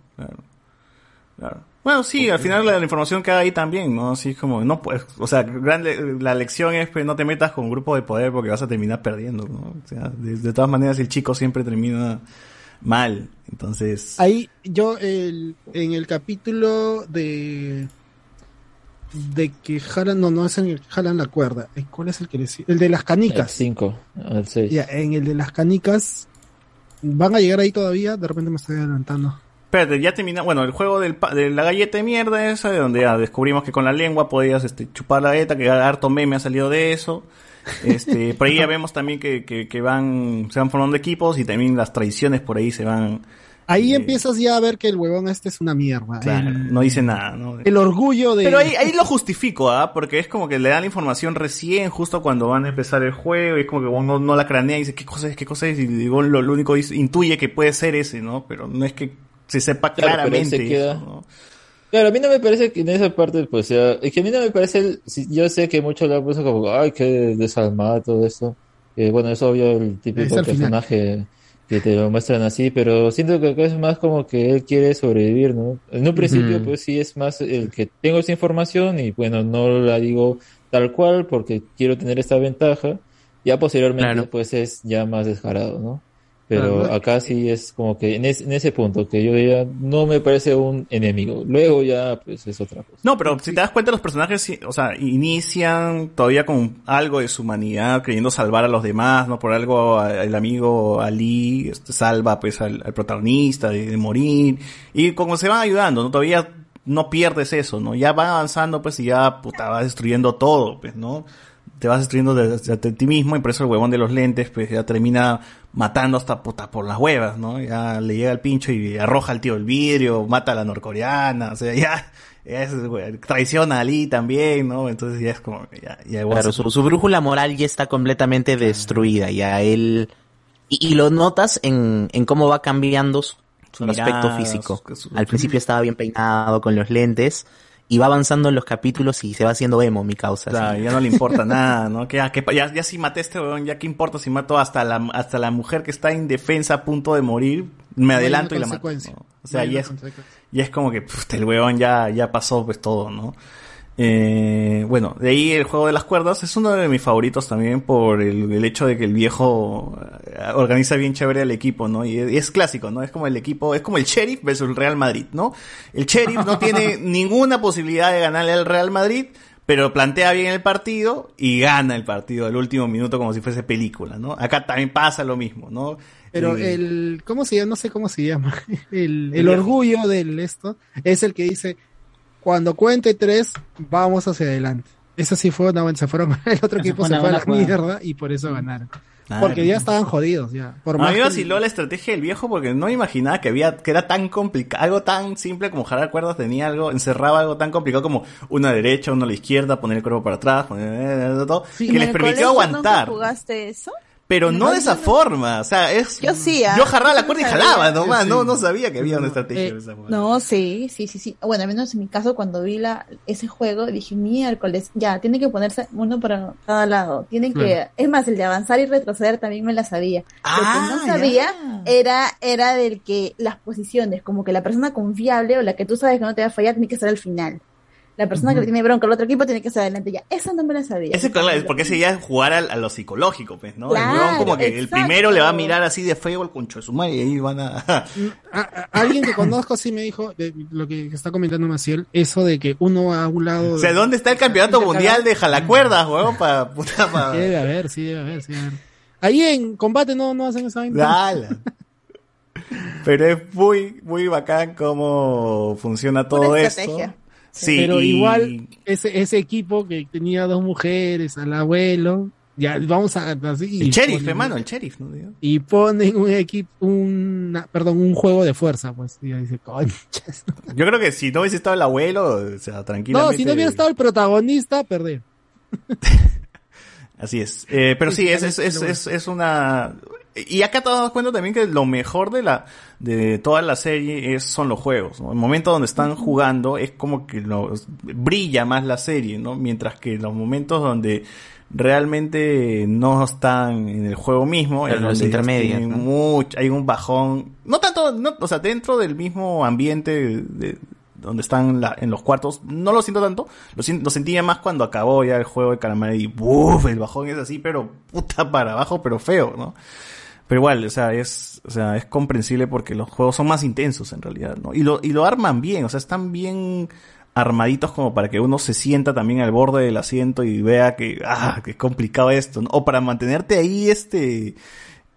Claro. Bueno, sí, al final la, la información queda ahí también, ¿no? Así como, no puedes, o sea, grande, la lección es, pues, no te metas con un grupo de poder porque vas a terminar perdiendo, ¿no? O sea, de, de todas maneras el chico siempre termina mal, entonces... Ahí yo el, en el capítulo de de que jalan, no, no es en el que jalan la cuerda. Eh, ¿Cuál es el que decía? El de las El canicas. 5, el 6. Ya, en el de las canicas van a llegar ahí todavía, de repente me estoy adelantando. Espérate, ya termina, bueno, el juego del, pa- de la galleta de mierda esa, de donde ya descubrimos que con la lengua podías este, chupar la galleta, que harto meme ha salido de eso. Este, por ahí ya vemos también que, que, que van, se van formando equipos y también las traiciones por ahí se van, Ahí empiezas ya a ver que el huevón este es una mierda. claro, El, no dice nada, ¿no? el orgullo de... Pero ahí, ahí lo justifico, ¿ah? Porque es como que le dan la información recién, justo cuando van a empezar el juego, y es como que uno no la cranea y dice, ¿qué cosa es? ¿Qué cosa es? Y digo, lo, lo único is- intuye que puede ser ese, ¿no? Pero no es que se sepa Claro, claramente. se queda- eso, ¿no? Claro, a mí no me parece que en esa parte, pues, sea, es que a mí no me parece, el- si- yo sé que muchos lo han puesto como, ay, qué desalmado todo esto. Que, bueno, es obvio el Es típico final. Que te lo muestran así, pero siento que acá es más como que él quiere sobrevivir, ¿no? En un principio, pues sí es más el que tengo esa información y, bueno, no la digo tal cual porque quiero tener esta ventaja. Ya posteriormente, Claro. pues es ya más descarado, ¿no? Pero acá sí es como que en, es- en ese punto que yo ya no me parece un enemigo. Luego ya pues es otra cosa. No, pero si te das cuenta, los personajes, o sea, inician todavía con algo de su humanidad, queriendo salvar a los demás, ¿no? Por algo el amigo Ali este, salva pues al, al protagonista de, de morir. Y como se van ayudando, ¿no? Todavía no pierdes eso, ¿no? Ya van avanzando pues y ya, puta, vas destruyendo todo, pues, ¿no? Te vas destruyendo desde de ti mismo y por eso el huevón de los lentes pues ya termina matando hasta puta por las huevas, ¿no? Ya le llega el pincho y arroja al tío el vidrio, mata a la norcoreana, o sea, ya, ya es, traiciona a Ali también, ¿no? Entonces ya es como, ya, ya Claro, su, su brújula moral ya está completamente destruida. Ya él. Y, y lo notas en, en cómo va cambiando su, aspecto físico. su- Al principio estaba bien peinado, con los lentes. Y va avanzando en los capítulos y se va haciendo emo, mi causa. Claro, así. ya no le importa nada, ¿no? Que, ah, que pa- ya, ya si maté a este weón, ya qué importa si mato hasta la, hasta la mujer que está indefensa a punto de morir, me adelanto y la mato. ¿no? O sea, No ya es, ya es como que puf, el weón ya, ya pasó pues todo, ¿no? Eh, bueno, de ahí el juego de las cuerdas es uno de mis favoritos también por el, el hecho de que el viejo eh, organiza bien chévere el equipo, ¿no? Y es, clásico, ¿no? Es como el equipo, es como el Sheriff versus el Real Madrid, ¿no? El Sheriff no tiene ninguna posibilidad de ganarle al Real Madrid, pero plantea bien el partido y gana el partido al último minuto como si fuese película, ¿no? Acá también pasa lo mismo, ¿no? Pero Y- el, ¿cómo se llama? No sé cómo se llama. El, el orgullo del esto es el que dice, cuando cuente tres, vamos hacia adelante. Eso sí fue una buena, se fueron, el otro Eso equipo se fue a la jugada. mierda y por eso ganaron. Claro. Porque ya estaban jodidos, ya. Por a más mí me que- vaciló la estrategia del viejo porque no me imaginaba que había, que era tan complicado, algo tan simple como jalar cuerdas tenía algo, encerraba algo tan complicado como una derecha, una a la izquierda, poner el cuerpo para atrás, poner, eh, todo, ¿En que les permitió aguantar. ¿Nunca jugaste eso? Pero no No, de esa no. forma, o sea, es... Yo sí, ah. Yo jarraba la cuerda y jalaba nomás, Yo no, sí. no sabía que había una estrategia Eh, de esa forma. No, sí, sí, sí, sí. Bueno, al menos en mi caso, cuando vi la, ese juego, dije, miércoles, ya, tiene que ponerse uno para cada lado. Tienen que, Claro. es más, el de avanzar y retroceder también me la sabía. Ah, Lo que no sabía era, era del que las posiciones, como que la persona confiable o la que tú sabes que no te va a fallar, tiene que estar al final. La persona que le tiene bronca al otro equipo tiene que estar adelante ya. Eso no me la sabía. Ese, claro, es porque ese ya es jugar al- a, lo psicológico, pues, ¿no? Claro, el huevón como que el primero le va a mirar así de feo al concho de su madre y ahí van a... A- a- alguien que conozco sí me dijo, de lo que está comentando Maciel, eso de que uno a un lado... O sea, ¿dónde está el campeonato mundial de jalacuerdas, huevón? Para puta pa- Sí debe haber, sí debe haber, sí debe haber. Ahí en combate no, no hacen esa vaina. Pero es muy, muy bacán cómo funciona todo Una esto. Sí, Pero y- igual, ese, ese equipo que tenía dos mujeres, al abuelo, Ya, vamos a así. El sheriff, ponen- hermano, el sheriff, ¿no? Digo. Y ponen un equipo, un, perdón, un juego de fuerza, pues. Y dice. Yo creo que si no hubiese estado el abuelo, o sea, No, tranquilamente. si no hubiera estado el protagonista, perdí. Así es. Eh, pero sí, Sí, es, es, es, es, es una... Y acá te das cuenta también que lo mejor de la de toda la serie es, son los juegos. ¿no? El momento donde están jugando es como que los, brilla más la serie, ¿no? Mientras que los momentos donde realmente no están en el juego mismo, Pero es los intermedios, ¿no? mucho- hay un bajón. No tanto, no, o sea, dentro del mismo ambiente de, donde están la- en los cuartos, no lo siento tanto, lo, lo sentía más cuando acabó ya el juego de calamar y ¡buf! el bajón es así, pero puta para abajo, pero feo, ¿no? Pero igual, o sea, es, o sea, es comprensible porque los juegos son más intensos en realidad, ¿no? Y lo, y lo arman bien, o sea, están bien armaditos como para que uno se sienta también al borde del asiento y vea que, ah, que es complicado esto, ¿no? O para mantenerte ahí, este,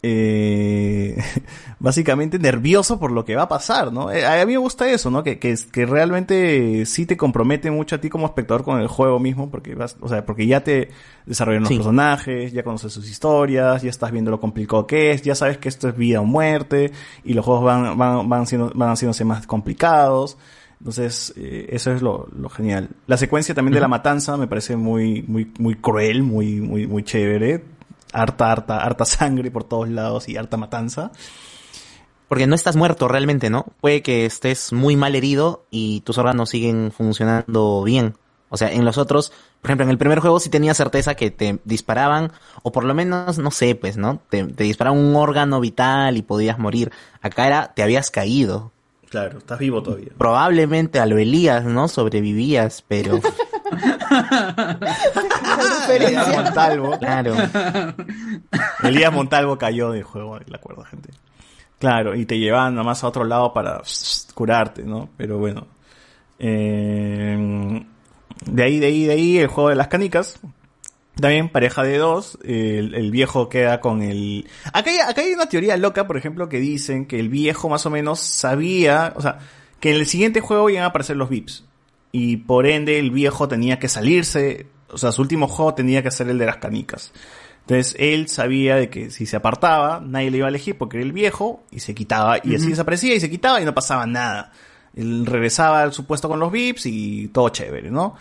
eh, básicamente nervioso por lo que va a pasar, ¿no? Eh, a mí me gusta eso, ¿no? Que, que, que realmente sí te compromete mucho a ti como espectador con el juego mismo, porque vas, o sea, porque ya te desarrollan los Sí. personajes, ya conoces sus historias, ya estás viendo lo complicado que es, ya sabes que esto es vida o muerte, y los juegos van, van, van siendo, van haciéndose más complicados. Entonces, eh, eso es lo, lo genial. La secuencia también de la matanza me parece muy, muy, muy cruel, muy, muy, muy chévere. Harta, harta, harta sangre por todos lados y harta matanza. Porque no estás muerto realmente, ¿no? Puede que estés muy mal herido y tus órganos siguen funcionando bien. O sea, en los otros, por ejemplo, en el primer juego sí tenía certeza que te disparaban, o por lo menos, no sé, pues, ¿no? Te, te disparaban un órgano vital y podías morir. Acá era, te habías caído. Claro, estás vivo todavía. Probablemente a lo Elías, ¿no? Sobrevivías, pero... Elías Montalvo. Claro. Elías Montalvo cayó del juego, la acuerdo, gente. Claro, y te llevaban nomás a otro lado para curarte, ¿no? Pero bueno. Eh, de ahí, de ahí, de ahí, el juego de las canicas. También pareja de dos, el, el viejo queda con el... Acá hay, acá hay una teoría loca, por ejemplo, que dicen que el viejo más o menos sabía, o sea, que en el siguiente juego iban a aparecer los VIPs. Y por ende el viejo tenía que salirse, o sea, su último juego tenía que ser el de las canicas. Entonces él sabía de que si se apartaba, nadie le iba a elegir porque era el viejo y se quitaba y así desaparecía y se quitaba y no pasaba nada. Él regresaba al supuesto con los VIPs y todo chévere, ¿no?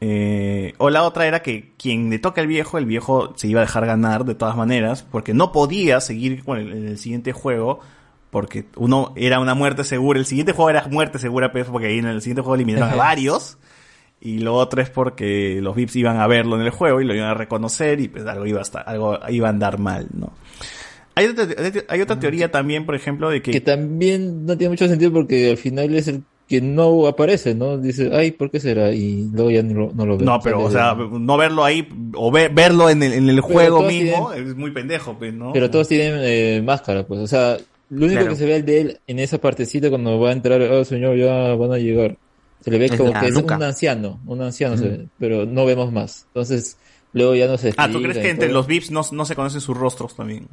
Eh, o la otra era que quien le toca al viejo, el viejo se iba a dejar ganar de todas maneras porque no podía seguir con el, en el siguiente juego porque uno era una muerte segura. El siguiente juego era muerte segura, pues, porque ahí en el siguiente juego eliminaron a varios. Y lo otro es porque los VIPs iban a verlo en el juego y lo iban a reconocer y pues algo iba a estar, algo iba a andar mal, ¿no? Hay otra, hay otra teoría también, por ejemplo, de que... Que también no tiene mucho sentido porque al final es el que no aparece, ¿no? Dice, ay, ¿por qué será? Y luego ya no, lo- no lo veo. No, pero, o sea, no verlo ahí, o ve- verlo en el, en el Pero juego mismo, tienen- es muy pendejo, pues, ¿no? Pero todos tienen eh, máscara, pues. O sea, lo único Claro. que se ve de él en esa partecita cuando va a entrar, oh señor, ya van a llegar. Se le ve como la que es un anciano, un anciano, se ve, pero no vemos más. Entonces, luego ya no se Ah, ¿tú crees que entre todo. los VIPs no, no se conocen sus rostros también?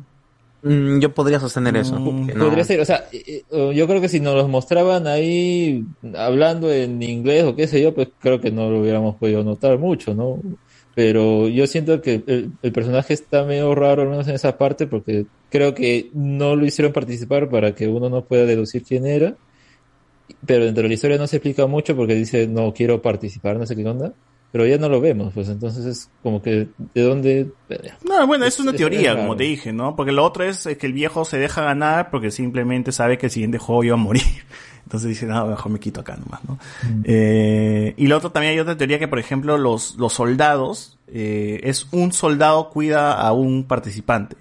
Mm, yo podría sostener eso. Mm, no. Podría ser, o sea, eh, eh, yo creo que si nos los mostraban ahí hablando en inglés o qué sé yo, pues creo que no lo hubiéramos podido notar mucho, ¿no? Pero yo siento que el, el personaje está medio raro, al menos en esa parte, porque creo que no lo hicieron participar para que uno no pueda deducir quién era. Pero dentro de la historia no se explica mucho porque dice, no quiero participar, no sé qué onda. Pero ya no lo vemos, pues entonces es como que, ¿de dónde? No, bueno, es, una es- teoría, es como te dije, ¿no? Porque lo otro es, es que el viejo se deja ganar porque simplemente sabe que el siguiente juego iba a morir. Entonces dice, no, mejor me quito acá nomás, ¿no? Eh, y lo otro también hay otra teoría que, por ejemplo, los, los soldados, eh, es un soldado cuida a un participante.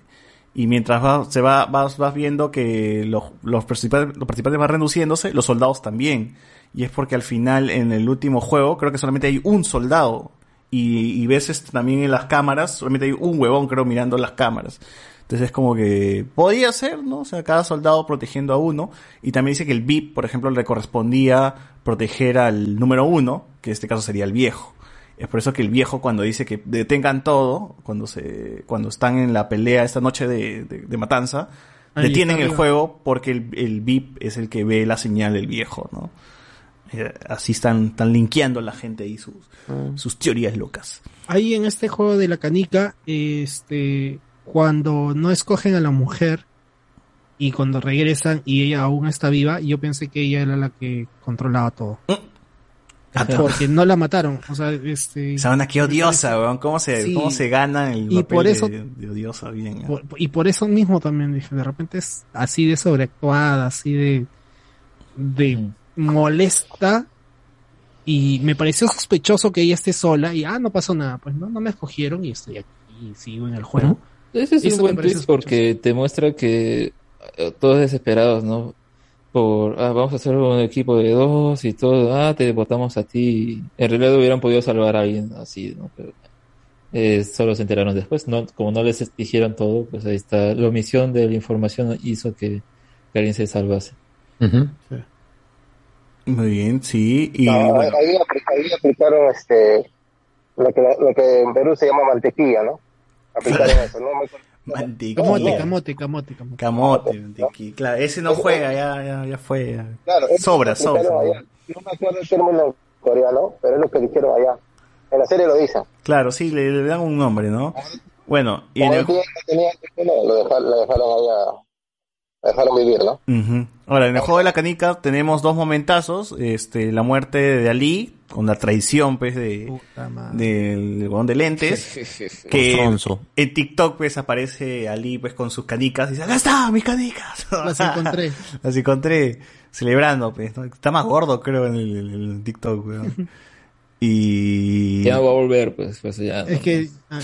Y mientras va- se va, vas, vas viendo que los, los, participantes, los participantes van reduciéndose, los soldados también. Y es porque al final, en el último juego, creo que solamente hay un soldado. Y, y ves también en las cámaras, solamente hay un huevón, creo, mirando las cámaras. Entonces es como que podía ser, ¿no? O sea, cada soldado protegiendo a uno. Y también dice que el VIP, por ejemplo, le correspondía proteger al número uno, que en este caso sería el viejo. Es por eso que el viejo cuando dice que detengan todo, cuando se, cuando están en la pelea esta noche de, de- de matanza, Ahí detienen el juego porque el, el VIP es el que ve la señal del viejo, ¿no? Eh, así están, están linkeando la gente ahí sus, Ah. sus teorías locas. Ahí en este juego de la canica, este, cuando no escogen a la mujer y cuando regresan y ella aún está viva, yo pensé que ella era la que controlaba todo. Porque no la mataron, o sea, este. Sabana, qué odiosa, weón. ¿Cómo se, Sí. cómo se gana el Y papel por eso- de, de odiosa bien? eh? Por- y por eso mismo también dije, de repente es así de sobreactuada, así de, de molesta. Y me pareció sospechoso que ella esté sola y, ah, no pasó nada, pues no, no me escogieron y estoy aquí y sigo en el juego. Ese es un buen twist porque te muestra que eh, todos desesperados, ¿no? Por, ah, vamos a hacer un equipo de dos y todo, ah, te votamos a ti. En realidad hubieran podido salvar a alguien así, ¿no? Pero eh, solo se enteraron después, ¿no? Como no les dijeron todo, pues ahí está. La omisión de la información hizo que, que alguien se salvase. Muy bien, sí. Y No, bueno, ahí aplicaron este, lo, que, lo que en Perú se llama mantequilla, ¿no? Aplicaron eso, ¿no? Me acuerdo. mantequilla. Camote, camote, camote, camote. Camote, mantequilla. Claro, ese no juega, ya, ya, ya fue. ya. Claro, sobra, sobra. allá. No me acuerdo el término coreano, pero es lo que dijeron allá. En la serie lo dicen. Claro, sí, le, le dan un nombre, ¿no? Bueno, y en el, no tenía- no lo dejaron, lo dejaron allá, lo dejaron vivir, ¿no? Ahora, en el juego de la canica tenemos dos momentazos, este, la muerte de Ali, con la traición, pues, de, del huevón de lentes, que Tronzo. en TikTok, pues, aparece Ali, pues, con sus canicas, y dice, acá está, mis canicas. Las encontré. Las encontré, celebrando, pues, ¿no? Está más gordo, creo, en el, en el TikTok, weón. Y... Ya va a volver, pues, pues ya. Es que, ah,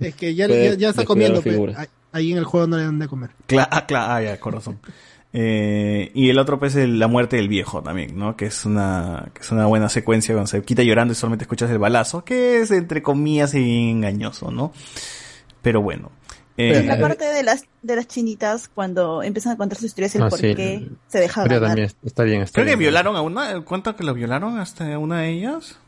es que ya, ya, ya está comiendo, figuras. Ahí- en el juego no le dan de comer. Cla ah, cla- ah, ya, corazón. Eh, y el otro pues es la muerte del viejo también, ¿no? Que es una, que es una buena secuencia cuando se quita llorando y solamente escuchas el balazo, que es entre comillas y engañoso, ¿no? Pero bueno. Eh, La parte de las, de las chinitas, cuando empiezan a contar sus historias, el Ah, por sí, qué se deja Pero ganar. también está bien, está creo que bien. violaron a una, ¿cuánto que lo violaron hasta una de ellas?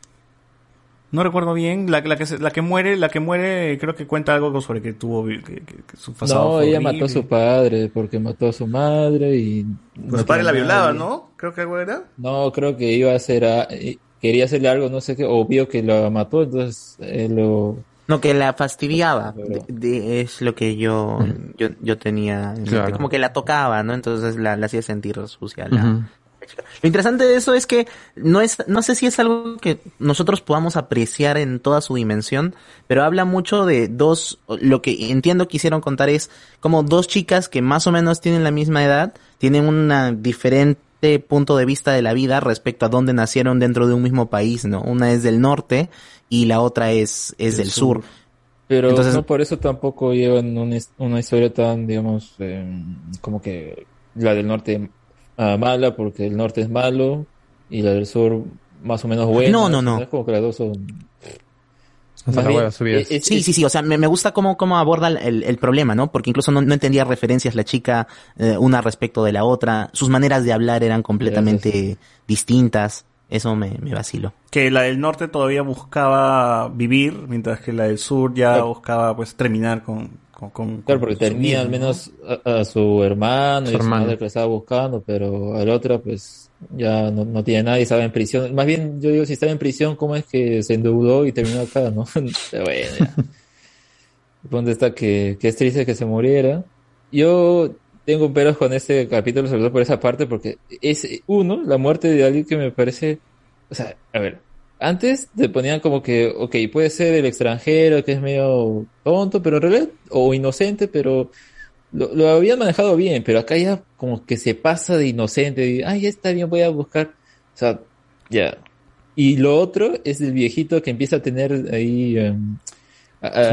No recuerdo bien, la, la que se- la que muere, la que muere creo que cuenta algo sobre que tuvo que, que- que su pasado No, ella mató a su padre porque mató a su madre y... Pues su padre la violaba, ¿no? Creo que algo era. No, creo que iba a hacer... a- eh, quería hacerle algo, no sé qué, o vio que lo mató, entonces eh, lo... No, que la fastidiaba. de- de- es lo que yo, yo, yo tenía. Claro. Como que la tocaba, ¿no? Entonces la, la hacía sentir sucia. la-. Lo interesante de eso es que no es, no sé si es algo que nosotros podamos apreciar en toda su dimensión, pero habla mucho de dos, lo que entiendo quisieron contar es como dos chicas que más o menos tienen la misma edad, tienen una diferente punto de vista de la vida respecto a dónde nacieron dentro de un mismo país, ¿no? Una es del norte y la otra es, es del sur. Pero Entonces- no por eso tampoco llevan una, una historia tan, digamos, eh, como que la del norte ah, mala porque el norte es malo y la del sur más o menos buena. No, no, no. Es como que las dos son... Bien, eh, es- Sí, sí, sí, o sea, me, me gusta cómo, cómo aborda el, el problema, ¿no? Porque incluso no, no entendía referencias la chica eh, una respecto de la otra, sus maneras de hablar eran completamente distintas, eso me, me vaciló. que la del norte todavía buscaba vivir, mientras que la del sur ya buscaba pues terminar con, con, con- Claro, con porque su tenía al ¿no? menos a, a su hermano Su y a su hermano. madre que lo estaba buscando, pero a la otra pues ya no, no tiene nadie, estaba en prisión. Más bien, yo digo, si estaba en prisión, ¿cómo es que se endeudó y terminó acá, no? Pero bueno, ya. El punto está que, que es triste que se muriera. Yo tengo peros con este capítulo, sobre todo por esa parte, porque es, uno, la muerte de Ali que me parece, o sea, a ver, antes te ponían como que, ok, puede ser el extranjero que es medio tonto, pero en realidad, o inocente, pero lo, lo habían manejado bien, pero acá ya como que se pasa de inocente, y, ay, ya está bien, voy a buscar, o sea, ya. Y lo otro es el viejito que empieza a tener ahí... a-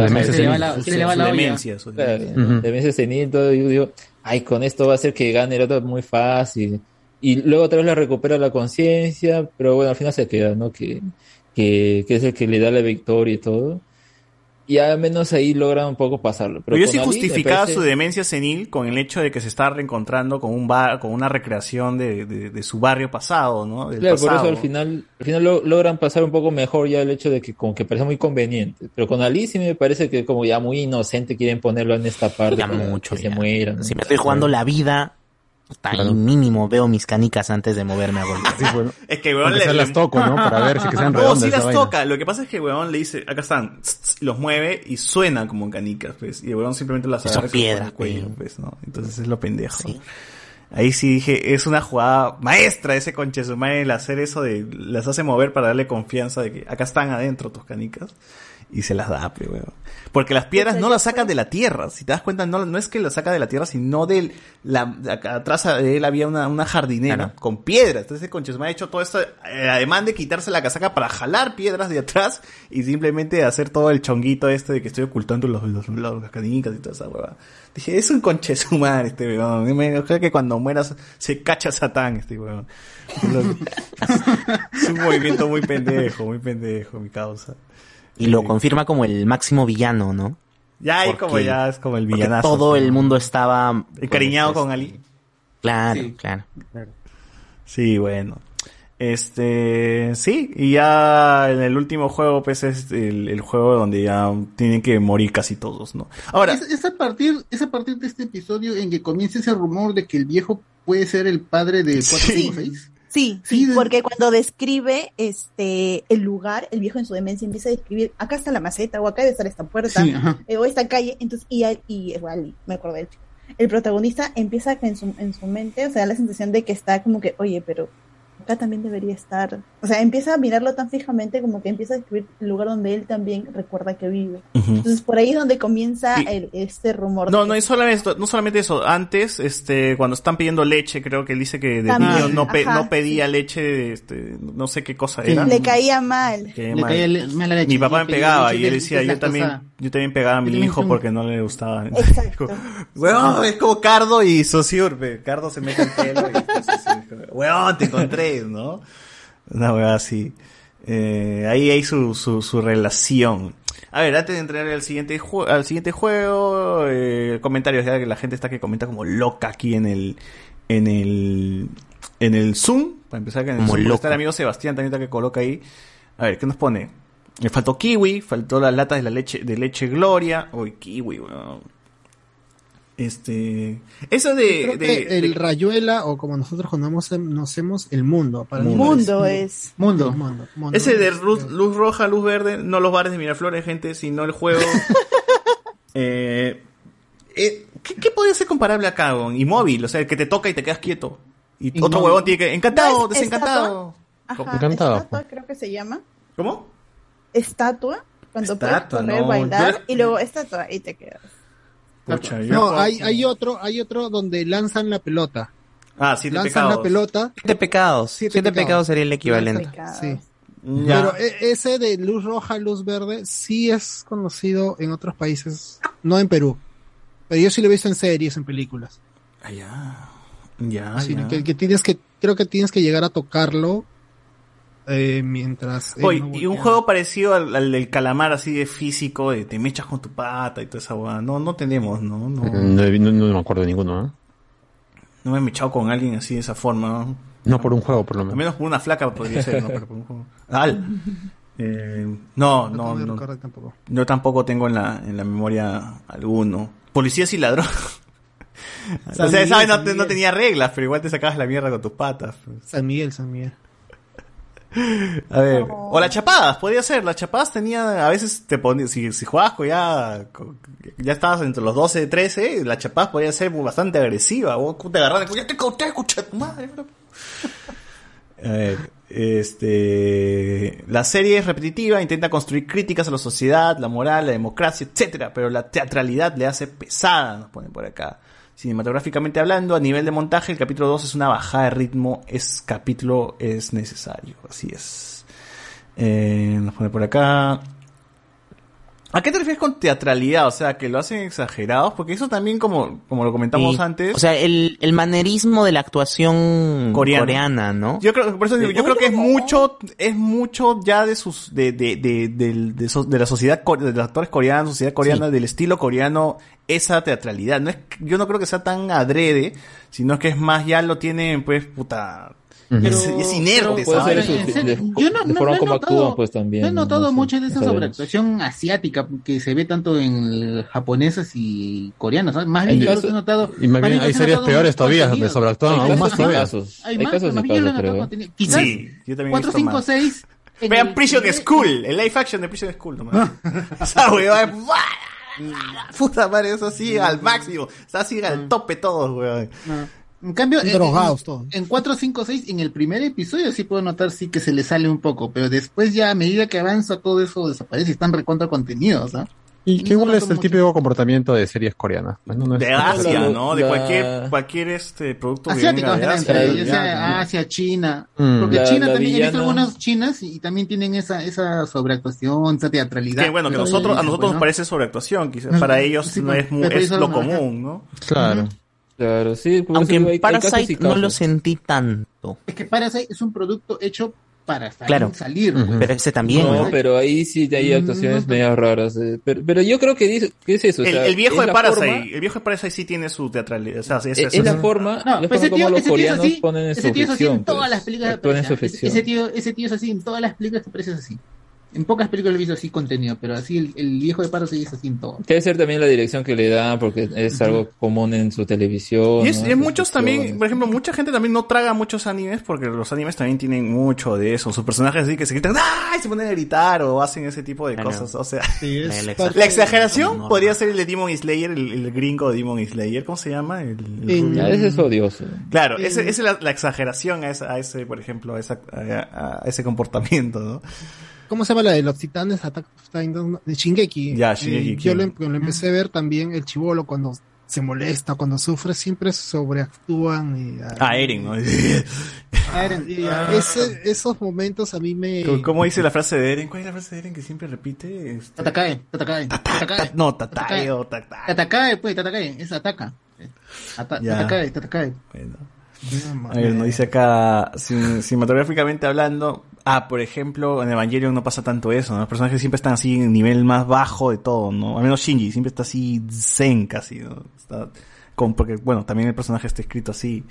Demencia senil. demencia, senil, todo, y yo digo, ay, con esto va a hacer que gane el otro muy fácil. Y luego otra vez la recupera la conciencia, pero bueno, al final se queda, ¿no? Que, que, que es el que le da la victoria y todo. Y al menos ahí logra un poco pasarlo. Pero Pero yo sí Ali justificaba parece- su demencia senil con el hecho de que se está reencontrando con un bar, con una recreación de, de, de su barrio pasado, ¿no? Del Claro, por eso al final, al final lo- logran pasar un poco mejor ya el hecho de que como que parece muy conveniente. Pero con Ali sí me parece que como ya muy inocente quieren ponerlo en esta parte. Ya mucho, Que ya. se muera. ¿no? Si me estoy jugando la vida, puta, y mínimo veo mis canicas antes de moverme a golpear. Es que, weón, sea las toco, ¿no? Para ver si que sean No, redondas sí esa las vaina. toca. Lo que pasa es que, weón, le dice, acá están, tss, tss, los mueve y suenan como canicas, pues. Y el weón simplemente las Son agarra se piedras, pone el cuello, pues, ¿no? Entonces es lo pendejo. Ahí sí dije, es una jugada maestra ese conche su madre, el hacer eso de, las hace mover para darle confianza de que acá están adentro tus canicas. Y se las da, pe, weón. Porque las piedras no las sacan de la tierra. Si te das cuenta, no, no es que las saca de la tierra, sino de la, de acá atrás de él había una, una jardinera con piedras. Entonces, conche, me ha hecho todo esto, eh, además de quitarse la casaca para jalar piedras de atrás y simplemente hacer todo el chonguito este de que estoy ocultando los, los, los- las canicas y toda esa hueva. Dije, es un conche su madre este weón. Me creo que cuando mueras se cacha Satán este weón. es un movimiento muy pendejo, muy pendejo, mi causa. Y lo confirma como el máximo villano, ¿no? Ya ahí Porque- como ya es como el villanazo. Todo el mundo estaba... Encariñado pues, con Ali. Claro, claro. Sí, bueno. Este, sí, y ya en el último juego, pues es el, el juego donde ya tienen que morir casi todos, ¿no? Ahora, es, es a partir, es a partir de este episodio en que comienza ese rumor de que el viejo puede ser el padre de 456. Sí, sí, porque cuando describe este el lugar, el viejo en su demencia empieza a describir, acá está la maceta, o acá debe estar esta puerta, Sí, eh, o esta calle, entonces, y, y igual, me acuerdo del chico. El protagonista empieza en su, en su mente, o sea, la sensación de que está como que, oye, pero acá también debería estar. O sea, empieza a mirarlo tan fijamente como que empieza a describir el lugar donde él también recuerda que vive. Ujú. Entonces, por ahí es donde comienza el, este rumor. no, de no es solamente esto, no solamente eso. Antes, este, cuando están pidiendo leche, creo que él dice que de También, niño no, pe- ajá, no pedía leche, este, no sé qué cosa Sí, era. le caía mal. Le mal. caía le- mala leche, Mi papá le me pegaba y él de- decía, de yo también, yo también pegaba a mi hijo porque no le gustaba. Exacto. Weón, es como Cardo y Sociur, pe. Cardo se mete el pelo y Saussure, weón, te encontré, ¿no? Una weá así. Eh, ahí hay su, su, su relación. A ver, antes de entrar al siguiente, al siguiente juego, eh, comentarios, ya que la gente está que comenta como loca aquí en el, en el, en el Zoom. Para empezar, que en el Como Zoom loco. está el amigo Sebastián también está que coloca ahí. A ver, ¿qué nos pone? Me faltó kiwi, faltó las latas de la leche, de leche Gloria. Uy, kiwi, weón. Este, eso de, el de- rayuela, o como nosotros conocemos, el mundo. Para mí Mundo es. Mundo. El mundo, mundo. Ese de luz, luz roja, luz verde, no los bares de Miraflores, gente, sino el juego. eh, eh, ¿qué, ¿Qué podría ser comparable acá, con Inmóvil? O sea, el que te toca y te quedas quieto. Y otro huevón tiene que. Encantado, ¿No es desencantado. estatua? Ajá, Encantado. estatua creo que se llama. ¿Cómo? Estatua. Cuando Estatua, puedes correr, no, bailar yo- y luego estatua y te quedas. Pucha, No, hay, hay otro, hay otro donde lanzan la pelota. Ah, siete lanzan pecados. la pelota. Siete pecados. Siete Siete, pecados. pecados. sería el equivalente. Sí. Ya. Pero e- ese de luz roja, luz verde, sí es conocido en otros países, no en Perú. Pero yo sí lo he visto en series, en películas. Ah, ya. Ya, Sí, ya. que, que tienes que, creo que tienes que llegar a tocarlo eh, mientras. Oye, no y un juego parecido al, al del calamar así de físico, de te mechas con tu pata y toda esa hueá. No, no tenemos, ¿no? No, No, no- no me acuerdo de ninguno, ¿eh? no me he mechado con alguien así de esa forma. ¿no? No por un juego, por lo Al menos. menos por una flaca podría ser, ¿no? Pero por un juego. Al. Eh, no, no, no. tampoco. Yo tampoco tengo en la, en la memoria alguno. Policías y ladrones. o sea, ¿sabes? No, te- no Miguel. tenía reglas, pero igual te sacabas la mierda con tus patas. San Miguel, San Miguel. A ver, o las chapadas, podría ser. Las chapadas tenía, a veces te ponías, si, si jugabas con ya, con- ya estabas entre los 12 y 13, las chapadas podía ser bastante agresiva. Vos te agarras, ya te conté, escucha tu madre. A ver, este, la serie es repetitiva, intenta construir críticas a la sociedad, la moral, la democracia, etcétera, pero la teatralidad le hace pesada, nos ponen por acá. Cinematográficamente hablando, a nivel de montaje, el capítulo 2 es una bajada de ritmo, es capítulo es necesario, así es. Eh, nos pone por acá. ¿A qué te refieres con teatralidad? O sea, que lo hacen exagerados, porque eso también, como, como lo comentamos Sí. antes. O sea, el, el manerismo de la actuación Coreana. coreana, ¿no? Yo creo, por eso digo, yo creo que es mucho, es mucho ya de sus, de, de, de, de, so- de la sociedad, de los actores coreanos, sociedad coreana, del estilo coreano, esa teatralidad. No es, yo no creo que sea tan adrede, sino que es más, ya lo tienen, pues, puta, Pero- es inerte, ¿sabes? Yo no- de no- forma no he como notado- actúan, pues también. No he notado no sé, mucho de esa sobreactuación asiática que se ve tanto en japonesas y coreanas. Más bien he notado. Y más bien los hay series peores todavía, donde sobreactúan Hay aún casos- más todavía. Hay casos y. Quizás Sí, yo también he 4, visto 5, más. 6. en Vean Prison School, el live action de Prison School. nomás. Esa huevada es- Puta madre, eso sí, al máximo. Está así al tope todos, weón. En cambio, en- Drogados en, todos. en 4, 5, 6, en el primer episodio sí puedo notar sí que se le sale un poco, pero después ya a medida que avanza todo eso desaparece y están recontra contenidos, ¿ah? Y que igual es el típico comportamiento de series coreanas. pues, no, no es- De Asia, la- ¿no? De la- cualquier, cualquier este producto venga de Asia. ya sea ya, ¿no? Asia, China. Mm. Porque La- China la también, he visto villana- algunas chinas y, y también tienen esa, esa sobreactuación, esa teatralidad. Que bueno, que nosotros, a nosotros bueno. nos parece sobreactuación, quizás para ellos Sí, no pues, es, es lo no, común, ¿no? Claro. Claro, sí. Aunque en hay Parasite no lo sentí tanto. Es que Parasite es un producto hecho para salir. Claro. salir. Pero ese también, No, ¿no? pero ahí sí hay actuaciones medias raras. eh, Pero, pero yo creo que dice, ¿qué es eso? O El, sea, el viejo es de Parasite, forma- el viejo de Parasite sí tiene su teatralidad. O sea, sí, es, es, es- es la forma, No, la forma ese tío, como los ese tío es coreanos así. ponen en Ese su tío es así ficción. en todas las películas. Ese- tío, ese tío es así en todas las películas que parece así. En pocas películas he visto así contenido, pero así el, el viejo de Parasite es así en todo. Debe ser también la dirección que le dan, porque es algo común en su televisión. Y es, y Sus muchos también, por ejemplo, mucha gente también no traga muchos animes porque los animes también tienen mucho de eso. Sus personajes así que se gritan ¡ay! se ponen a gritar o hacen ese tipo de Claro. cosas. O sea, Sí, es La exageración No, podría ser el de Demon Slayer, el, el gringo de Demon Slayer. ¿Cómo se llama? El, En-. Ya, ese es odioso. Claro, ese, esa es la, la exageración a, esa- a ese, por ejemplo, a, esa- a- a ese comportamiento, ¿no? ¿Cómo se llama la de los titanes Attack of Titan? De Shingeki. Ya, Shingeki, Eh, yo lo, sí. lo empecé a ver también, el chivolo cuando se molesta, cuando sufre, siempre sobreactúan. Y, Ah, Eren, ¿no? y, ah, ese- esos momentos a mí me... ¿Cómo- ¿Cómo dice la frase de Eren? ¿Cuál es la frase de Eren que siempre repite? Este- Tatakae, Tatakae, Tatakae. No, Tatae o Tatae. Tatakae, pues, Tatakae, es ataca. Ata- Ya. Tatakae, Tatakae. Bueno. A ver, nos dice acá, cin- cinematográficamente hablando, ah, por ejemplo, en Evangelion no pasa tanto eso, ¿no? Los personajes siempre están así en el nivel más bajo de todo, ¿no? Al menos Shinji siempre está así zen casi, ¿no? Está con, porque, bueno, también el personaje está escrito así.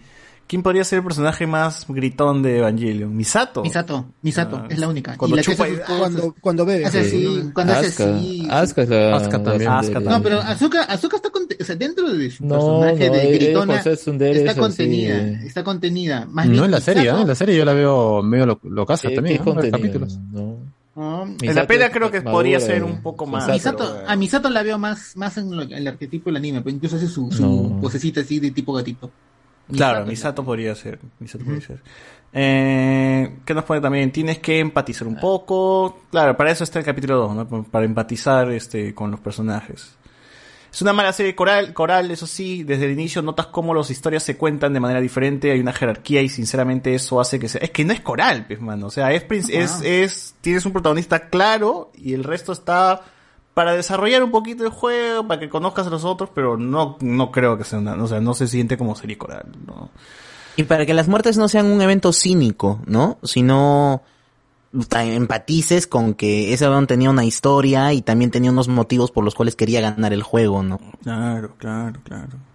¿Quién podría ser el personaje más gritón de Evangelion? Misato. Misato, Misato, Ah, es la única. cuando y la chupa hace cosas. Cuando, cuando bebe. Hace así, cuando hace Asuka. así. Asuka es la... Asuka también. Asuka No, pero Azuka, Azuka está conte- o sea, dentro de su No, personaje no, de ella gritona está contenida, eh. está contenida. Más No bien en la serie, ¿eh? En la serie yo la veo medio lo, locaza ¿Qué- también, qué ¿no? En los capítulos. No. Ah, En la pelea creo que madura, podría ser eh. un poco más. Misato, pero, a Misato la veo más, más en lo- el arquetipo del anime, pero incluso hace su, su No. vocecita así de tipo gatito. Claro, Misato. Podría ser. Misato podría ser. Eh, ¿Qué nos pone también? Tienes que empatizar un poco. Claro, para eso está el capítulo 2, ¿no? Para empatizar este, con los personajes. Es una mala serie coral, coral, eso sí, desde el inicio notas cómo las historias se cuentan de manera diferente, hay una jerarquía y sinceramente eso hace que sea... Es que no es coral, pues, mano, o sea, es, es, es, tienes un protagonista claro y el resto está para desarrollar un poquito el juego, para que conozcas a los otros, pero no, no creo que sea una, o sea, no se siente como serie coral, ¿no? Y para que las muertes no sean un evento cínico, ¿no? Sino empatices con que ese weón tenía una historia y también tenía unos motivos por los cuales quería ganar el juego, ¿no? Claro, claro, claro.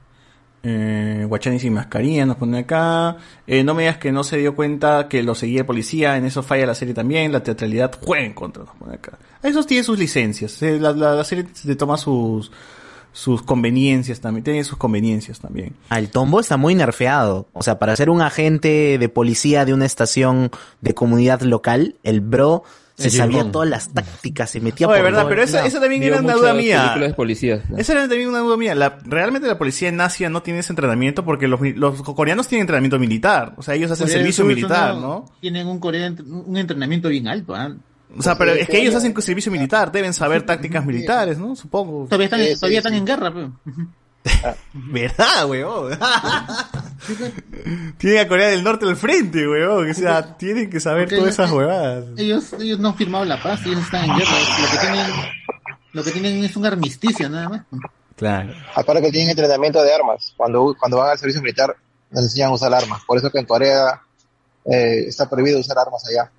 Eh, Guachani sin mascarilla nos pone acá. Eh, no me digas que no se dio cuenta que lo seguía el policía. En eso falla la serie también. La teatralidad juega en contra, nos pone acá. Eso tiene sus licencias. eh, la, serie se toma sus, sus conveniencias también. Tiene sus conveniencias también. Al tombo está muy nerfeado. O sea, para ser un agente de policía de una estación de comunidad local, el bro se sabía todas las tácticas, se metía Oye, por verdad, pero esa, esa también era una duda mía. películas de policías. ¿no? Esa era también una duda mía. La, realmente la policía en Asia no tiene ese entrenamiento porque los, coreanos tienen entrenamiento militar. O sea, ellos hacen Corea servicio militar, ¿no? Tienen un, Corea- un entrenamiento bien alto, ¿ah? O sea, pero es que ellos hacen servicio militar, deben saber tácticas militares, ¿no? Supongo. Todavía están, sí, todavía sí. están en guerra, pero. ¿Verdad, weón? tienen a Corea del Norte al frente, weón. O sea, tienen que saber Porque todas esas ellos- huevadas. Ellos, ellos no han firmado la paz, ellos están en guerra. Lo que tienen, lo que tienen es un armisticio, nada más. Claro. Aparte que tienen entrenamiento de armas. Cuando, cuando van al servicio militar, les enseñan a usar armas. Por eso que en Corea eh, está prohibido usar armas allá.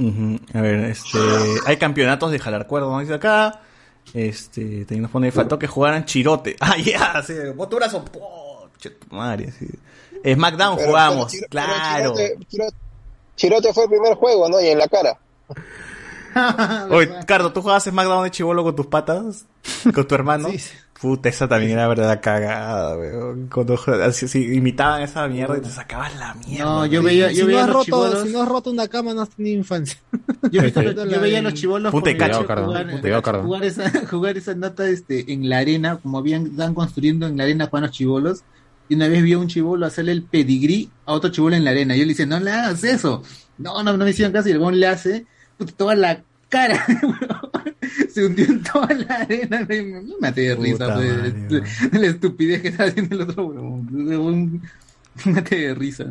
Ujú. A ver, este, hay campeonatos de jalar cuerda, ¿no? Dice acá. Este, también nos pone, faltó que jugaran chirote. Ah, ya, sí, bote brazo, po. Che, tu madre, sí. SmackDown Pero- jugamos, pero claro. pero Chirote, Chirote- Chirote fue el primer juego, ¿no? Y en la cara. Oye, Cardo, ¿tú jugabas SmackDown de chivolo con tus patas? ¿Con tu hermano? Puta, esa también era verdad cagada, weón. Cuando jue- así, así, imitaban esa mierda y te sacabas la mierda. No, yo veía, si, yo no veía has los roto, chibolos. si no has roto una cama, no has tenido infancia. Yo, Sí, sí. yo veía a los chivolos Punta de cacho. jugar, jugar esa, jugar esa nota este, en la arena, como habían, estaban construyendo en la arena para los chivolos. Y una vez vi a un chivolo hacerle el pedigrí a otro chivolo en la arena. Y yo le dice, no le hagas eso. No, no, no me hicieron caso. Y el weón le hace puta, toda la cara. Se hundió en toda la arena. Me me maté de risa pues, de, de la estupidez que estaba haciendo el otro un- Me maté de risa.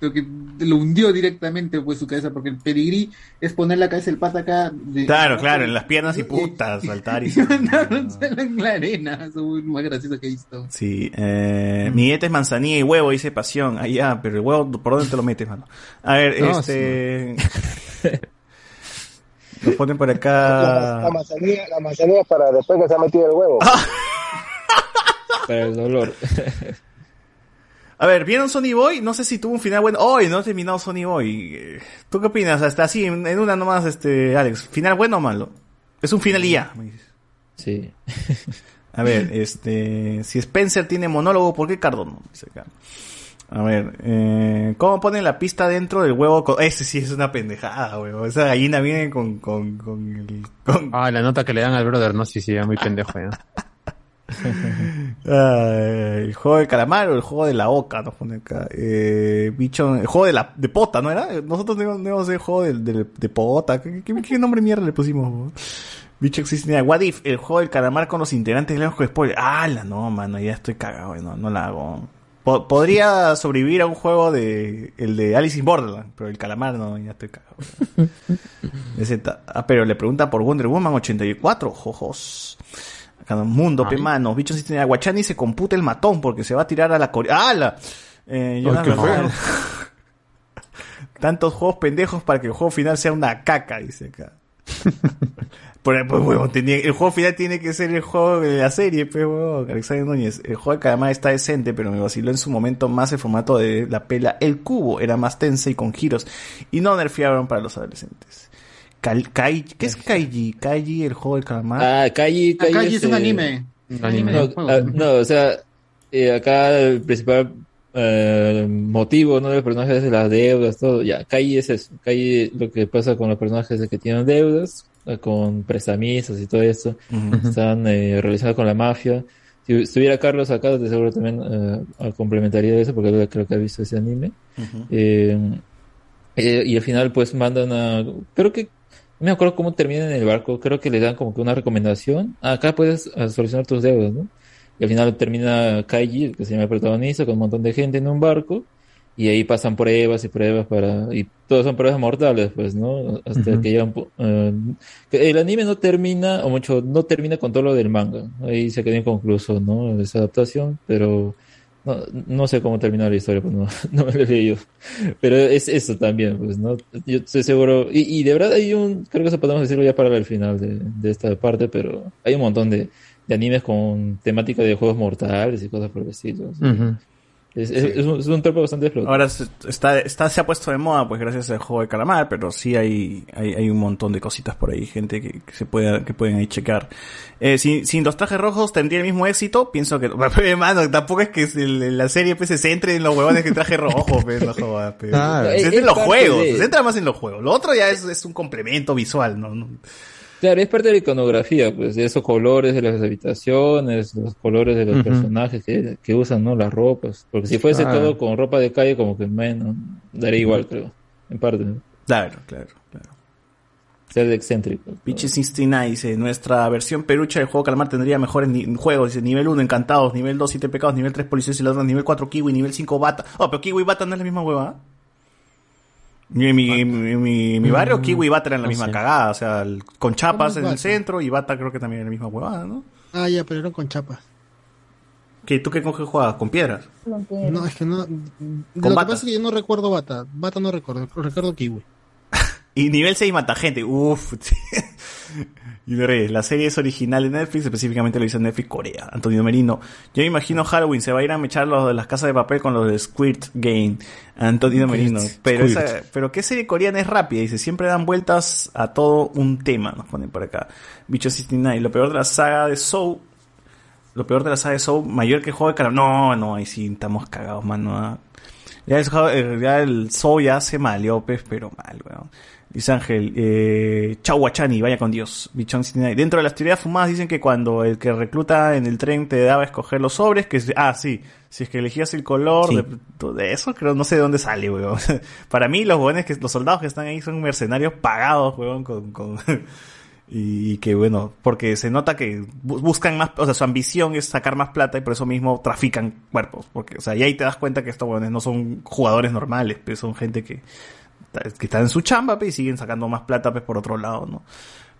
Creo que lo hundió directamente pues su cabeza porque el pedigrí es poner la cabeza del pata acá de- Claro, claro, en las piernas y putas, saltar y... y mandárselo en la arena eso es lo más gracioso que he visto Sí, eh, mi dieta es manzanilla y huevo, dice pasión. Ah, ya, pero el huevo, ¿por dónde te lo metes, mano? A ver, No, este... Nos ponen por acá... la manzanilla, la manzanilla para después que se ha metido el huevo. Para el dolor. A ver, ¿vieron Sony Boy? No sé si tuvo un final bueno. Hoy no he terminado Sony Boy. ¿Tú qué opinas? Hasta así, en una nomás, este, Alex. ¿Final bueno o malo? Es un final y ya. Sí. A ver, este, si Spencer tiene monólogo, ¿por qué Cardo no? Dice acá. A ver, eh, ¿cómo ponen la pista dentro del huevo? con- Ese sí es una pendejada, huevo. Esa gallina viene con, con, con el, con... Ah, la nota que le dan al brother, no, sí, sí, es muy pendejo, ya. Ah, el juego del calamar o el juego de la oca, nos pone acá. Eh, bicho, el juego de la de pota, ¿no era? Nosotros teníamos teníamos el juego del- del- de, pota. ¿Qué, qué, qué nombre mierda le pusimos? Bicho existe. What if? El juego del calamar con los integrantes de spoiler. Ah, la no, mano, ya estoy cagado, no, no la hago. Po- podría sobrevivir a un juego de el de Alice in Borderland, pero el calamar no, ya estoy cagado. Ah, pero le pregunta por Wonder Woman 84, jojos. Acá no, mundo, pe mano, bichos existen. Aguachani se computa el matón porque se va a tirar a la core... ¡Hala! Eh, yo Ay, no. Tantos juegos pendejos para que el juego final sea una caca, dice acá. Por pues, tenía- el juego final tiene que ser el juego de la serie, pues, huevón. Alexander Núñez. El juego de Calamar está decente, pero me vaciló en su momento más el formato de la pela El Cubo. Era más tensa y con giros. Y no nerfearon para los adolescentes. Cal- Kai- ¿Qué es Kaiji? Kaiji, el juego del calamar. Ah, Kaiji, Ah, Kaiji es este- un anime. Un anime. No, ah, no, o sea, eh, acá el principal eh, motivo ¿no? de los personajes es las deudas, todo. Ya, Kaiji es eso. Kaiji lo que pasa con los personajes es que tienen deudas, eh, con prestamistas y todo esto. Están eh, relacionados con la mafia. Si estuviera Carlos acá, de seguro también eh, complementaría eso, porque creo que ha visto ese anime. Eh, eh, y al final pues mandan a... Creo que... No me acuerdo cómo termina en el barco. Creo que le dan como que una recomendación. Acá puedes solucionar tus deudas, ¿no? Y al final termina Kaiji, que se llama el protagonista, con un montón de gente en un barco. Y ahí pasan pruebas y pruebas para... Y todas son pruebas mortales, pues, ¿no? Hasta Ujú. que llegan... eh, que el anime no termina, o mucho, no termina con todo lo del manga. Ahí se queda inconcluso, ¿no? Esa adaptación, pero... No, no sé cómo termina la historia, pues no, no me lo he leído. Pero es eso también, pues, ¿no? Yo estoy seguro. Y, y de verdad hay un. Creo que eso podemos decirlo ya para el final de, de esta parte, pero hay un montón de, de animes con temática de juegos mortales y cosas por el estilo. o sea, Ujú. es, es, es un, es un tropo bastante explotado. Ahora se- está, está, se ha puesto de moda, pues gracias al juego de calamar, pero sí hay, hay, hay un montón de cositas por ahí, gente que, que se puede, que pueden ahí checar. Eh, sin, sin los trajes rojos tendría el mismo éxito, pienso que, mano, tampoco es que la serie pues, se centre en los huevones que traje rojo, pues, no jodas, pues. Claro. Se centra Es en los juegos, de- se centra más en los juegos. Lo otro ya es, es un complemento visual, ¿no? no Claro, es parte de la iconografía, pues, de esos colores de las habitaciones, los colores de los personajes que, que usan, ¿no? Las ropas. Porque si fuese Claro. todo con ropa de calle, como que menos, daría igual, creo. En parte, ¿no? Claro, claro, claro. Ser de excéntrico. Bitches 69 dice, nuestra versión perucha del juego Calamar tendría mejores juegos, dice, nivel 1 Encantados, nivel 2 Siete Pecados, nivel 3 Policías y Ladrones, nivel 4 Kiwi, nivel 5 Bata. Oh, pero Kiwi y Bata no es la misma hueva. En mi, mi, mi, mi barrio Mm, Kiwi y Bata eran la no misma sé. cagada, o sea, el- con chapas ¿Cómo en el centro y Bata creo que también era la misma huevada, ¿no? Ah, ya, pero eran con chapas. ¿Qué, ¿Tú qué con qué juegas? ¿Con piedras? No, es que no. Lo que pasa es que yo no recuerdo bata. Bata no recuerdo, recuerdo kiwi. Y nivel 6 mata gente, uff. Y de Reyes, la serie es original de Netflix, específicamente lo hizo Netflix Corea. Antonio Merino. Yo me imagino Halloween, se va a ir a mechar los de las casas de papel con los de Squirt Game. Antonio Merino. Pero, esa, pero qué serie coreana es rápida, dice, siempre dan vueltas a todo un tema, nos ponen por acá. Bicho 69. Lo peor de la saga de Soul, lo peor de la saga de Soul, mayor que juego de calamar. No, no, ahí sí estamos cagados, mano. ah. Ya, el, ya el Soul ya se maleó, pues, pero mal, weón. Dice Ángel, eh, chau Guachani, vaya con Dios. Bichón 69. Dentro de las teorías fumadas dicen que cuando el que recluta en el tren te daba a escoger los sobres, que ah, sí, si es que elegías el color Sí. de, de eso, creo, no sé de dónde sale, weón. Para mí, los weones que, los soldados que están ahí son mercenarios pagados, weón, con, con, y que bueno, porque se nota que bu- buscan más, o sea, su ambición es sacar más plata y por eso mismo trafican cuerpos, porque, o sea, y ahí te das cuenta que estos weones no son jugadores normales, pues son gente que, que están en su chamba, pues, y siguen sacando más plata, pues, por otro lado, ¿no?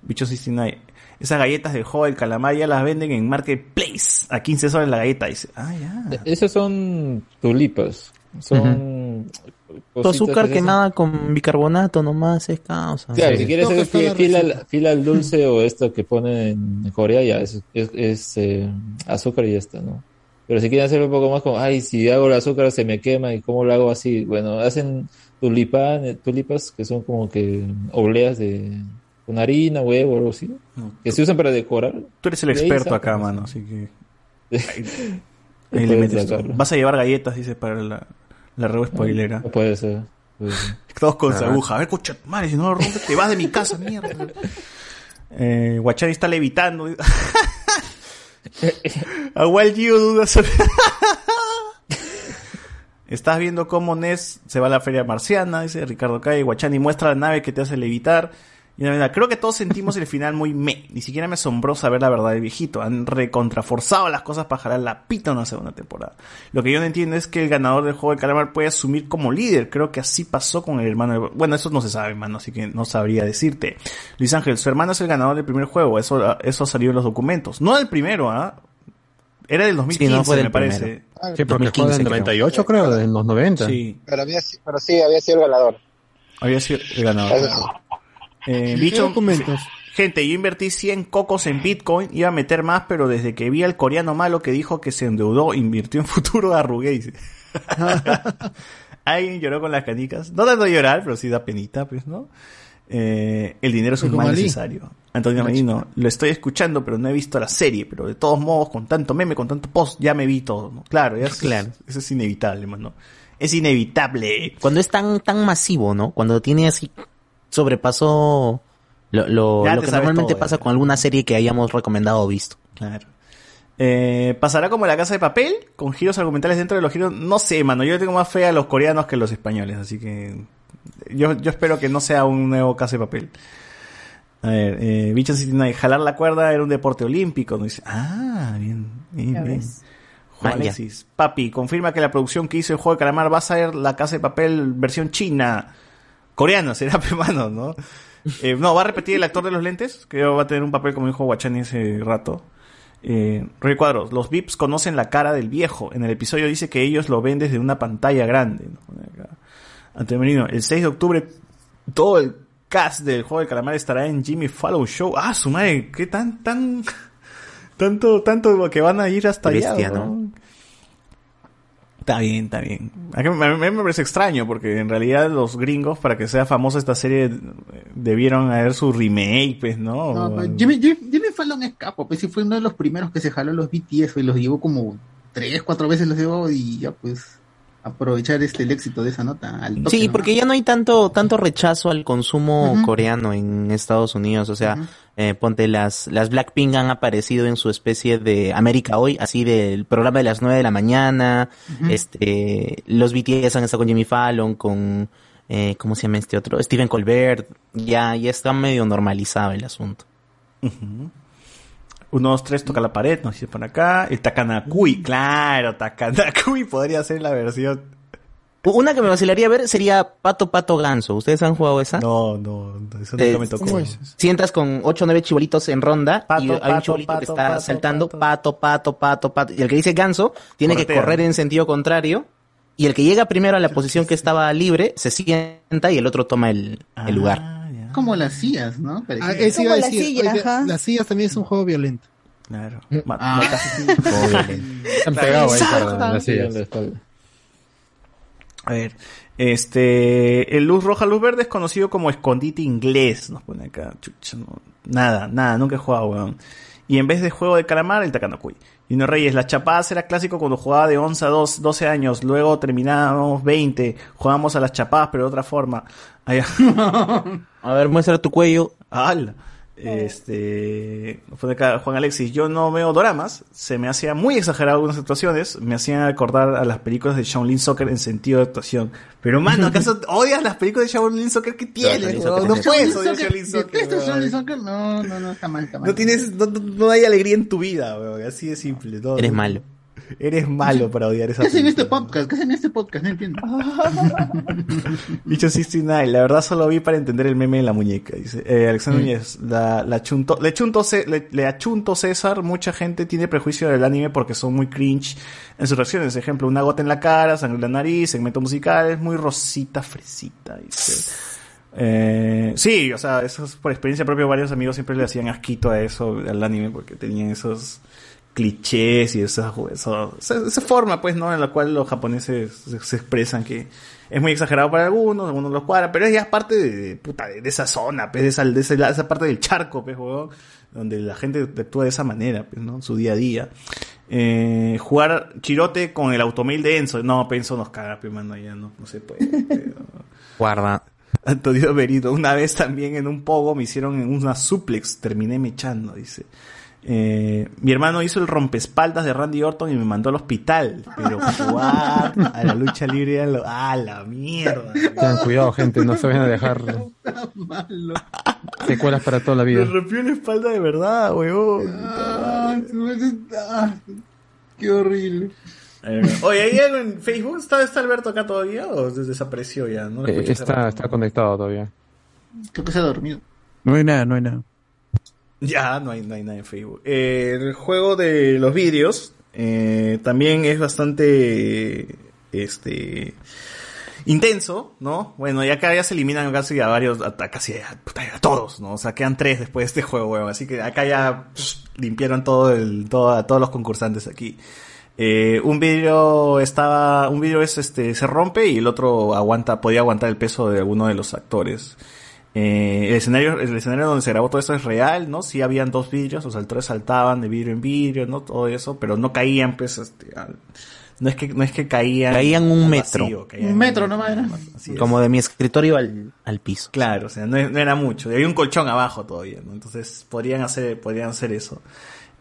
Bicho 69. Esas galletas del juego del calamar ya las venden en Marketplace. A 15 soles la galleta. Dice, ah, ya. Esas son tulipas. Son. Tu cositas azúcar quemada con bicarbonato nomás es causa. Claro, si quieres hacer fi- fila, al- fila al dulce o esto que ponen en Corea, ya es, es, es, eh, azúcar y ya está, ¿no? Pero si quieren hacerlo un poco más como, ay, si hago el azúcar se me quema y cómo lo hago así, bueno, hacen tulipan, eh, tulipas que son como que obleas de con harina, huevo o algo así, que se usan para decorar. Tú eres el experto acá, ¿no? mano, así que. Ahí, le metes sacarlo. Vas a llevar galletas, dice, para la, la reba spoilera. No puede ser. puede ser. Todos con su Ah. aguja. A ver, cocha, tu madre, si no lo rompes, te vas de mi casa, mierda. Eh, Guachani está levitando. A Wild duda Estás viendo cómo Ness se va a la feria marciana, dice Ricardo Calle. Guachani muestra la nave que te hace levitar. Y la verdad, creo que todos sentimos el final muy me. Ni siquiera me asombró saber la verdad del viejito. Han recontraforzado las cosas para jalar la pita una segunda temporada. Lo que yo no entiendo es que el ganador del juego de calamar puede asumir como líder. Creo que así pasó con el hermano. de- Bueno, eso no se sabe, hermano, así que no sabría decirte. Luis Ángel, su hermano es el ganador del primer juego. Eso, eso salió en los documentos. No del primero, ¿ah? Era del 2015, no fue del me parece. primero. Sí, porque el juego del 98 creo, en los 90. Sí. Pero, había, pero sí, había sido el ganador. Había sido el ganador. Sí. Eh, ¿Qué bicho, documentos? gente, yo invertí 100 cocos en Bitcoin, iba a meter más, pero desde que vi al coreano malo que dijo que se endeudó, invirtió en futuro, arrugué. Alguien lloró con las canicas. No tanto llorar, pero sí da penita, pues, ¿no? Eh, el dinero es un mal Ali. necesario. Antonio Marino, lo estoy escuchando, pero no he visto la serie. Pero de todos modos, con tanto meme, con tanto post, ya me vi todo. ¿no? Claro, ya es- Claro. eso es inevitable, mano. Es inevitable. Cuando es tan, tan masivo, ¿no? Cuando tiene así, sobrepasó lo, lo, lo que normalmente todo, pasa con alguna serie que hayamos recomendado o visto. Claro. Eh, ¿Pasará como la casa de papel? Con giros argumentales dentro de los giros. No sé, mano. Yo tengo más fe a los coreanos que a los españoles. Así que. Yo, yo espero que no sea un nuevo casa de papel. A ver, eh, Bicho 69. Jalar la cuerda era un deporte olímpico. ¿no? Dice, ah, bien, bien, bien. Juan. Alexis. Papi, confirma que la producción que hizo el juego de calamar va a ser la casa de papel versión china. Coreana, será, pe, mano, ¿no? Eh, no, va a repetir el actor de los lentes, que va a tener un papel como dijo Guachani ese rato. Eh, Roy Cuadros, los VIPs conocen la cara del viejo. En el episodio dice que ellos lo ven desde una pantalla grande. ¿no? Antonio Merino, el 6 de octubre todo el cast del juego del calamar estará en Jimmy Fallon Show. Ah, su madre, qué tan, tan, tanto, tanto que van a ir hasta Bestia, allá. ¿no? ¿no? Está bien, está bien. A mí, a mí me parece extraño porque en realidad los gringos, para que sea famosa esta serie, debieron haber su remake, pues, ¿no? No, pues, Jimmy, Jimmy, Jimmy Fallon es capo, pues sí fue uno de los primeros que se jaló los BTS y los llevó como tres, cuatro veces los llevó y ya pues aprovechar este el éxito de esa nota. al toque Sí, porque ya no hay tanto tanto rechazo al consumo coreano en Estados Unidos. O sea, eh, ponte las las Blackpink han aparecido en su especie de América Hoy, así del programa de las 9 de la mañana. Este, los BTS han estado con Jimmy Fallon, con eh, ¿cómo se llama este otro? Steven Colbert. Ya ya está medio normalizado el asunto. Uno, dos, tres, toca la pared, nos dice por acá. El Takanakui, claro, Takanakui podría ser la versión. Una que me vacilaría ver sería Pato Pato Ganso. ¿Ustedes han jugado esa? No, no, eso Eh, nunca me tocó. Sientas con ocho o nueve chibolitos en ronda Pato, y hay pato, un chibolito que está pato, saltando pato. pato, pato, pato, Y el que dice ganso tiene que correr en sentido contrario. Y el que llega primero a la posición que estaba libre se sienta y el otro toma el, el lugar. Como las sillas, ¿no? Ah, eso iba a Como la decir, silla, oye, ajá. las sillas también es un juego violento. Claro. Ah. Están pegados ahí para las sillas. A ver, este, el luz roja, luz verde es conocido como escondite inglés, nos pone acá, chucha, no, nada, nada, nunca he jugado, weón. Y en vez de juego de calamar, el Takanokui. Y no Reyes, la chapadas era clásico cuando jugaba de 11 a 2, 12 años, luego terminábamos 20, jugábamos a las chapadas pero de otra forma. Allá. A ver, muestra tu cuello. ¡Hala! Este, pone acá Juan Alexis, yo no veo doramas, se me hacía muy exagerado algunas actuaciones, me hacían acordar a las películas de Shaolin Soccer en sentido de actuación. Pero mano, ¿acaso odias las películas de Shaolin Soccer que tienes? No es puedes odiar Shaolin Soccer. ¿Detestas weón. Shaolin Soccer? No, no, no, está mal, está mal. No tienes, no, no- no hay alegría en tu vida, weón. Así de simple. no, Eres malo. Eres malo para odiar esa ¿Qué hacen en este podcast? ¿Qué hacen en este podcast? No entiendo. Bicho 69, la verdad solo vi para entender el meme de la muñeca. Dice eh, Alexander Mm. Núñez, la, la chunto, le, chunto le, le achunto César, mucha gente tiene prejuicio del anime porque son muy cringe en sus reacciones. Ejemplo, una gota en la cara, sangre en la nariz, segmento musical, es muy rosita, fresita. Dice. Eh, sí, o sea, eso es por experiencia propia. Varios amigos siempre le hacían asquito a eso, al anime, porque tenían esos clichés y esa, esa, esa forma, pues, ¿no? En la cual los japoneses se, se expresan que es muy exagerado para algunos, algunos los cuadran, pero es ya parte de, puta, de, de esa zona, pues, de esa, de esa, parte del charco, pues, huevón, donde la gente actúa de esa manera, pues, ¿no? Su día a día. Eh, jugar chirote con el automail de Enzo. No, pues, Enzo nos caga, pues, mano, ya no, no se puede. Guarda. Antonio Berito, una vez también en un pogo me hicieron en una suplex, terminé mechando, dice. Eh, mi hermano hizo el rompespaldas de Randy Orton y me mandó al hospital, pero jugar a la lucha libre a, lo- a la mierda. Tengan cuidado, gente, no se vayan a dejar secuelas para toda la vida. Me rompió la espalda de verdad, weón. Ah, ah, Qué horrible. Oye, ¿hay algo en Facebook? ¿Está, está Alberto acá todavía o des- desapareció ya? No Eh, está, está conectado todavía. Creo que se ha dormido. No hay nada, no hay nada. Ya, no hay, no hay nada en Facebook. Eh, el juego de los vídeos eh, también es bastante este intenso, ¿no? Bueno, y acá ya se eliminan casi a varios, a, a casi a, a todos, ¿no? O sea, quedan tres después de este juego, weón. Así que acá ya pss, limpiaron todo el, todo, a todos los concursantes aquí. Eh, un vidrio estaba, un vidrio es este, se rompe y el otro aguanta, podía aguantar el peso de alguno de los actores. Eh, el escenario, el escenario donde se grabó todo esto es real, ¿no? Sí habían dos vidrios, los actores saltaban de vidrio en vidrio, ¿no? Todo eso, pero no caían, pues, este, al- no es que, no es que caían. Caían un metro. vacío, caían Un metro nomás era. Como de mi escritorio al, al piso. Claro, o sea, no, no era mucho. Y había un colchón abajo todavía, ¿no? Entonces podrían hacer, podrían hacer eso.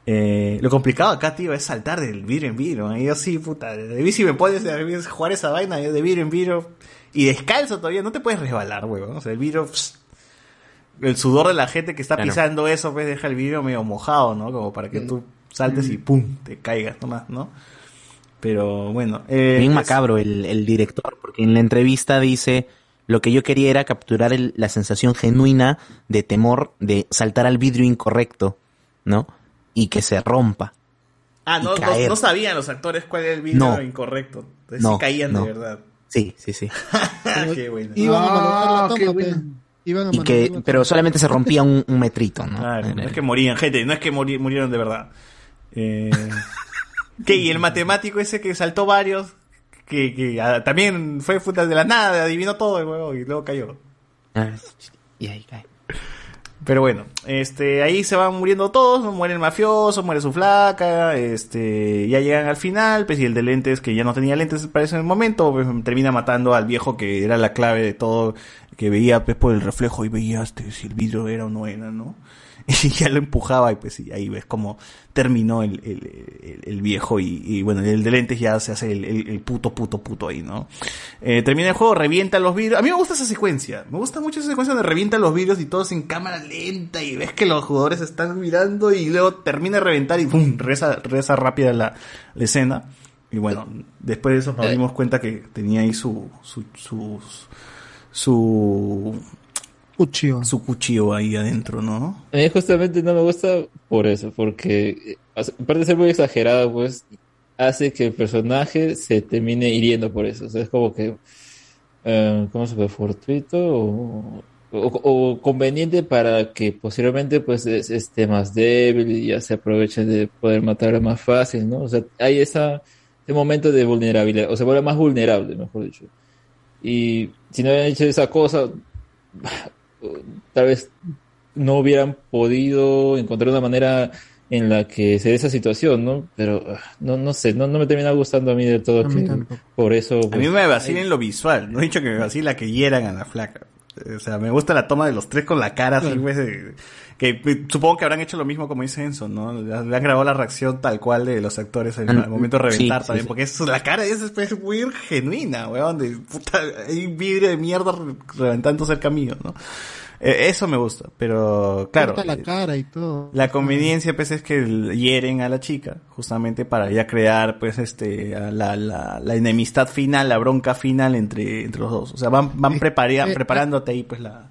Eh, lo complicado acá, tío, es saltar del vidrio en vidrio. Y yo sí, puta, de si me pones a jugar esa vaina de vidrio en vidrio y descalzo todavía, no te puedes resbalar, huevón. O sea, el vidrio, pss, el sudor de la gente que está Claro. pisando eso, pues deja el vidrio medio mojado, ¿no? Como para que tú saltes y pum, te caigas nomás, ¿no? Pero bueno. eh, Bien macabro el, el director, porque en la entrevista dice, lo que yo quería era capturar el- la sensación genuina de temor de saltar al vidrio incorrecto, ¿no? Y que se rompa. Ah, no, no, no sabían los actores cuál era el vidrio No. incorrecto. Entonces No, sí caían no. de verdad. Sí, sí, sí. Qué bueno. Iban a la Ah, qué toma. Iban a Y manotear que, la pero solamente se rompía un, un metrito, ¿no? Claro, no es que morían, gente, no es que muri- murieron de verdad. Eh, ¿Qué? Y el matemático ese que saltó varios, que, que también fue puta de la nada, adivinó todo el huevo y luego cayó. Ah, Y ahí cae. Pero bueno, este, ahí se van muriendo todos, ¿no? muere el mafioso, muere su flaca, este, ya llegan al final, pues y el de lentes, que ya no tenía lentes para ese momento, pues termina matando al viejo que era la clave de todo, que veía pues por el reflejo y veía este, si el vidrio era o no era, ¿no? Y ya lo empujaba y pues y ahí ves cómo terminó el, el, el- el viejo y, y, bueno, el de lentes ya se hace el, puto, puto, puto ahí, ¿no? Eh, termina el juego, revienta los vidrios. A mí me gusta esa secuencia. Me gusta mucho esa secuencia donde revienta los vidrios y todos en cámara lenta y ves que los jugadores están mirando y luego termina de reventar y ¡pum! Reza, reza rápida la, la escena. Y bueno, después de eso nos dimos cuenta que tenía ahí su, su, su, su, cuchillo. su cuchillo ahí adentro, ¿no? A mí justamente no me gusta por eso, porque aparte de ser muy exagerado, pues hace que el personaje se termine hiriendo por eso. O sea, es como que, eh, ¿cómo se puede? ¿Fortuito? O, o o, o conveniente para que posiblemente pues es- esté más débil y ya se aproveche de poder matarlo más fácil, ¿no? O sea, hay esa, ese momento de vulnerabilidad, o se vuelve más vulnerable, mejor dicho. Y si no hubieran hecho esa cosa, tal vez no hubieran podido encontrar una manera en la que se dé esa situación, ¿no? Pero ah, no, no sé, no, no me termina gustando a mí del todo A mí que por eso... A mí pues, me vacila en lo visual. No he dicho que me vacila que hieran a la flaca. O sea, me gusta la toma de los tres con la cara así, Claro. pues, de- que eh, supongo que habrán hecho lo mismo como dice Enzo, ¿no? Le han grabado la reacción tal cual de los actores en, al momento de reventar sí, también, sí. porque es, la cara es, es muy genuina, weón, de puta, hay un vidrio de mierda re- reventando cerca mío, ¿no? Eh, eso me gusta, pero claro. Corta eh, la cara y todo. la conveniencia, pues, es que hieren a la chica, justamente para ya crear, pues, este, a la, la, la enemistad final, la bronca final entre, entre los dos. O sea, van, van prepara- eh, preparándote ahí, pues, la,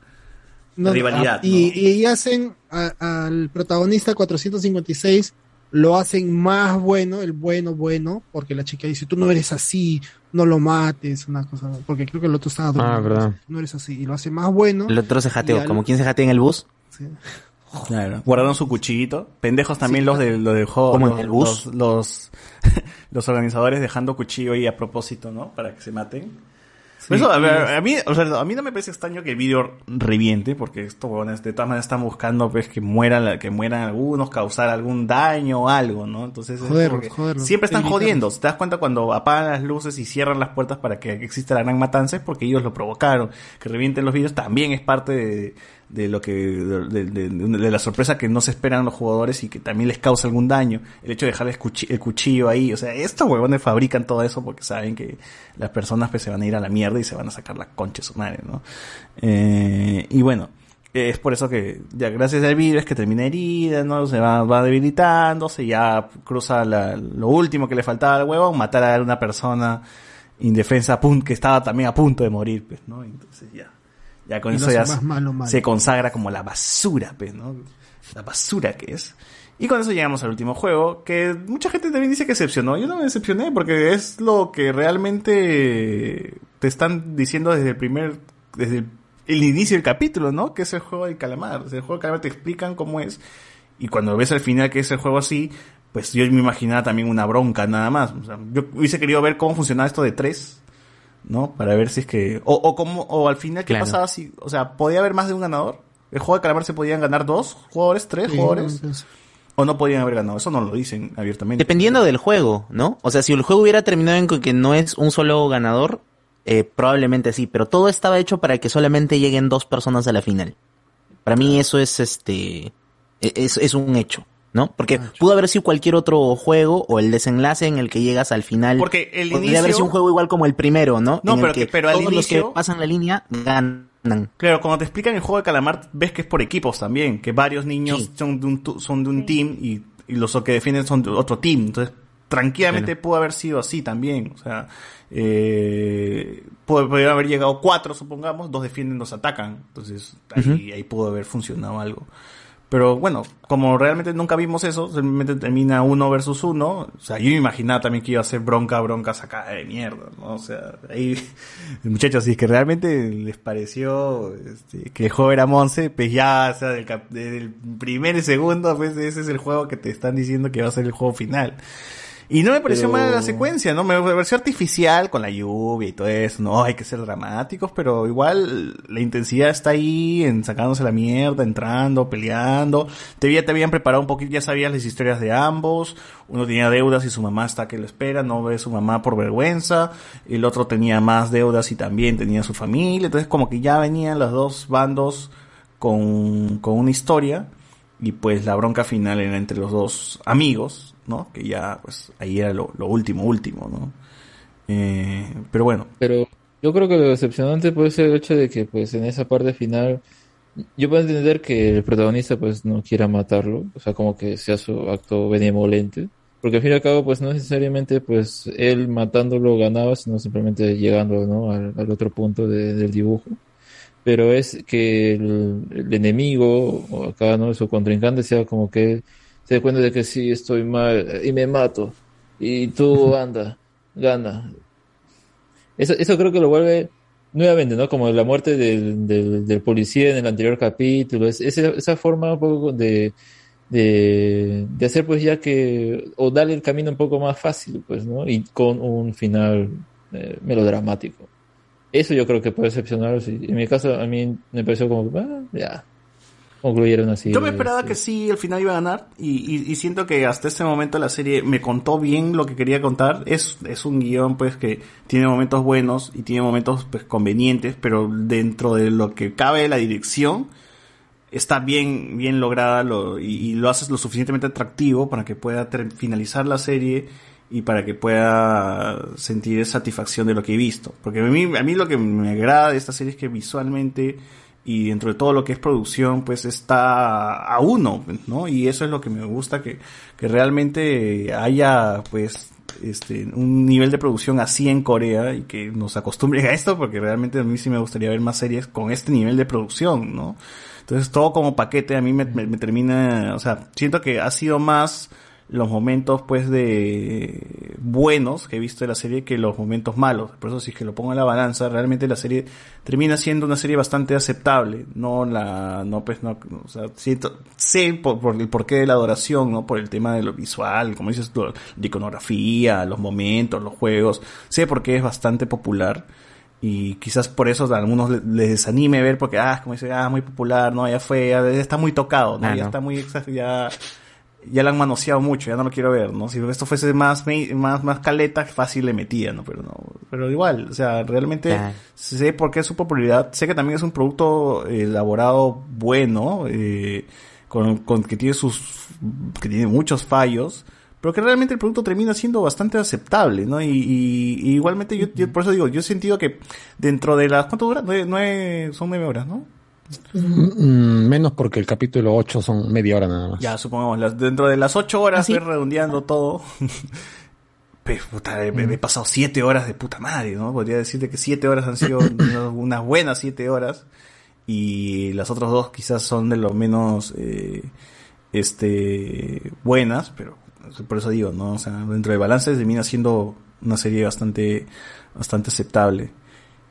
No, rivalidad. ah, y, y hacen a- al protagonista 456 lo hacen más bueno, el bueno bueno, porque la chica dice, tú no eres así, no lo mates, una cosa, porque creo que el otro estaba Ah, dormido, verdad. no eres así, y lo hace más bueno. El otro se jateó, al- como quien se jatea en el bus. Claro. Guardaron su cuchillito. Pendejos también los de lo del juego. Como en los, el bus. Los, los, los organizadores dejando cuchillo ahí a propósito, ¿no? Para que se maten. Eso, a, ver, a mí, o sea, a mí no me parece extraño que el vídeo reviente, porque estos huevones de todas maneras están buscando pues que mueran, que mueran algunos, causar algún daño o algo, ¿no? Entonces es siempre están jodiendo. Te das cuenta cuando apagan las luces y cierran las puertas para que exista la gran matanza es porque ellos lo provocaron. Que revienten los vídeos también es parte de, de lo que de, de- la sorpresa que no se esperan los jugadores y que también les causa algún daño. El hecho de dejarles cuchi- el cuchillo ahí, o sea, estos huevones fabrican todo eso porque saben que las personas pues se van a ir a la mierda y se van a sacar la concha de su madre, ¿no? Eh, y bueno, es por eso que ya gracias al es que termina herida, ¿no? Se va, va debilitándose, ya cruza la- lo último que le faltaba al huevón, matar a una persona indefensa a punto, que estaba también a punto de morir, pues, ¿no? Entonces ya, ya con Y eso ya hace más malo, malo. se consagra como la basura, pues, ¿no? La basura que es. Y con eso llegamos al último juego, que mucha gente también dice que decepcionó. Yo no me decepcioné porque es lo que realmente te están diciendo desde el primer, desde el, el inicio del capítulo, ¿no? Que es el juego del calamar. O sea, el juego del calamar te explican cómo es. Y cuando ves al final que es el juego así, pues yo me imaginaba también una bronca nada más. O sea, yo hubiese querido ver cómo funcionaba esto de tres, ¿no? Para ver si es que, o, o cómo, o al final qué Claro. pasaba si, o sea, podía haber más de un ganador. El juego de calamar se podían ganar dos jugadores, tres Sí, jugadores. entonces- O no podían haber ganado. Eso no lo dicen abiertamente. Dependiendo del juego, ¿no? O sea, si el juego hubiera terminado en que no es un solo ganador, eh, probablemente sí, pero todo estaba hecho para que solamente lleguen dos personas a la final. Para mí eso es este, e- es, es un hecho, ¿no? Porque pudo haber sido cualquier otro juego o el desenlace en el que llegas al final. Porque el Podría inicio- haber sido un juego igual como el primero, ¿no? No, en pero el que, que- pero al todos los inicio- que pasan la línea ganan. Claro, cuando te explican el juego de calamar, ves que es por equipos también, que varios niños son de un, tu- son de un team y, y los que defienden son de otro team. Entonces, tranquilamente pudo haber sido así también. O sea, eh, haber llegado cuatro, supongamos, dos defienden, dos atacan. Entonces, ahí, ahí pudo haber funcionado algo. Pero bueno, como realmente nunca vimos eso, simplemente termina uno versus uno. O sea, yo me imaginaba también que iba a ser bronca, bronca sacada de mierda, ¿no? O sea, ahí, muchachos, si es que realmente les pareció este, que el era Monse, pues ya, o sea, del cap- desde el primer segundo, pues ese es el juego que te están diciendo que va a ser el juego final. Y no me pareció Pero- mal la secuencia, ¿no? Me pareció artificial con la lluvia y todo eso, ¿no? Hay que ser dramáticos, pero igual la intensidad está ahí, en sacándose la mierda, entrando, peleando. Te, había- te habían preparado un poquito, ya sabías las historias de ambos. Uno tenía deudas y su mamá está que lo espera, no ve a su mamá por vergüenza. El otro tenía más deudas y también tenía su familia. Entonces como que ya venían los dos bandos con, con una historia. Y pues la bronca final era entre los dos amigos, ¿no? Que ya, pues, ahí era lo, lo último, último, ¿no? Eh, pero bueno. Pero yo creo que lo decepcionante puede ser el hecho de que, pues, en esa parte final, yo puedo entender que el protagonista, pues, no quiera matarlo, o sea, como que sea su acto benevolente, porque al fin y al cabo, pues, no necesariamente, pues, él matándolo ganaba, sino simplemente llegando, ¿no? Al, otro punto de- del dibujo. Pero es que el, el enemigo, o acá, ¿no? Su contrincante sea como que se dé cuenta de que sí, estoy mal y me mato. Y tú anda, gana. Eso, eso creo que lo vuelve nuevamente, ¿no? Como la muerte del, del, del policía en el anterior capítulo, es, esa, esa forma un poco de, de, de hacer pues ya que, o darle el camino un poco más fácil, pues, ¿no? Y con un final eh, melodramático. Eso yo creo que puede decepcionar. sí. En mi caso, a mí me pareció como, ah, ya, concluyeron así. Yo me esperaba que sí, al final iba a ganar. Y, y- y siento que hasta este momento la serie me contó bien lo que quería contar. Es, es un guion, pues, que tiene momentos buenos y tiene momentos, pues, convenientes. Pero dentro de lo que cabe la dirección, está bien, bien lograda lo, y, y lo haces lo suficientemente atractivo para que pueda finalizar la serie y para que pueda sentir satisfacción de lo que he visto. Porque a mí, a mí lo que me agrada de esta serie es que visualmente y dentro de todo lo que es producción, pues está a uno, ¿no? Y eso es lo que me gusta, que, que realmente haya, pues, este, un nivel de producción así en Corea y que nos acostumbren a esto, porque realmente a mí sí me gustaría ver más series con este nivel de producción, ¿no? Entonces todo como paquete a mí me, me- me termina, o sea, siento que ha sido más los momentos pues de buenos que he visto de la serie que los momentos malos. Por eso si es que lo pongo en la balanza, realmente la serie termina siendo una serie bastante aceptable. No la, no pues no, o sea, siento, sé por, por el porqué de la adoración, ¿no? Por el tema de lo visual, como dices tú, de iconografía, los momentos, los juegos. Sé por qué es bastante popular. Y quizás por eso a algunos le- les desanime ver porque, ah, como dice, ah, muy popular, no, ya fue, ya está muy tocado, ¿no? Ah, ya no. está muy ya, ya la han manoseado mucho, ya no lo quiero ver, ¿no? Si esto fuese más, más, más caleta, fácil le metía, ¿no? Pero no, pero igual, o sea, realmente Claro. sé por qué es su popularidad, sé que también es un producto elaborado bueno, eh, con, con que tiene sus, que tiene muchos fallos, pero que realmente el producto termina siendo bastante aceptable, ¿no? Y, y- y igualmente yo, yo por eso digo, yo he sentido que dentro de las, ¿cuánto dura? Nueve, nueve- son nueve horas, ¿no? Mm, menos porque el capítulo 8 son media hora nada más. Ya, supongamos, las, dentro de las ocho horas, voy redondeando todo. Pues, puta, he, he pasado siete horas de puta madre, ¿no? Podría decirte que siete horas han sido unas- buenas siete horas. Y las otras dos quizás son de lo menos, eh, este, buenas, pero por eso digo, ¿no? O sea, dentro de balance termina siendo una serie bastante, bastante aceptable.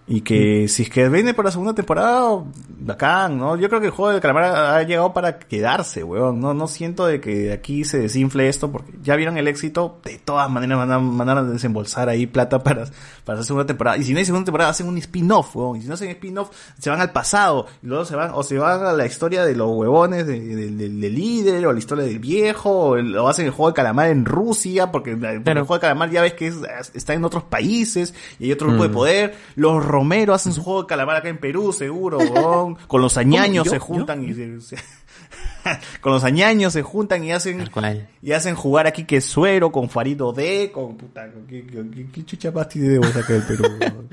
Y que si es que viene por la segunda temporada, bacán, ¿no? Yo creo que el juego del calamar ha, llegado para quedarse, weón. No, no siento de que aquí se desinfle esto, porque ya vieron el éxito, de todas maneras van a, van a desembolsar ahí plata para, para hacer segunda temporada. Y si no hay segunda temporada, hacen un spin-off, weón. Y si no hacen spin-off, se van al pasado. Y luego se van, o se van a la historia de los huevones de- de- de- del líder, o la historia del viejo, o, el- o hacen el juego de calamar en Rusia, porque, porque el juego de calamar ya ves que es- está en otros países, y hay otro grupo de Mm. poder. Los Romero hacen su juego de calamar acá en Perú, seguro, weón. Con los añaños se juntan y se, con los añaños se juntan y hacen y hacen jugar aquí que suero con Farito D, con puta, con qué, qué- qué chucha más tiene de vos acá del Perú. weón?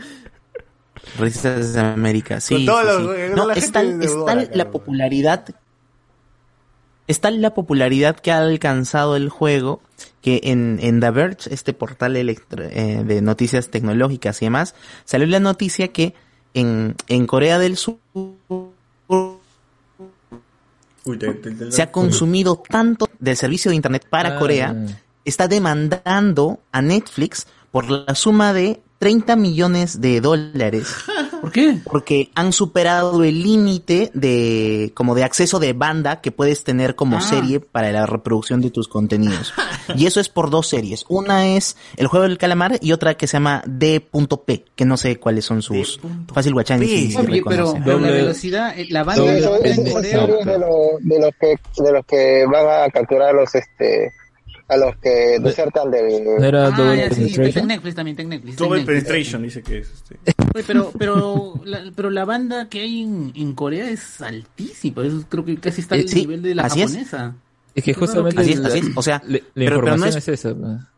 Risas de América, sí. Los- No, es tal la popularidad. Es tal la popularidad que ha alcanzado el juego que en, en The Verge, este portal electro- eh, de noticias tecnológicas y demás, salió la noticia que en, en Corea del Sur Uy, te- te- te- se ha consumido tanto del servicio de internet para Ah. Corea, está demandando a Netflix por la suma de 30 millones de dólares. ¿Por qué? Porque han superado el límite de como de acceso de banda que puedes tener como Ah. serie para la reproducción de tus contenidos. Y eso es por dos series. Una es El juego del calamar y otra que se llama D.P, que no sé cuáles son sus fácil guachán y si se Oye, pero, la velocidad, eh, la banda Sí, de series de, lo- de los que de los que van a capturar a los este a los que desertan del ¿No era Ah, Double ya, Penetration? Netflix también, Netflix. Double Netflix. Penetration dice que es este. Oye, pero, pero, la, pero la banda que hay en, en Corea es altísima. Eso creo que casi está Eh, al sí, nivel de la así japonesa. Es que justamente que- Así es, así es. O sea, la, la pero- pero información no es- es, esa. ¿no?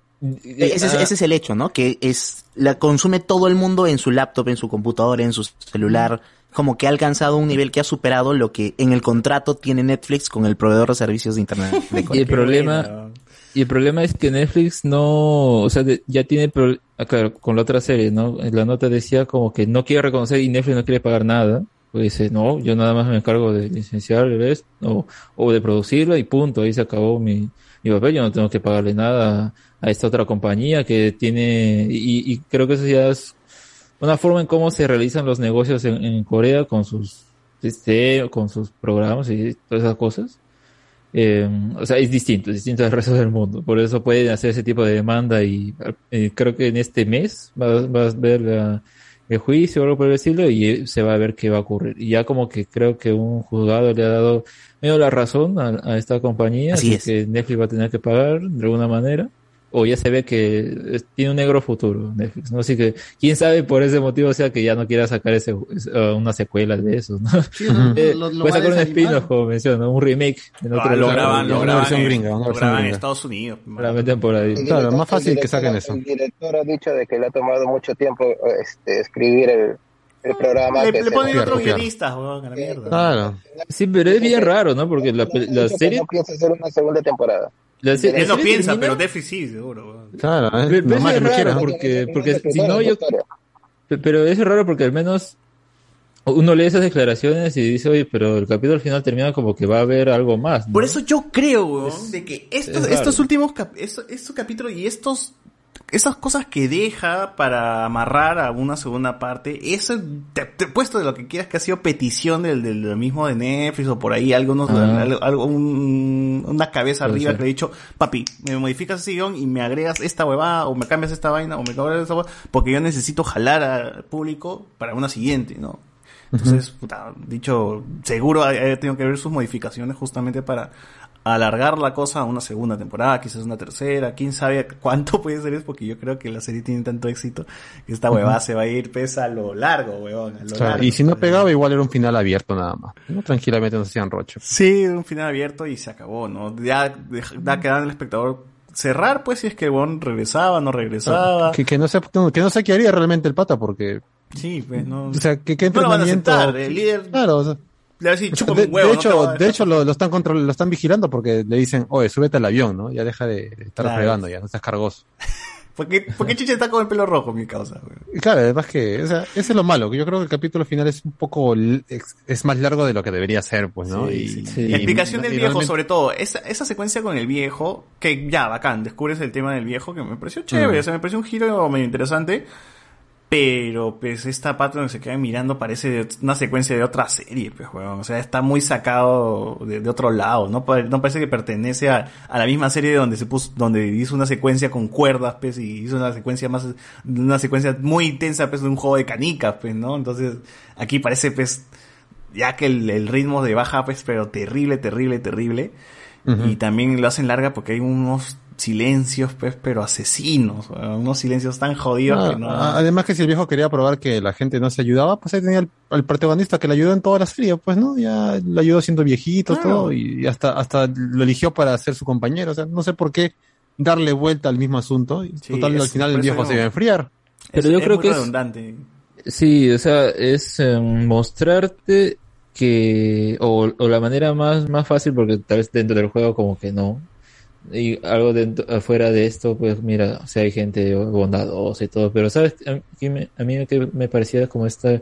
Ese es, Ah, ese es el hecho, ¿no? Que es la consume todo el mundo en su laptop, en su computadora, en su celular, como que ha alcanzado un nivel que ha superado lo que en el contrato tiene Netflix con el proveedor de servicios de internet. de Y el problema, y el problema es que Netflix no, o sea, de- ya tiene, pro- ah, claro, con la otra serie, ¿no? La nota decía como que no quiere reconocer y Netflix no quiere pagar nada. Pues dice, no, yo nada más me encargo de licenciar, ¿ves? O, o de producirla y punto, ahí se acabó mi, papel, yo no tengo que pagarle nada a, a esta otra compañía que tiene, y, y creo que eso ya es, una forma en cómo se realizan los negocios en, en Corea con sus sistemas, con sus programas y todas esas cosas. Eh, o sea, es distinto, es distinto al resto del mundo. Por eso pueden hacer ese tipo de demanda y eh, creo que en este mes vas, vas a ver la- el juicio o algo por el estilo y se va a ver qué va a ocurrir. Y ya como que creo que un juzgado le ha dado medio la razón a, a esta compañía, Así así, es. que Netflix va a tener que pagar de alguna manera. O ya se ve que tiene un negro futuro Netflix, ¿no? Así que quién sabe por ese motivo sea que ya no quiera sacar ese, es- uh, una secuela de eso, ¿no? Sí, lo- Eh, lo- lo puede sacar un spin-off, como menciono, un remake. en Ah, otro lo lugar. graban, lo Una graban versión en- gringa, una lo graban en. Estados Unidos. La meten por ahí. El Claro, director- más fácil el que director- saquen eso. El director ha dicho de que le ha tomado mucho tiempo este, escribir el, el programa. Le, que le ponen otros guionistas, weón, a la mierda. Claro. Sí, pero es bien raro, ¿no? Porque la, la que serie... No piensa hacer una segunda temporada. La, se- la Él no piensa, termina- pero Netflix sí, seguro. Claro, es Pero- pero normal es que no raro quiera. porque, porque si no yo... Pero es raro porque al menos uno lee esas declaraciones y dice, oye, pero el capítulo al final termina como que va a haber algo más. ¿no? Por eso yo creo, weón, de que estos, es raro. estos últimos cap- estos, estos capítulos y estos esas cosas que deja para amarrar a una segunda parte, eso te, te he puesto de lo que quieras que ha sido petición del, del, del mismo de Netflix o por ahí algunos Ah. algo, algo- un- una cabeza arriba ser. que le he dicho, papi, me modificas ese guion y me agregas esta huevada o me cambias esta vaina o me cambias esta huevada porque yo necesito jalar al público para una siguiente, ¿no? Entonces, puta, dicho, seguro he tenido que ver sus modificaciones justamente para alargar la cosa a una segunda temporada, quizás una tercera, quién sabe cuánto puede ser eso, porque yo creo que la serie tiene tanto éxito que esta huevada se va a ir pesa a lo largo, huevón, a lo Claro, largo. y si no pegaba, igual era un final abierto nada más. ¿no? Tranquilamente no se hacían rocho. Sí, un final abierto y se acabó, ¿no? Ya dej- da quedar al espectador cerrar, pues, si es que el huevón regresaba, no regresaba. Que, que no sé, que no sé qué haría realmente el pata, porque, Sí, pues, no. o sea, que qué no lo van a entrenamiento. aceptar, el líder Claro, o sea, le de, huevo, hecho, de dejar". hecho lo, lo están control, lo están vigilando porque le dicen, oye, súbete al avión, ¿no? Ya deja de estar Claro. fregando, ya no estás cargoso. ¿Por qué, por qué Chicha está con el pelo rojo, mi causa? güey? Claro, además que, o sea, ese es lo malo, que yo creo que el capítulo final es un poco, es, es más largo de lo que debería ser, pues, ¿no? Sí, y, sí. y- explicación del viejo, realmente- sobre todo, esa, esa secuencia con el viejo, que ya, bacán, descubres el tema del viejo, que me pareció chévere, Mm. o sea, me pareció un giro medio interesante, pero pues esta parte donde se quedan mirando parece de una secuencia de otra serie, pues, weón, o sea, está muy sacado de, de otro lado, no, no parece que pertenece a, a la misma serie donde se puso, donde hizo una secuencia con cuerdas, pues, y hizo una secuencia más, una secuencia muy intensa, pues, de un juego de canicas, pues, ¿no? Entonces, aquí parece, pues, ya que el, el ritmo de baja, pues, pero terrible, terrible, terrible. Y también lo hacen larga porque hay unos silencios, pues, pero asesinos, unos silencios tan jodidos Ah, que no... a- Además que si el viejo quería probar que la gente no se ayudaba, pues ahí tenía el, el protagonista que le ayudó en toda la serie, pues no, ya lo ayudó siendo viejito, Claro. todo, y hasta, hasta lo eligió para ser su compañero, o sea, no sé por qué darle vuelta al mismo asunto, y Sí, total es- al final el viejo no- se iba a enfriar. Pero es- yo es creo muy que es- redundante. Sí, o sea, es eh, mostrarte que, o, o la manera más, más fácil, porque tal vez dentro del juego como que no, y algo dentro, afuera de esto, pues mira, o sea, hay gente bondadosa y todo, pero sabes, a mí, a mí que me parecía como esta,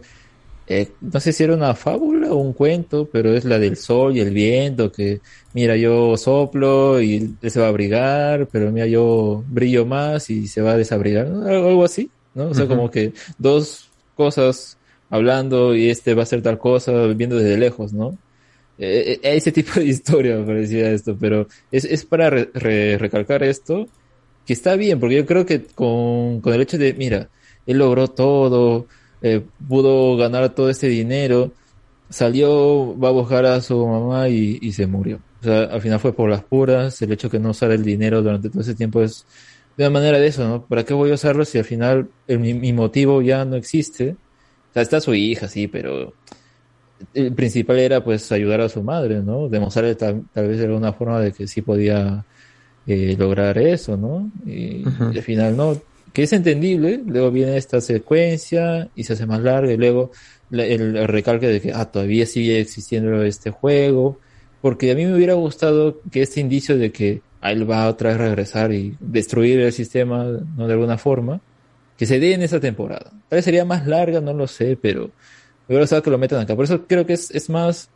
eh, no sé si era una fábula o un cuento, pero es la del sol y el viento, que mira, yo soplo y él se va a abrigar, pero mira, yo brillo más y se va a desabrigar, ¿no? algo, así, ¿no? O sea, como que dos cosas hablando y este va a hacer tal cosa viendo desde lejos, ¿no? Eh, eh, ese tipo de historia me parecía esto, pero es, es para re- re- recalcar esto, que está bien, porque yo creo que con, con el hecho de, mira, él logró todo, eh, pudo ganar todo este dinero, salió, va a buscar a su mamá y, y se murió. O sea, al final fue por las puras, el hecho que no usara el dinero durante todo ese tiempo es de una manera de eso, ¿no? ¿Para qué voy a usarlo si al final el- mi, mi motivo ya no existe? O sea, está su hija, sí, pero el principal era pues ayudar a su madre, ¿no? Demostrarle tal, tal vez de alguna forma de que sí podía eh, lograr eso, ¿no? Y, al final no, que es entendible, luego viene esta secuencia y se hace más larga y luego la- el, el recalque de que ah, todavía sigue existiendo este juego, porque a mí me hubiera gustado que este indicio de que ah, él va otra vez a regresar y destruir el sistema, ¿no? De alguna forma, que se dé en esa temporada. Tal vez sería más larga, no lo sé, pero hubiera gustado que lo metan acá. Por eso creo que es, es más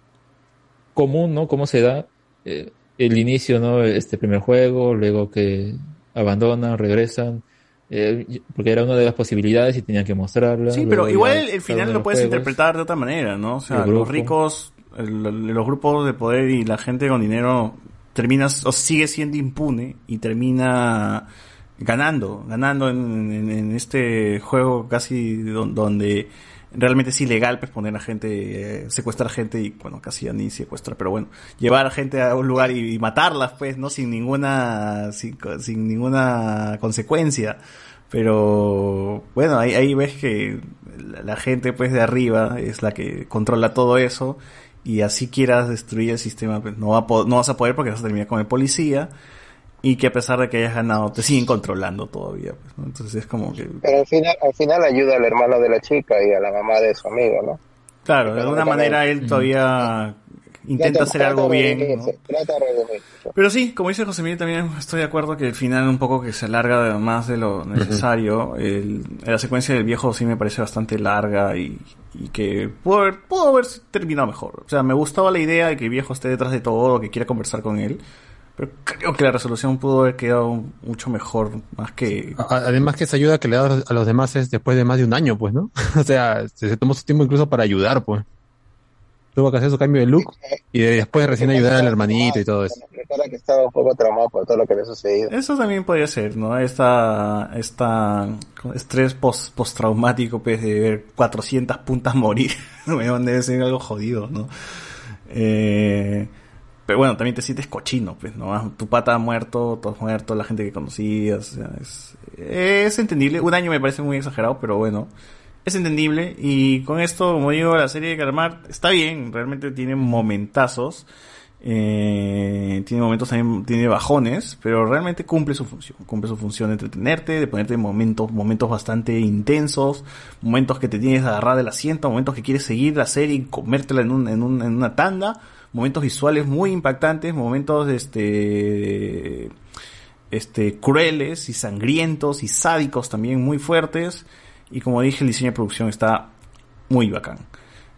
común, ¿no? Cómo se da eh, el inicio, ¿no? Este primer juego, luego que abandonan, regresan, Eh, porque era una de las posibilidades y tenían que mostrarla. Sí, pero igual el, final lo puedes juegos. interpretar de otra manera, ¿no? O sea, los ricos, el- los grupos de poder y la gente con dinero terminas o sigue siendo impune y termina ganando, ganando en, en- en este juego casi don- donde realmente es ilegal pues poner a gente, eh, secuestrar gente y bueno, casi ya ni secuestrar, pero bueno, llevar a gente a un lugar y, matarlas pues, ¿no? Sin ninguna, sin, sin ninguna consecuencia. Pero bueno, ahí, ahí ves que la, gente pues de arriba es la que controla todo eso y así quieras destruir el sistema, pues no, va a no vas a poder porque vas a terminar con el policía y que a pesar de que hayas ganado te siguen controlando todavía. pues, ¿no? Entonces es como que... Pero al final, al final ayuda al hermano de la chica y a la mamá de su amigo, ¿no? Claro, de alguna manera él todavía intenta hacer algo bien. Pero sí, como dice José Miguel, también estoy de acuerdo que el final un poco que se alarga más de lo necesario. El- la secuencia del viejo sí me parece bastante larga y, y que pudo haber, pudo haber terminado mejor. O sea, me gustaba la idea de que el viejo esté detrás de todo, que quiera conversar con él. Pero creo que la resolución pudo haber quedado mucho mejor, más que... A- Además que esa ayuda que le da a los demás es después de más de un año, pues, ¿no? o sea, se, tomó su tiempo incluso para ayudar, pues. Tuvo que hacer su cambio de look y de- después recién ayudar al hermanito y todo eso. Que estaba un poco traumado por todo lo que le ha sucedido. Eso también podría ser, ¿no? Esta, esta estrés post, postraumático, pues, de ver 400 puntas morir, weón, debe ser algo jodido, ¿no? Eh, pero bueno, también te sientes cochino, pues, ¿no? Ah, Tu pata ha muerto, tú has muerto, la gente que conocías, es, es entendible. Un año me parece muy exagerado, pero bueno, es entendible. Y con esto, como digo, la serie de Karmar está bien, realmente tiene momentazos. Eh, tiene momentos también, tiene bajones, pero realmente cumple su función. Cumple su función de entretenerte, de ponerte en momentos, momentos bastante intensos, momentos que te tienes que agarrar del asiento, momentos que quieres seguir la serie y comértela en, un, en, un- en una tanda, momentos visuales muy impactantes, momentos este, este, crueles y sangrientos y sádicos también muy fuertes. Y como dije, el diseño de producción está muy bacán.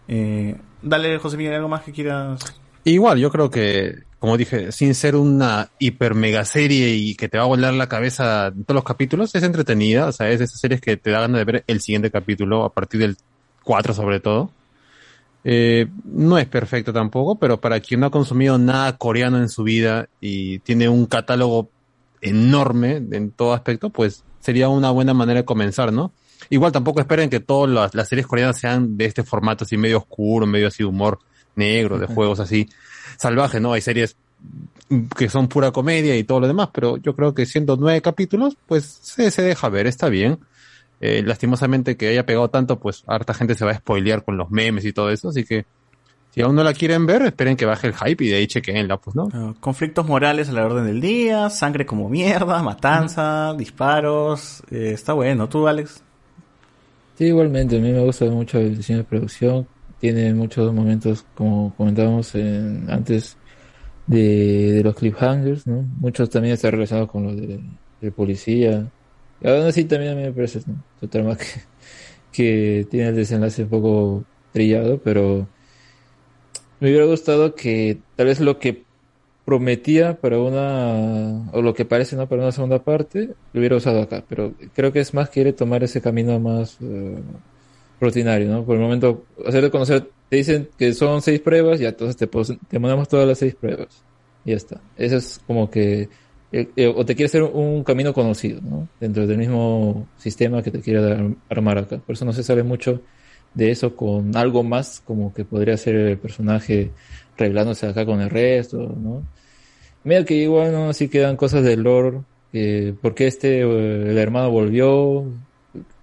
Eh, dale, José Miguel, algo más que quieras Igual, yo creo que, como dije, sin ser una hiper mega serie y que te va a volar la cabeza en todos los capítulos, es entretenida, o sea, es de esas series que te da ganas de ver el siguiente capítulo, a partir del 4 sobre todo. Eh, no es perfecto tampoco, pero para quien no ha consumido nada coreano en su vida y tiene un catálogo enorme en todo aspecto, pues sería una buena manera de comenzar, ¿no? Igual tampoco esperen que todas las, las series coreanas sean de este formato así medio oscuro, medio así de humor negro, de juegos así salvajes, ¿no? Hay series que son pura comedia y todo lo demás, pero yo creo que siendo nueve capítulos, pues se, se deja ver, está bien. Eh, lastimosamente que haya pegado tanto, pues harta gente se va a spoilear con los memes y todo eso, así que si aún no la quieren ver, esperen que baje el hype y de ahí chequenla, pues, ¿no? Ah, conflictos morales a la orden del día, sangre como mierda, matanza, disparos. eh, está bueno. ¿Tú, Alex? Sí, igualmente, a mí me gusta mucho el diseño de producción. Tiene muchos momentos, como comentábamos en- antes, de, de los cliffhangers, ¿no? Muchos también están relacionados con lo de, de policía. Y aún así también a mí me parece ¿no? Su trama que, que tiene el desenlace un poco trillado, pero me hubiera gustado que tal vez lo que prometía para una, o lo que parece no para una segunda parte, lo hubiera usado acá, pero creo que es más quiere tomar ese camino más eh, rutinario, ¿no? Por el momento, hacerle conocer, te dicen que son seis pruebas, ya entonces te, te mandamos todas las seis pruebas, y ya está. Eso es como que, eh, eh, o te quiere hacer un camino conocido, ¿no? Dentro del mismo sistema que te quiere dar- armar acá. Por eso no se sale mucho de eso con algo más, como que podría ser el personaje revelándose acá con el resto, ¿no? Medio que igual, ¿no? Así quedan cosas del lore, que por qué este, eh, el hermano volvió,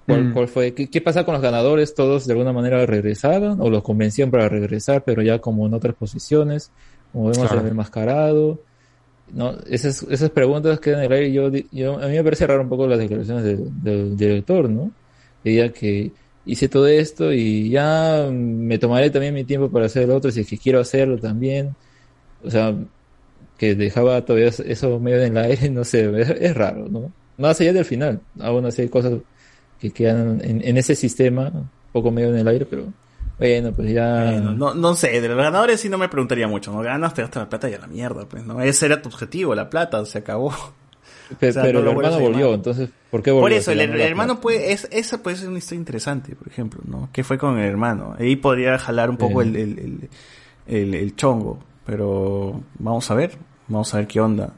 cuál, Mm. cuál fue, ¿Qué, qué pasa con los ganadores, todos de alguna manera regresaron, o los convencían para regresar, pero ya como en otras posiciones, como vemos Claro. el mascarado, ¿no? Esas, esas preguntas quedan en el aire, yo, yo, a mí me parece raro un poco las declaraciones del, director, ¿no? Diría que hice todo esto y ya me tomaré también mi tiempo para hacer el otro si es que quiero hacerlo también. O sea, que dejaba todavía eso medio en el aire, no sé, es, es raro, ¿no? Más allá del final, aún así hay cosas que quedan en, en ese sistema, un poco medio en el aire, pero bueno, pues ya... Bueno, no, no sé, de los ganadores sí no me preguntaría mucho, ¿no? Ganas, te gastas la plata y a la mierda, pues, ¿no? Ese era tu objetivo, la plata, se acabó. Pe- O sea, pero no el hermano volvió, entonces, ¿por qué volvió? Por eso, el, hermano puede, es, esa puede ser una historia interesante, por ejemplo, ¿no? ¿Qué fue con el hermano? Ahí podría jalar un poco el, el- el chongo, pero vamos a ver, vamos a ver qué onda.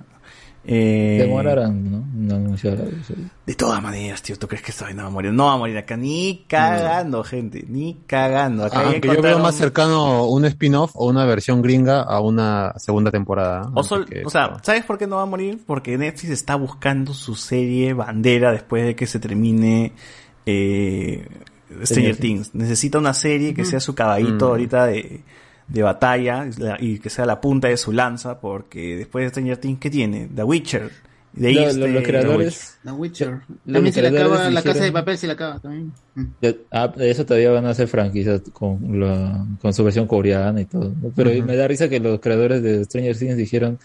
Eh, Demorarán, ¿no? De todas maneras, tío, ¿tú crees que esta vaina va a morir? No va a morir acá, ni cagando, gente, ni cagando. Acá Aunque yo veo más cercano un spin-off o una versión gringa a una segunda temporada. O, sol- o sea, ¿sabes por qué no va a morir? Porque Netflix está buscando su serie bandera después de que se termine eh, Stranger Stranger Things. Necesita una serie que sea su caballito Mm. ahorita de, de batalla la- y que sea la punta de su lanza, porque después de Stranger Things, ¿qué tiene? The Witcher. De Lo- este, lo- los creadores- The Witcher. Los También se le acaba la casa de papel, se le acaba también. Ya- ah, de eso todavía van a hacer franquicias con, la, con su versión coreana y todo. ¿no? Pero me da risa que los creadores de Stranger Things dijeron,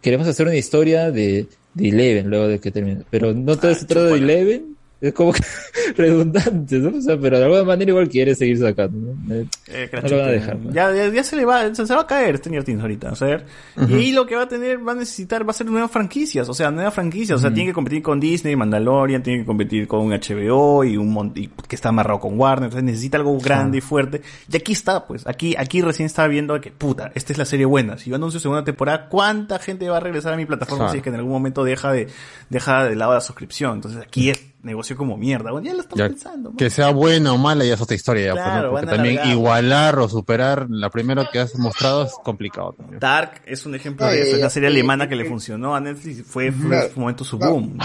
queremos hacer una historia de, de Eleven luego de que termine. Pero no todo se trata de Eleven. Es como que redundante, ¿no? O sea, pero de alguna manera igual quiere seguir sacando. ¿no? Eh, Eh, no lo van a dejar. ¿no? Ya, ya, ya se le va, se, se va a caer Stranger Things ahorita, o sea, y ahí lo que va a tener, va a necesitar, va a ser nuevas franquicias, o sea, nuevas franquicias, o sea, tiene que competir con Disney, Mandalorian, tiene que competir con HBO y un y que está amarrado con Warner, entonces necesita algo grande y fuerte, y aquí está, pues, aquí, aquí recién estaba viendo que, puta, esta es la serie buena, si yo anuncio segunda temporada, ¿cuánta gente va a regresar a mi plataforma si es que en algún momento deja de, deja de lado la suscripción? Entonces aquí es negocio como mierda, bueno, ya lo estamos Ya, pensando. que sea buena o mala ya es otra historia. ya, pues, ¿no? Claro, Porque también igualar o superar la primera que has mostrado es complicado también. Dark es un ejemplo No, de eso, es la serie y- alemana que y- le funcionó a Netflix y fue, fue Claro. en su momento su boom, ¿no?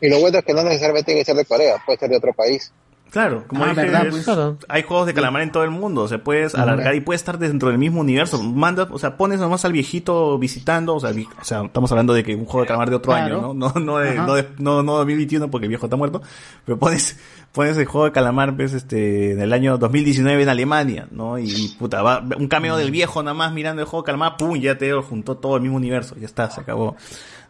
Y lo bueno es que no necesariamente tiene que ser de Corea, puede ser de otro país. Claro, como Ah, dije, Pues. Claro. hay juegos de calamar en todo el mundo, o sea, puedes Ajá. alargar y puedes estar dentro del mismo universo. Manda, o sea, pones nomás al viejito visitando, o sea, vi- o sea, estamos hablando de que un juego de calamar de otro Claro. año, ¿no? No, no, de, no, de, no, no 2021 porque el viejo está muerto, pero pones, pones el juego de calamar, pues, este, en el año 2019 en Alemania, ¿no? Y, puta, va, un cameo del viejo nada más mirando el juego de calamar, pum, ya te juntó todo el mismo universo, ya está, se acabó,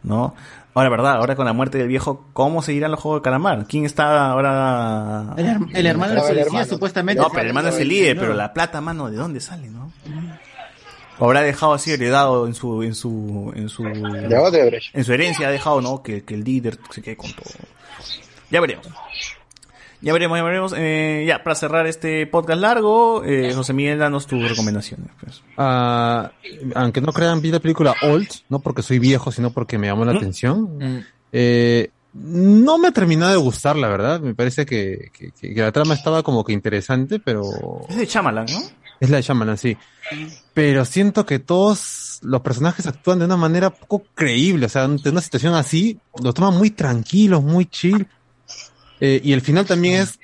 ¿no? Ahora, verdad, ahora con la muerte del viejo, ¿cómo seguirán los juegos de calamar? ¿Quién está ahora? El, her- el hermano de hermano. supuestamente. No, pero el hermano es el líder, pero la plata, mano, ¿de dónde sale, no? O habrá dejado así heredado en su, en su, en su, en su herencia ha dejado, ¿no? Que, que el líder se quede con todo. Ya veremos. Ya veremos, ya veremos. Eh, ya, para cerrar este podcast largo, eh, José Miguel, danos tus recomendaciones. Pues. Ah, aunque no crean, vi la película Old, no porque soy viejo, sino porque me llamó la ¿Mm? atención. Eh, no me ha terminado de gustar, la verdad. Me parece que, que- que- que la trama estaba como que interesante, pero Es de Chamalan, ¿no? es la de Shyamalan, sí. Pero siento que todos los personajes actúan de una manera poco creíble. O sea, ante una situación así, lo toman muy tranquilos, muy chill. Eh, y el final también es,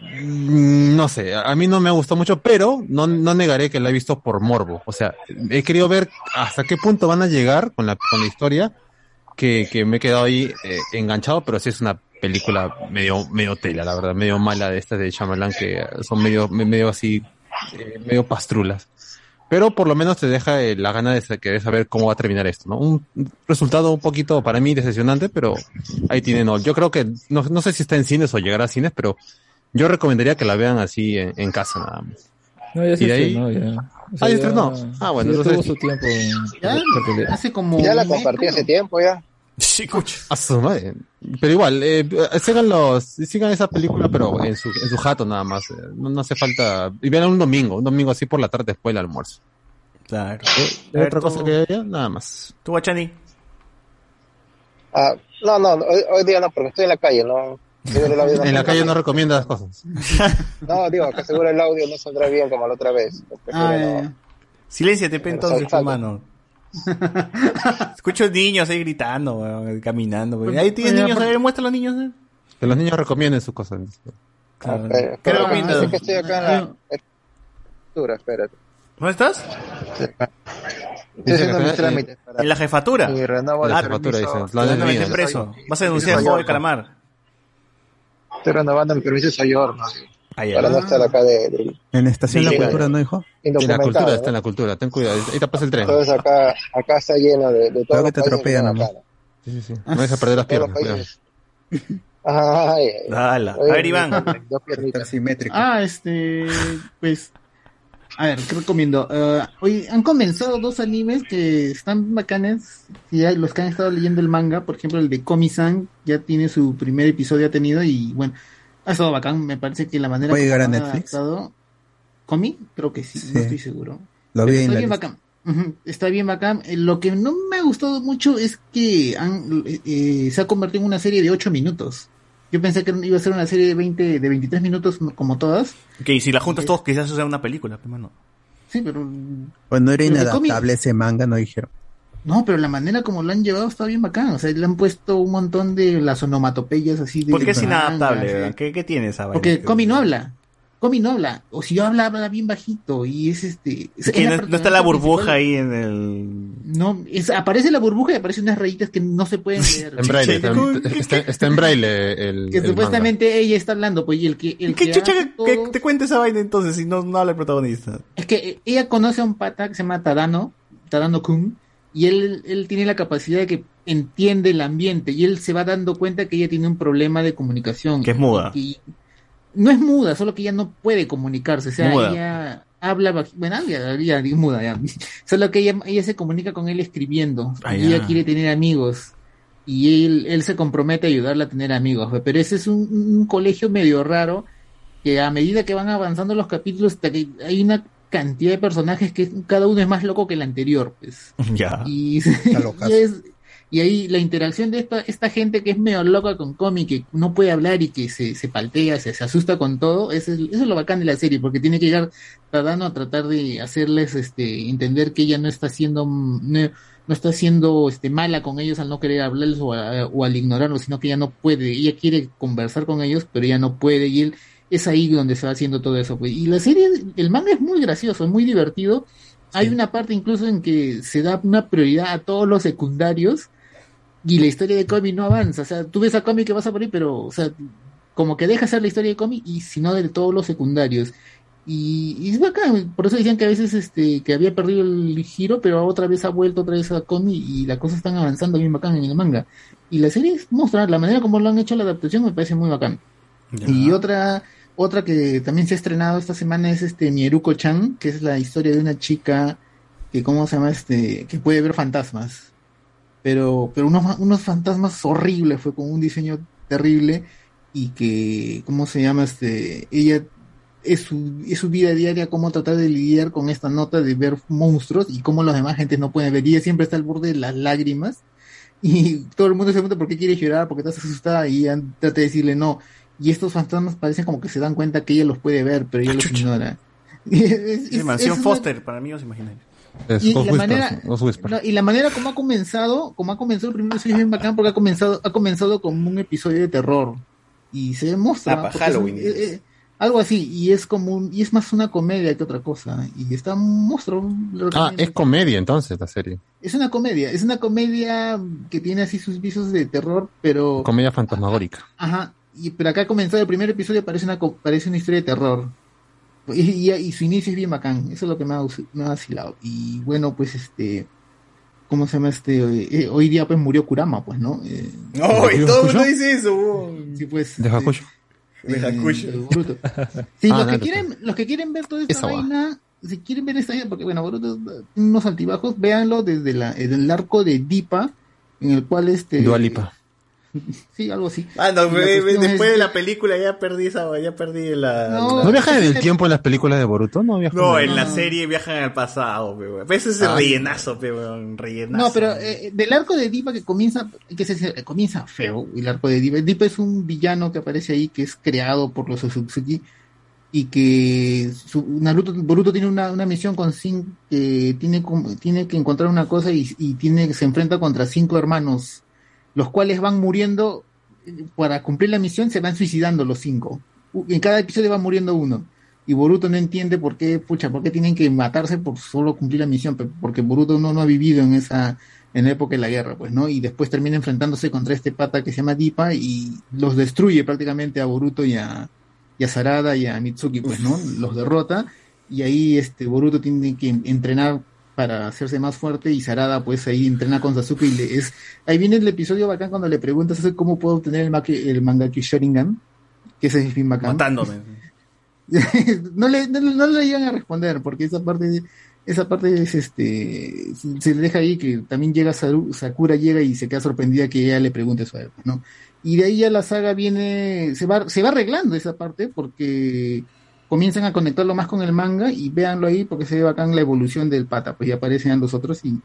mm, no sé, a mí no me gustado mucho, pero no, no negaré que la he visto por morbo. O sea, he querido ver hasta qué punto van a llegar con la, con la historia, que, que me he quedado ahí eh, enganchado, pero sí es una película medio, medio tela, la verdad, medio mala de estas de Shyamalan, que son medio, me- medio así, eh, medio pastrulas. Pero por lo menos te deja eh, la gana de querer saber cómo va a terminar esto, ¿no? Un resultado un poquito para mí decepcionante, pero ahí tienen. Yo creo que, no, no sé si está en cines o llegará a cines, pero yo recomendaría que la vean así en, en casa nada más. No, ya se Y ahí- estrenó, ya. O Ah, ya estrenó. Ah, bueno, sí, entonces- tuvo su tiempo. en- Ya, hace como. Ya la compartí hace tiempo ya. Sí, escucha. A su madre. Pero igual, eh, sigan los, sigan esa película, pero en su, en su jato nada más. eh, No, no hace falta. Y vean un domingo, un domingo así por la tarde después del almuerzo. Claro. ¿Hay otra cosa que haya? Nada más. ¿Tú, Guachani? Ah, no, no, hoy, hoy día no, porque estoy en la calle, no. audio En la calle no bien. recomiendas cosas. No, digo, que seguro el audio no saldrá bien como la otra vez. Ah, no-. Silénciate, pe, entonces, Exacto. hermano. Escucho niños ahí gritando, weón, caminando. weón. Pues, Ahí tienes pues, niños, por- a ver, muestra a los niños. eh. Que los niños recomienden sus cosas. Claro. Ah, ¿Qué pero- recomiendas? así que estoy acá en la jefatura, espérate. ¿Dónde estás? Estoy haciendo que mis trámites para En la jefatura. Vas a denunciar el juego de calamar. Estoy renovando mi permiso de Soyorno, Ahí, para no estar acá de, de En la estación de la cultura, claro. ¿no, hijo? En la cultura, ¿no? está en la cultura. Ten cuidado. Ahí te pasa el tren. Entonces acá, acá está lleno de, de todos Creo los que te atropellan ¿no? Sí, sí, sí. No vas a perder las piernas. Ay, ay, Dala. A ver, Iván. Dos piernitas. Ah, este. Pues. A ver, ¿qué recomiendo? Eh, hoy han comenzado dos animes que están bacanes. Y hay los que han estado leyendo el manga, por ejemplo, el de Komi-san ya tiene su primer episodio ha tenido y bueno, ha estado bacán. Me parece que la manera ¿Puede llegar a han Netflix? adaptado- ¿Komi? Creo que sí, Sí. no estoy seguro. Lo Pero vi en está la bien Está bien bacán. Eh, Lo que no me ha gustado mucho es que han, eh, eh, se ha convertido en una serie de 8 minutos. Yo pensé que iba a ser una serie de 20, de 23 minutos como todas. Que y si la juntas todos, quizás sea una película, hermano. Sí, pero Pues no era inadaptable ese manga, no dijeron. No, pero la manera como lo han llevado está bien bacán. O sea, le han puesto un montón de las onomatopeyas así de. ¿Por qué es inadaptable? ¿Qué, ¿Qué tiene esa vaina? Porque Comi no habla. Comi no habla. O si yo habla, habla bien bajito. Y es este. Es que no, no está la burbuja principal. ahí en el... No, es- aparece la burbuja y aparecen unas rayitas que no se pueden leer. En braille, está, está- está en braille el, que el supuestamente ella está hablando, pues, y el que. El ¿Qué que chucha que, te cuente esa vaina entonces si no, no habla el protagonista? Es que ella conoce a un pata que se llama Tadano, Tadano Kun, y él, él tiene la capacidad de que entiende el ambiente y él se va dando cuenta que ella tiene un problema de comunicación. Que es muda. Y no es muda, solo que ella no puede comunicarse, o sea, Muda. ella habla, bueno, ya, ya, ya, muda, ya. Solo que ella, ella se comunica con él escribiendo, Ah, y ella quiere tener amigos. Y él, él se compromete a ayudarla a tener amigos, pero ese es un, un colegio medio raro que a medida que van avanzando los capítulos hasta que hay una cantidad de personajes que cada uno es más loco que el anterior, pues. Ya. Y, y es- y ahí la interacción de esta, esta gente que es medio loca con cómic, que no puede hablar y que se, se paltea, se, se asusta con todo, eso es, eso es lo bacán de la serie, porque tiene que llegar Tadano a tratar de hacerles este entender que ella no está siendo no, no está siendo este mala con ellos al no querer hablarles o, a- o al ignorarlos, sino que ella no puede, ella quiere conversar con ellos, pero ella no puede, y él es ahí donde se va haciendo todo eso. Pues. Y la serie, el manga es muy gracioso, es muy divertido. Hay una parte incluso en que se da una prioridad a todos los secundarios y la historia de Comi no avanza. O sea, tú ves a Comi que pasa por ahí, pero, o sea, como que deja ser la historia de Comi y si no de todos los secundarios. Y, y es bacán, por eso decían que a veces este que había perdido el giro, pero otra vez ha vuelto otra vez a Comi y las cosas están avanzando bien bacán en el manga. Y la serie es mostrar, la manera como lo han hecho la adaptación me parece muy bacán. Y otra, otra que también se ha estrenado esta semana es este Mieruko Chan, que es la historia de una chica que, ¿cómo se llama? Este, que puede ver fantasmas. Pero, pero unos, unos fantasmas horribles, fue con un diseño terrible y que, ¿cómo se llama? Este, ella es su, es su vida diaria, cómo tratar de lidiar con esta nota de ver monstruos y cómo los demás gentes no pueden ver. Y ella siempre está al borde de las lágrimas y todo el mundo se pregunta por qué quiere llorar, porque estás asustada y trata de decirle no. Y estos fantasmas parecen como que se dan cuenta que ella los puede ver, pero ella los ignora. Es- Sí, es- Mansión es una- Foster, para amigos imaginarios. y la manera no, y la manera como ha comenzado como ha comenzado el primer episodio es bien bacán porque ha comenzado ha comenzado como un episodio de terror y se demuestra Ah, pa' porque es Halloween. eh, eh, algo así y es como un, y es más una comedia que otra cosa y está un monstruo lo Ah, es comedia entonces la serie. es una comedia es una comedia que tiene así sus visos de terror pero Comedia fantasmagórica. Ajá, y, pero acá ha comenzado el primer episodio, parece una, co- parece una historia de terror. Y, y- y su inicio es bien bacán, eso es lo que me ha, me ha vacilado. Y bueno, pues este, ¿cómo se llama este? Eh, hoy día pues murió Kurama, pues, ¿no? Eh, No, y todo el mundo dice eso. Sí, pues. De Hakusho. De Hakusho. eh, Boruto. Sí, Ah, los, que quieren, los que quieren ver toda esta vaina, si quieren ver esta vaina, porque bueno, Boruto tiene unos altibajos, véanlo desde la, desde el arco de Dipa, en el cual este... Dua Lipa. Sí, algo así. Ah, no, después es- de la película ya perdí esa, ya perdí la... No, la- ¿No viajan en el tiempo en las películas de Boruto? No viajan No, en la serie viajan al pasado, pe, weón. Ese es el Ah. rellenazo, pe, weón, rellenazo. No, pero eh, del arco de Dipa que comienza, que se, comienza feo, el arco de Dipa. Dipa es un villano que aparece ahí, que es creado por los Otsutsuki, y que su, Naruto, Boruto tiene una, una misión con Sin, que tiene, como- tiene que encontrar una cosa y, y tiene, se enfrenta contra cinco hermanos, los cuales van muriendo, para cumplir la misión se van suicidando los cinco. En cada episodio va muriendo uno. Y Boruto no entiende por qué, pucha, por qué tienen que matarse por solo cumplir la misión, porque Boruto no, no ha vivido en esa, en la época de la guerra, pues, ¿no? Y después termina enfrentándose contra este pata que se llama Dipa y los destruye prácticamente a Boruto y a, y a Sarada y a Mitsuki, pues, ¿no? Los derrota y ahí este Boruto tiene que entrenar para hacerse más fuerte y Sarada pues ahí entrena con Sasuke y le es ahí viene el episodio bacán cuando le preguntas cómo puedo obtener el, maki- el Mangaki Sharingan que ese es bien bacán Matándome. no, le, no, no le iban a responder porque esa parte esa parte es este se, se le deja ahí que también llega Saru- Sakura llega y se queda sorprendida que ella le pregunte eso a él, ¿no? Y de ahí ya la saga viene se va se va arreglando esa parte porque comienzan a conectarlo más con el manga y véanlo ahí porque se ve bacán la evolución del pata, pues ya aparecen los otros y,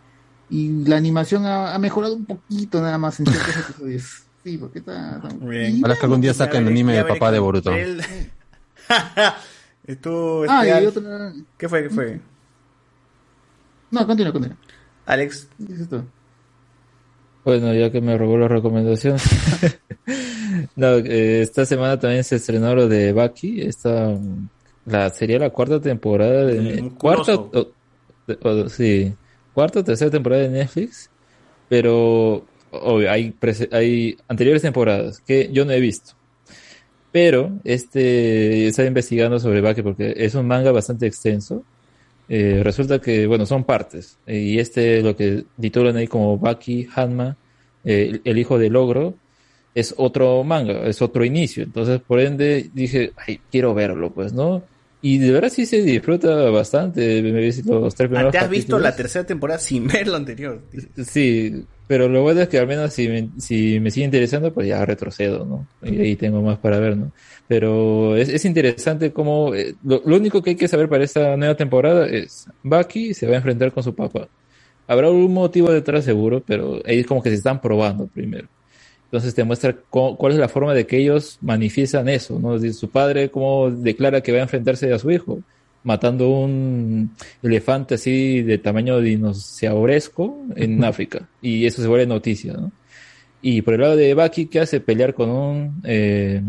y la animación ha, ha mejorado un poquito nada más en ciertos episodios. Sí, porque está... Ojalá que algún día saquen anime de papá de Boruto. Estuvo Ah, este, y Al- otra... ¿Qué fue? ¿Qué fue? No, continúa, continúa. Alex. Bueno, ya que me robó la recomendación. no, eh, esta semana también se estrenó lo de Baki. Esta, mm, la, sería la cuarta temporada de... El cuarta, musculoso. o- o- sí, cuarta o tercera temporada de Netflix. Pero obvio, hay, prese- hay anteriores temporadas que yo no he visto. Pero este estaba investigando sobre Baki porque es un manga bastante extenso. Eh, resulta que, bueno, son partes. Eh, y este, lo que titulan ahí como Baki Hanma, eh, el hijo del ogro, es otro manga, es otro inicio. Entonces, por ende, dije, ay, quiero verlo, pues, ¿no? Y de verdad sí se disfruta bastante. Me los tres primeros ¿Te has visto la capítulos. tercera temporada sin ver lo anterior? Sí, pero lo bueno es que al menos si me, si me sigue interesando, pues ya retrocedo, ¿no? Y ahí tengo más para ver, ¿no? Pero es, es interesante cómo... eh, lo, lo único que hay que saber para esta nueva temporada es Bucky se va a enfrentar con su papá. Habrá algún motivo detrás seguro, pero ellos como que se están probando primero. Entonces te muestra cuál es la forma de que ellos manifiestan eso, ¿no? Es decir, su padre cómo declara que va a enfrentarse a su hijo, matando un elefante así de tamaño dinosauresco en África. Y eso se vuelve noticia, ¿no? Y por el lado de Baki, ¿qué hace? Pelear con un eh,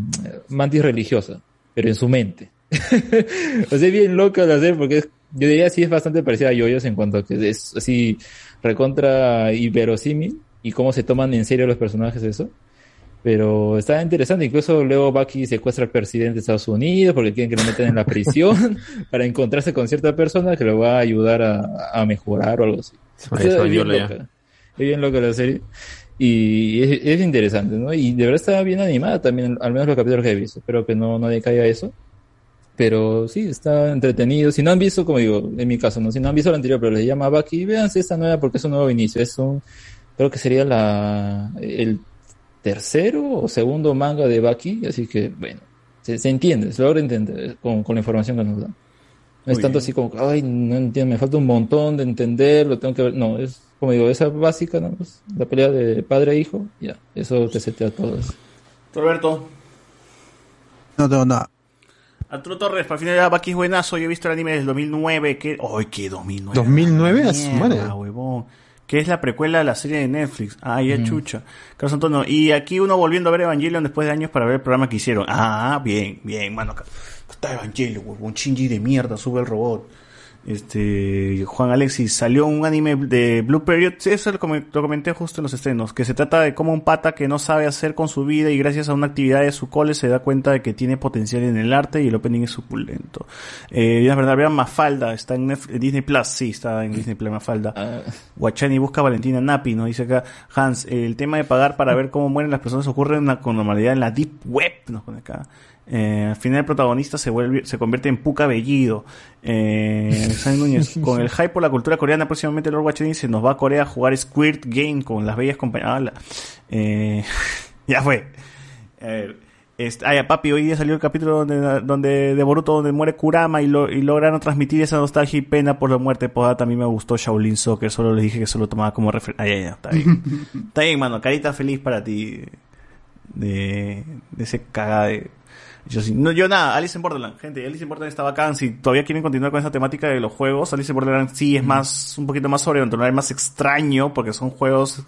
mantis religiosa, pero en su mente. o sea, es bien loca de hacer porque es- yo diría sí es bastante parecida a Yoyos en cuanto a que es así recontra y verosímil y cómo se toman en serio los personajes eso. Pero está interesante, incluso luego Bucky secuestra al presidente de Estados Unidos porque quieren que lo metan en la prisión para encontrarse con cierta persona que lo va a ayudar a, a mejorar o algo así. O sea, es bien loca. Es bien loca la serie. Y es, es interesante, ¿no? Y de verdad está bien animada también, al menos los capítulos que he visto. Espero que no, no decaiga eso. Pero sí, está entretenido. Si no han visto, como digo, en mi caso, no, si no han visto el anterior, pero les llama Bucky, véanse esta nueva porque es un nuevo inicio. Es un, creo que sería la, el tercero o segundo manga de Bucky, así que, bueno, se, se entiende, se logra entender con, con la información que nos dan. No es Muy tanto bien. así como, ay, no entiendo, me falta un montón de entender, lo tengo que ver. No, es como digo, esa básica, ¿no? Pues, la pelea de padre e hijo, ya, eso te setea todo eso. Roberto. No tengo nada. Arturo Torres, para final de Baki es buenazo. Yo he visto el anime del 2009. Que... ¡Ay, qué 2009! 2009, a su Mierda, huevón. Que es la precuela de la serie de Netflix. Ah, ya Mm. chucha. Carlos Antonio. Y aquí uno volviendo a ver Evangelion después de años para ver el programa que hicieron. Ah, bien, bien, mano. Está Evangelion, huevón. Shinji de mierda, sube el robot. Este, Juan Alexis, salió un anime de Blue Period, eso lo, com- lo comenté justo en los estrenos, que se trata de cómo un pata que no sabe hacer con su vida y gracias a una actividad de su cole se da cuenta de que tiene potencial en el arte y el opening es suculento. Eh, verdad, vean Mafalda, está en Netflix- Disney Plus, sí, está en Disney Plus Mafalda. Guachani busca a Valentina Napi, nos dice acá, Hans, el tema de pagar para ver cómo mueren las personas ocurre en la- con normalidad en la Deep Web, nos pone acá. Eh, al final el protagonista se vuelve, se convierte en Puka Bellido. Eh, Núñez, con el hype por la cultura coreana, próximamente Lord Guachani se nos va a Corea a jugar Squirt Game con las bellas compañeras. Eh, ya fue. A ver, este, ah, ya, papi, hoy día salió el capítulo donde, donde de Boruto donde muere Kurama y, lo, y lograron transmitir esa nostalgia y pena por la muerte. Pues también me gustó Shaolin Soccer, solo les dije que solo tomaba como referencia. Ah, ya, está bien. está bien, mano, carita feliz para ti de, de ese cagada de... Yo, sí- no, yo nada, Alice in Borderland, gente, Alice in Borderland está bacán, si todavía quieren continuar con esa temática de los juegos, Alice in Borderland sí es más, un poquito más sobrenatural, más extraño, porque son juegos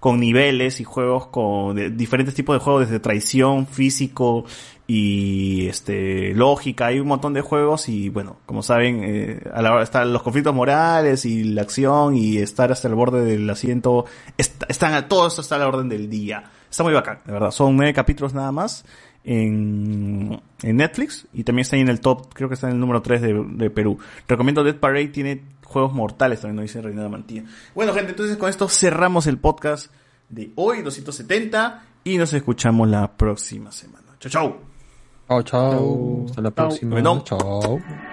con niveles y juegos con de- diferentes tipos de juegos, desde traición, físico y este lógica, hay un montón de juegos y bueno, como saben, eh, a la hora están los conflictos morales y la acción y estar hasta el borde del asiento, est- están todo esto está a la orden del día. Está muy bacán, de verdad. Son nueve capítulos nada más en, en Netflix y también está ahí en el top, creo que está en el número 3 de, de Perú. Recomiendo Dead Parade, tiene juegos mortales también, nos dice Reina de Mantilla. Bueno, gente, entonces con esto cerramos el podcast de hoy, 270, y nos escuchamos la próxima semana. Chau, chau. Chao, chao. Hasta la próxima. Bueno. Chao.